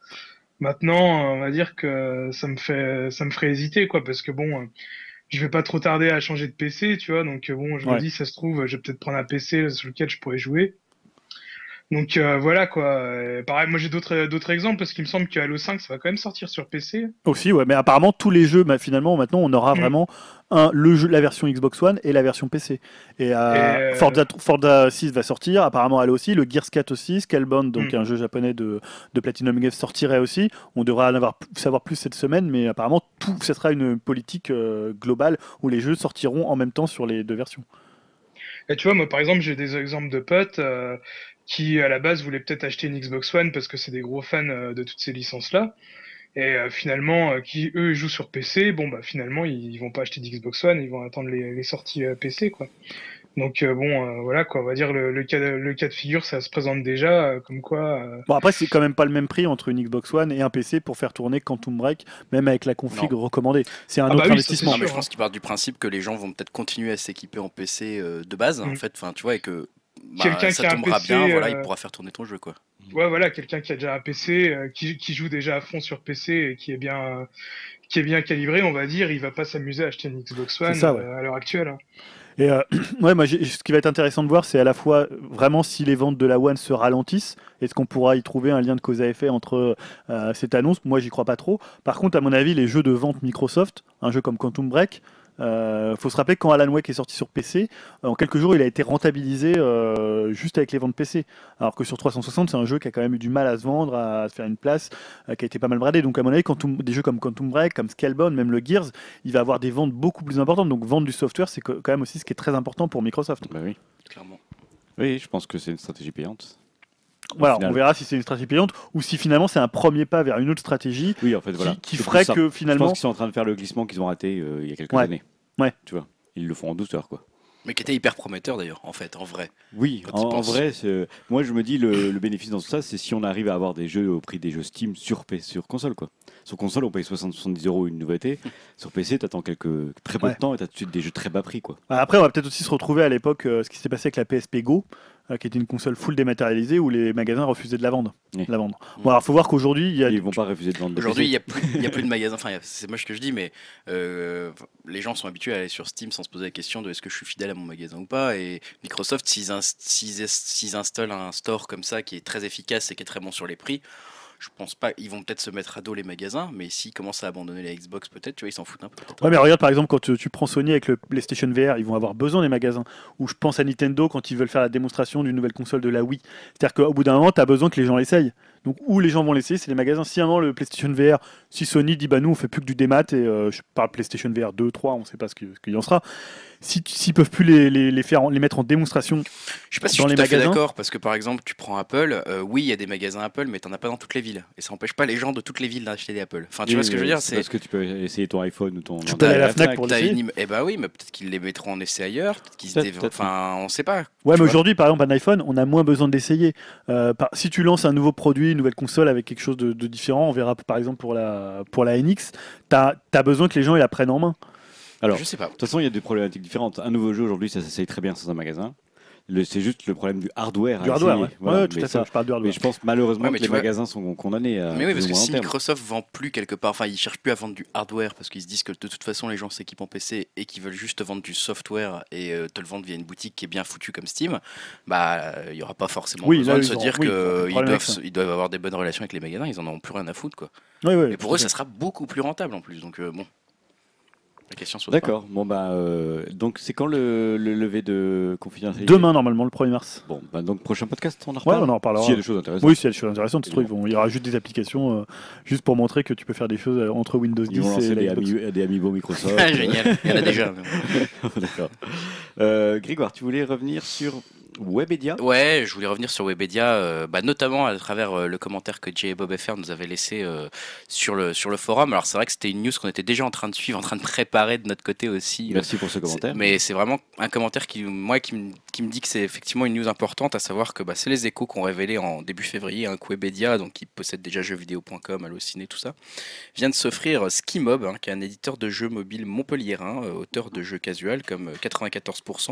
maintenant, on va dire que ça me fait, ça me ferait hésiter, quoi, parce que bon, je vais pas trop tarder à changer de PC, tu vois. Donc bon, je Ouais. me dis, ça se trouve, je vais peut-être prendre un PC sur lequel je pourrais jouer. Donc euh, voilà quoi. Euh, pareil, moi j'ai d'autres d'autres exemples parce qu'il me semble que Halo 5 ça va quand même sortir sur PC. Aussi, ouais. Mais apparemment, tous les jeux, bah, finalement, maintenant, on aura Mm. vraiment un, le jeu, la version Xbox One et la version PC. Et, euh, Et, euh, Forza, Forza 6 va sortir, apparemment, elle aussi. Le Gears 4 aussi. Scalebound, donc Mm. un jeu japonais de, de Platinum Games, sortirait aussi. On devra en avoir, savoir plus cette semaine, mais apparemment, tout, ça sera une politique euh, globale où les jeux sortiront en même temps sur les deux versions. Et tu vois, moi par exemple j'ai des exemples de potes euh, qui à la base voulaient peut-être acheter une Xbox One parce que c'est des gros fans euh, de toutes ces licences là. Et euh, finalement, euh, qui eux jouent sur PC, bon bah finalement ils, ils vont pas acheter d'Xbox One, ils vont attendre les, les sorties euh, PC quoi. Donc euh, bon, euh, voilà quoi, on va dire le, le cas de, le cas de figure, ça se présente déjà euh, comme quoi. euh, Bon, après, c'est quand même pas le même prix entre une Xbox One et un PC pour faire tourner Quantum Break, même avec la config recommandée. C'est un Ah autre bah oui, ça, investissement. c'est Non, mais je pense qu'il part du principe que les gens vont peut-être continuer à s'équiper en PC euh, de base, en Mm. fait. Enfin, tu vois, et que bah, Quelqu'un ça qui a un tombera PC, bien, voilà, il euh, pourra faire tourner ton jeu, quoi. Ouais, voilà, quelqu'un qui a déjà un PC, euh, qui, qui joue déjà à fond sur PC et qui est bien, euh, qui est bien calibré, on va dire, il va pas s'amuser à acheter une Xbox One ça, ouais. euh, à l'heure actuelle. hein. Et euh, (clears throat) ouais, moi, ce qui va être intéressant de voir, c'est à la fois vraiment si les ventes de la One se ralentissent. Est-ce qu'on pourra y trouver un lien de cause à effet entre euh, cette annonce? Moi, j'y crois pas trop. Par contre, à mon avis, les jeux de vente Microsoft, un jeu comme Quantum Break, euh, faut se rappeler que quand Alan Wake est sorti sur PC, euh, en quelques jours, il a été rentabilisé euh, juste avec les ventes PC. Alors que sur 360, c'est un jeu qui a quand même eu du mal à se vendre, à se faire une place, euh, qui a été pas mal bradé. Donc à mon avis, Quantum- des jeux comme Quantum Break, comme Scalebound, même le Gears, il va avoir des ventes beaucoup plus importantes. Donc vendre du software, c'est quand même aussi ce qui est très important pour Microsoft. Bah oui. Clairement. oui, je pense que c'est une stratégie payante. Voilà, on verra si c'est une stratégie payante ou si finalement c'est un premier pas vers une autre stratégie Oui, en fait, qui, voilà. qui C'est ferait que Je pense finalement. qu'ils sont en train de faire le glissement qu'ils ont raté euh, il y a quelques Ouais. années. Ouais. Tu vois, ils le font en douceur, quoi. Mais qui était hyper prometteur d'ailleurs, en fait, en vrai. Oui, en, vrai, c'est- moi je me dis le, le bénéfice dans tout ça, c'est si on arrive à avoir des jeux au prix des jeux Steam sur, sur console. Quoi. Sur console, on paye 60-70 euros une nouveauté. (laughs) sur PC, tu attends quelques, très peu Ouais. de temps et tu as tout de suite des jeux très bas prix. Quoi. Après, on va peut-être aussi se retrouver à l'époque euh, ce qui s'est passé avec la PSP Go, qui était une console full dématérialisée où les magasins refusaient de la vendre. Oui. la vendre. Bon, alors faut voir qu'aujourd'hui, il y a. Ils vont pas refuser de vendre Aujourd'hui, il n'y a, plus- il y a plus de (laughs) magasins. Enfin, c'est moche ce que je dis, mais euh, les gens sont habitués à aller sur Steam sans se poser la question de est-ce que je suis fidèle à mon magasin ou pas. Et Microsoft, s'ils installent un store comme ça qui est très efficace et qui est très bon sur les prix, je pense pas. Ils vont peut-être se mettre à dos les magasins, mais s'ils commencent à abandonner la Xbox, peut-être, tu vois, ils s'en foutent un peu. Ouais, mais regarde par exemple quand tu, tu prends Sony avec le PlayStation VR, ils vont avoir besoin des magasins. Ou je pense à Nintendo quand ils veulent faire la démonstration d'une nouvelle console de la Wii. C'est-à-dire qu'au bout d'un moment, tu as besoin que les gens l'essayent. Donc où les gens vont l'essayer, c'est les magasins. Si un moment le PlayStation VR, si Sony dit bah nous on fait plus que du démat et euh, je parle PlayStation VR 2, 3, on sait pas ce qu'il y en sera. Si s'ils peuvent plus les, les, les faire les mettre en démonstration, Je suis pas si Dans je suis les tout à fait magasins d'accord parce que par exemple, tu prends Apple, euh, oui, il y a des magasins Apple, mais t'en as pas dans toutes les villes. Et ça empêche pas les gens de toutes les villes d'acheter des Apple. Enfin, tu Oui, vois ce que je veux dire c'est parce que tu peux essayer ton iPhone ou ton. Tu peux aller à la Fnac pour T'as l'essayer. une Eh bah oui, mais peut-être qu'ils les mettront en essai ailleurs. Peut-être qu'ils Enfin, on sait pas. Ouais, mais aujourd'hui, par exemple, un iPhone, on a moins besoin de l'essayer. Euh, par- si tu lances un nouveau produit, une nouvelle console avec quelque chose de, de différent, on verra par exemple pour la, pour la NX, tu as, besoin que les gens ils la prennent en main. Alors, je sais pas. De toute façon, il y a des problématiques différentes. Un nouveau jeu aujourd'hui, ça s'essaye très bien sans un magasin. C'est juste le problème du hardware. Du hardware, ouais. Voilà, Ouais, tout mais à fait, ça- je parle du Mais hardware. je pense malheureusement Ouais, mais que les vois- magasins sont condamnés à. Mais oui, parce que si. Microsoft vend plus quelque part, enfin, ils cherchent plus à vendre du hardware parce qu'ils se disent que de toute façon, les gens s'équipent en PC et qu'ils veulent juste te vendre du software et euh, te le vendre via une boutique qui est bien foutue comme Steam, bah, euh, il y aura pas forcément Oui, besoin là, de se dire oui, qu'ils doivent, ils avoir des bonnes relations avec les magasins, ils en auront plus rien à foutre, quoi. Ouais, Et pour eux, ça sera beaucoup plus rentable en plus, donc euh, bon. La question se pose pas. D'accord. Bon bah euh, donc c'est quand le, le lever de confidentialité Demain, normalement, le 1er mars. Bon bah donc prochain podcast on en Ouais, reparle. on en reparlera. S'il y a des choses intéressantes. Oui, s'il y a des choses intéressantes, c'est trop, ils vont, il y aura juste des applications euh, juste pour montrer que tu peux faire des choses euh, entre Windows 10 Ils vont et la des, Xbox. ami- des Amiibo Microsoft. (laughs) Génial, il y en a déjà. (laughs) D'accord. Euh, Grégoire, tu voulais revenir sur Webedia Ouais, je voulais revenir sur Webedia, euh, bah, notamment à travers euh, le commentaire que Jay et Bob FR nous avaient laissé euh, sur, le, sur le forum. Alors c'est vrai que c'était une news qu'on était déjà en train de suivre, en train de préparer de notre côté aussi. Merci pour ce commentaire. Mais c'est vraiment un commentaire qui, moi, qui, me- qui me dit que c'est effectivement une news importante, à savoir que bah, c'est les échos qu'on révélé en début février, un Webedia, donc qui possède déjà jeuxvideo.com, Allociné, tout ça, vient de s'offrir Skimob, hein, qui est un éditeur de jeux mobiles montpelliérain, auteur de jeux casual comme euh, 94%.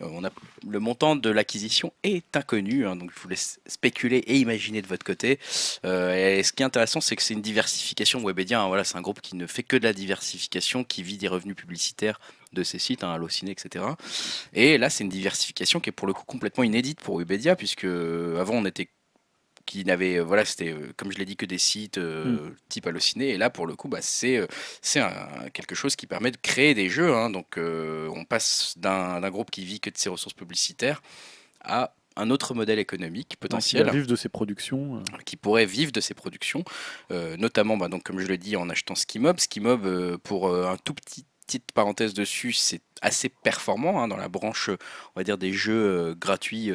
Euh, on a, le montant de l'acquisition est inconnu, hein, donc je vous laisse spéculer et imaginer de votre côté. Euh, et ce qui est intéressant, c'est que c'est une diversification. Webedia, hein, voilà, c'est un groupe qui ne fait que de la diversification, qui vit des revenus publicitaires de ses sites, hein, Allociné, etc. Et là, c'est une diversification qui est pour le coup complètement inédite pour Webedia, puisque euh, avant on était qui n'avait euh, voilà c'était euh, comme je l'ai dit que des sites euh, type Allociné et là pour le coup bah, c'est c'est quelque chose qui permet de créer des jeux hein. donc euh, on passe d'un d'un groupe qui vit que de ses ressources publicitaires à un autre modèle économique Qui potentiel va vivre de ses productions. qui pourrait vivre de ses productions, euh, notamment, bah, donc, comme je le dis, en achetant Skimob. Skimob, euh, pour euh, un tout petit petite parenthèse dessus, c'est assez performant hein, dans la branche, on va dire, des jeux gratuits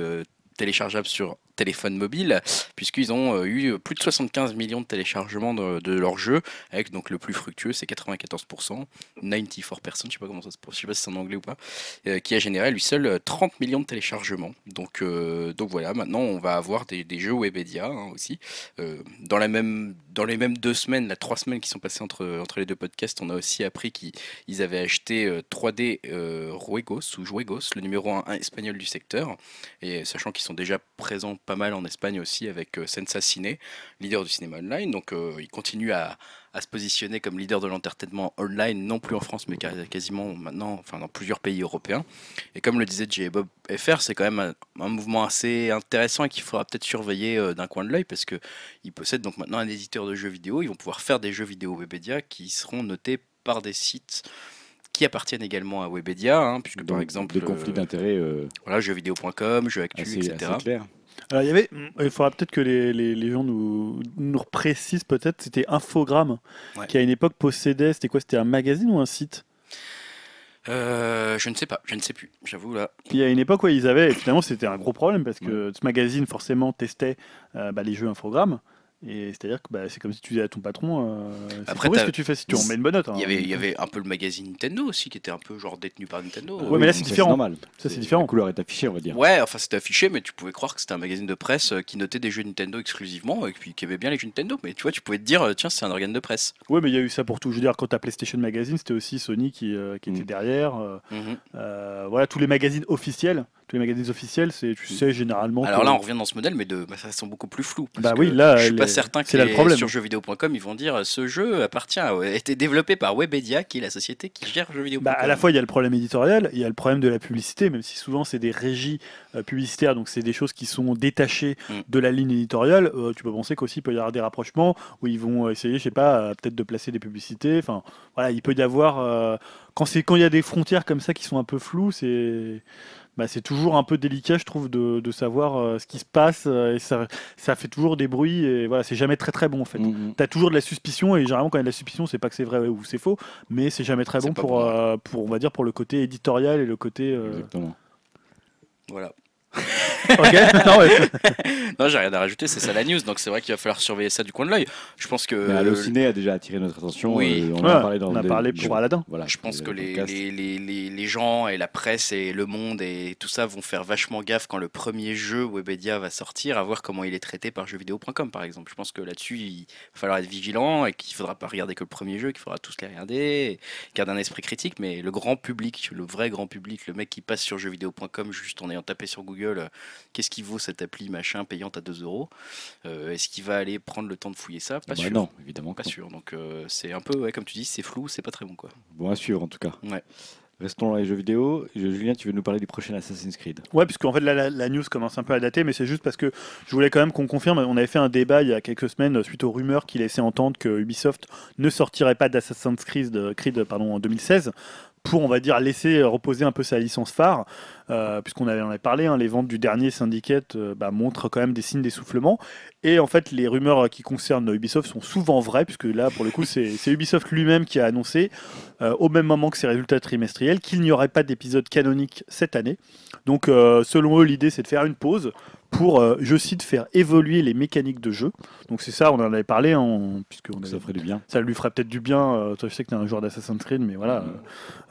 téléchargeables sur téléphone mobile, puisqu'ils ont euh, eu plus de 75 millions de téléchargements de, de leurs jeux, avec donc le plus fructueux, c'est 94%, 94%, je sais pas comment ça se je sais pas si c'est en anglais ou pas, euh, qui a généré lui seul euh, 30 millions de téléchargements. Donc, euh, donc voilà, maintenant on va avoir des, jeux Webedia hein, aussi. Euh, dans, la même, dans les mêmes deux semaines, la trois semaines qui sont passées entre, entre les deux podcasts, on a aussi appris qu'ils avaient acheté euh, 3D euh, Ruegos ou Juegos, le numéro 1 espagnol du secteur, et sachant qu'ils sont déjà présents pas mal en Espagne aussi avec euh, Sensa Ciné, leader du cinéma online. Donc euh, ils continuent à, à se positionner comme leader de l'entertainment online, non plus en France, mais quasiment maintenant, enfin dans plusieurs pays européens. Et comme le disait J. Bob FR, c'est quand même un, un mouvement assez intéressant et qu'il faudra peut-être surveiller euh, d'un coin de l'œil parce que ils possèdent donc maintenant un éditeur de jeux vidéo. Ils vont pouvoir faire des jeux vidéo Webedia qui seront notés par des sites qui appartiennent également à Webedia, hein, puisque par exemple, des conflits d'intérêts euh, voilà, jeuxvideo.com, jeuxactu, assez, etc. assez clairs. Alors, il y avait, il faudra peut-être que les, les, les gens nous, nous précisent peut-être, c'était Infogrames, Ouais. qui à une époque possédait, c'était quoi C'était un magazine ou un site? Euh, je ne sais pas, je ne sais plus, j'avoue là. Il y a une époque où ils avaient, et finalement c'était un gros problème parce que ce magazine forcément testait euh, bah, les jeux Infogrammes. Et c'est-à-dire que bah, c'est comme si tu disais à ton patron, euh, Après, ce t'as- que tu fais si tu en mets une bonne note. hein. Il y, avait, il y avait un peu le magazine Nintendo aussi qui était un peu genre détenu par Nintendo. Ouais, mais là, c'est différent. normal. Ça, c'est différent. La couleur est affichée, on va dire. Ouais, enfin c'était affiché, mais tu pouvais croire que c'était un magazine de presse euh, qui notait des jeux Nintendo exclusivement et puis qui aimait bien les jeux Nintendo. Mais tu vois, tu pouvais te dire, euh, tiens, c'est un organe de presse. Ouais, mais il y a eu ça pour tout. Je veux dire, quand tu as PlayStation Magazine, c'était aussi Sony qui, euh, qui était Mm. derrière. euh, Mhm. euh, voilà, tous les magazines officiels. Tous les magazines officiels, c'est, tu sais, généralement. Alors que- là, on revient dans ce modèle, mais de bah, façon beaucoup plus floue. parce Bah oui, là, je suis pas est- certain que là le problème. sur jeuxvideo.com, ils vont dire euh, ce jeu appartient, à- a été développé par Webedia, qui est la société qui gère jeuxvideo.com. Bah, à la fois, il y a le problème éditorial, il y a le problème de la publicité, même si souvent c'est des régies euh, publicitaires, donc c'est des choses qui sont détachées Mm. de la ligne éditoriale. euh, tu peux penser qu'aussi il peut y avoir des rapprochements où ils vont essayer, je sais pas, peut-être de placer des publicités. Enfin, voilà, il peut y avoir euh, quand c'est quand il y a des frontières comme ça qui sont un peu floues, c'est bah, c'est toujours un peu délicat, je trouve, de, de savoir euh, ce qui se passe. euh, et ça, ça fait toujours des bruits et voilà, c'est jamais très très bon en fait. Mhm. T'as toujours de la suspicion et généralement quand il y a de la suspicion, c'est pas que c'est vrai ou c'est faux, mais c'est jamais très bon pour, bon, euh, pour on va dire pour le côté éditorial et le côté. euh, Exactement. Voilà. (laughs) ok. non, ouais. (laughs) Non, j'ai rien à rajouter, c'est ça la news, donc c'est vrai qu'il va falloir surveiller ça du coin de l'œil. Je pense que. Mais Allociné a déjà attiré notre attention. oui. euh, on Ouais, a parlé dans on a parlé des- pour Aladdin. Voilà, Je pense que les les, podcasts. les, les, les, les gens et la presse et le monde et tout ça vont faire vachement gaffe quand le premier jeu Webedia va sortir, à voir comment il est traité par jeuxvideo.com par exemple. Je pense que là-dessus, il va falloir être vigilant et qu'il faudra pas regarder que le premier jeu, qu'il faudra tous les regarder, et garder un esprit critique. Mais le grand public, le vrai grand public, le mec qui passe sur jeuxvideo.com juste en ayant tapé sur Google, qu'est-ce qui vaut cette appli machin payante à 2 euros Euh, Est-ce qu'il va aller prendre le temps de fouiller ça Pas Bah sûr. non, évidemment. Pas non. sûr. Donc euh, c'est un peu, ouais, comme tu dis, c'est flou, c'est pas très bon quoi. Bon à suivre en tout cas. Ouais. Restons dans les jeux vidéo. Je- Julien, tu veux nous parler du prochain Assassin's Creed Ouais, puisque en fait la, la news commence un peu à dater, mais c'est juste parce que je voulais quand même qu'on confirme. On avait fait un débat il y a quelques semaines euh, suite aux rumeurs qui laissaient entendre que Ubisoft ne sortirait pas d'Assassin's Creed, euh, Creed pardon, en 2016 pour, on va dire, laisser reposer un peu sa licence phare, euh, puisqu'on avait, on avait parlé, hein, les ventes du dernier Syndicate euh, bah, montrent quand même des signes d'essoufflement. Et en fait, les rumeurs qui concernent Ubisoft sont souvent vraies, puisque là, pour le coup, c'est (laughs) Ubisoft lui-même qui a annoncé, euh, au même moment que ses résultats trimestriels, qu'il n'y aurait pas d'épisode canonique cette année. Donc, selon eux, l'idée, c'est de faire une pause pour, euh, je cite, faire évoluer les mécaniques de jeu. Donc, c'est ça, on en avait parlé, hein, puisque on Ça ferait du bien. ça lui ferait peut-être du bien. euh, toi, je sais que tu es un joueur d'Assassin's Creed, mais voilà.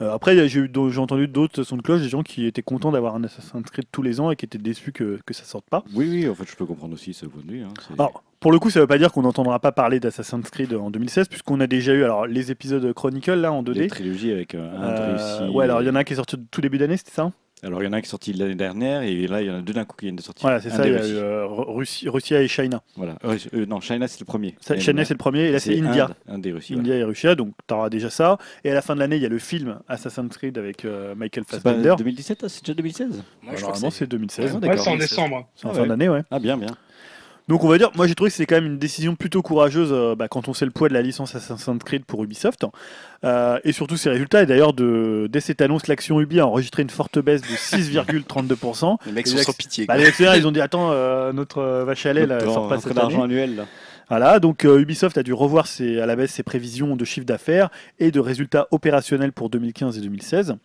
euh, après, j'ai entendu d'autres sons de cloche, des gens qui étaient contents d'avoir un Assassin's Creed tous les ans et qui étaient déçus que, que ça sorte pas. Oui, oui, en fait, je peux comprendre aussi ce point de vue. hein, Alors, pour le coup, ça veut pas dire qu'on n'entendra pas parler d'Assassin's Creed en 2016, puisqu'on a déjà eu alors les épisodes Chronicle là en 2D. Les trilogies avec un réussi. ouais, alors il y en a un qui est sorti tout début d'année, c'était ça hein? Alors, il y en a un qui est sorti l'année dernière et là, il y en a deux d'un coup qui viennent de sortir. Voilà, c'est ça. Il y a eu euh, Russie, Russia et China. Voilà. Euh, euh, non, China, c'est le premier. Ça, China, c'est le premier, et là, c'est India. Inde, des Russes. India et Russia, donc tu auras déjà ça. Et à la fin de l'année, il y a le film Assassin's Creed avec euh, Michael C'est Fassbender. 2017, ah, c'est déjà 2016 Moi, je crois que Normalement, c'est- c'est 2016. Ouais, c'est en c'est- décembre. C'est en Ah fin ouais. d'année, ouais. Ah, bien, bien. Donc on va dire, moi j'ai trouvé que c'était quand même une décision plutôt courageuse euh, bah, quand on sait le poids de la licence Assassin's Creed pour Ubisoft. Euh, et surtout ses résultats. Et d'ailleurs, de, dès cette annonce, l'action Ubi a enregistré une forte baisse de 6,32%. Les mecs sont sans pitié. Bah, les actionnaires, ils ont dit Attends, euh, notre vache à lait, là, sort pas année. annuel, là. Voilà, donc euh, Ubisoft a dû revoir ses- à la baisse ses prévisions de chiffre d'affaires et de résultats opérationnels pour 2015 et 2016.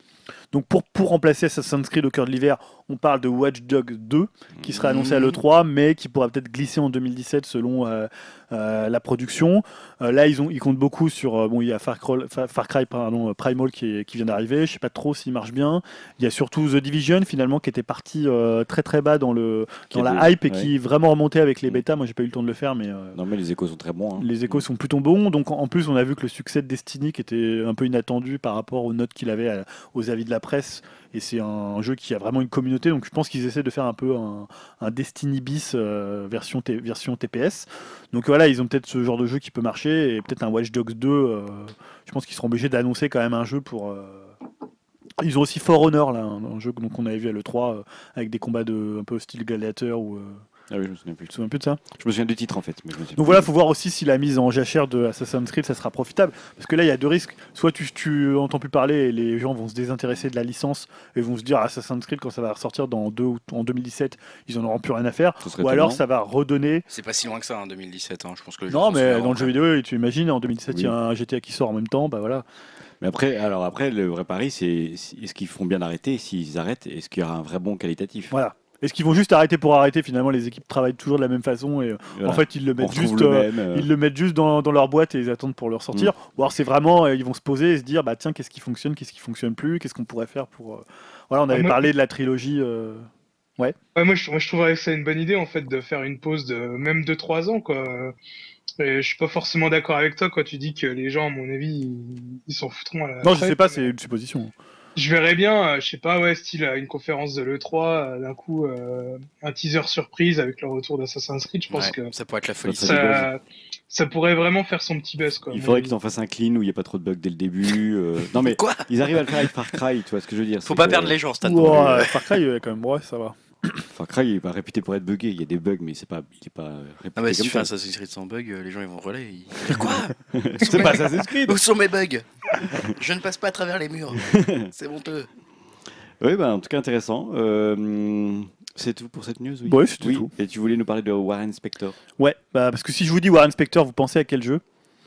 Donc pour, pour remplacer Assassin's Creed au cœur de l'hiver, on parle de Watch Dogs 2 qui sera annoncé à Mhm. l'E3 mais qui pourra peut-être glisser en 2017 selon euh, euh, la production. Euh, là ils, ont, ils comptent beaucoup sur, bon il y a Far Cry, Far- Cry pardon, Primal qui, qui vient d'arriver, je sais pas trop s'il marche bien. Il y a surtout The Division finalement qui était parti très très bas dans, le, dans la de- hype et ouais. qui est vraiment remonté avec les Mhm. bêtas. Moi j'ai pas eu le temps de le faire mais... Non, mais les échos sont très bons. hein. les échos sont plutôt bons. Donc en plus, on a vu que le succès de Destiny, qui était un peu inattendu par rapport aux notes qu'il avait à- aux avis de la presse, et c'est un, jeu qui a vraiment une communauté. Donc je pense qu'ils essaient de faire un peu un, Destiny bis euh, version, version TPS. Donc voilà, ils ont peut-être ce genre de jeu qui peut marcher et peut-être un Watch Dogs 2. euh, je pense qu'ils seront obligés d'annoncer quand même un jeu pour. euh, Ils ont aussi For Honor, là, un, un jeu que- donc, on avait vu à l'E3 euh, avec des combats de, un peu style gladiateur. Ou, Ah oui, je me souviens plus. tu te souviens plus de ça Je me souviens du titre en fait. Mais je me souviens donc plus. voilà, faut voir aussi si la mise en jachère de Assassin's Creed, ça sera profitable. Parce que là, il y a deux risques. Soit tu, tu entends plus parler et les gens vont se désintéresser de la licence et vont se dire Assassin's Creed, quand ça va ressortir dans deux, ou- en 2017, ils en auront plus rien à faire. Ce serait Ou alors étonnant. ça va redonner. C'est pas si loin que ça, en 2017. hein. Je pense que les Non, mais dans le jeu vidéo, tu imagines, en 2017, il y a un GTA qui sort en même temps, bah voilà. Mais après, alors après, le vrai pari, c'est si- est-ce qu'ils feront bien arrêter S'ils arrêtent, est-ce qu'il y aura un vrai bon qualitatif? Voilà. Est-ce qu'ils vont juste arrêter pour arrêter Finalement, les équipes travaillent toujours de la même façon et euh, Voilà. en fait, ils le mettent juste. le euh, même. euh, Ils le mettent juste dans, dans leur boîte et ils attendent pour le ressortir. Ou alors c'est vraiment, ils vont se poser et se dire, bah tiens, qu'est-ce qui fonctionne, qu'est-ce qui fonctionne plus, qu'est-ce qu'on pourrait faire pour. Voilà, on avait moi- parlé de la trilogie. euh, Ouais, moi, je, moi, je trouverais que c'est une bonne idée, en fait, de faire une pause de même de 3 ans, quoi. Et je suis pas forcément d'accord avec toi quand tu dis que les gens, à mon avis, ils- s'en foutront à la Non, je retraite, sais pas, mais c'est une supposition. Je verrais bien, euh, je sais pas, ouais, style euh, une conférence de l'E3, euh, d'un coup, euh, un teaser surprise avec le retour d'Assassin's Creed, je pense Ouais, que Ça pourrait être la folie. Ça ça. ça, ça pourrait vraiment faire son petit buzz, quoi. Il faudrait qu'ils en fassent un clean où il n'y a pas trop de bugs dès le début. euh, Non mais Quoi ils arrivent à le faire avec Far Cry, tu vois ce que je veux dire Faut pas que perdre les gens, Stan. Ouah, Far Cry, quand même, ouais, ça va. (coughs) Far Cry il est pas réputé pour être buggé, il y a des bugs mais c'est pas, il est pas réputé Ah bah si tu fais comme un ça. Assassin's Creed sans bug, les gens ils vont relayer. Ils... (laughs) Quoi C'est pas Assassin's Creed. Où sont mes bugs? Je ne passe pas à travers les murs. (laughs) C'est honteux. Oui, bah, en tout cas intéressant. Euh, c'est tout pour cette news, oui. Ouais, c'était oui. tout. Et tu voulais nous parler de Warren Spector. Ouais, bah, parce que si je vous dis Warren Spector, vous pensez à quel jeu?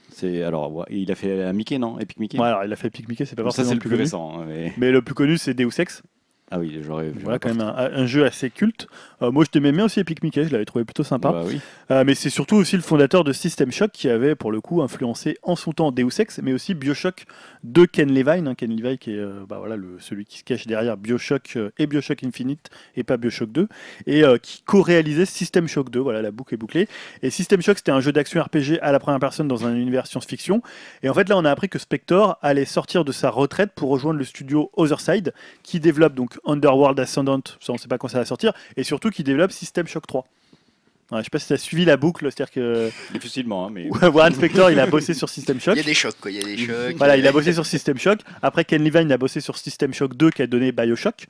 C'est alors ouais, il a fait un Mickey non, Epic Mickey? Ouais, alors il a fait Epic Mickey, c'est pas ça forcément c'est le plus connu. récent. hein, mais- Mais le plus connu, c'est Deus Ex. Ah oui, j'aurais. Voilà, j'aurais quand même un, un jeu assez culte. Euh, moi, je t'aimais bien aussi Epic Mickey, je l'avais trouvé plutôt sympa. Bah oui. Euh, mais c'est surtout aussi le fondateur de System Shock qui avait pour le coup influencé en son temps Deus Ex, mais aussi Bioshock de Ken Levine. hein, Ken Levine qui est euh, bah voilà, le, celui qui se cache derrière Bioshock et Bioshock Infinite et pas Bioshock 2, et qui co-réalisait System Shock 2. Voilà, la boucle est bouclée. Et System Shock, c'était un jeu d'action RPG à la première personne dans un univers science-fiction. Et en fait, là, on a appris que Spector allait sortir de sa retraite pour rejoindre le studio Otherside, qui développe donc Underworld Ascendant, ça on sait pas quand ça va sortir, et surtout qui développe System Shock 3. Ouais, je sais pas si tu as suivi la boucle, c'est-à-dire que Difficilement, hein, mais. (laughs) Warren Spector, il a bossé sur System Shock. Il y a des chocs, quoi. Il y a des chocs. Voilà, il a bossé sur System Shock. Après, Ken Levine a bossé sur System Shock 2 qui a donné Bioshock.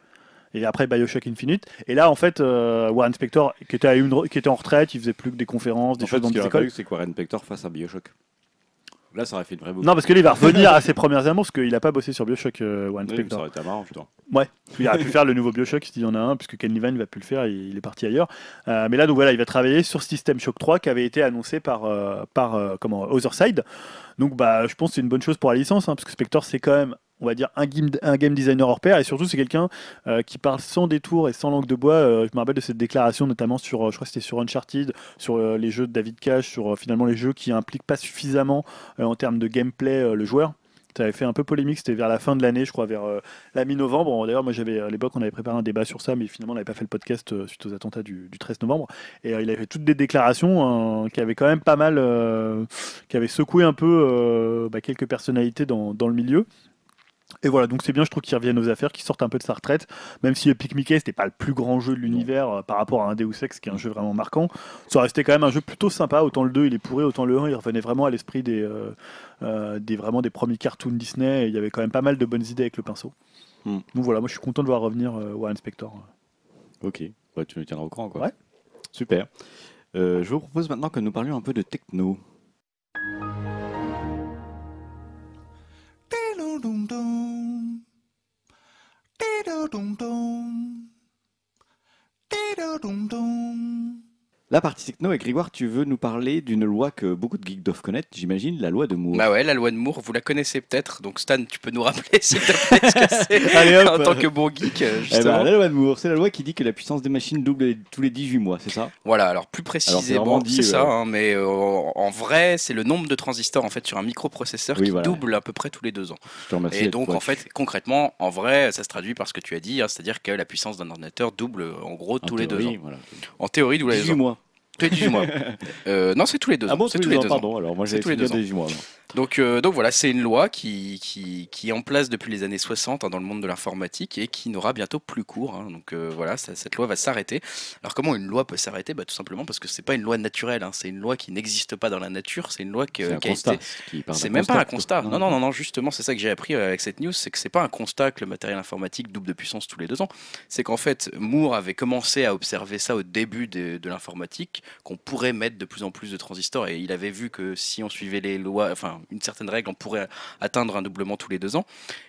Et après Bioshock Infinite. Et là, en fait, euh, Warren Spector, qui était, à une- qui était en retraite, il faisait plus que des conférences, des En fait, choses dans des écoles. c'est que Warren Spector fasse un Bioshock. Là, ça aurait fait une vraie boucle. Non, parce que là, il va (laughs) revenir à ses premières amours, parce qu'il a pas bossé sur Bioshock, euh, Warren Oui, ça aurait été marrant, putain. Il aurait pu faire le nouveau Bioshock s'il y en a un, puisque Ken Levine ne va plus le faire, il, il est parti ailleurs. Euh, mais là, donc voilà, il va travailler sur System Shock 3 qui avait été annoncé par, euh, par euh, comment, Otherside. Donc bah, je pense que c'est une bonne chose pour la licence, hein, parce que Spector, c'est quand même, on va dire, un game, designer hors pair, et surtout, c'est quelqu'un euh, qui parle sans détour et sans langue de bois. Euh, je me rappelle de cette déclaration, notamment sur, euh, je crois c'était sur Uncharted, sur les jeux de David Cage, sur finalement les jeux qui impliquent pas suffisamment en termes de gameplay le joueur. Ça avait fait un peu polémique, c'était vers la fin de l'année, je crois, vers la mi-novembre. D'ailleurs, moi, j'avais à l'époque, on avait préparé un débat sur ça, mais finalement, on n'avait pas fait le podcast suite aux attentats du, du 13 novembre. Et il avait fait toutes des déclarations euh, qui avaient quand même pas mal, qui avaient secoué un peu bah, quelques personnalités dans le milieu. Et voilà, donc c'est bien, je trouve qu'ils reviennent aux affaires, qu'ils sortent un peu de sa retraite, même si Epic Mickey, c'était pas le plus grand jeu de l'univers euh, par rapport à un Deus Ex, qui est un jeu vraiment marquant. Ça restait quand même un jeu plutôt sympa, autant le 2 il est pourri, autant le 1 il revenait vraiment à l'esprit des, euh, euh, des, vraiment des premiers cartoons Disney, et il y avait quand même pas mal de bonnes idées avec le pinceau. Hmm. Donc voilà, moi je suis content de voir revenir euh, Warren Spector. Ok, tu nous tiendras au courant, quoi. Ouais. Super. Euh, je vous propose maintenant que nous parlions un peu de techno. do dum dum. Dee do dum dum. Dee do dum dum. La partie techno, et Grégoire, tu veux nous parler d'une loi que beaucoup de geeks doivent connaître, j'imagine, la loi de Moore. Bah ouais, la loi de Moore, vous la connaissez peut-être. Donc Stan, tu peux nous rappeler (laughs) s'il te plaît ce que c'est (laughs) en tant que bon geek, euh, Eh ben, justement. la loi de Moore, c'est la loi qui dit que la puissance des machines double tous les 18 mois, c'est ça? Voilà, alors plus précisément, c'est ça, ouais. hein, mais euh, en vrai, c'est le nombre de transistors en fait sur un microprocesseur Oui, qui voilà. double à peu près tous les deux ans. Je te remercie. Et donc, en fait, concrètement, en vrai, ça se traduit par ce que tu as dit, hein, c'est-à-dire que la puissance d'un ordinateur double en gros En tous les deux ans. voilà. En théorie, tous les deux 18 ans. mois. Tous les 18 mois. Euh, non, c'est tous les deux ans. Ah bon, c'est tous les deux ans. pardon. Alors moi, j'ai tous les deux ans. 18 mois. alors. Donc, euh, donc voilà, c'est une loi qui, qui, qui est en place depuis les années 60 hein, dans le monde de l'informatique et qui n'aura bientôt plus cours. hein. Donc euh, voilà, ça- cette loi va s'arrêter. Alors comment une loi peut s'arrêter? Bah, Tout simplement parce que c'est pas une loi naturelle, hein. c'est une loi qui n'existe pas dans la nature, c'est une loi qui, C'est un qui a constat. été... C'est même pas un constat. constat. Non, non, non, non, justement, c'est ça que j'ai appris euh, avec cette news, c'est que c'est pas un constat que le matériel informatique double de puissance tous les deux ans. C'est qu'en fait, Moore avait commencé à observer ça au début de, de l'informatique, qu'on pourrait mettre de plus en plus de transistors, et il avait vu que si on suivait les lois, enfin une certaine règle, on pourrait atteindre un doublement tous les deux ans.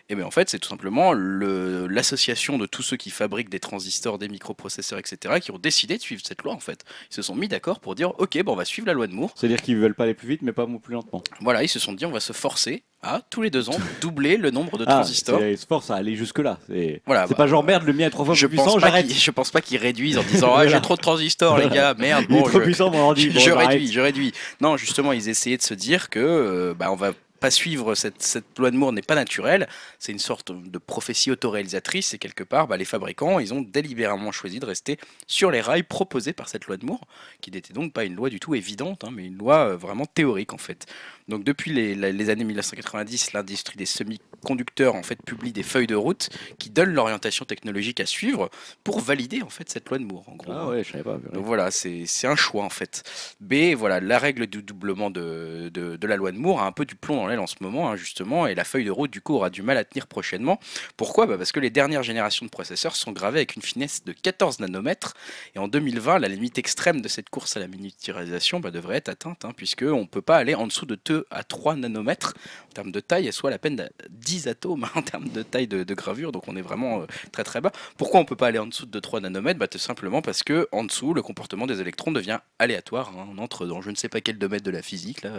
Et bien en fait, c'est tout simplement le- l'association de tous ceux qui fabriquent des transistors, des microprocesseurs, etc., qui ont décidé de suivre cette loi en fait. Ils se sont mis d'accord pour dire, ok, bon, on va suivre la loi de Moore. C'est-à-dire qu'ils veulent pas aller plus vite, mais pas plus lentement. Voilà, ils se sont dit on va se forcer à tous les deux ans doubler le nombre de Ah, transistors. se forcent à aller jusque-là. C'est Voilà, bah, pas genre merde, le mien est trois fois je plus pense puissant, j'arrête. je pense pas qu'ils réduisent en disant (laughs) ah, j'ai trop de transistors les gars, (laughs) merde. Bon, trop je, puissant, mon ordi. (laughs) Bon, je réduis, je réduis. Non, justement, ils essayaient de se dire que euh, bah, on va pas suivre cette, cette loi de Moore n'est pas naturelle. C'est une sorte de prophétie autoréalisatrice et quelque part, bah, les fabricants, ils ont délibérément choisi de rester sur les rails proposés par cette loi de Moore, qui n'était donc pas une loi du tout évidente, hein, mais une loi euh, vraiment théorique en fait. Donc depuis les, années 1990, l'industrie des semi-conducteurs en fait publie des feuilles de route qui donnent l'orientation technologique à suivre pour valider en fait cette loi de Moore. En gros. Ah ouais, je savais pas. Donc voilà, c'est un choix en fait. B, voilà, la règle du doublement de, de, de la loi de Moore a un peu du plomb dans l'aile en ce moment, hein, justement, et la feuille de route du coup aura du mal à tenir prochainement. Pourquoi? Bah, Parce que les dernières générations de processeurs sont gravées avec une finesse de 14 nanomètres, et en 2020, la limite extrême de cette course à la miniaturisation bah, devrait être atteinte, hein, puisque on ne peut pas aller en dessous de 2 à 3 nanomètres en termes de taille, soit la peine de 10 atomes (laughs) en termes de taille de, de gravure, donc on est vraiment euh, très très bas. Pourquoi on peut pas aller en dessous de 3 nanomètres? Bah, Tout simplement parce que en dessous, le comportement des électrons devient aléatoire. hein. On entre dans je ne sais pas quel domaine de la physique là,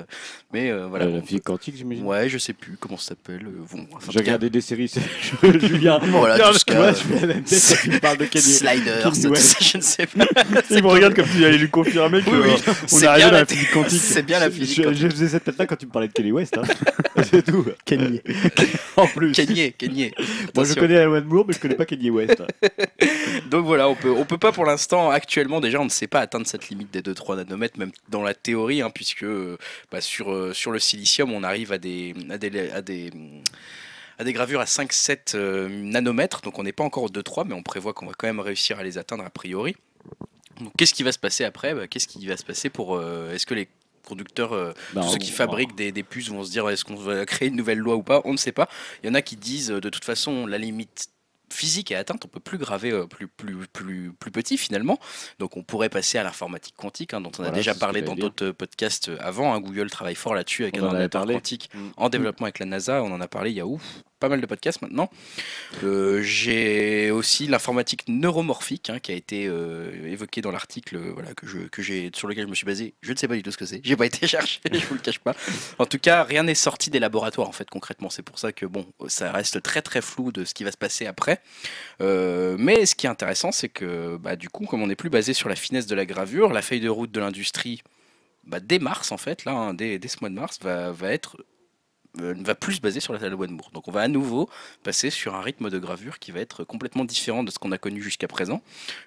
mais euh, voilà. Euh, la physique quantique, j'imagine? Ouais, je sais plus comment ça s'appelle. bon, enfin, J'ai regardé des séries, (laughs) Julien. (laughs) Voilà, tout ce quand tu parles de Kanye. Sliders, tout ça, je ne sais pas. Il me regarde comme si j'allais lui confirmer que Oui, oui, on dans la physique quantique. C'est bien la physique. Je, je faisais cette tête-là quand tu me parlais de Kelly West. Hein. (laughs) c'est tout. Kanye. (laughs) En plus. Kanye, Kanye. Moi, je connais Alan Moore, mais je connais pas Kanye West. (laughs) Donc voilà, on peut, on peut pas pour l'instant, actuellement déjà, on ne sait pas atteindre cette limite des 2-3 nanomètres, même dans la théorie, hein, puisque bah, sur, euh, sur le silicium, on arrive à des, à des, à des, à des gravures à 5-7 euh, nanomètres, donc on n'est pas encore au 2-3, mais on prévoit qu'on va quand même réussir à les atteindre a priori. Donc, Qu'est-ce qui va se passer après? Bah, Qu'est-ce qui va se passer pour. euh, Est-ce que les conducteurs, euh, Bah, tous ceux qui fabriquent des, des puces vont se dire est-ce qu'on va créer une nouvelle loi ou pas? On ne sait pas. Il y en a qui disent euh, de toute façon la limite physique est atteinte, on peut plus graver euh, plus, plus, plus, plus petit finalement. Donc on pourrait passer à l'informatique quantique, hein, dont on a déjà parlé dans d'autres euh, podcasts euh, avant. hein. Google travaille fort là-dessus avec On un ordinateur quantique Mm. en développement avec la NASA. On en a parlé il y a ouf, pas mal de podcasts maintenant. Euh, J'ai aussi l'informatique neuromorphique hein, qui a été euh, évoqué dans l'article voilà, que je, que j'ai sur lequel je me suis basé. Je ne sais pas du tout ce que c'est. J'ai pas été (laughs) chercher, je vous le cache pas. En tout cas, rien n'est sorti des laboratoires en fait concrètement. C'est pour ça que bon, ça reste très très flou de ce qui va se passer après. Euh, mais ce qui est intéressant, c'est que bah, du coup, comme on n'est plus basé sur la finesse de la gravure, la feuille de route de l'industrie, bah, dès mars en fait, là, hein, dès, ce mois de mars, va, être va plus se baser sur la loi de Moore. Donc on va à nouveau passer sur un rythme de gravure qui va être complètement différent de ce qu'on a connu jusqu'à présent.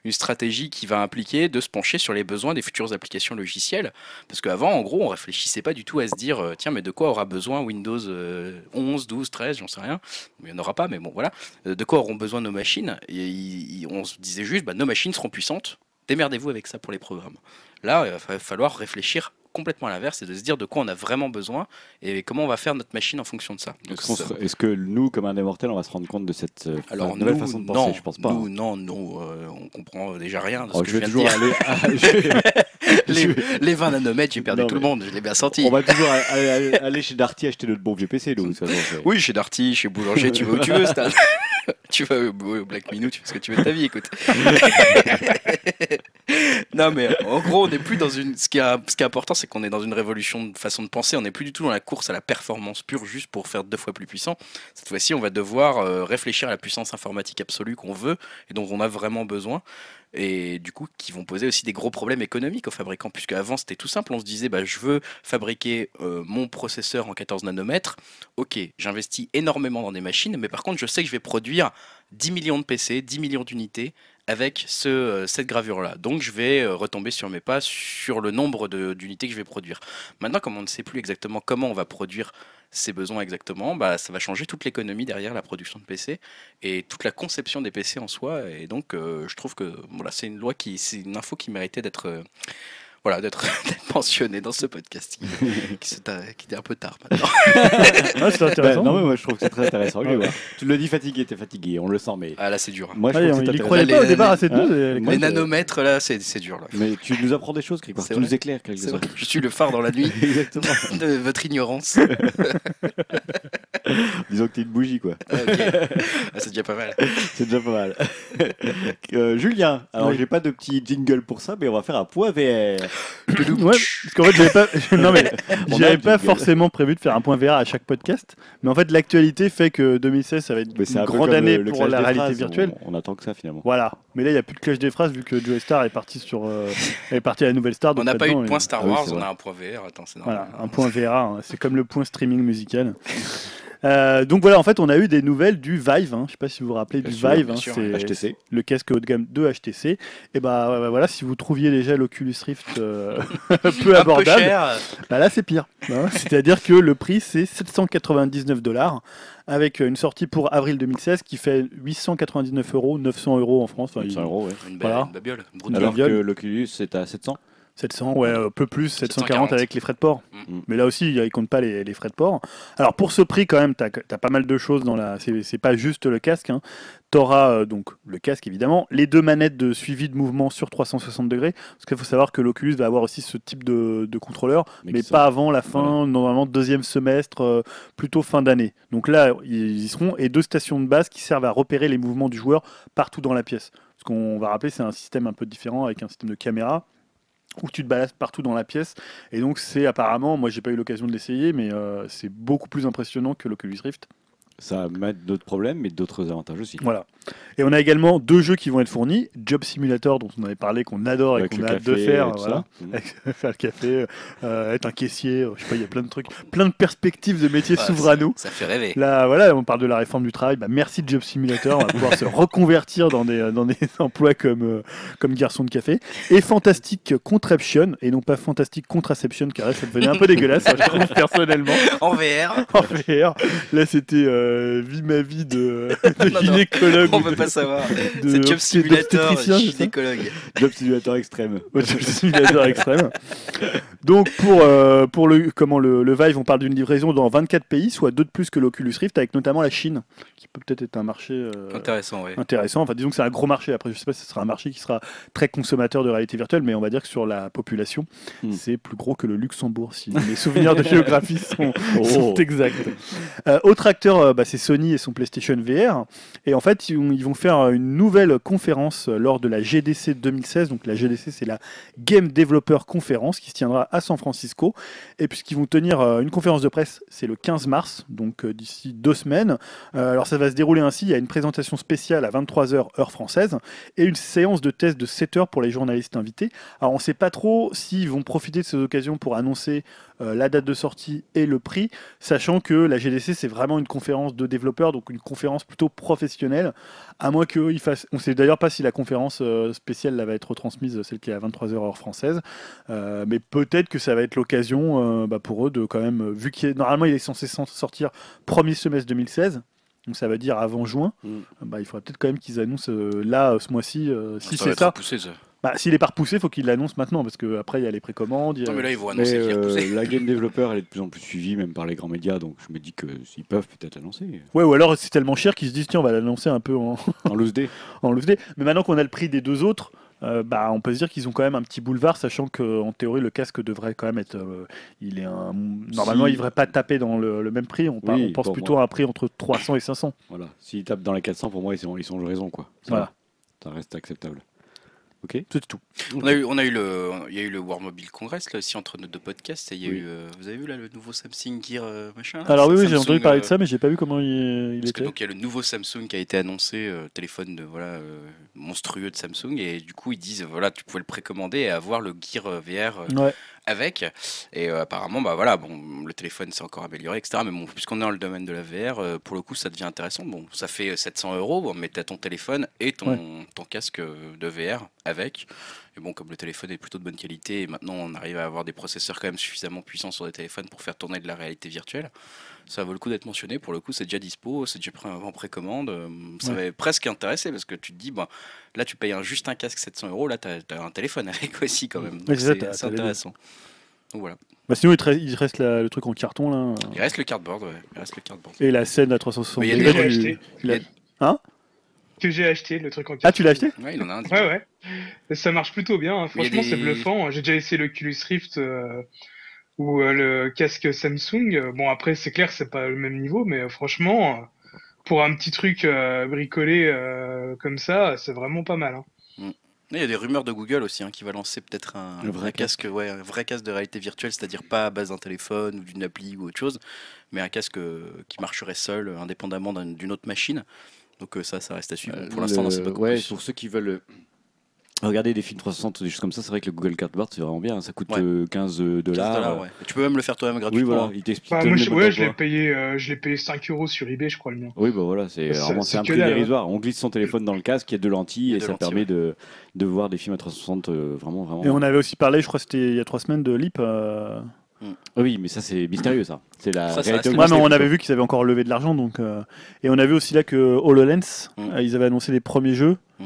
Une stratégie qui va impliquer de se pencher sur les besoins des futures applications logicielles. Parce qu'avant, en gros, on réfléchissait pas du tout à se dire, euh, tiens, mais de quoi aura besoin Windows euh, 11, 12, 13, j'en sais rien. Il n'y en aura pas, mais bon, voilà. Euh, de quoi auront besoin nos machines? On se disait juste, bah, nos machines seront puissantes. Démerdez-vous avec ça pour les programmes. Là, il va falloir réfléchir complètement à l'inverse et de se dire de quoi on a vraiment besoin et comment on va faire notre machine en fonction de ça. Est-ce que nous, comme un des mortels, on va se rendre compte de cette euh, alors nouvelle nous, façon de non, penser? Je pense pas. Nous, hein. non, non, euh, on comprend déjà rien de ce Oh, que je je vais viens de toujours dire. aller. (laughs) je Les, je- les 20 nanomètres, j'ai perdu Non, tout le monde, je l'ai bien senti. On va toujours aller, aller- aller chez Darty acheter notre bon vieux PC, nous. de toute façon, c'est- Oui, chez Darty, chez Boulanger, tu vas où tu veux, Stan. (laughs) (laughs) tu vas au Black Minute, tu fais ce que tu veux de ta vie, écoute. (laughs) non, mais en gros, on n'est plus dans une. Ce qui est, ce qui est important, c'est qu'on est dans une révolution de façon de penser. On n'est plus du tout dans la course à la performance pure juste pour faire deux fois plus puissant. Cette fois-ci, on va devoir euh, réfléchir à la puissance informatique absolue qu'on veut et dont on a vraiment besoin. Et du coup, qui vont poser aussi des gros problèmes économiques aux fabricants, puisque avant c'était tout simple, on se disait, bah, je veux fabriquer euh, mon processeur en 14 nanomètres, ok, j'investis énormément dans des machines, mais par contre, je sais que je vais produire 10 millions de PC, 10 millions d'unités avec euh, cette gravure-là. Donc, je vais euh, retomber sur mes pas sur le nombre d'unités que je vais produire. Maintenant, comme on ne sait plus exactement comment on va produire ces besoins exactement, bah, ça va changer toute l'économie derrière la production de PC et toute la conception des PC en soi. Et donc, euh, je trouve que voilà, c'est une loi qui, c'est une info qui méritait d'être voilà, d'être (laughs) mentionnée dans ce podcast qui, (laughs) se était un peu tard maintenant. (laughs) Ah, c'est intéressant. non, mais moi je trouve que c'est très intéressant. Ouais. Tu le dis fatigué, t'es fatigué, on le sent, mais Ah là, c'est dur. moi je Ouais, trouve on- que il Les- pas au départ les- assez de hein Les nanomètres, là, c'est dur. Là. Mais tu nous apprends des choses, Grégoire. C'est Tu vrai. nous éclaires quelque chose. Je suis le phare dans la nuit Exactement. de votre ignorance. Disons que t'es une bougie, quoi. Ah. Ah, c'est déjà pas mal. C'est déjà pas mal. Euh, Julien, alors Oui. j'ai pas de petit jingle pour ça, mais on va faire un point VR. (coughs) Ouais, parce qu'en fait, j'avais pas, (laughs) non mais (laughs) j'avais forcément prévu de faire un point VR à chaque podcast, mais en fait, l'actualité fait que 2016, ça va être une un grande année le- le pour la réalité phrases, virtuelle. On, on attend que ça finalement. Voilà. Mais là, il n'y a plus de clash des phrases vu que Joe Star est parti sur, euh, est parti à la nouvelle star. On n'a pas eu de point Star Ah oui, Wars, on a un point VR. Attends, c'est normal. Voilà, un point VRA, hein. c'est comme le point streaming musical. (laughs) Euh, donc voilà, en fait, on a eu des nouvelles du Vive. Hein. Je sais pas si vous vous rappelez Bien du sûr, Vive. hein, c'est HTC. le casque haut de gamme de HTC. Et bah voilà, si vous trouviez déjà l'Oculus Rift euh, (laughs) peu un peu abordable, cher. bah là c'est pire. Ouais, (laughs) C'est-à-dire que le prix c'est 799 dollars avec une sortie pour avril 2016 qui fait 899 euros, 900 euros en France. Enfin, 100 il- euros, ouais. Une, Voilà. une babiole. une Alors que l'Oculus c'est à 700. 700, ouais, un peu plus, 740 740 avec les frais de port. Mm. Mais là aussi, ils comptent pas les, les frais de port. Alors pour ce prix, quand même, tu as, pas mal de choses dans la. C'est pas juste le casque. Hein. Tu auras donc le casque, évidemment, les deux manettes de suivi de mouvement sur 360 degrés. Parce qu'il faut savoir que l'Oculus va avoir aussi ce type de, de contrôleur, mais, pas avant la fin, normalement deuxième semestre, euh, plutôt fin d'année. Donc là, ils y seront. Et deux stations de base qui servent à repérer les mouvements du joueur partout dans la pièce. Parce qu'on va rappeler, c'est un système un peu différent avec un système de caméra où tu te balades partout dans la pièce. Et donc c'est apparemment, moi j'ai pas eu l'occasion de l'essayer, mais euh, c'est beaucoup plus impressionnant que l'Oculus Rift. Ça met d'autres problèmes, mais d'autres avantages aussi. Voilà. Et on a également deux jeux qui vont être fournis. Job Simulator, dont on avait parlé, qu'on adore Avec et qu'on le a hâte de faire. et tout voilà. faire (laughs) le café, euh, être un caissier, euh, je sais pas, il y a plein de trucs, plein de perspectives de métiers Ouais, s'ouvrent à nous. Ça fait rêver. Là, voilà, on parle de la réforme du travail. Bah, merci Job Simulator. On va pouvoir se (laughs) reconvertir dans des, dans des (laughs) emplois comme, euh, comme garçon de café. Et Fantastic Contraption, et non pas Fantastic Contraception, car là, ça devenait un peu dégueulasse, hein, je trouve, personnellement. En VR. En VR. Là, c'était euh, euh, vis ma vie de, (laughs) de non. gynécologue. On de- pas savoir. C'est Job Simulator, gynécologue. Job simulateur extrême. Ouais, simulateur extrême. Donc pour, euh, pour le, comment le, le Vive, on parle d'une livraison dans 24 pays, soit deux de plus que l'Oculus Rift, avec notamment la Chine, peut peut-être être un marché euh, Intéressant, ouais. intéressant. Enfin, disons que c'est un gros marché. Après, je sais pas si ce sera un marché qui sera très consommateur de réalité virtuelle, mais on va dire que sur la population, Hmm. c'est plus gros que le Luxembourg, si mes souvenirs de (laughs) géographie sont, Oh. sont exacts. Euh, autre acteur, euh, bah, c'est Sony et son PlayStation VR. Et en fait, ils vont, faire une nouvelle conférence lors de la GDC 2016. Donc la GDC, c'est la Game Developer Conference qui se tiendra à San Francisco. Et puisqu'ils vont tenir euh, une conférence de presse, c'est le 15 mars, donc euh, d'ici deux semaines. Euh, alors ça va se dérouler ainsi, il y a une présentation spéciale à 23h heure française et une séance de test de 7 heures pour les journalistes invités. Alors on ne sait pas trop s'ils vont profiter de ces occasions pour annoncer euh, la date de sortie et le prix, sachant que la GDC c'est vraiment une conférence de développeurs, donc une conférence plutôt professionnelle, à moins qu'ils fassent... On ne sait d'ailleurs pas si la conférence euh, spéciale va être retransmise, celle qui est à 23h heure française, euh, mais peut-être que ça va être l'occasion euh, bah, pour eux de quand même, vu qu'il normalement il est censé sortir premier semestre 2016, donc ça veut dire avant juin, Mm. bah, il faudrait peut-être quand même qu'ils annoncent euh, là, euh, ce mois-ci, euh, si c'est ça. repoussé, ça. Bah, S'il est pas repoussé, il faut qu'il l'annonce maintenant, parce qu'après il y a les précommandes. il y a- Non, mais là, ils vont annoncer qu'il est euh, repoussé. la game developer, elle est de plus en plus suivie, même par les grands médias, donc je me dis que s'ils peuvent peut-être annoncer. Ouais, ou alors c'est tellement cher qu'ils se disent tiens, on va l'annoncer un peu en, En loose day. (laughs) en loose day. Mais maintenant qu'on a le prix des deux autres, euh, bah, on peut se dire qu'ils ont quand même un petit boulevard, sachant qu'en théorie le casque devrait quand même être. euh, il est un... Normalement, Si. il devrait pas taper dans le, le même prix. On, par- Oui, on pense plutôt à un prix entre 300 et 500. Voilà. S'ils tapent dans les 400, pour moi, ils sont, ils sont raison, quoi. Ça Voilà. Ça reste acceptable. Ok. C'est tout. On a eu, on a eu le, il y a eu le War Mobile Congress là aussi entre nos deux podcasts. Et il y a Oui. eu, euh, vous avez vu là le nouveau Samsung Gear euh, machin Alors oui, oui, j'ai entendu parler de euh, ça, mais j'ai pas vu comment il, il Parce que était. donc il y a le nouveau Samsung qui a été annoncé, euh, téléphone de voilà euh, monstrueux de Samsung et du coup ils disent voilà tu pouvais le précommander et avoir le Gear euh, VR euh, Ouais. Avec. Et euh, apparemment bah voilà bon le téléphone s'est encore amélioré etc mais bon puisqu'on est dans le domaine de la VR euh, pour le coup ça devient intéressant. Bon ça fait euh, 700 euros. Bon, mais t'as ton téléphone et ton, ton casque euh, de VR avec. Et bon comme le téléphone est plutôt de bonne qualité et maintenant on arrive à avoir des processeurs quand même suffisamment puissants sur des téléphones pour faire tourner de la réalité virtuelle ça vaut le coup d'être mentionné pour le coup c'est déjà dispo c'est déjà prêt en précommande euh, ça Ouais. va presque intéresser parce que tu te dis bon là tu payes un, juste un casque 700 euros là t'as as un téléphone avec (laughs) aussi quand même c'est intéressant donc voilà Bah, sinon, il te reste, il te reste la- le truc en carton là. il reste le cardboard, ouais. Il reste le cardboard. Et la scène à 360 Mais il y a degrés du- J'ai acheté. a- a- Que j'ai acheté, le truc en Ah, tu l'as acheté Ouais, il en a un. Ouais, ouais. Ça marche plutôt bien. hein. Franchement, c'est bluffant. J'ai déjà essayé l'Oculus Rift euh, ou euh, le casque Samsung. Bon, après, c'est clair, c'est pas le même niveau, mais euh, franchement, euh, pour un petit truc euh, bricolé euh, comme ça, c'est vraiment pas mal. hein. Il y a des rumeurs de Google aussi hein, qui va lancer peut-être un, Un vrai casque, ouais, un vrai casque de réalité virtuelle, c'est-à-dire pas à base d'un téléphone ou d'une appli ou autre chose, mais un casque euh, qui marcherait seul, indépendamment d'un- d'une autre machine. Donc euh, ça, ça reste à suivre. Euh, Pour l'instant, sait pas Ouais, pour ceux qui veulent euh, regarder des films 360 ou des choses comme ça, c'est vrai que le Google Cardboard, c'est vraiment bien. Ça coûte Ouais. euh, 15 15 dollars. dollars, ouais. Et Tu peux même le faire toi-même Oui, gratuitement. voilà, hein. il t'explique. Bah, moi, je, ouais, je l'ai payé, euh, je l'ai payé 5 euros sur eBay, je crois le mien. Oui, bah voilà, c'est un prix hein. dérisoire. On glisse son téléphone dans le casque, il y a deux lentilles et ça lentilles, permet ouais. de, de voir des films à 360 euh, vraiment, vraiment. Et on avait aussi parlé, je crois que c'était il y a trois semaines, de Leap. euh, Ah Oui, mais ça c'est mystérieux ça. C'est la Ça, réalité Ouais, mais on avait vu qu'ils avaient encore levé de l'argent, donc euh, et on a vu aussi là que HoloLens, Mm. euh, ils avaient annoncé les premiers jeux. Mm.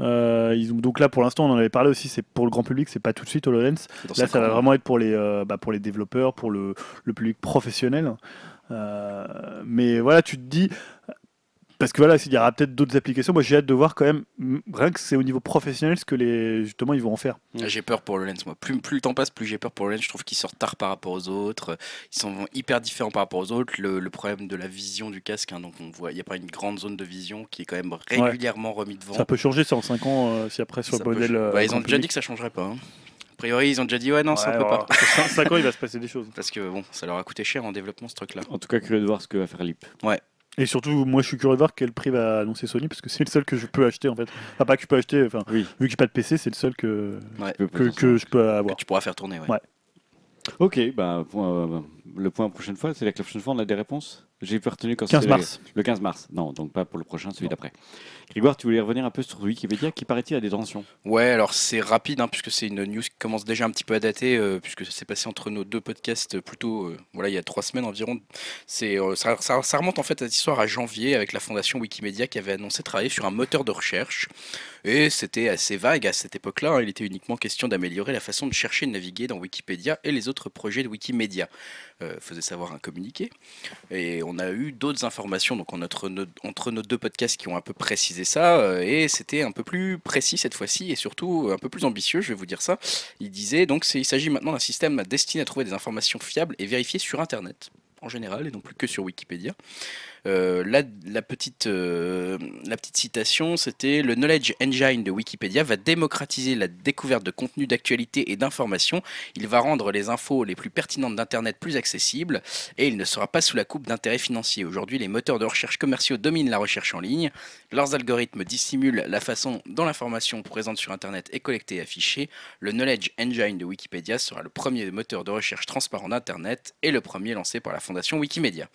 Euh, ils ont, donc là, pour l'instant, on en avait parlé aussi. C'est pour le grand public, c'est pas tout de suite HoloLens. Là, ça va ans. vraiment être pour les, euh, bah, pour les développeurs, pour le, le public professionnel. Euh, mais voilà, tu te dis. Parce que voilà, il y aura peut-être d'autres applications. Moi, j'ai hâte de voir quand même, rien que c'est au niveau professionnel, ce que les, justement ils vont en faire. J'ai peur pour le lens, moi. Plus, plus le temps passe, plus j'ai peur pour le lens. Je trouve qu'ils sortent tard par rapport aux autres. Ils sont hyper différents par rapport aux autres. Le, le problème de la vision du casque, hein, donc on voit, il n'y a pas une grande zone de vision qui est quand même régulièrement remis devant. Ça peut changer ça en 5 ans, euh, si après sur Ça le modèle. euh, Bah, ils ont déjà dit que ça changerait pas. hein. A priori, ils ont déjà dit ouais, non, ça Ouais, peut pas. (laughs) sur 5 ans, il va se passer des choses. Parce que bon, ça leur a coûté cher en développement ce truc-là. En tout cas, curieux de voir ce que va faire Leap. Et surtout, moi, je suis curieux de voir quel prix va annoncer Sony, parce que c'est le seul que je peux acheter en fait. Enfin, pas que je peux acheter. Enfin, Oui. vu que j'ai pas de PC, c'est le seul que Ouais. Que, que je peux Que avoir. tu pourras faire tourner. Ouais. Ouais. Ok, bah, pour, euh, le point la prochaine fois. C'est la prochaine fois, on a des réponses J'ai pas retenu quand 15 c'était mars. Le 15 mars. Non, donc pas pour le prochain, celui d'après. Grégoire, tu voulais revenir un peu sur Wikipédia qui paraît-il a des tensions? Ouais, alors c'est rapide, hein, puisque c'est une news qui commence déjà un petit peu à dater, euh, puisque ça s'est passé entre nos deux podcasts euh, plutôt, euh, voilà, il y a trois semaines environ. C'est, euh, ça, ça- ça remonte en fait à cette histoire à janvier avec la fondation Wikimedia qui avait annoncé travailler sur un moteur de recherche. Et c'était assez vague à cette époque-là. hein. Il était uniquement question d'améliorer la façon de chercher et de naviguer dans Wikipédia et les autres projets de Wikimedia. Euh, faisait savoir un communiqué. Et on a eu d'autres informations donc en notre, no- entre nos deux podcasts qui ont un peu précisé ça. euh, et c'était un peu plus précis cette fois-ci et surtout un peu plus ambitieux, je vais vous dire ça. Il disait donc il s'agit maintenant d'un système destiné à trouver des informations fiables et vérifiées sur Internet en général et non plus que sur Wikipédia. Euh, la, la petite, euh, la petite citation, c'était le Knowledge Engine de Wikipédia va démocratiser la découverte de contenus d'actualité et d'informations. Il va rendre les infos les plus pertinentes d'Internet plus accessibles et il ne sera pas sous la coupe d'intérêts financiers. Aujourd'hui, les moteurs de recherche commerciaux dominent la recherche en ligne. Leurs algorithmes dissimulent la façon dont l'information présente sur Internet est collectée et affichée. Le Knowledge Engine de Wikipédia sera le premier moteur de recherche transparent d'Internet et le premier lancé par la fondation Wikimedia.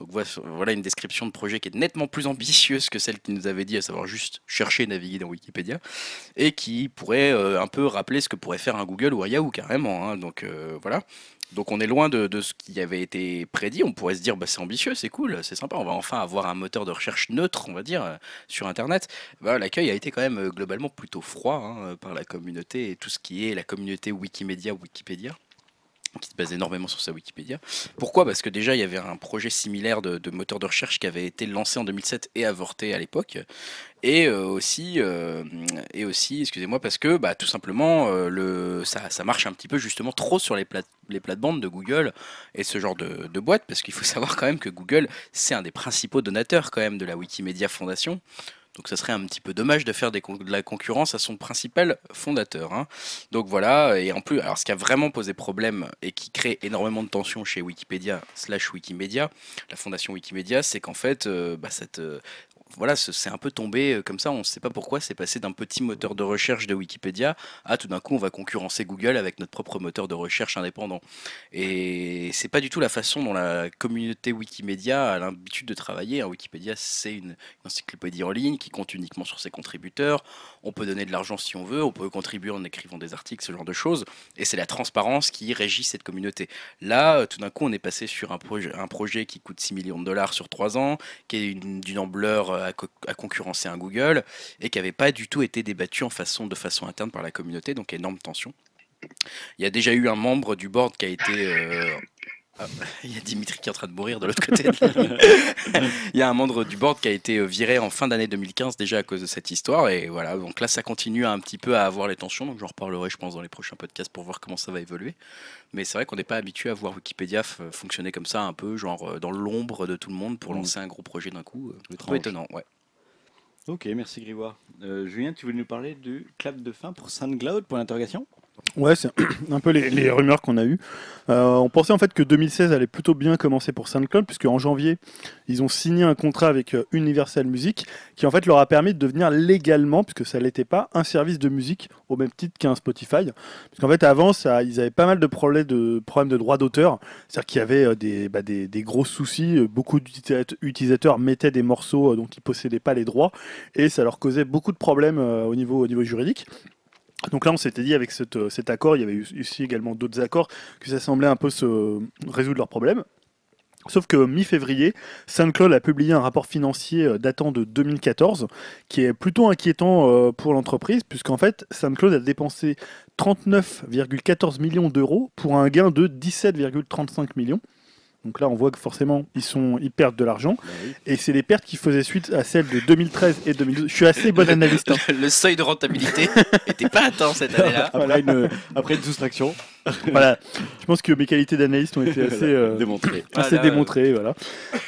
Donc voilà- une description de projet qui est nettement plus ambitieuse que celle qu'il nous avait dit, à savoir juste chercher et naviguer dans Wikipédia, et qui pourrait euh, un peu rappeler ce que pourrait faire un Google ou un Yahoo carrément. hein. Donc euh, voilà. Donc on est loin de, ce qui avait été prédit. On pourrait se dire, bah, c'est ambitieux, c'est cool, c'est sympa. On va enfin avoir un moteur de recherche neutre, on va dire, euh, sur Internet. Bah, L'accueil a été quand même globalement plutôt froid hein, par la communauté et tout ce qui est la communauté Wikimedia, Wikipédia qui se base énormément sur sa Wikipédia. Pourquoi? Parce que déjà, il y avait un projet similaire de, moteur de recherche qui avait été lancé en 2007 et avorté à l'époque. Et euh, aussi, euh, et aussi, excusez-moi, parce que bah, tout simplement, euh, ça, marche un petit peu justement trop sur les, plate, plates-bandes de Google et ce genre de, de boîte, parce qu'il faut (laughs) savoir quand même que Google, c'est un des principaux donateurs quand même de la Wikimedia Foundation. Donc ça serait un petit peu dommage de faire de la concurrence à son principal fondateur. hein. Donc voilà, et en plus, alors ce qui a vraiment posé problème et qui crée énormément de tensions chez Wikipédia slash Wikimedia, la fondation Wikimedia, c'est qu'en fait, euh, bah, cette, euh, voilà, ce- c'est un peu tombé euh, comme ça, on ne sait pas pourquoi, c'est passé d'un petit moteur de recherche de Wikipédia à tout d'un coup on va concurrencer Google avec notre propre moteur de recherche indépendant. Et c'est pas du tout la façon dont la communauté Wikimedia a l'habitude de travailler. hein. Wikipédia, c'est une, encyclopédie en ligne qui compte uniquement sur ses contributeurs. On peut donner de l'argent si on veut, on peut contribuer en écrivant des articles, ce genre de choses. Et c'est la transparence qui régit cette communauté. Là, euh, tout d'un coup, on est passé sur un projet, un projet qui coûte 6 millions de dollars sur 3 ans, qui est une- d'une ampleur à, co- à concurrencer un Google, et qui n'avait pas du tout été débattu en façon, de façon interne par la communauté, donc énorme tension. Il y a déjà eu un membre du board qui a été... euh, (laughs) il y a Dimitri qui est en train de mourir de l'autre côté. de la ligne. Il y a un membre du board qui a été euh, viré en fin d'année 2015 déjà à cause de cette histoire. Et voilà, donc là, ça continue un petit peu à avoir les tensions. Donc j'en reparlerai, je pense, dans les prochains podcasts pour voir comment ça va évoluer. Mais c'est vrai qu'on n'est pas habitué à voir Wikipédia f- fonctionner comme ça, un peu genre euh, dans l'ombre de tout le monde pour Mm. lancer un gros projet d'un coup. euh, peu étonnant, ouais. Ok, merci Grégoire. Euh, Julien, tu voulais nous parler du clap de fin pour SoundCloud pour l'interrogation? Ouais, c'est (clears throat) un peu les, rumeurs qu'on a eues. Euh, on pensait en fait que 2016 allait plutôt bien commencer pour SoundCloud, puisque en janvier, ils ont signé un contrat avec euh, Universal Music, qui en fait leur a permis de devenir légalement, puisque ça l'était pas, un service de musique au même titre qu'un Spotify. Parce qu'en fait, avant, ça, ils avaient pas mal de problèmes de, droits d'auteur. C'est-à-dire qu'il y avait euh, des, bah, des, gros soucis. Beaucoup d'utilisateurs utilisateurs mettaient des morceaux dont ils possédaient pas les droits, et ça leur causait beaucoup de problèmes au niveau juridique. Donc là, on s'était dit avec cet, euh, cet accord, il y avait aussi également d'autres accords, que ça semblait un peu se résoudre leurs problèmes. Sauf que mi-février, SoundCloud a publié un rapport financier euh, datant de 2014 qui est plutôt inquiétant euh, pour l'entreprise, puisqu'en fait, SoundCloud a dépensé 39,14 millions d'euros pour un gain de 17,35 millions. Donc là, on voit que forcément, ils, sont, ils perdent de l'argent. Et c'est les pertes qui faisaient suite à celles de 2013 et 2012. Je suis assez bon analyste. hein. Le seuil de rentabilité (laughs) était pas atteint cette année-là. après, une, après une soustraction (laughs) voilà. Je pense que mes qualités d'analyste ont été assez, euh, démontrée. assez Voilà. démontrées. Voilà.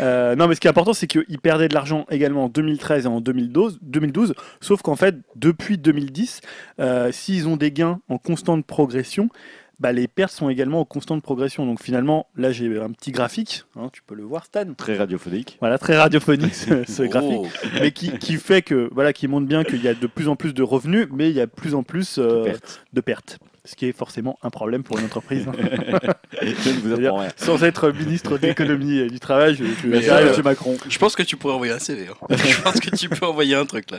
Euh, non, mais ce qui est important, c'est qu'ils perdaient de l'argent également en 2013 et en 2012, 2012 sauf qu'en fait, depuis 2010, euh, s'ils ont des gains en constante progression, bah, les pertes sont également en constante progression. Donc finalement, là, j'ai un petit graphique, hein, tu peux le voir, Stan. Très radiophonique. Voilà, très radiophonique (laughs) ce, ce graphique, Oh. mais qui, qui fait que voilà, qui montre bien qu'il y a de plus en plus de revenus, mais il y a de plus en plus euh, de pertes. Ce qui est forcément un problème pour une entreprise. hein. (laughs) Je ne vous C'est-à-dire, apprends rien. Sans être ministre de l'économie et du travail, je, je- Mais, euh, Macron. Je pense que tu pourrais envoyer un CV. hein. (laughs) Je pense que tu peux envoyer un truc là.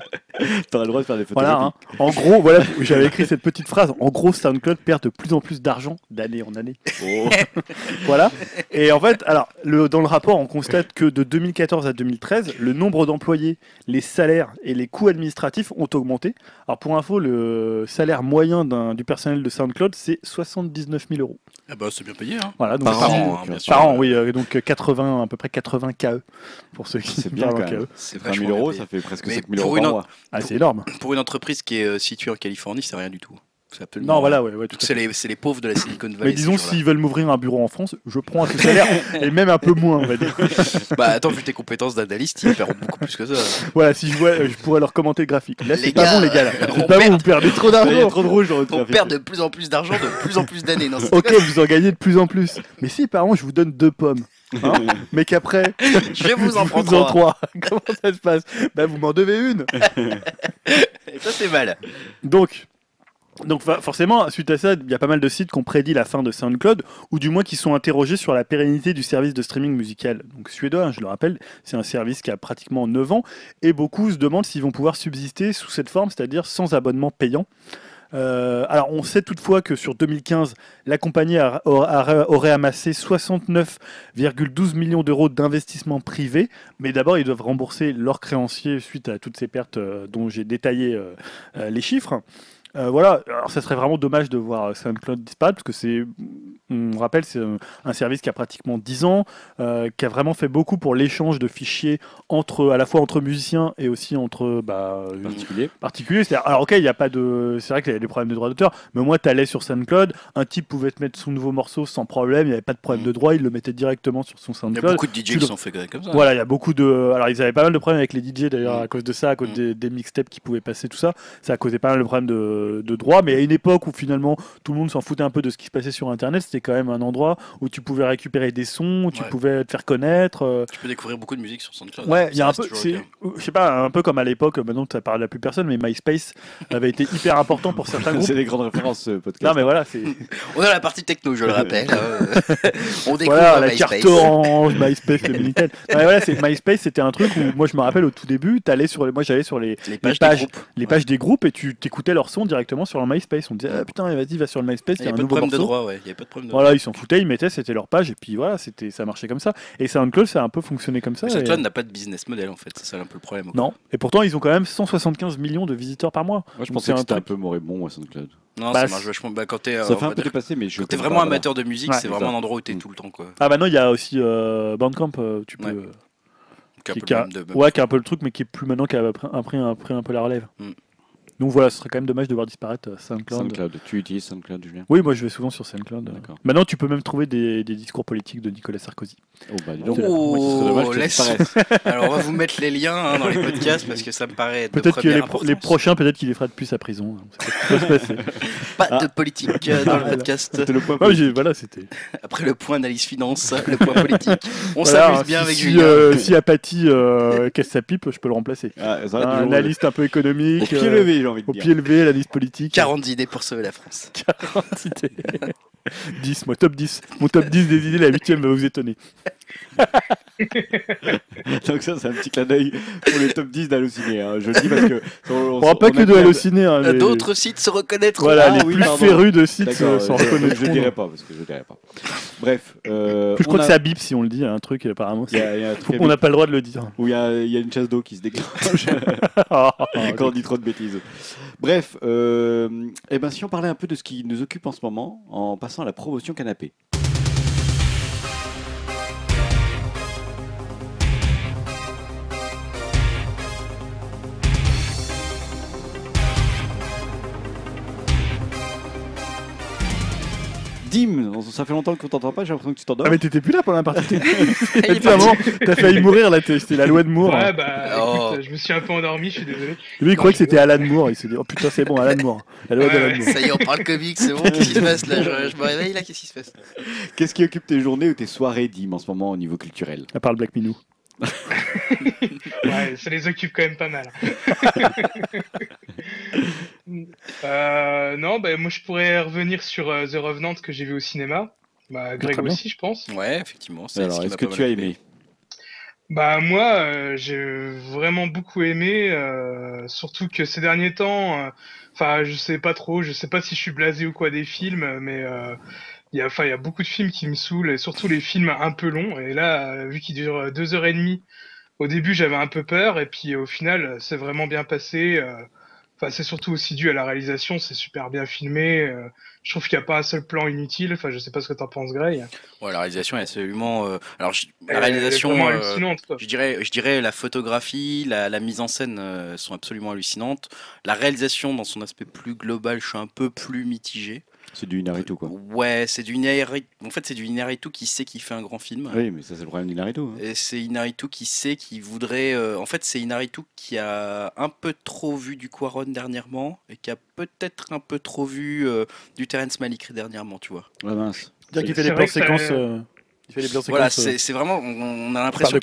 T'auras le droit de faire des photos. Voilà, hein. en gros, voilà, j'avais écrit cette petite phrase. En gros, SoundCloud perd de plus en plus d'argent d'année en année. Oh. (laughs) Voilà. Et en fait, alors, le, dans le rapport, on constate que de 2014 à 2013, le nombre d'employés, les salaires et les coûts administratifs ont augmenté. Alors, pour info, le salaire moyen du personnel de SoundCloud, c'est 79 000 euros. Ah bah c'est bien payé. Hein. Voilà, donc Par par, an, hein, bien sûr. Par an, oui, euh, donc 80, à peu près 80 KE pour ceux qui C'est bien quand même. KE. C'est 20 000 vachement euros, ça fait presque Mais 5 000 pour euros par mois. Ah, c'est énorme. Pour une entreprise qui est euh, située en Californie, c'est rien du tout. Absolument Non, voilà, ouais, ouais, C'est les, pauvres de la Silicon Valley. Mais disons, s'ils veulent m'ouvrir un bureau en France, je prends ce salaire (laughs) et même un peu moins, on va dire. (laughs) Bah attends, vu tes compétences d'analyste, ils paieront beaucoup plus que ça. Voilà, si je vois, euh, je pourrais leur commenter le graphique. Là, c'est pas gars, bon, les gars. là. on C'est pas perd. bon, vous perdez trop d'argent. trop de rouge dans votre On graphique. perd de plus en plus d'argent, de plus en plus d'années. Ok, vous en gagnez de plus en plus. Mais si, par an, je vous donne deux pommes. hein, (laughs) mais qu'après, Je vais vous en prendre vous en trois. Comment ça se passe? Bah, vous m'en devez une. Et ça c'est mal. Donc, donc forcément, suite à ça, il y a pas mal de sites qui ont prédit la fin de SoundCloud, ou du moins qui sont interrogés sur la pérennité du service de streaming musical. Donc suédois, hein, je le rappelle, c'est un service qui a pratiquement 9 ans, et beaucoup se demandent s'ils vont pouvoir subsister sous cette forme, c'est-à-dire sans abonnement payant. Euh, alors, on sait toutefois que sur 2015, la compagnie aurait amassé 69,12 millions d'euros d'investissement privé. Mais d'abord, ils doivent rembourser leurs créanciers suite à toutes ces pertes euh, dont j'ai détaillé euh, les chiffres. Euh, voilà, alors ça serait vraiment dommage de voir SoundCloud disparaître parce que c'est, on rappelle, c'est un, un service qui a pratiquement 10 ans, euh, qui a vraiment fait beaucoup pour l'échange de fichiers entre, à la fois entre musiciens et aussi entre bah, particulier. particuliers. Alors ok, il y a pas de, c'est vrai qu'il y a des problèmes de droit d'auteur, mais moins tu allais sur SoundCloud, un type pouvait te mettre son nouveau morceau sans problème, il n'y avait pas de problème de droit, il le mettait directement sur son Il y a SoundCloud. beaucoup de DJ tu qui le- sont faits comme ça. Voilà, il y a beaucoup de. Alors, ils avaient pas mal de problèmes avec les DJ d'ailleurs Mm. à cause de ça, à cause Mm. des, des mixtapes qui pouvaient passer, tout ça. Ça a causé pas mal de problèmes de, de droit. Mais à une époque où finalement tout le monde s'en foutait un peu de ce qui se passait sur Internet, c'était quand même un endroit où tu pouvais récupérer des sons, où tu Ouais. pouvais te faire connaître. euh, Tu peux découvrir beaucoup de musique sur SoundCloud. Ouais, Ça il y a un peu, c'est, je sais pas, un peu comme à l'époque. Maintenant, ça parle à plus personne, mais MySpace (laughs) avait été hyper important pour certains groupes. C'est des grandes références, ce podcast. Non, mais voilà, c'est (laughs) On est à la partie techno, je le rappelle. Euh, (laughs) On découvre voilà, la MySpace. carte orange, MySpace, le Minitel. Non, mais voilà, c'est MySpace, c'était un truc où moi je me rappelle au tout début, t'allais sur les, moi j'allais sur les, Les pages, pages, des groupes. les Ouais. pages des groupes et tu t'écoutais leur son directement sur leur MySpace. On disait ah, putain, vas-y, va sur le MySpace, Il y n'y a a un pas de nouveau problème de morceau. droit, ouais. Il y a pas de problème de droit. Voilà, ils s'en foutaient, ils mettaient, c'était leur page et puis voilà, c'était ça marchait comme ça. Et SoundCloud, ça a un peu fonctionné comme ça. Et- SoundCloud n'a pas de business model en fait, c'est ça un peu le problème. Non. Et pourtant, ils ont quand même 175 millions de visiteurs par mois. Moi, je Donc, pensais que un c'était un truc- peu moribond, moi, SoundCloud. Non, Bah, ça marche vachement. Bah, quand t'es, euh, Ça on fait un peu mais je. quand t'es connais vraiment pas, amateur de musique, Ouais, c'est vraiment ça. un endroit où t'es Mm. tout le temps quoi. Ah bah non, il y a aussi euh, Bandcamp, euh, tu peux. Ouais. Qui a un qui- a- ouais, a un peu le truc, mais qui est plus maintenant, qui a pris un, pris un, pris un peu la relève. Donc voilà, ce serait quand même dommage de voir disparaître euh, SoundCloud. SoundCloud. Tu utilises SoundCloud, Julien? Oui, moi je vais souvent sur SoundCloud. euh. D'accord. Maintenant, tu peux même trouver des, des discours politiques de Nicolas Sarkozy. Oh, bah, dis donc. Oh, dommage laisse-. (laughs) Alors on va vous mettre les liens hein, dans les podcasts parce que ça me paraît Peut-être que les, pro- les prochains, peut-être qu'il les fera de plus à prison. hein. Pas se passer. (laughs) Ah. de politique euh, dans le Voilà. podcast. C'était le point. J'ai- voilà, c'était. (laughs) Après le point analyse finance, le point politique. On Voilà, s'amuse hein, bien si, avec si, Julien. euh, si Apathy euh, casse sa pipe, je peux le remplacer. Ah, Un analyste un peu Au économique. pied euh, levé, j'ai envie de Au dire. pied levé, l'analyse politique. 40 idées pour sauver la France. (laughs) 40 idées. 10, moi, top 10. Mon top 10 des idées, la 8 va vous étonner. (laughs) Donc ça, c'est un petit clin d'œil pour les top 10 d'Hallociné. Hein. Je le dis parce que... (laughs) On, On parle pas on que de Allociné. Hein, les- D'autres sites se reconnaîtront. Voilà, Ah les oui, plus pardon. férus de sites D'accord, euh, s'en je, je reconnaîtront. dirais pas, parce que je dirais pas. Bref. Euh, Je crois on que a- ça bip si on le dit, un truc apparemment. Il y a, il y a un truc à qu'on n'a pas le droit de le dire. où il y, a, il y a une chasse d'eau qui se déclenche (laughs) quand on dit trop de bêtises. Bref, euh, eh ben, si on parlait un peu de ce qui nous occupe en ce moment, en passant à la promotion canapé. Dim, ça fait longtemps qu'on t'entend pas, j'ai l'impression que tu t'endors. Ah mais t'étais plus là pendant la partie (laughs) t'as failli mourir là, c'était la loi de Moore. Ouais, bah, Oh. écoute, je me suis un peu endormi, je suis désolé. Lui il croyait que c'était Alan Moore, il s'est dit oh putain c'est bon Alan Moore, la loi Ouais, d'Alan ouais. Moore. Ça y est, on parle comics, c'est bon. Qu'est-ce qui se (laughs) passe là je, je me réveille là, qu'est-ce qui se passe? Qu'est-ce qui occupe tes journées ou tes soirées, Dim, en ce moment au niveau culturel? À part le Black Minou. (laughs) Ouais, ça les occupe quand même pas mal. (laughs) Euh, non, bah, moi je pourrais revenir sur euh, The Revenant que j'ai vu au cinéma. Bah, Greg Très bien. aussi, je pense. Ouais, effectivement. Alors, est-ce que tu as aimé Bah moi, euh, j'ai vraiment beaucoup aimé, euh, surtout que ces derniers temps, euh, enfin je sais pas trop, je sais pas si je suis blasé ou quoi des films, mais euh, il y a, enfin il y a beaucoup de films qui me saoulent, et surtout les films un peu longs. Et là, euh, vu qu'ils durent deux heures et demie, au début j'avais un peu peur, et puis au final c'est vraiment bien passé. euh, Enfin c'est surtout aussi dû à la réalisation, c'est super bien filmé. euh, je trouve qu'il n'y a pas un seul plan inutile. Enfin je sais pas ce que t'en penses, Greg. Ouais, la réalisation est absolument. Alors, je- la réalisation. euh. Je dirais, je dirais la photographie, la, la mise en scène euh, sont absolument hallucinantes. La réalisation, dans son aspect plus global, je suis un peu plus mitigé. C'est du Inaritu, quoi. Ouais, c'est du Inaritu. En fait, c'est du Inaritu qui sait qu'il fait un grand film. Oui, mais ça, c'est le problème d'Inaritu. hein. Et c'est Inaritu qui sait qu'il voudrait. euh, En fait, c'est Inaritu qui a un peu trop vu du Quaron dernièrement et qui a peut-être un peu trop vu euh, du Terrence Malick dernièrement, tu vois. Ouais, mince. C'est-à-dire qu'il fait des plans séquences. euh, Il fait des plans Voilà, séquences. euh, c'est vraiment. On, a l'impression.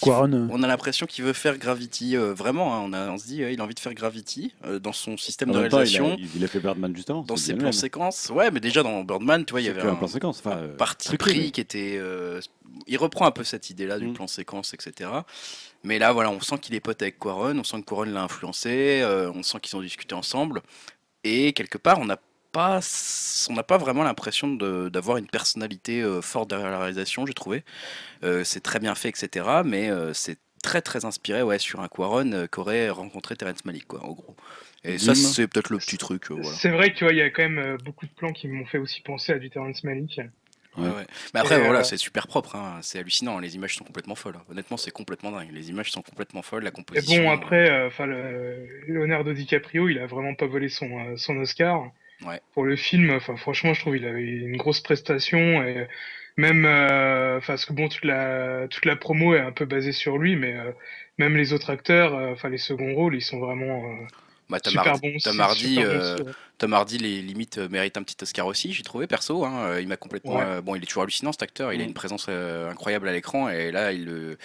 On a l'impression qu'il veut faire Gravity, euh, vraiment. hein, on, a, on se dit, euh, il a envie de faire Gravity euh, dans son système En de même temps, il, réalisation, a, il- a fait Birdman juste avant. dans ses plans même. séquences. Ouais, mais déjà dans Birdman, tu vois, il y avait un un, plan séquence. Enfin, un euh, parti pris mais- qui était. euh, il reprend un peu cette idée-là du Mm. plan séquence, etc. Mais là, voilà, on sent qu'il est pote avec Quaron, on sent que Quaron l'a influencé, euh, on sent qu'ils ont discuté ensemble. Et quelque part, on n'a pas, on n'a pas vraiment l'impression de- d'avoir une personnalité euh, forte derrière la réalisation, j'ai trouvé. Euh, c'est très bien fait, etc. Mais euh, c'est très très inspiré ouais, sur un Quaron euh, qu'aurait rencontré Terrence Malick, quoi, en gros. Et ça, c'est peut-être le petit truc. euh, voilà. C'est vrai qu'il y a quand même euh, beaucoup de plans qui m'ont fait aussi penser à du Terrence Malick. Ouais, Ouais. ouais. Mais après, Et, voilà, euh, c'est super propre, hein. c'est hallucinant, les images sont complètement folles. Honnêtement, c'est complètement dingue. Les images sont complètement folles, la Et composition. bon, après, euh, le- Leonardo DiCaprio, il a vraiment pas volé son, euh, son Oscar. Pour le film, enfin, franchement, je trouve qu'il avait une grosse prestation et même, euh, enfin, parce que bon, toute la, toute la promo est un peu basée sur lui, mais euh, même les autres acteurs, euh, enfin, les seconds rôles, ils sont vraiment euh, Bah, Tom, Hardy. Tom Hardy, euh, Tom les limites euh, mérite un petit Oscar aussi, j'ai trouvé perso. hein. Euh, Il m'a complètement. Ouais. euh, bon, il est toujours hallucinant cet acteur. Il a Mm. une présence euh, incroyable à l'écran et là, il,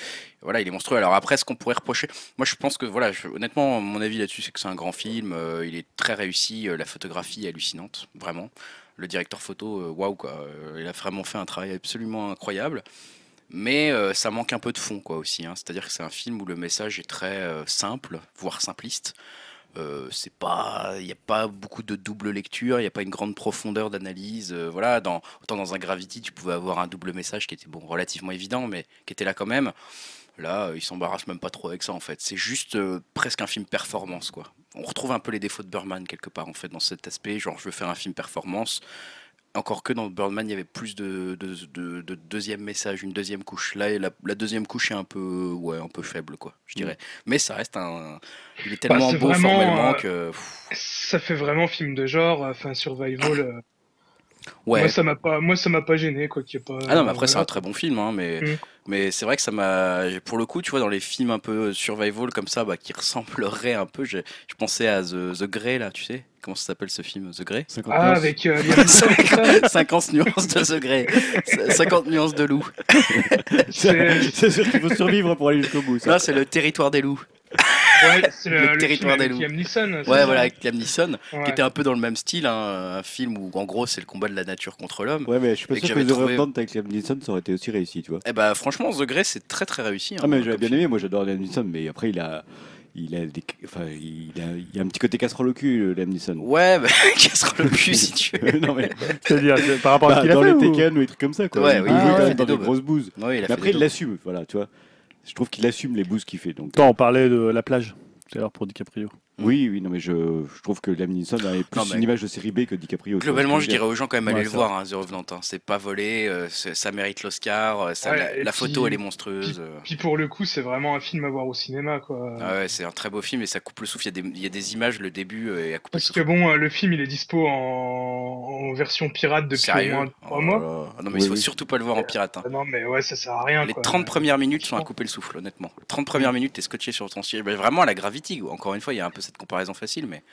voilà, il est monstrueux. Alors après, ce qu'on pourrait reprocher, moi, je pense que voilà, je- honnêtement, mon avis là-dessus, c'est que c'est un grand film. il est très réussi. la photographie est hallucinante, vraiment. Le directeur photo, waouh quoi. euh, il a vraiment fait un travail absolument incroyable. Mais euh, ça manque un peu de fond quoi aussi. hein. C'est-à-dire que c'est un film où le message est très euh, simple, voire simpliste. Euh, c'est pas, il n'y a pas beaucoup de double lecture, il n'y a pas une grande profondeur d'analyse. euh, voilà, dans, autant dans un Gravity, tu pouvais avoir un double message qui était bon, relativement évident, mais qui était là quand même. Là, euh, il s'embarrasse même pas trop avec ça en fait. C'est juste euh, presque un film performance quoi. On retrouve un peu les défauts de Birdman quelque part en fait dans cet aspect. Genre, je veux faire un film performance. Encore que dans Birdman, il y avait plus de, de, de- de deuxième message, une deuxième couche. Là, la, la deuxième couche est un peu, ouais, un peu faible, quoi, je dirais. Mais ça reste un. Il est tellement Bah, c'est beau vraiment, formellement euh, que. pff, Ça fait vraiment film de genre, enfin, survival. Euh, Ouais. Moi, ça m'a pas, moi, ça m'a pas gêné, quoi, qu'il y ait pas. Ah non, mais après, c'est voilà. un très bon film, hein, mais, Mm. mais c'est vrai que ça m'a. Pour le coup, tu vois, dans les films un peu survival comme ça, bah, qui (laughs) ressembleraient un peu, je, je pensais à The, The Grey, là, tu sais Comment ça s'appelle ce film, The Grey? 50 Ah, nuances. avec euh, (laughs) Liam Neeson, c'est ça 50 nuances de The Grey. 50 nuances de loup. (laughs) C'est c'est sûr qu'il faut survivre pour aller jusqu'au bout. ça. Là, c'est le territoire des loups. Ouais, (laughs) c'est Le territoire film des avec loups. Liam Neeson. Ouais, ça voilà, avec Liam Neeson, Ouais. qui était un peu dans le même style, hein, un film où, en gros, c'est le combat de la nature contre l'homme. Ouais, mais je suis pas que sûr que j'avais The trouvé- Revenant avec Liam Neeson ça aurait été aussi réussi, tu vois. Et bah, franchement, The Grey, c'est très très réussi. hein, Ah, mais j'avais bien film. aimé, moi j'adore Liam Neeson, mais après il a. Il a, des, enfin, il, a, il a un petit côté casserole au cul, Liam Neeson. Ouais, bah, (laughs) casserole le cul si tu veux. (laughs) non, mais C'est-à-dire que par rapport à bah, ce qu'il a dans fait les ou- Tekken ou des trucs comme ça, quoi. Ouais, oui, il a quand fait même des dans des daubes. grosses bouses. Ouais, il a Mais fait après, il l'assume, voilà, tu vois. Je trouve qu'il assume les bouses qu'il fait. Donc, Attends, on parlait de la plage tout à l'heure pour DiCaprio. Oui, oui, non, mais je, je trouve que Liam Neeson a plus Non, une image de série B que DiCaprio. Globalement, que je dirais aux gens quand même Ouais, allez le c'est voir, hein, The Revenant. hein. C'est pas volé, euh, ça mérite l'Oscar, euh, Ouais, la, puis- photo elle est monstrueuse. euh. Puis pour le coup, c'est vraiment un film à voir au cinéma, quoi. Ah ouais, c'est un très beau film et ça coupe le souffle. Il y a des, il y a des images, le début et à couper le Parce que souffle. bon, euh, le film, il est dispo en, en version pirate depuis Sérieux? au moins 3 Oh mois. Ah non, mais Oui, il faut oui. surtout pas le voir en pirate. hein. Ah non, mais ouais, ça sert à rien, Les quoi. 30 premières minutes sont à couper le souffle, honnêtement. Les 30 premières minutes, t'es scotché sur ton siège. Mais vraiment à la Gravity, encore une fois, il y a un peu cette comparaison facile, mais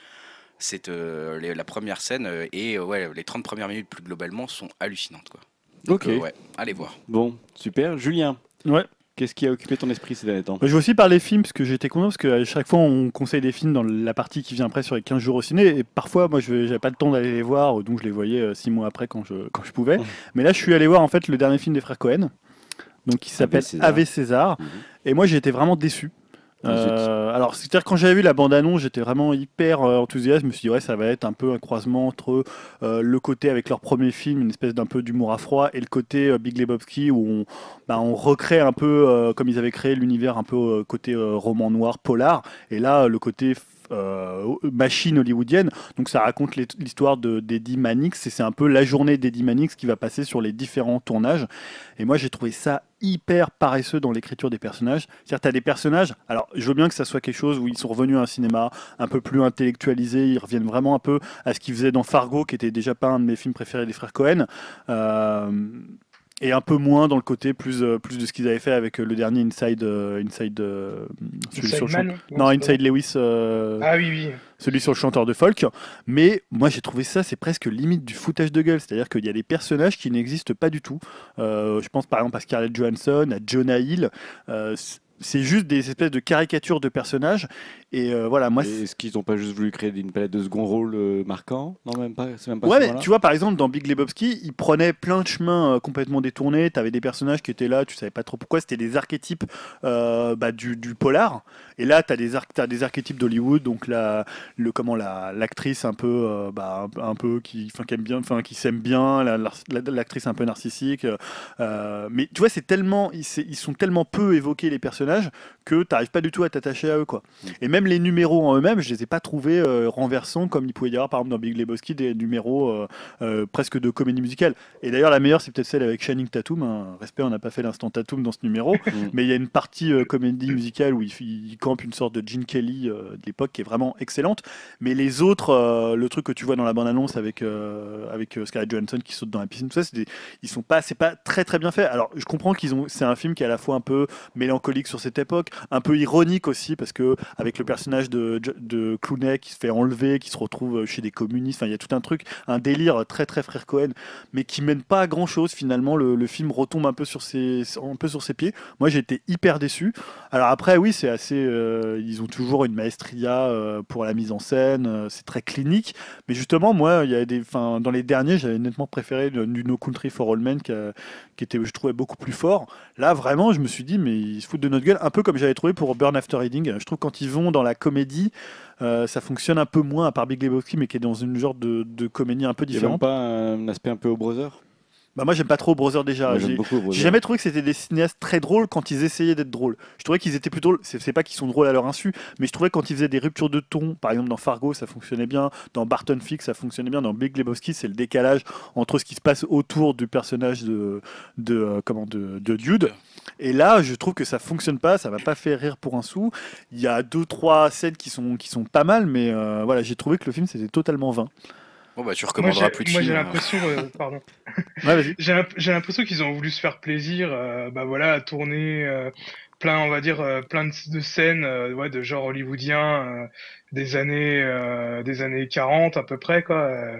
c'est euh, les- la première scène euh, et euh, ouais, les 30 premières minutes plus globalement sont hallucinantes. Quoi. Ok, Euh, ouais, allez voir. bon, super. Julien, Ouais. Qu'est-ce qui a occupé ton esprit ces derniers temps? Bah, Je vais aussi parler films parce que j'étais content parce qu'à chaque fois on conseille des films dans la partie qui vient après sur les 15 jours au ciné et parfois moi je n'avais pas le temps d'aller les voir donc je les voyais 6 mois après quand je, quand je pouvais. Mhm. (laughs) Mais là je suis allé voir en fait le dernier film des frères Cohen donc qui s'appelle César. Ave César Mhm. et moi j'ai été vraiment déçu. Euh, alors, c'est-à-dire quand j'avais vu la bande-annonce, j'étais vraiment hyper euh, enthousiaste. Je me suis dit, ouais, ça va être un peu un croisement entre euh, le côté avec leur premier film, une espèce d'un peu d'humour à froid, et le côté Big Lebowski où on, bah, on recrée un peu, comme ils avaient créé l'univers, un peu côté roman noir, polar, et là, le côté euh, machine hollywoodienne. Donc ça raconte l'hi- l'histoire de- d'Eddie Mannix et c'est un peu la journée d'Eddie Mannix qui va passer sur les différents tournages. Et moi j'ai trouvé ça hyper paresseux dans l'écriture des personnages. C'est-à-dire tu as des personnages, alors je veux bien que ça soit quelque chose où ils sont revenus à un cinéma un peu plus intellectualisé, ils reviennent vraiment un peu à ce qu'ils faisaient dans Fargo qui était déjà pas un de mes films préférés des frères Cohen. Euh, et un peu moins dans le côté plus, euh, plus de ce qu'ils avaient fait avec euh, le dernier Inside, euh, Inside, celui Inside Man non, Inside Lewis, euh, Ah oui, oui. celui sur le chanteur de folk. Mais moi, j'ai trouvé ça, c'est presque limite du foutage de gueule. C'est-à-dire qu'il y a des personnages qui n'existent pas du tout. Euh, je pense par exemple à Scarlett Johansson, à Jonah Hill. Euh, c'est juste des espèces de caricatures de personnages. Et euh, voilà, moi, Est-ce qu'ils n'ont pas juste voulu créer une palette de second rôle euh, marquant? Non, même pas. C'est même pas Ouais, mais tu vois, par exemple, dans Big Lebowski, il prenait plein de chemins euh, complètement détournés. Tu avais des personnages qui étaient là, tu savais pas trop pourquoi. C'était des archétypes euh, bah, du, du polar. Et là, tu as, des ar- des archétypes d'Hollywood. Donc, la, le, comment, la, l'actrice un peu, bah, un, un peu qui, enfin, qui aime bien, enfin, qui s'aime bien, la- la- la- l'actrice un peu narcissique. mais tu vois, c'est tellement, ils, ils sont tellement peu évoqués, les personnages, que tu n'arrives pas du tout à t'attacher à eux. Quoi. Et même les numéros en eux-mêmes, je les ai pas trouvés euh, renversants comme il pouvait y avoir par exemple dans Big Lebowski des numéros euh, euh, presque de comédie musicale. Et d'ailleurs la meilleure c'est peut-être celle avec Channing Tatum. hein. Respect, on n'a pas fait l'instant Tatum dans ce numéro, (laughs) mais il y a une partie euh, comédie musicale où il, il campe une sorte de Gene Kelly euh, de l'époque qui est vraiment excellente. Mais les autres, euh, le truc que tu vois dans la bande annonce avec euh, avec euh, Scarlett Johansson qui saute dans la piscine, tout ça, c'est des- ils sont pas, c'est pas très très bien fait. Alors je comprends qu'ils ont, c'est un film qui est à la fois un peu mélancolique sur cette époque, un peu ironique aussi parce que avec le personnage de, de Clooney qui se fait enlever, qui se retrouve chez des communistes, enfin il y a tout un truc, un délire très très frère Cohen, mais qui mène pas à grand chose finalement. Le, film retombe un peu sur ses, un peu sur ses pieds. Moi j'ai été hyper déçu. Alors après oui c'est assez, euh, ils ont toujours une maestria euh, pour la mise en scène, euh, c'est très clinique, mais justement moi il y a des, enfin dans les derniers j'avais nettement préféré du No Country for All Men qui était je trouvais beaucoup plus fort. Là, vraiment, je me suis dit, mais ils se foutent de notre gueule, un peu comme j'avais trouvé pour Burn After Reading. Je trouve quand ils vont dans la comédie, euh, ça fonctionne un peu moins, à part Big Lebowski, mais qui est dans une genre de, de comédie un peu différente. pas un aspect un peu au brother? Bah, moi, j'aime pas trop Brother déjà. J'ai- jamais trouvé que c'était des cinéastes très drôles quand ils essayaient d'être drôles. Je trouvais qu'ils étaient plutôt. C'est pas qu'ils sont drôles à leur insu, mais je trouvais quand ils faisaient des ruptures de ton, par exemple dans Fargo, ça fonctionnait bien. Dans Barton Fix, ça fonctionnait bien. Dans Big Lebowski, c'est le décalage entre ce qui se passe autour du personnage de, de, euh, comment, de, de Dude. Et là, je trouve que ça fonctionne pas. Ça va pas faire rire pour un sou. Il y a deux, trois scènes qui sont, qui sont pas mal, mais euh, voilà, j'ai trouvé que le film c'était totalement vain. Bon, bah, tu recommanderas plus de moi, j'ai l'impression, euh, (laughs) pardon, Ouais, j'ai l'imp- j'ai l'impression qu'ils ont voulu se faire plaisir, euh, bah voilà, à tourner euh, plein, on va dire, euh, plein de, de scènes, euh, ouais, de genre hollywoodien euh, des années, euh, des années 40 à peu près, quoi. euh.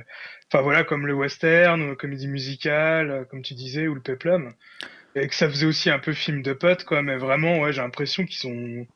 Enfin voilà, comme le western, ou la comédie musicale, comme tu disais, ou le peplum. Et que ça faisait aussi un peu film de potes, quoi. Mais vraiment, ouais, j'ai l'impression qu'ils ont,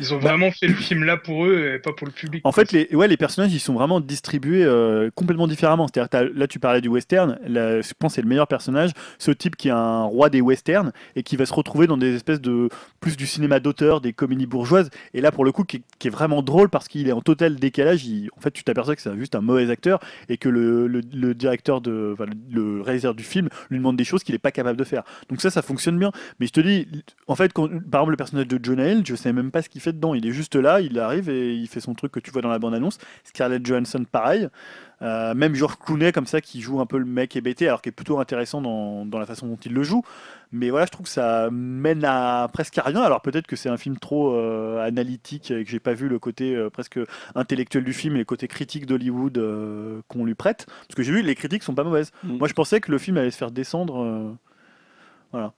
ils ont Bah- vraiment fait le film là pour eux et pas pour le public. En fait, les, ouais, les personnages, ils sont vraiment distribués euh, complètement différemment. C'est-à-dire, là, tu parlais du western. Là, je pense que c'est le meilleur personnage. Ce type qui est un roi des westerns et qui va se retrouver dans des espèces de plus du cinéma d'auteur, des comédies bourgeoises. Et là, pour le coup, qui, est- qui est vraiment drôle parce qu'il est en total décalage. Il- en fait, tu t'aperçois que c'est juste un mauvais acteur et que le, le- le directeur de, enfin, le, le réalisateur du film lui demande des choses qu'il n'est pas capable de faire. Donc ça, ça fonctionne bien. Mais je te dis, en fait, quand- par exemple, le personnage de Jonah Hill, je sais même pas ce qu'il fait dedans. Il est juste là, il arrive et il fait son truc que tu vois dans la bande-annonce. Scarlett Johansson, pareil. Euh, même George Clooney, comme ça, qui joue un peu le mec hébété, alors qu'il est plutôt intéressant dans, dans la façon dont il le joue. Mais voilà, je trouve que ça mène à presque à rien. Alors peut-être que c'est un film trop euh, analytique et que j'ai pas vu le côté euh, presque intellectuel du film et le côté critique d'Hollywood qu'on lui prête. Parce que j'ai vu, les critiques sont pas mauvaises. Mm. Moi, je pensais que le film allait se faire descendre. euh,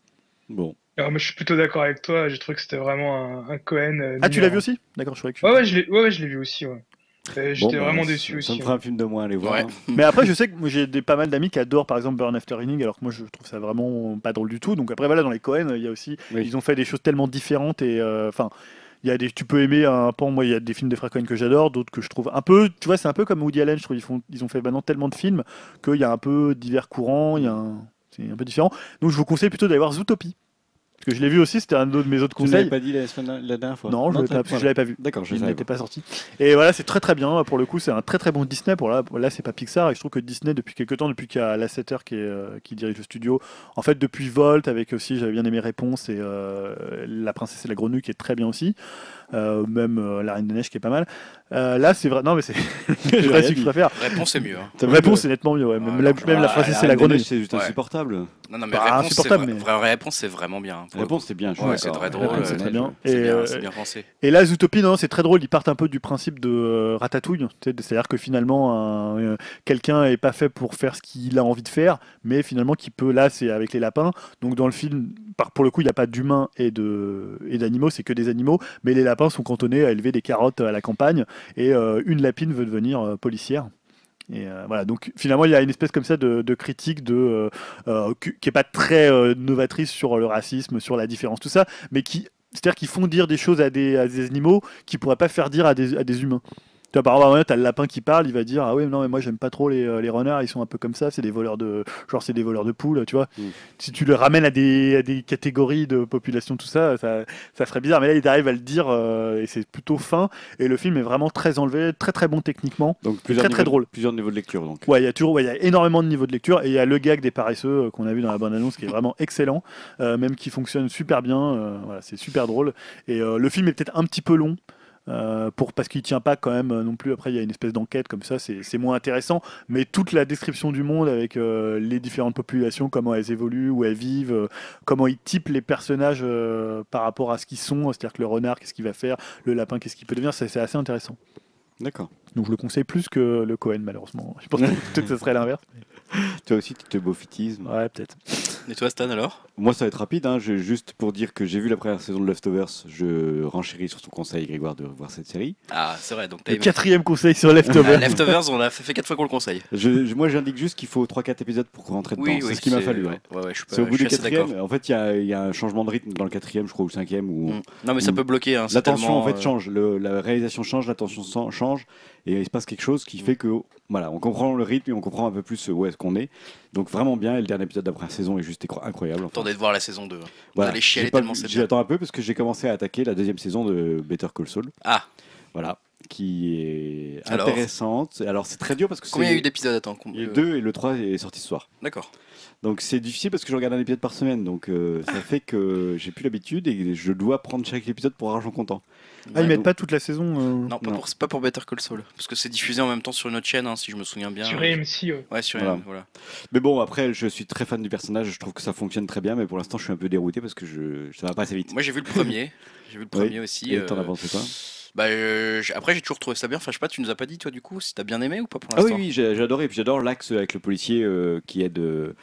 Bon. Alors, moi, je suis plutôt d'accord avec toi. J'ai trouvé que c'était vraiment un, un Cohen. euh, Ah, tu l'as vu aussi D'accord, je croyais que tu... Ouais, ouais, je l'ai, ouais, ouais, je l'ai vu aussi. Ouais. Euh, J'étais Bon, bah, vraiment ça- déçu Ça aussi. me fera un film de moins à aller voir. Ouais. hein. Mais après, je sais que moi, j'ai des, pas mal d'amis qui adorent par exemple Burn After Reading, alors que moi je trouve ça vraiment pas drôle du tout. Donc après, voilà, dans les Cohen, il y a aussi, Oui. ils ont fait des choses tellement différentes et euh, enfin. il y a des, tu peux aimer un pan, moi il y a des films des frères Cohen que j'adore, d'autres que je trouve un peu, tu vois, c'est un peu comme Woody Allen, je trouve ils, font, ils ont fait maintenant tellement de films qu'il y a un peu divers courants, il y a un, c'est un peu différent. Donc je vous conseille plutôt d'aller voir Zootopie, que je l'ai vu aussi, c'était un de mes autres Tu ne conseils. pas dit la, semaine- la dernière fois Non, je je l'avais pas vu. D'accord, je Il n'était pas. pas sorti. Et voilà, c'est très très bien. Pour le coup, c'est un très très bon Disney. Pour là, là c'est pas Pixar. Et je trouve que Disney, depuis quelques temps, depuis qu'il y a Lasseter qui, est, euh, qui dirige le studio, en fait, depuis Volt, avec aussi, j'avais bien aimé Réponse et euh, La Princesse et la Grenouille qui est très bien aussi. Euh, même euh, La Reine des Neiges qui est pas mal. Euh, là, c'est vrai. Non, mais c'est c'est vrai rien ce que je préfère. Réponse c'est mieux. hein. Réponse, c'est nettement mieux. ouais. Même, la, même La Ah, et Reine la Grenouille. C'est juste insupportable. Non, non, mais Bah, réponse, c'est insupportable, vra- mais- vraie réponse, c'est vraiment bien. hein, Réponse, c'est bien. je Ouais, c'est très drôle, c'est très bien. C'est c'est pensé. Et là, Zootopie, non, c'est très drôle. Ils partent un peu du principe de Ratatouille. C'est-à-dire que finalement, un- quelqu'un est pas fait pour faire ce qu'il a envie de faire, mais finalement, qui peut. Là, c'est avec les lapins. Donc, dans le film, par, pour le coup, il n'y a pas d'humains et d'animaux, c'est que des animaux. Mais les lapins sont cantonnés à élever des carottes à la campagne. Et euh, une lapine veut devenir euh, policière. Et euh, voilà, donc finalement, il y a une espèce comme ça de, critique qui qui est pas très novatrice sur le racisme, sur la différence, tout ça, mais qui, c'est-à-dire font dire des choses à des, animaux qui pourraient pas faire dire à des humains. Tu vois, par exemple, tu as le lapin qui parle, il va dire Ah oui, non, mais moi j'aime pas trop les, euh, les renards, ils sont un peu comme ça, c'est des voleurs de. Genre, c'est des voleurs de poules, tu vois. Mm. Si tu le ramènes à des, à des catégories de population, tout ça, ça, ça ferait bizarre. Mais là, il arrive à le dire euh, et c'est plutôt fin. Et le film est vraiment très enlevé, très très bon techniquement. Donc, plusieurs Très, très drôle. Plusieurs niveaux de lecture. Donc. Ouais, il y a toujours ouais, il y a énormément de niveaux de lecture et il y a le gag des paresseux euh, qu'on a vu dans la bande-annonce qui est vraiment excellent, euh, même qui fonctionne super bien. voilà, c'est super drôle. Et le film est peut-être un petit peu long. Euh, pour, parce qu'il tient pas quand même euh, non plus. Après, il y a une espèce d'enquête comme ça, c'est moins intéressant. Mais toute la description du monde avec euh, les différentes populations, comment elles évoluent, où elles vivent, euh, comment ils typent les personnages par rapport à ce qu'ils sont, c'est-à-dire que le renard, qu'est-ce qu'il va faire, le lapin, qu'est-ce qu'il peut devenir, c'est assez intéressant. D'accord. Donc je le conseille plus que le Cohen, malheureusement. Je pense que (laughs) que ce serait l'inverse. Toi aussi, tu te beaufitismes. Ouais, peut-être. Et toi, Stan, alors? Moi, ça va être rapide. Hein. Je- juste pour dire que j'ai vu la première saison de Leftovers, je renchéris sur ton conseil, Grégoire, de voir cette série. Ah, c'est vrai, donc t'as Le aimé. quatrième conseil sur Ah, Leftover. Leftovers, on l'a fait, fait quatre fois qu'on le conseille. Je, je- moi, j'indique juste qu'il faut 3-4 épisodes pour rentrer dedans. Oui, c'est oui. ce qu'il m'a fallu. hein. Ouais, ouais, C'est au bout du quatrième. En fait, il y a, y a un changement de rythme dans le quatrième, je crois, ou le cinquième, où Mm. Non, mais ça Mm. peut bloquer. Hein, l'attention en fait euh, change. Le- la réalisation change, l'attention change, et il se passe quelque chose qui fait que voilà, on comprend le rythme et on comprend un peu plus où est-ce qu'on est. Donc vraiment bien. Et le dernier épisode d'après la saison est juste incroyable. Enfin, Attendez de voir la saison 2. Vous voilà. allez chialer tellement c'est bien. J'attends un peu parce que j'ai commencé à attaquer la deuxième saison de Better Call Saul. Ah, Voilà, qui est Alors intéressante. Alors c'est très dur parce que combien il y a eu d'épisodes Attends. com- il y a eu euh, deux et le 3 est sorti ce soir. D'accord. Donc c'est difficile parce que je regarde un épisode par semaine. Donc euh, ça fait que j'ai plus l'habitude et je dois prendre chaque épisode pour argent comptant. Ah, ils mettent donc- pas toute la saison. euh, Non, pas, Non. Pour, c'est pas pour Better Call Saul. Parce que c'est diffusé en même temps sur une autre chaîne, hein, si je me souviens bien. Sur AMC, ouais. Ouais, sur Voilà. AM, voilà. Mais bon, après, je suis très fan du personnage. Je trouve que ça fonctionne très bien. Mais pour l'instant, je suis un peu dérouté parce que je... ça va pas assez vite. Moi, j'ai vu le premier. (laughs) J'ai vu le Oui. premier aussi. Et t'en euh, as pensé quoi bah, euh, après, j'ai toujours trouvé ça bien. Enfin, je sais pas, tu nous as pas dit, toi, du coup, si t'as bien aimé ou pas pour Ah oui, l'instant oui, j'ai j'ai adoré. Et puis j'adore l'axe avec le policier euh, qui aide. Euh,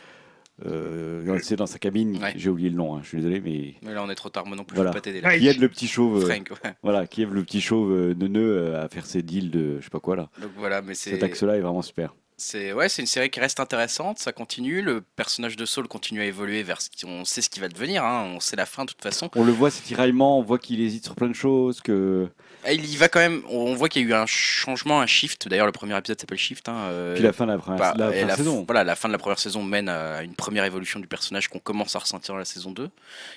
euh, c'est dans sa cabine. Ouais. J'ai oublié le nom. hein, je suis désolé, mais Mais là, on est trop tard. Moi non plus, Voilà. je vais pas t'aider là. Qui aide le petit chauve. euh, Frank, ouais. voilà, qui aide le petit chauve euh, neuneux euh, à faire ses deals de je sais pas quoi là. Donc voilà, mais c'est. Cet axe-là est vraiment super. C'est ouais, c'est une série qui reste intéressante, ça continue, le personnage de Saul continue à évoluer vers ce qui, on sait ce qui va devenir, hein, on sait la fin de toute façon. On le voit, ces tiraillements, on voit qu'il hésite sur plein de choses, que il y va quand même, on voit qu'il y a eu un changement, un shift. D'ailleurs, le premier épisode s'appelle Shift. Hein, euh, puis la fin de la première, bah, la première la, saison. Voilà, la fin de la première saison mène à une première évolution du personnage qu'on commence à ressentir dans la saison 2, qui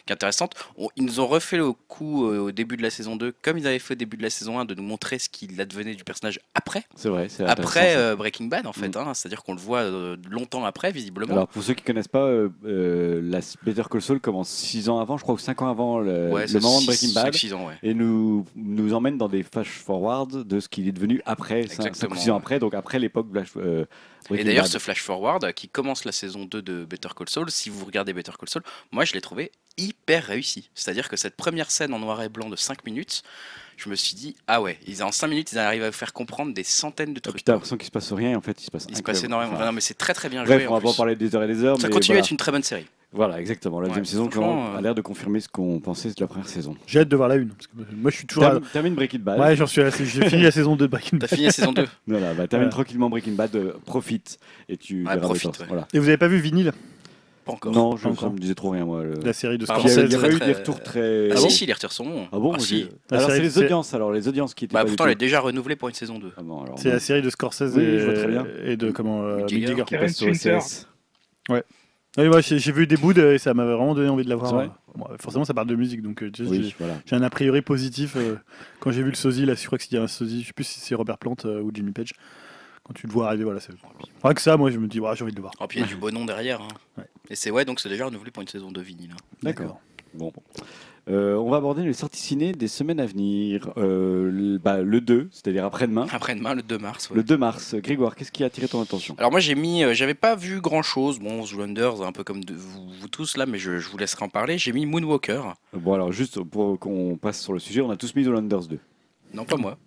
est intéressante. On- ils nous ont refait le coup euh, au début de la saison 2, comme ils avaient fait au début de la saison 1, de nous montrer ce qu'il advenait du personnage après, C'est vrai, c'est après euh, Breaking Bad en fait. Mm. hein, C'est-à-dire qu'on le voit longtemps après, visiblement. Alors pour ceux qui connaissent pas, la Better Call Saul commence 6 ans avant, je crois, ou 5 ans avant le, ouais, le moment de Breaking Bad. ans, ouais. Et nous, nous emmène dans des flash forward de ce qu'il est devenu après, 5 Exactement, ou 6 ans après, donc après l'époque Flash- euh, Et d'ailleurs, ce flash forward euh, qui commence la saison 2 de Better Call Saul, si vous regardez Better Call Saul, moi je l'ai trouvé hyper réussi. C'est-à-dire que cette première scène en noir et blanc de 5 minutes, je me suis dit, ah ouais, ils, en 5 minutes, ils arrivent à vous faire comprendre des centaines de Et trucs. puis t'as l'impression qu'il se passe rien, en fait, il se passe Il se passe énormément. Enfin, non, mais c'est très très bien Bref, joué. on va pas en parler des heures et des heures, Ça mais continue à voilà. être une très bonne série. Voilà, exactement. La Ouais, deuxième saison qui franchement, a euh, l'air de confirmer ce qu'on pensait de la première saison. J'ai hâte de voir la une. Parce que moi, je suis toujours. à- Termine, termine Breaking Bad. Ouais, j'en suis. à- J'ai fini la saison 2 de Breaking T'as Bad. fini la saison 2 (laughs) Voilà, bah, termine Voilà. tranquillement Breaking Bad, euh, profite et tu Ouais, verras le profite, temps. ouais. Voilà. Et vous avez pas vu Vinyl, Pas encore. Non, je, Pas ça encore. me disait trop rien moi. Le... la série de Par Il y a, Scorsese il y a très, pas eu très- des retours très. Ah, Ah si, bon si, les retours sont bons. Ah bon Ah, moi, si. j'ai- La Alors c'est les c'est- audiences alors les audiences qui étaient Bah, pas pourtant, elle est déjà renouvelée pour une saison 2. Ah bon, alors, C'est la série de Scorsese Oui, et, je vois très bien. et de comment euh, Mick Mick Jagger. Jagger. qui passe sur Terence Winter. OCS. Oui, moi j'ai vu des bouts de- et ça m'avait vraiment donné envie de la voir. C'est vrai Bon, forcément, ça parle de musique, donc euh, Oui, j'ai- voilà. un a priori positif. euh, quand j'ai vu le sosie, là, je crois que c'était un sosie, je sais plus si c'est Robert Plant euh, ou Jimmy Page. Quand tu le vois arriver, voilà, c'est. Rien que ça, moi, je me dis, ouais, j'ai envie de le voir. Oh, puis il y a du beau nom derrière. hein. Ouais. Et c'est ouais, donc c'est déjà renouvelé pour une saison 2 vinyle. hein. D'accord. Bon. Euh, on va aborder les sorties ciné des semaines à venir. Euh, le, bah, le 2, c'est-à-dire après-demain. Après-demain, le 2 mars. ouais. Le 2 mars. Grégoire, qu'est-ce qui a attiré ton attention? Alors moi j'ai mis, euh, j'avais pas vu grand chose, bon Zoolander un peu comme de, vous, vous tous là, mais je, je vous laisserai en parler. J'ai mis Moonwalker, Bon, alors juste pour qu'on passe sur le sujet, on a tous mis The Landers 2. non pas moi,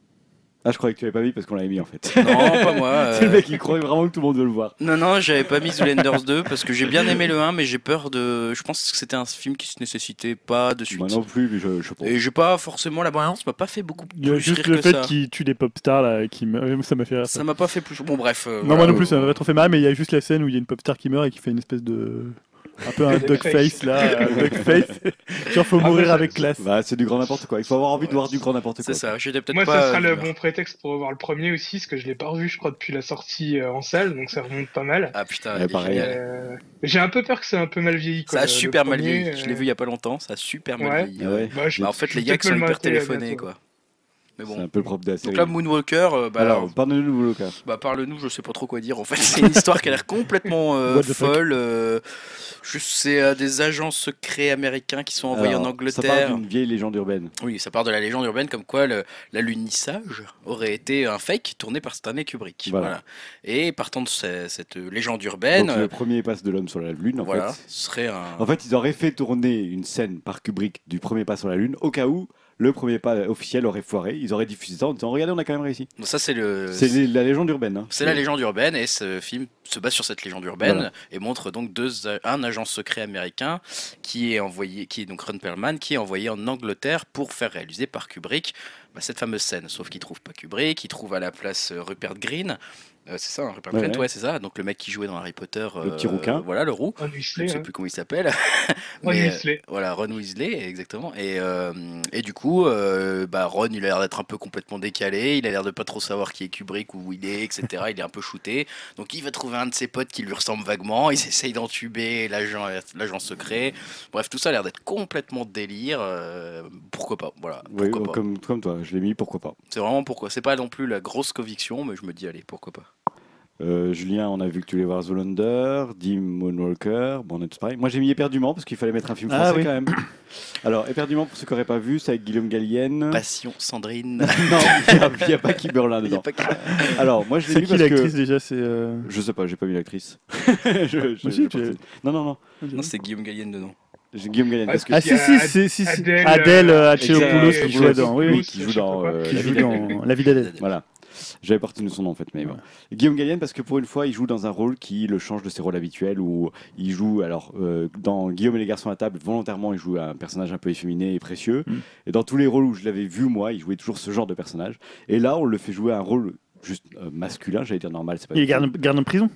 Ah, je croyais que tu l'avais pas mis parce qu'on l'avait mis en fait. non pas moi. (laughs) C'est le euh, mec qui croyait vraiment que tout le monde veut le voir. Non non j'avais pas mis Zoolanders 2 parce que j'ai bien aimé le 1 mais j'ai peur de, je pense que c'était un film qui se nécessitait pas de suite. Moi non plus, mais je, je pense. Et j'ai pas forcément la bande m'a pas fait beaucoup Il y a plus juste rire le que fait ça. qu'il tue des pop stars là, qui me... ça m'a fait rire. ça. Ça m'a pas fait plus. Bon bref. euh, Non, voilà. moi non plus, ça m'a pas trop fait mal, mais il y a juste la scène où il y a une pop star qui meurt et qui fait une espèce de. Un peu un Duckface. là, un duckface. Genre, faut Ah, mourir bah, avec classe. Bah, c'est du grand n'importe quoi. Il faut avoir envie de voir du grand n'importe quoi. C'est ça. J'étais peut-être Moi, pas. ça sera le euh, bon prétexte pour voir le premier aussi, parce que je l'ai pas revu, je crois, depuis la sortie euh, en salle, donc ça remonte pas mal. Ah putain. Ouais, pareil. Euh, J'ai un peu peur que c'est un peu mal vieilli. Ça a super mal vieilli. Je l'ai euh, vu il y a pas longtemps. Ça a super mal Ouais. vieilli. Ah ouais. bah, je- Bah, en fait, je les gars qui sont hyper euh, téléphonés, quoi. Mais C'est un peu le propre de la série. Donc là, Moonwalker, euh, bah, alors, alors, parle-nous de Walker. bah, parle-nous, je sais pas trop quoi dire. En fait, (laughs) c'est une histoire qui a l'air complètement euh, What the fuck? folle. euh, je sais, euh, des agents secrets américains qui sont envoyés Alors, en Ça Angleterre. parle d'une vieille légende urbaine. Oui, ça part de la légende urbaine comme quoi le- l'alunissage aurait été un fake tourné par Stanley Kubrick. Voilà. Voilà. Et partant de ce- cette légende urbaine, Donc, le premier passe de l'homme sur la Lune, en voilà, fait. ce serait un. En fait, ils auraient fait tourner une scène par Kubrick du premier pas sur la Lune, au cas où le premier pas officiel aurait foiré. Ils auraient diffusé ça en disant Regardez, on a quand même réussi. Donc ça, c'est le. C'est la légende urbaine. hein. C'est la légende urbaine et ce film se base sur cette légende urbaine Voilà. et montre donc deux, un agent secret américain qui est envoyé, qui est donc Ron Perlman, qui est envoyé en Angleterre pour faire réaliser par Kubrick bah, cette fameuse scène. Sauf qu'il trouve pas Kubrick, il trouve à la place euh, Rupert Green. Euh, c'est ça, Rupert Ouais, Grint, ouais. ouais, c'est ça. Donc le mec qui jouait dans Harry Potter. Le petit rouquin. Voilà, le roux. Ron Je Weasley, ne sais plus comment il s'appelle. (laughs) Ron Mais, euh, Weasley. voilà, Ron Weasley, exactement. Et, euh, et du coup, euh, bah, Ron, il a l'air d'être un peu complètement décalé. Il a l'air de pas trop savoir qui est Kubrick, où il est, etc. il est un peu shooté. Donc il va trouver un de ses potes qui lui ressemble vaguement. Ils essayent d'entuber l'agent, l'agent secret. Bref, tout ça a l'air d'être complètement délire. euh, pourquoi pas Voilà. Oui, pas comme, comme toi, je l'ai mis, pourquoi pas. C'est vraiment pourquoi. C'est pas non plus la grosse conviction, mais je me dis, allez, pourquoi pas. Euh, Julien, on a vu que tu voulais voir Zoolander, Dim Moonwalker, bon, on est tous pareil. Moi j'ai mis Éperdument parce qu'il fallait mettre un film Ah français oui. quand même. (coughs) Alors, Éperdument, pour ceux qui n'auraient pas vu, c'est avec Guillaume Gallienne. Passion, Sandrine. (laughs) non, il n'y a, pas (laughs) y a dedans. pas Alors, moi je l'ai C'est mis qui parce l'actrice que. déjà C'est. euh, Je sais pas, j'ai pas vu l'actrice. (laughs) Je- je- Moi aussi, je- tu- Non, non, non. Non, c'est Guillaume Gallienne dedans. Guillaume Gallienne. Ah, Parce que Ah si si, si, si. Adèle, Adèle euh, Hatchopoulos Exact, qui joue là-dedans, oui, qui joue euh, Qui dans La vie d'Adèle. Voilà. J'avais pas retenu son nom en fait, mais bon. Guillaume Gallienne parce que pour une fois il joue dans un rôle qui le change de ses rôles habituels où il joue alors euh, dans Guillaume et les garçons à table volontairement il joue un personnage un peu efféminé et précieux Mm. et dans tous les rôles où je l'avais vu moi il jouait toujours ce genre de personnage et là on le fait jouer un rôle juste euh, masculin j'allais dire normal c'est pas Il est garde garde en prison?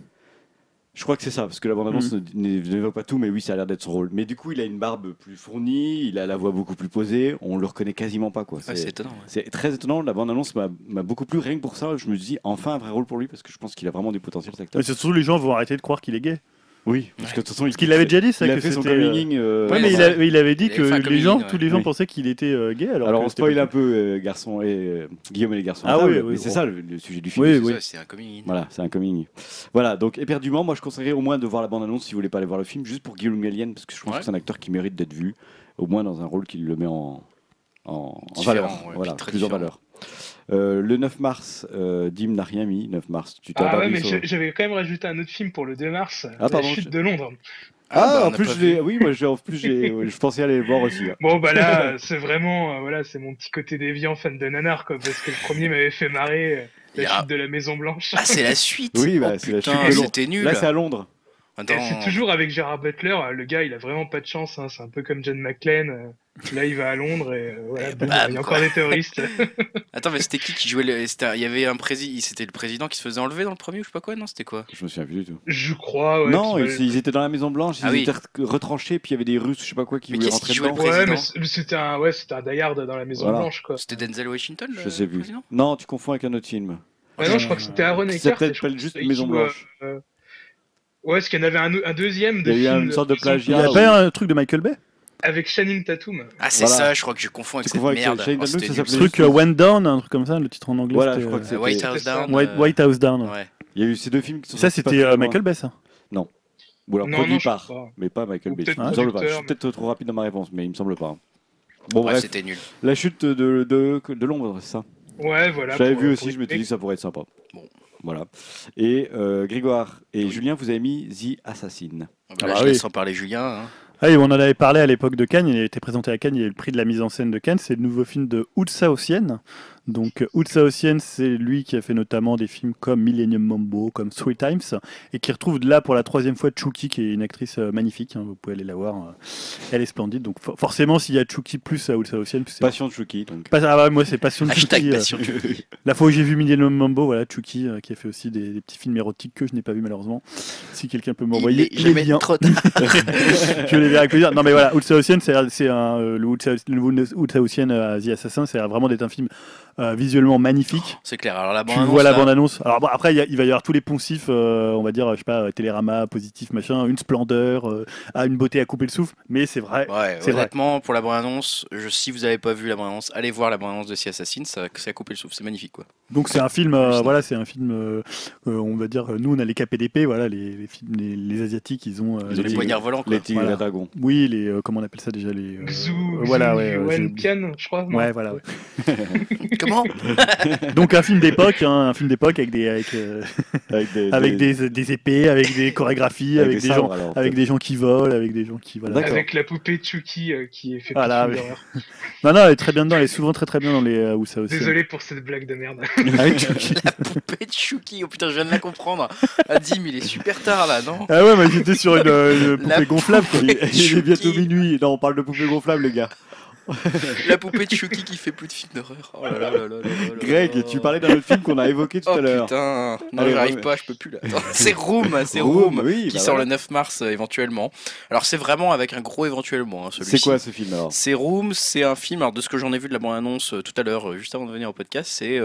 Je crois que c'est ça parce que la bande annonce Mm. ne- n'évoque pas tout mais oui ça a l'air d'être son rôle mais du coup il a une barbe plus fournie il a la voix beaucoup plus posée on le reconnaît quasiment pas quoi Ouais, C'est- c'est étonnant. ouais. c'est très étonnant, la bande-annonce m'a beaucoup plu, rien que pour ça, je me dis enfin un vrai rôle pour lui parce que je pense qu'il a vraiment du potentiel cet acteur. Mais surtout les gens vont arrêter de croire qu'il est gay. Oui, parce que de toute façon, Parce qu'il l'avait déjà dit ça il a que fait son c'était, euh, coming. euh, Ouais, Ouais, mais il, a- il avait dit Il avait que les coming gens, tous les gens Oui. pensaient qu'il était euh, gay. Alors, Alors, on spoil un peu euh, garçon et euh, Guillaume et les garçons. Ah oui, oui, mais c'est ça le, le sujet du film. Oui, C'est oui. ça, C'est un coming in. Voilà, c'est un coming. Voilà, donc éperdument, moi je conseillerais au moins de voir la bande-annonce si vous voulez pas aller voir le film, juste pour Guillaume Gallienne, parce que je pense Ouais. que c'est un acteur qui mérite d'être vu, au moins dans un rôle qui le met en, en, en Différent, valeur. ouais, voilà, plus en valeur. Euh, le 9 mars, euh, Dim n'a rien mis. 9 mars, tu t'es Ah ouais, mais sur- j'avais quand même rajouté un autre film pour le 2 mars, Ah, pardon, La chute je- de Londres. Ah, bah, on en plus, je oui, moi, j'ai- en plus, (laughs) je pensais aller le voir aussi. hein. Bon bah là, (laughs) c'est vraiment, euh, voilà, c'est mon petit côté déviant fan de nanar quoi, parce que le premier m'avait fait marrer, euh, la a- chute de la Maison Blanche. Ah, c'est la (laughs) suite Oui, bah, Oh, c'est la putain, chute de Londres. C'était nul Là, c'est à Londres. C'est toujours avec Gérard Butler. euh, Le gars, il a vraiment pas de chance. hein, C'est un peu comme John McClane. euh, Là, il va à Londres et euh, voilà, boum, bam, il y a quoi. encore des terroristes. (laughs) Attends, mais c'était qui qui jouait le... c'était- Il y avait un président, c'était le président qui se faisait enlever dans le premier ou je sais pas quoi, non C'était quoi? Je me souviens plus du tout. Je crois. Ouais, non, ils, ils étaient dans la Maison Blanche, ils Ah oui. étaient re- retranchés, puis il y avait des Russes, je sais pas quoi, qui Mais voulaient qu'est-ce rentrer qui dedans. président Ouais, mais c'était un, ouais, c'était un die-hard dans la Maison Voilà. Blanche, quoi. C'était Denzel Washington le Je sais plus. président? Non, tu confonds avec un autre film. Ouais, non, je crois que c'était Aaron Eckhart. s'appelle pas que juste Maison euh, Blanche. euh, Ouais, parce qu'il y en avait un, un deuxième. Il de y a eu film une sorte de prison Il y plagiat. a pas un truc de Michael Bay Avec Channing Tatum. Ah, c'est Voilà. ça, je crois que je confonds avec Tu cette confonds avec merde. Shane Oh, Tatum, c'était ça nul. s'appelait- Ce truc euh, Went Down, un truc comme ça, le titre en anglais. Voilà, c'était, je crois que euh, c'est- White c'était- House c'était. Down. White, euh, White House Down. Ouais. Il y a eu ces deux films qui sont Ça, sortis pas c'était très euh, loin. Michael Bay, ça. Ou alors Non, produit non, je par, crois pas. mais pas Michael Ou Bay. peut-être Il me semble pas. Je suis peut-être trop rapide dans ma réponse, mais il me semble pas. Bon, Ouais, bref, c'était nul. la chute de, de, de l'ombre, c'est ça. Ouais, voilà. J'avais pour- vu pour aussi, je m'étais dit que ça pourrait être sympa. Bon. Voilà. Et euh, Grégoire et Julien, vous avez mis The Assassin. Ah bah Ah là, bah je oui. laisse en parler Julien. hein. Ah, on en avait parlé à l'époque de Cannes, il a été présenté à Cannes, il y a eu le prix de la mise en scène de Cannes, c'est le nouveau film de Oud Saotienne. Donc Oud Saotienne, c'est lui qui a fait notamment des films comme Millennium Mambo, comme Three Times, et qui retrouve là pour la troisième fois Chucky, qui est une actrice euh, magnifique, hein, vous pouvez aller la voir, euh, elle est splendide. Donc for- forcément, s'il y a Chucky plus à c'est Passion de Chucky, donc. pas, ah ouais, moi c'est passion de Chucky. euh, passion. (laughs) la fois où j'ai vu Millennium Mambo, voilà, Chucky euh, qui a fait aussi des, des petits films érotiques que je n'ai pas vu malheureusement. Si quelqu'un peut m'envoyer les liens. trop (laughs) tard. je les verrai avec plaisir. Non mais voilà, Oud Saotienne, c'est un euh, le euh, The Assassin, c'est vraiment d'être un film euh, visuellement magnifique. C'est clair. Alors la tu bande vois la bande annonce. Alors bon, après il y a- il va y avoir tous les poncifs, euh, on va dire, je sais pas, Télérama, positif, machin, une splendeur, euh, ah, une beauté à couper le souffle. Mais c'est vrai. Ouais, C'est honnêtement, pour la bande-annonce, je, si vous n'avez pas vu la bande-annonce, allez voir la bande-annonce de The Assassin, ça, ça a coupé le souffle, c'est magnifique quoi. Donc c'est un film, euh, voilà, c'est un film, euh, euh, on va dire, nous on a les KPDP, voilà, les, les films, les, les asiatiques, ils ont, euh, Ils ont les poignards volants quoi. Les Tigres Voilà. et Dragons. oui, les, euh, comment on appelle ça déjà, les, euh, Xu, euh, voilà, ouais, Pian, je crois. Ouais, voilà. ouais. (laughs) Comment (laughs) Donc un film d'époque, hein, un film d'époque avec des avec, euh, Avec des, (laughs) avec des, des épées, avec des chorégraphies, avec, des, sabres, gens alors, avec des gens qui volent, avec des gens qui voilà. Avec la poupée Chucky euh, qui est fait Voilà, mais-. Non non, elle est très bien dedans, elle est souvent très très bien dans les euh, où ça aussi. Désolé pour cette blague de merde. (laughs) Avec Chucky. La poupée de Chucky, oh putain, je viens de la comprendre. Adim, il est super tard là, non? Ah ouais, moi j'étais sur une, euh, La poupée gonflable quoi. Il, il est Chucky. bientôt minuit. Non, on parle de poupée gonflable, les gars. (laughs) La poupée de Chucky qui fait plus de films d'horreur. Oh là là là Greg, tu parlais d'un autre film qu'on a évoqué tout Oh à l'heure. putain, non j'arrive pas, je peux plus là. (laughs) C'est Room, c'est Room, Room, oui, qui bah sort le 9 mars euh, éventuellement. Alors c'est vraiment avec un gros éventuellement hein, celui-ci. C'est quoi ce film alors? C'est Room, c'est un film, alors de ce que j'en ai vu de la bande-annonce euh, tout à l'heure, euh, juste avant de venir au podcast, c'est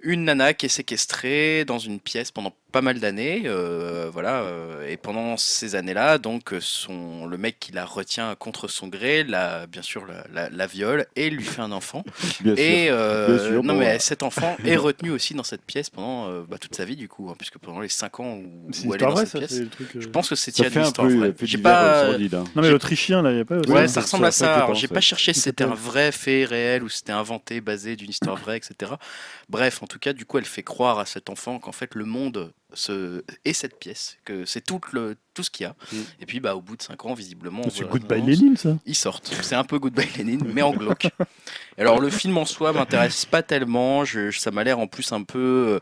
une nana qui est séquestrée dans une pièce pendant pas mal d'années, euh, voilà, euh, et pendant ces années-là, donc son, le mec qui la retient contre son gré, la, bien sûr la, la, la viole et lui fait un enfant. (laughs) Bien sûr. Et euh, Bien sûr, non bon, mais cet enfant (laughs) est retenu aussi dans cette pièce pendant euh, bah, toute sa vie du coup, hein, puisque pendant les 5 ans où, où elle est dans cette ça, pièce, truc. euh. je pense que c'est tiré d'une un histoire peu vraie. fait J'ai pas, sordide, hein. Non mais l'Autrichien là, il y a pas. aussi Ouais, Ouais, ça ressemble à ça, j'ai pas cherché si c'était un vrai fait réel ou si c'était inventé, basé d'une histoire vraie, etc. Bref, en tout cas, du coup, elle fait croire à cet enfant qu'en fait, le monde est cette pièce, que c'est tout, le... tout ce qu'il y a. Mm. Et puis, bah, au bout de 5 ans, visiblement, on C'est Goodbye Lénine ça. ils sortent. C'est un peu Goodbye Lénine, mais en glauque. Et Alors le film en soi m'intéresse pas tellement. Je, ça m'a l'air en plus un peu,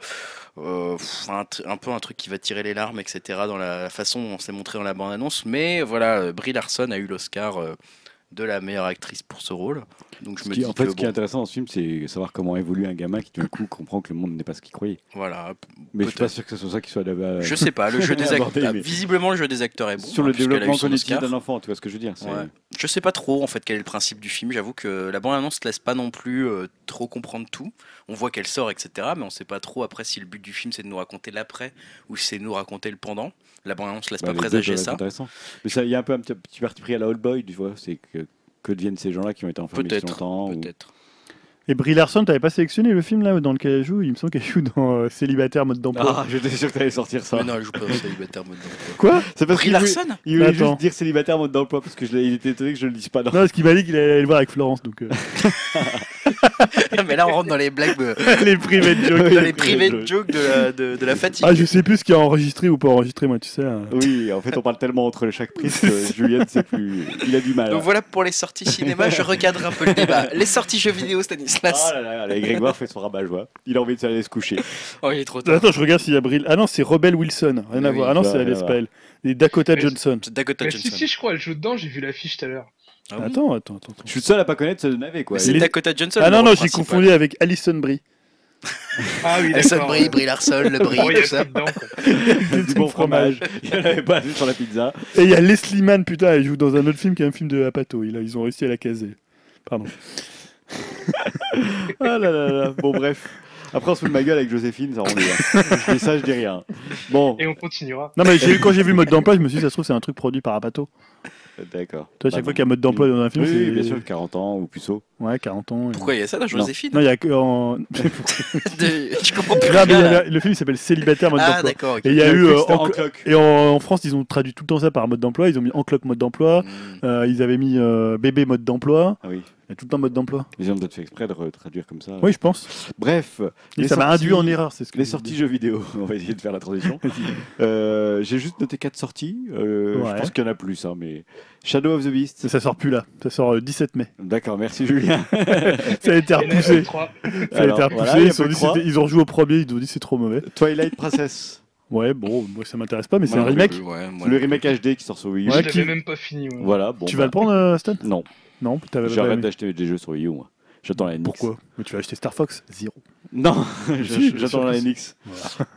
euh, un, un peu un truc qui va tirer les larmes, etc. Dans la façon dont c'est montré dans la bande-annonce. Mais voilà, euh, Brie Larson a eu l'Oscar euh, de la meilleure actrice pour ce rôle. Donc je me qui- dis en fait, que ce qui est intéressant dans ce film, c'est savoir comment évolue un gamin qui, d'un coup, comprend que le monde n'est pas ce qu'il croyait. voilà. Mais je suis pas sûr que ce soit ça qui soit là-bas. Je sais pas. Le jeu (laughs) des acteurs. mais- Visiblement, le jeu des acteurs est bon. Sur hein, le eu développement cognitif d'un enfant, tu vois ce que je veux dire Ouais. Je sais pas trop en fait quel est le principe du film. J'avoue que la bande-annonce laisse pas non plus euh, trop comprendre tout. On voit qu'elle sort, etc. Mais on sait pas trop après si le but du film c'est de nous raconter l'après ou si c'est de nous raconter le pendant. La bande-annonce laisse Bah, pas présager ça. intéressants. Mais il y a un peu un petit, petit parti pris à la Old Boy, tu vois. C'est que que deviennent ces gens-là qui ont été enfermés si Peut-être. longtemps ou- Peut-être. Et Brie Larson, t'avais pas sélectionné le film là dans lequel elle joue? Il me semble qu'elle joue dans euh, Célibataire mode d'emploi. Ah, j'étais sûr que t'allais sortir ça. Mais non, elle joue pas dans célibataire mode d'emploi. Quoi? C'est parce Brie Larson? il voulait Attends. juste dire célibataire mode d'emploi parce que je l'ai- il était étonné que je le dise pas. dans- Non, parce qu'il m'a dit qu'il allait le voir avec Florence, donc euh, (laughs) (laughs) Mais là on rentre dans les blagues, de- (laughs) les private jokes. (laughs) Dans les les private jokes de la, de, de la fatigue. Ah, je sais plus ce qui est enregistré ou pas enregistré, moi, tu sais. hein. Oui, en fait, on parle tellement entre chaque prise que Julien, c'est plus. Il a du mal. Donc voilà pour les sorties cinéma, je recadre un peu le débat. Les sorties jeux vidéo, Stanislas. Ah là là, là, Grégoire fait son rabat-joie. Il a envie de s'aller se coucher. Oh, il est trop tard. Attends, je regarde s'il y a Brie. Ah non, c'est Rebelle Wilson. Rien à Oui, voir. Ah non, bah, c'est à Alice. Et Dakota Mais- Johnson. Dakota Mais si, Johnson. si, je crois, elle joue dedans, j'ai vu l'affiche tout à l'heure. Ah Attends, attends, attends. attends. Je suis le seul à pas connaître ce navet quoi. C'est Dakota Johnson. Ah non, non, j'ai confondu avec Alison Brie. (laughs) Ah oui, Alison. Brie, Brie Larson, le Brie, a tout ça. dedans, (laughs) du bon fromage. Il y en avait pas sur la pizza. Et il y a Leslie Mann, putain, elle joue dans un autre film qui est un film de Apato. Ils, ont réussi à la caser. Pardon. (laughs) Ah là là là. Bon bref. Après on se fout de ma gueule avec Joséphine, ça rend bien. Je dis ça, je dis rien. Bon, Et on continuera. Non, mais quand j'ai vu mode d'emploi, je me suis dit, ça se trouve, c'est un truc produit par Apato. D'accord. Bah chaque fois qu'il y a mode d'emploi dans un film, Oui, c'est. oui, bien sûr, 40 ans ou plus haut. Ouais, 40 ans. et- Pourquoi il y a ça dans Joséphine Non, il y a que. En... (laughs) (laughs) De- Je comprends plus mais il y rien. a- là. le film il s'appelle Célibataire mode Ah d'emploi. d'accord. ok. Et il y a eu. euh, en- en cloque. Et en, en France, ils ont traduit tout le temps ça par mode d'emploi. Ils ont mis en cloque mode d'emploi. Hmm. Euh, ils avaient mis euh, bébé mode d'emploi. Ah oui. Il y a tout le temps mode d'emploi. Les gens doivent fait exprès de traduire comme ça. Oui, je pense. Bref, Et ça m'a induit en erreur. C'est ce que Les sorties jeux vidéo, (laughs) on va essayer de faire la transition. (laughs) Euh, J'ai juste noté 4 sorties. Euh, Ouais. Je pense qu'il y en a plus, hein, mais Shadow of the Beast. Ça sort plus là. Ça sort le 17 mai. D'accord, merci Julien. (laughs) Ça a été repoussé. 3. Ça a Alors, été repoussé. voilà, ils, ont plus dit ils ont rejoué au premier. Ils ont dit c'est trop mauvais. Twilight Princess. Ouais, bon, moi ça m'intéresse pas, mais c'est un remake. Ouais, moi, le remake HD qui sort sur Wii U. Ouais, je qui- l'avais même pas fini. ouais. Voilà, bon. tu bah, vas le prendre, euh, Stan? Non, Non, j'arrête d'acheter des jeux sur Wii U, moi. J'attends la NX. Pourquoi? Mais tu vas acheter Star Fox Zéro. Non, (laughs) je- j'attends la que si. NX.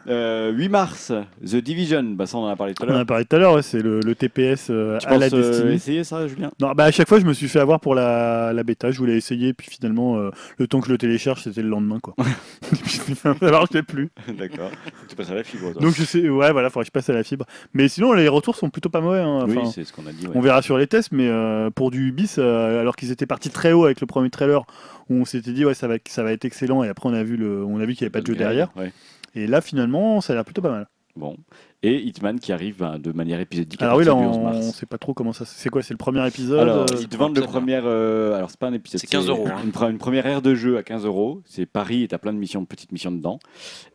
Euh, 8 mars, The Division. Bah, ça, on en a parlé tout à On en l'heure. a parlé tout à l'heure, ouais, c'est le, le TPS euh, Tu à la penses euh, Destiny. essayer ça, Julien? Non, bah à chaque fois, je me suis fait avoir pour la, la bêta. Je voulais essayer, puis finalement, euh, le temps que je le télécharge, c'était le lendemain, quoi. (laughs) Et puis, marchait plus. (laughs) D'accord. Tu passes à la fibre, toi. Donc je sais, ouais, voilà, faudrait que je passe à la fibre. Mais sinon, les retours sont plutôt pas mauvais. hein. oui, c'est ce qu'on a dit. ouais. on verra sur les tests, mais euh, pour du Ubisoft, euh, alors qu'ils étaient partis très haut avec le premier trailer, où on s'était dit ouais, ça va, ça va être excellent, et après on a vu le, on a vu qu'il n'y avait pas de jeu derrière. Ouais. Et là, finalement, ça a l'air plutôt pas mal. Bon. Et Hitman qui arrive ben, de manière épisodique à Alors oui, là, partir du 11 on, on sait pas trop comment ça. C'est quoi C'est le premier épisode Alors, euh, ils te vendent le premier. euh, alors, c'est pas un épisode. C'est 15 euros, hein. Une, une première aire de jeu à 15 euros. C'est Paris et t'as plein de missions, petites missions dedans.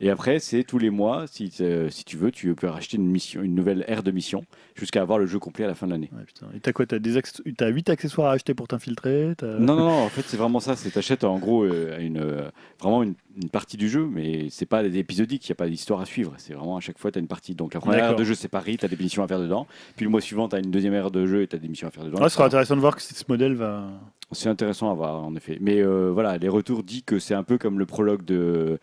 Et après, c'est tous les mois, si, euh, si tu veux, tu peux racheter une, mission, une nouvelle aire de mission jusqu'à avoir le jeu complet à la fin de l'année. Ouais, putain. Et t'as quoi T'as des acc- t'as 8 accessoires à acheter pour t'infiltrer Non, non, non, en fait, c'est vraiment ça. C'est t'achètes en gros euh, une, euh, vraiment une, une partie du jeu, mais c'est pas des épisodiques, il n'y a pas d'histoire à suivre. C'est vraiment à chaque fois, tu as une partie. Donc, la première D'accord. de jeu, c'est Paris, tu as des missions à faire dedans. Puis le mois suivant, tu as une deuxième aire de jeu et tu as des missions à faire dedans. Ouais, ce sera intéressant de voir que ce modèle va. C'est intéressant à voir, en effet. Mais euh, voilà, les retours disent que c'est un peu comme le prologue de,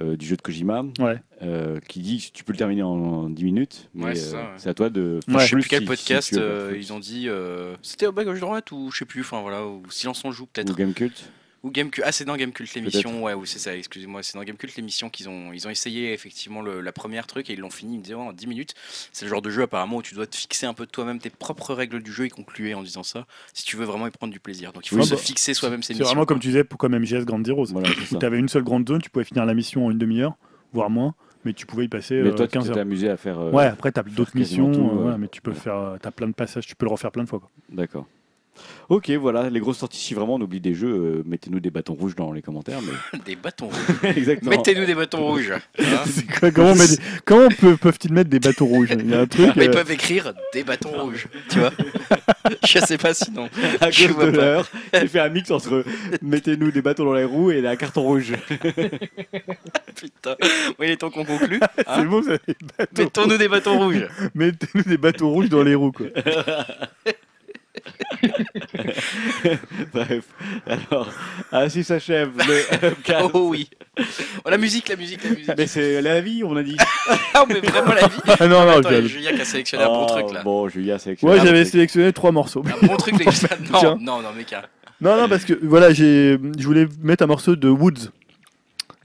euh, du jeu de Kojima, Ouais. euh, qui dit que tu peux le terminer en, en 10 minutes, mais Ouais, c'est ça, euh, ouais. c'est à toi de. Ouais. je sais plus quel si- podcast si euh, ils ont dit. euh, C'était au bas gauche droite ou je sais plus. Enfin voilà, ou Silence on joue peut-être. Ou Gamecult. Ou Gamecult. Ah, c'est dans Gamecult l'émission. Ouais, oui, c'est ça, excusez-moi. C'est dans Gamecult l'émission qu'ils ont, ils ont essayé effectivement le, la première truc et ils l'ont fini. Ils me disaient oh, en 10 minutes. C'est le genre de jeu apparemment où tu dois te fixer un peu de toi-même tes propres règles du jeu. Ils concluaient en disant ça. Si tu veux vraiment y prendre du plaisir. Donc il faut Oui, se bah, fixer soi-même ses C'est missions. vraiment comme tu disais, pour comme MGS Grand Zero. Voilà, c'est ça. t'avais une seule grande zone, tu pouvais finir la mission en une demi-heure, voire moins, mais tu pouvais y passer Mais euh, toi, tu 15 t'es heures. amusé à faire. euh, Ouais, après t'as d'autres quasiment missions, tout, euh, ouais. mais tu peux Ouais. faire, t'as plein de passages, tu peux le refaire plein de fois. D'accord. Ok, voilà, les grosses sorties. Si vraiment on oublie des jeux, euh, mettez-nous des bâtons rouges dans les commentaires. Mais... (laughs) Des bâtons rouges. (laughs) Exactement. Mettez-nous des bâtons rouges. (laughs) hein. C'est quoi, comment on met des- comment peut- peuvent-ils mettre des bateaux rouges? Il y a un truc. Mais ils euh, peuvent écrire des bâtons rouges. Tu vois Je sais pas sinon. à Je cause vois de pas. l'heure, j'ai fait un mix entre mettez-nous des bâtons dans les roues et un carton rouge. Putain. Oui, il est temps qu'on conclue. c'est hein. bon, ça, les bateaux Mettons-nous des bâtons rouges. rouges. Mettez-nous des bateaux rouges dans les roues. Quoi. (laughs) Bref, alors, ainsi s'achève le. (laughs) Oh oui. Oh, la musique, la musique, la musique. Mais c'est la vie, on a dit. (laughs) Ah, mais vraiment la vie. Ah non, non, Attends, a je- Julien qui a sélectionné un bon Oh, truc là. Bon, Julia, c'est Moi excellent. j'avais sélectionné trois morceaux. Un bon truc, les gars. Non, Tiens. non, non, mec. hein. Non, non, parce que voilà, j'ai, je voulais mettre un morceau de Woods.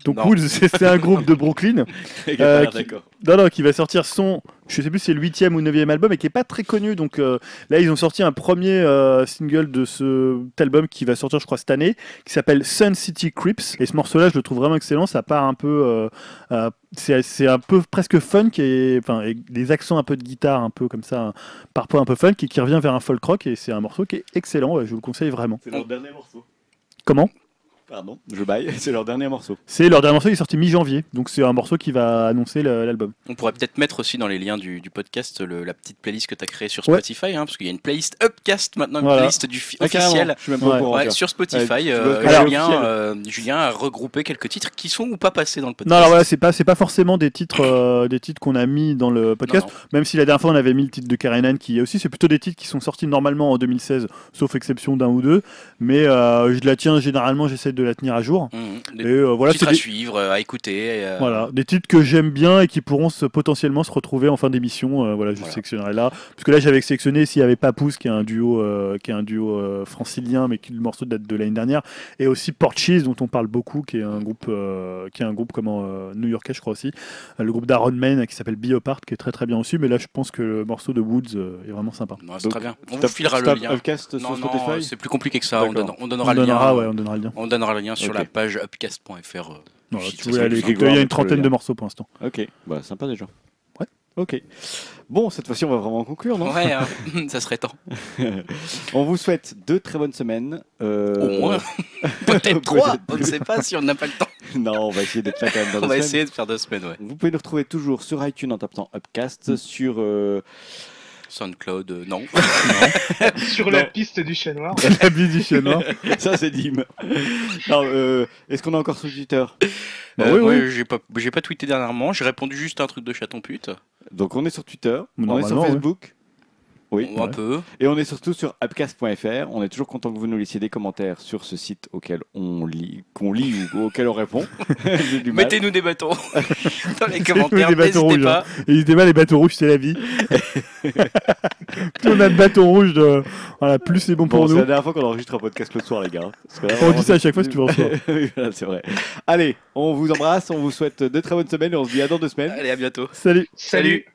Donc Non. Woods, c'est un groupe de Brooklyn. (laughs) Euh, qui-. Non, non, qui va sortir son, je sais plus si c'est le huitième ou neuvième album, et qui est pas très connu. Donc euh, là, ils ont sorti un premier euh, single de cet album qui va sortir, je crois, cette année, qui s'appelle Sun City Crips. Et ce morceau-là, je le trouve vraiment excellent. Ça part un peu, c'est un peu presque funk et enfin des accents un peu de guitare, un peu comme ça, parfois un peu funk, et qui revient vers un folk rock. Et c'est un morceau qui est excellent. ouais, je vous le conseille vraiment. C'est leur dernier morceau. Comment? Pardon, je baille. (laughs) C'est leur dernier morceau. C'est leur dernier morceau qui est sorti mi-janvier, donc c'est un morceau qui va annoncer l'album. On pourrait peut-être mettre aussi dans les liens du, du podcast le- la petite playlist que tu as créée sur Ouais. Spotify, hein, parce qu'il y a une playlist Upcast maintenant, une Voilà. playlist du Ah, officielle. Je suis même pas Ouais. au courant. Ouais, tiens. sur Spotify, euh, dois- Alors- Julien, officiel. euh, Julien a regroupé quelques titres qui sont ou pas passés dans le podcast. Non, alors voilà, c'est pas c'est pas forcément des titres euh, des titres qu'on a mis dans le podcast. Non, non. Même si la dernière fois on avait mis le titre de Karenan qui est aussi, c'est plutôt des titres qui sont sortis normalement en 2016, sauf exception d'un ou deux. Mais euh, je la tiens généralement, j'essaie de la tenir à jour. Mmh, Et euh, voilà, titres c'est à des, suivre, euh, à écouter. euh, voilà, des titres que j'aime bien et qui pourront se, potentiellement se retrouver en fin d'émission. Euh, voilà, je Voilà. sélectionnerai là. Parce que là, j'avais sélectionné s'il y avait Papoose, qui est un duo, euh, qui est un duo euh, francilien, mais qui le morceau date de l'année dernière, et aussi Portcheese, dont on parle beaucoup, qui est un groupe, euh, qui est un groupe comment euh, new-yorkais, je crois aussi. Le groupe d'Aaron Main qui s'appelle Biopart, qui est très très bien aussi. Mais là, je pense que le morceau de Woods euh, est vraiment sympa. non, c'est Donc, très bien. On Tu vous filera le lien. C'est plus compliqué que ça. On, D'accord. donne- on donnera On le lien. donnera, ouais, on donnera le lien. On donnera le lien sur la page upcast.fr. euh, si il y a une trentaine de morceaux pour l'instant. Ok, bah sympa déjà. Ouais. Ok. Bon, cette fois-ci, on va vraiment conclure, non? Ouais, hein, (laughs) ça serait temps. (laughs) On vous souhaite deux très bonnes semaines. euh, Au moins. (laughs) Peut-être trois. On ne sait pas si on n'a pas le temps. non, on va essayer d'être là quand même dans On deux va semaines. essayer de faire deux semaines, ouais. Vous pouvez nous retrouver toujours sur iTunes en tapant Upcast, sur euh, SoundCloud, euh, (laughs) non. Sur la Non. piste du chat noir. (laughs) La vie du chien noir. (laughs) ça c'est Dim. Non, euh, Est-ce qu'on est encore sur Twitter Bah Euh, oui, ouais, oui. J'ai pas, j'ai pas tweeté dernièrement. J'ai répondu juste à un truc de chaton pute. Donc on est sur Twitter, on est sur ouais. Facebook. Oui. un ouais. peu. Et on est surtout sur upcast.fr. On est toujours content que vous nous laissiez des commentaires sur ce site auquel on lit, qu'on lit ou auquel on répond. (laughs) Mettez-nous des bâtons (laughs) dans les commentaires. des bâtons rouges, pas. N'hésitez pas, les bateaux rouges, c'est la vie. (laughs) plus on a de bateaux rouges, de... voilà, plus c'est bon Bon, pour c'est nous. la dernière fois qu'on enregistre un podcast le soir, les gars. Là, On dit ça à chaque fois, si tu veux en voilà, c'est vrai. Allez, on vous embrasse, on vous souhaite de très bonnes semaines et on se dit à dans deux semaines. Allez, à bientôt. Salut. Salut.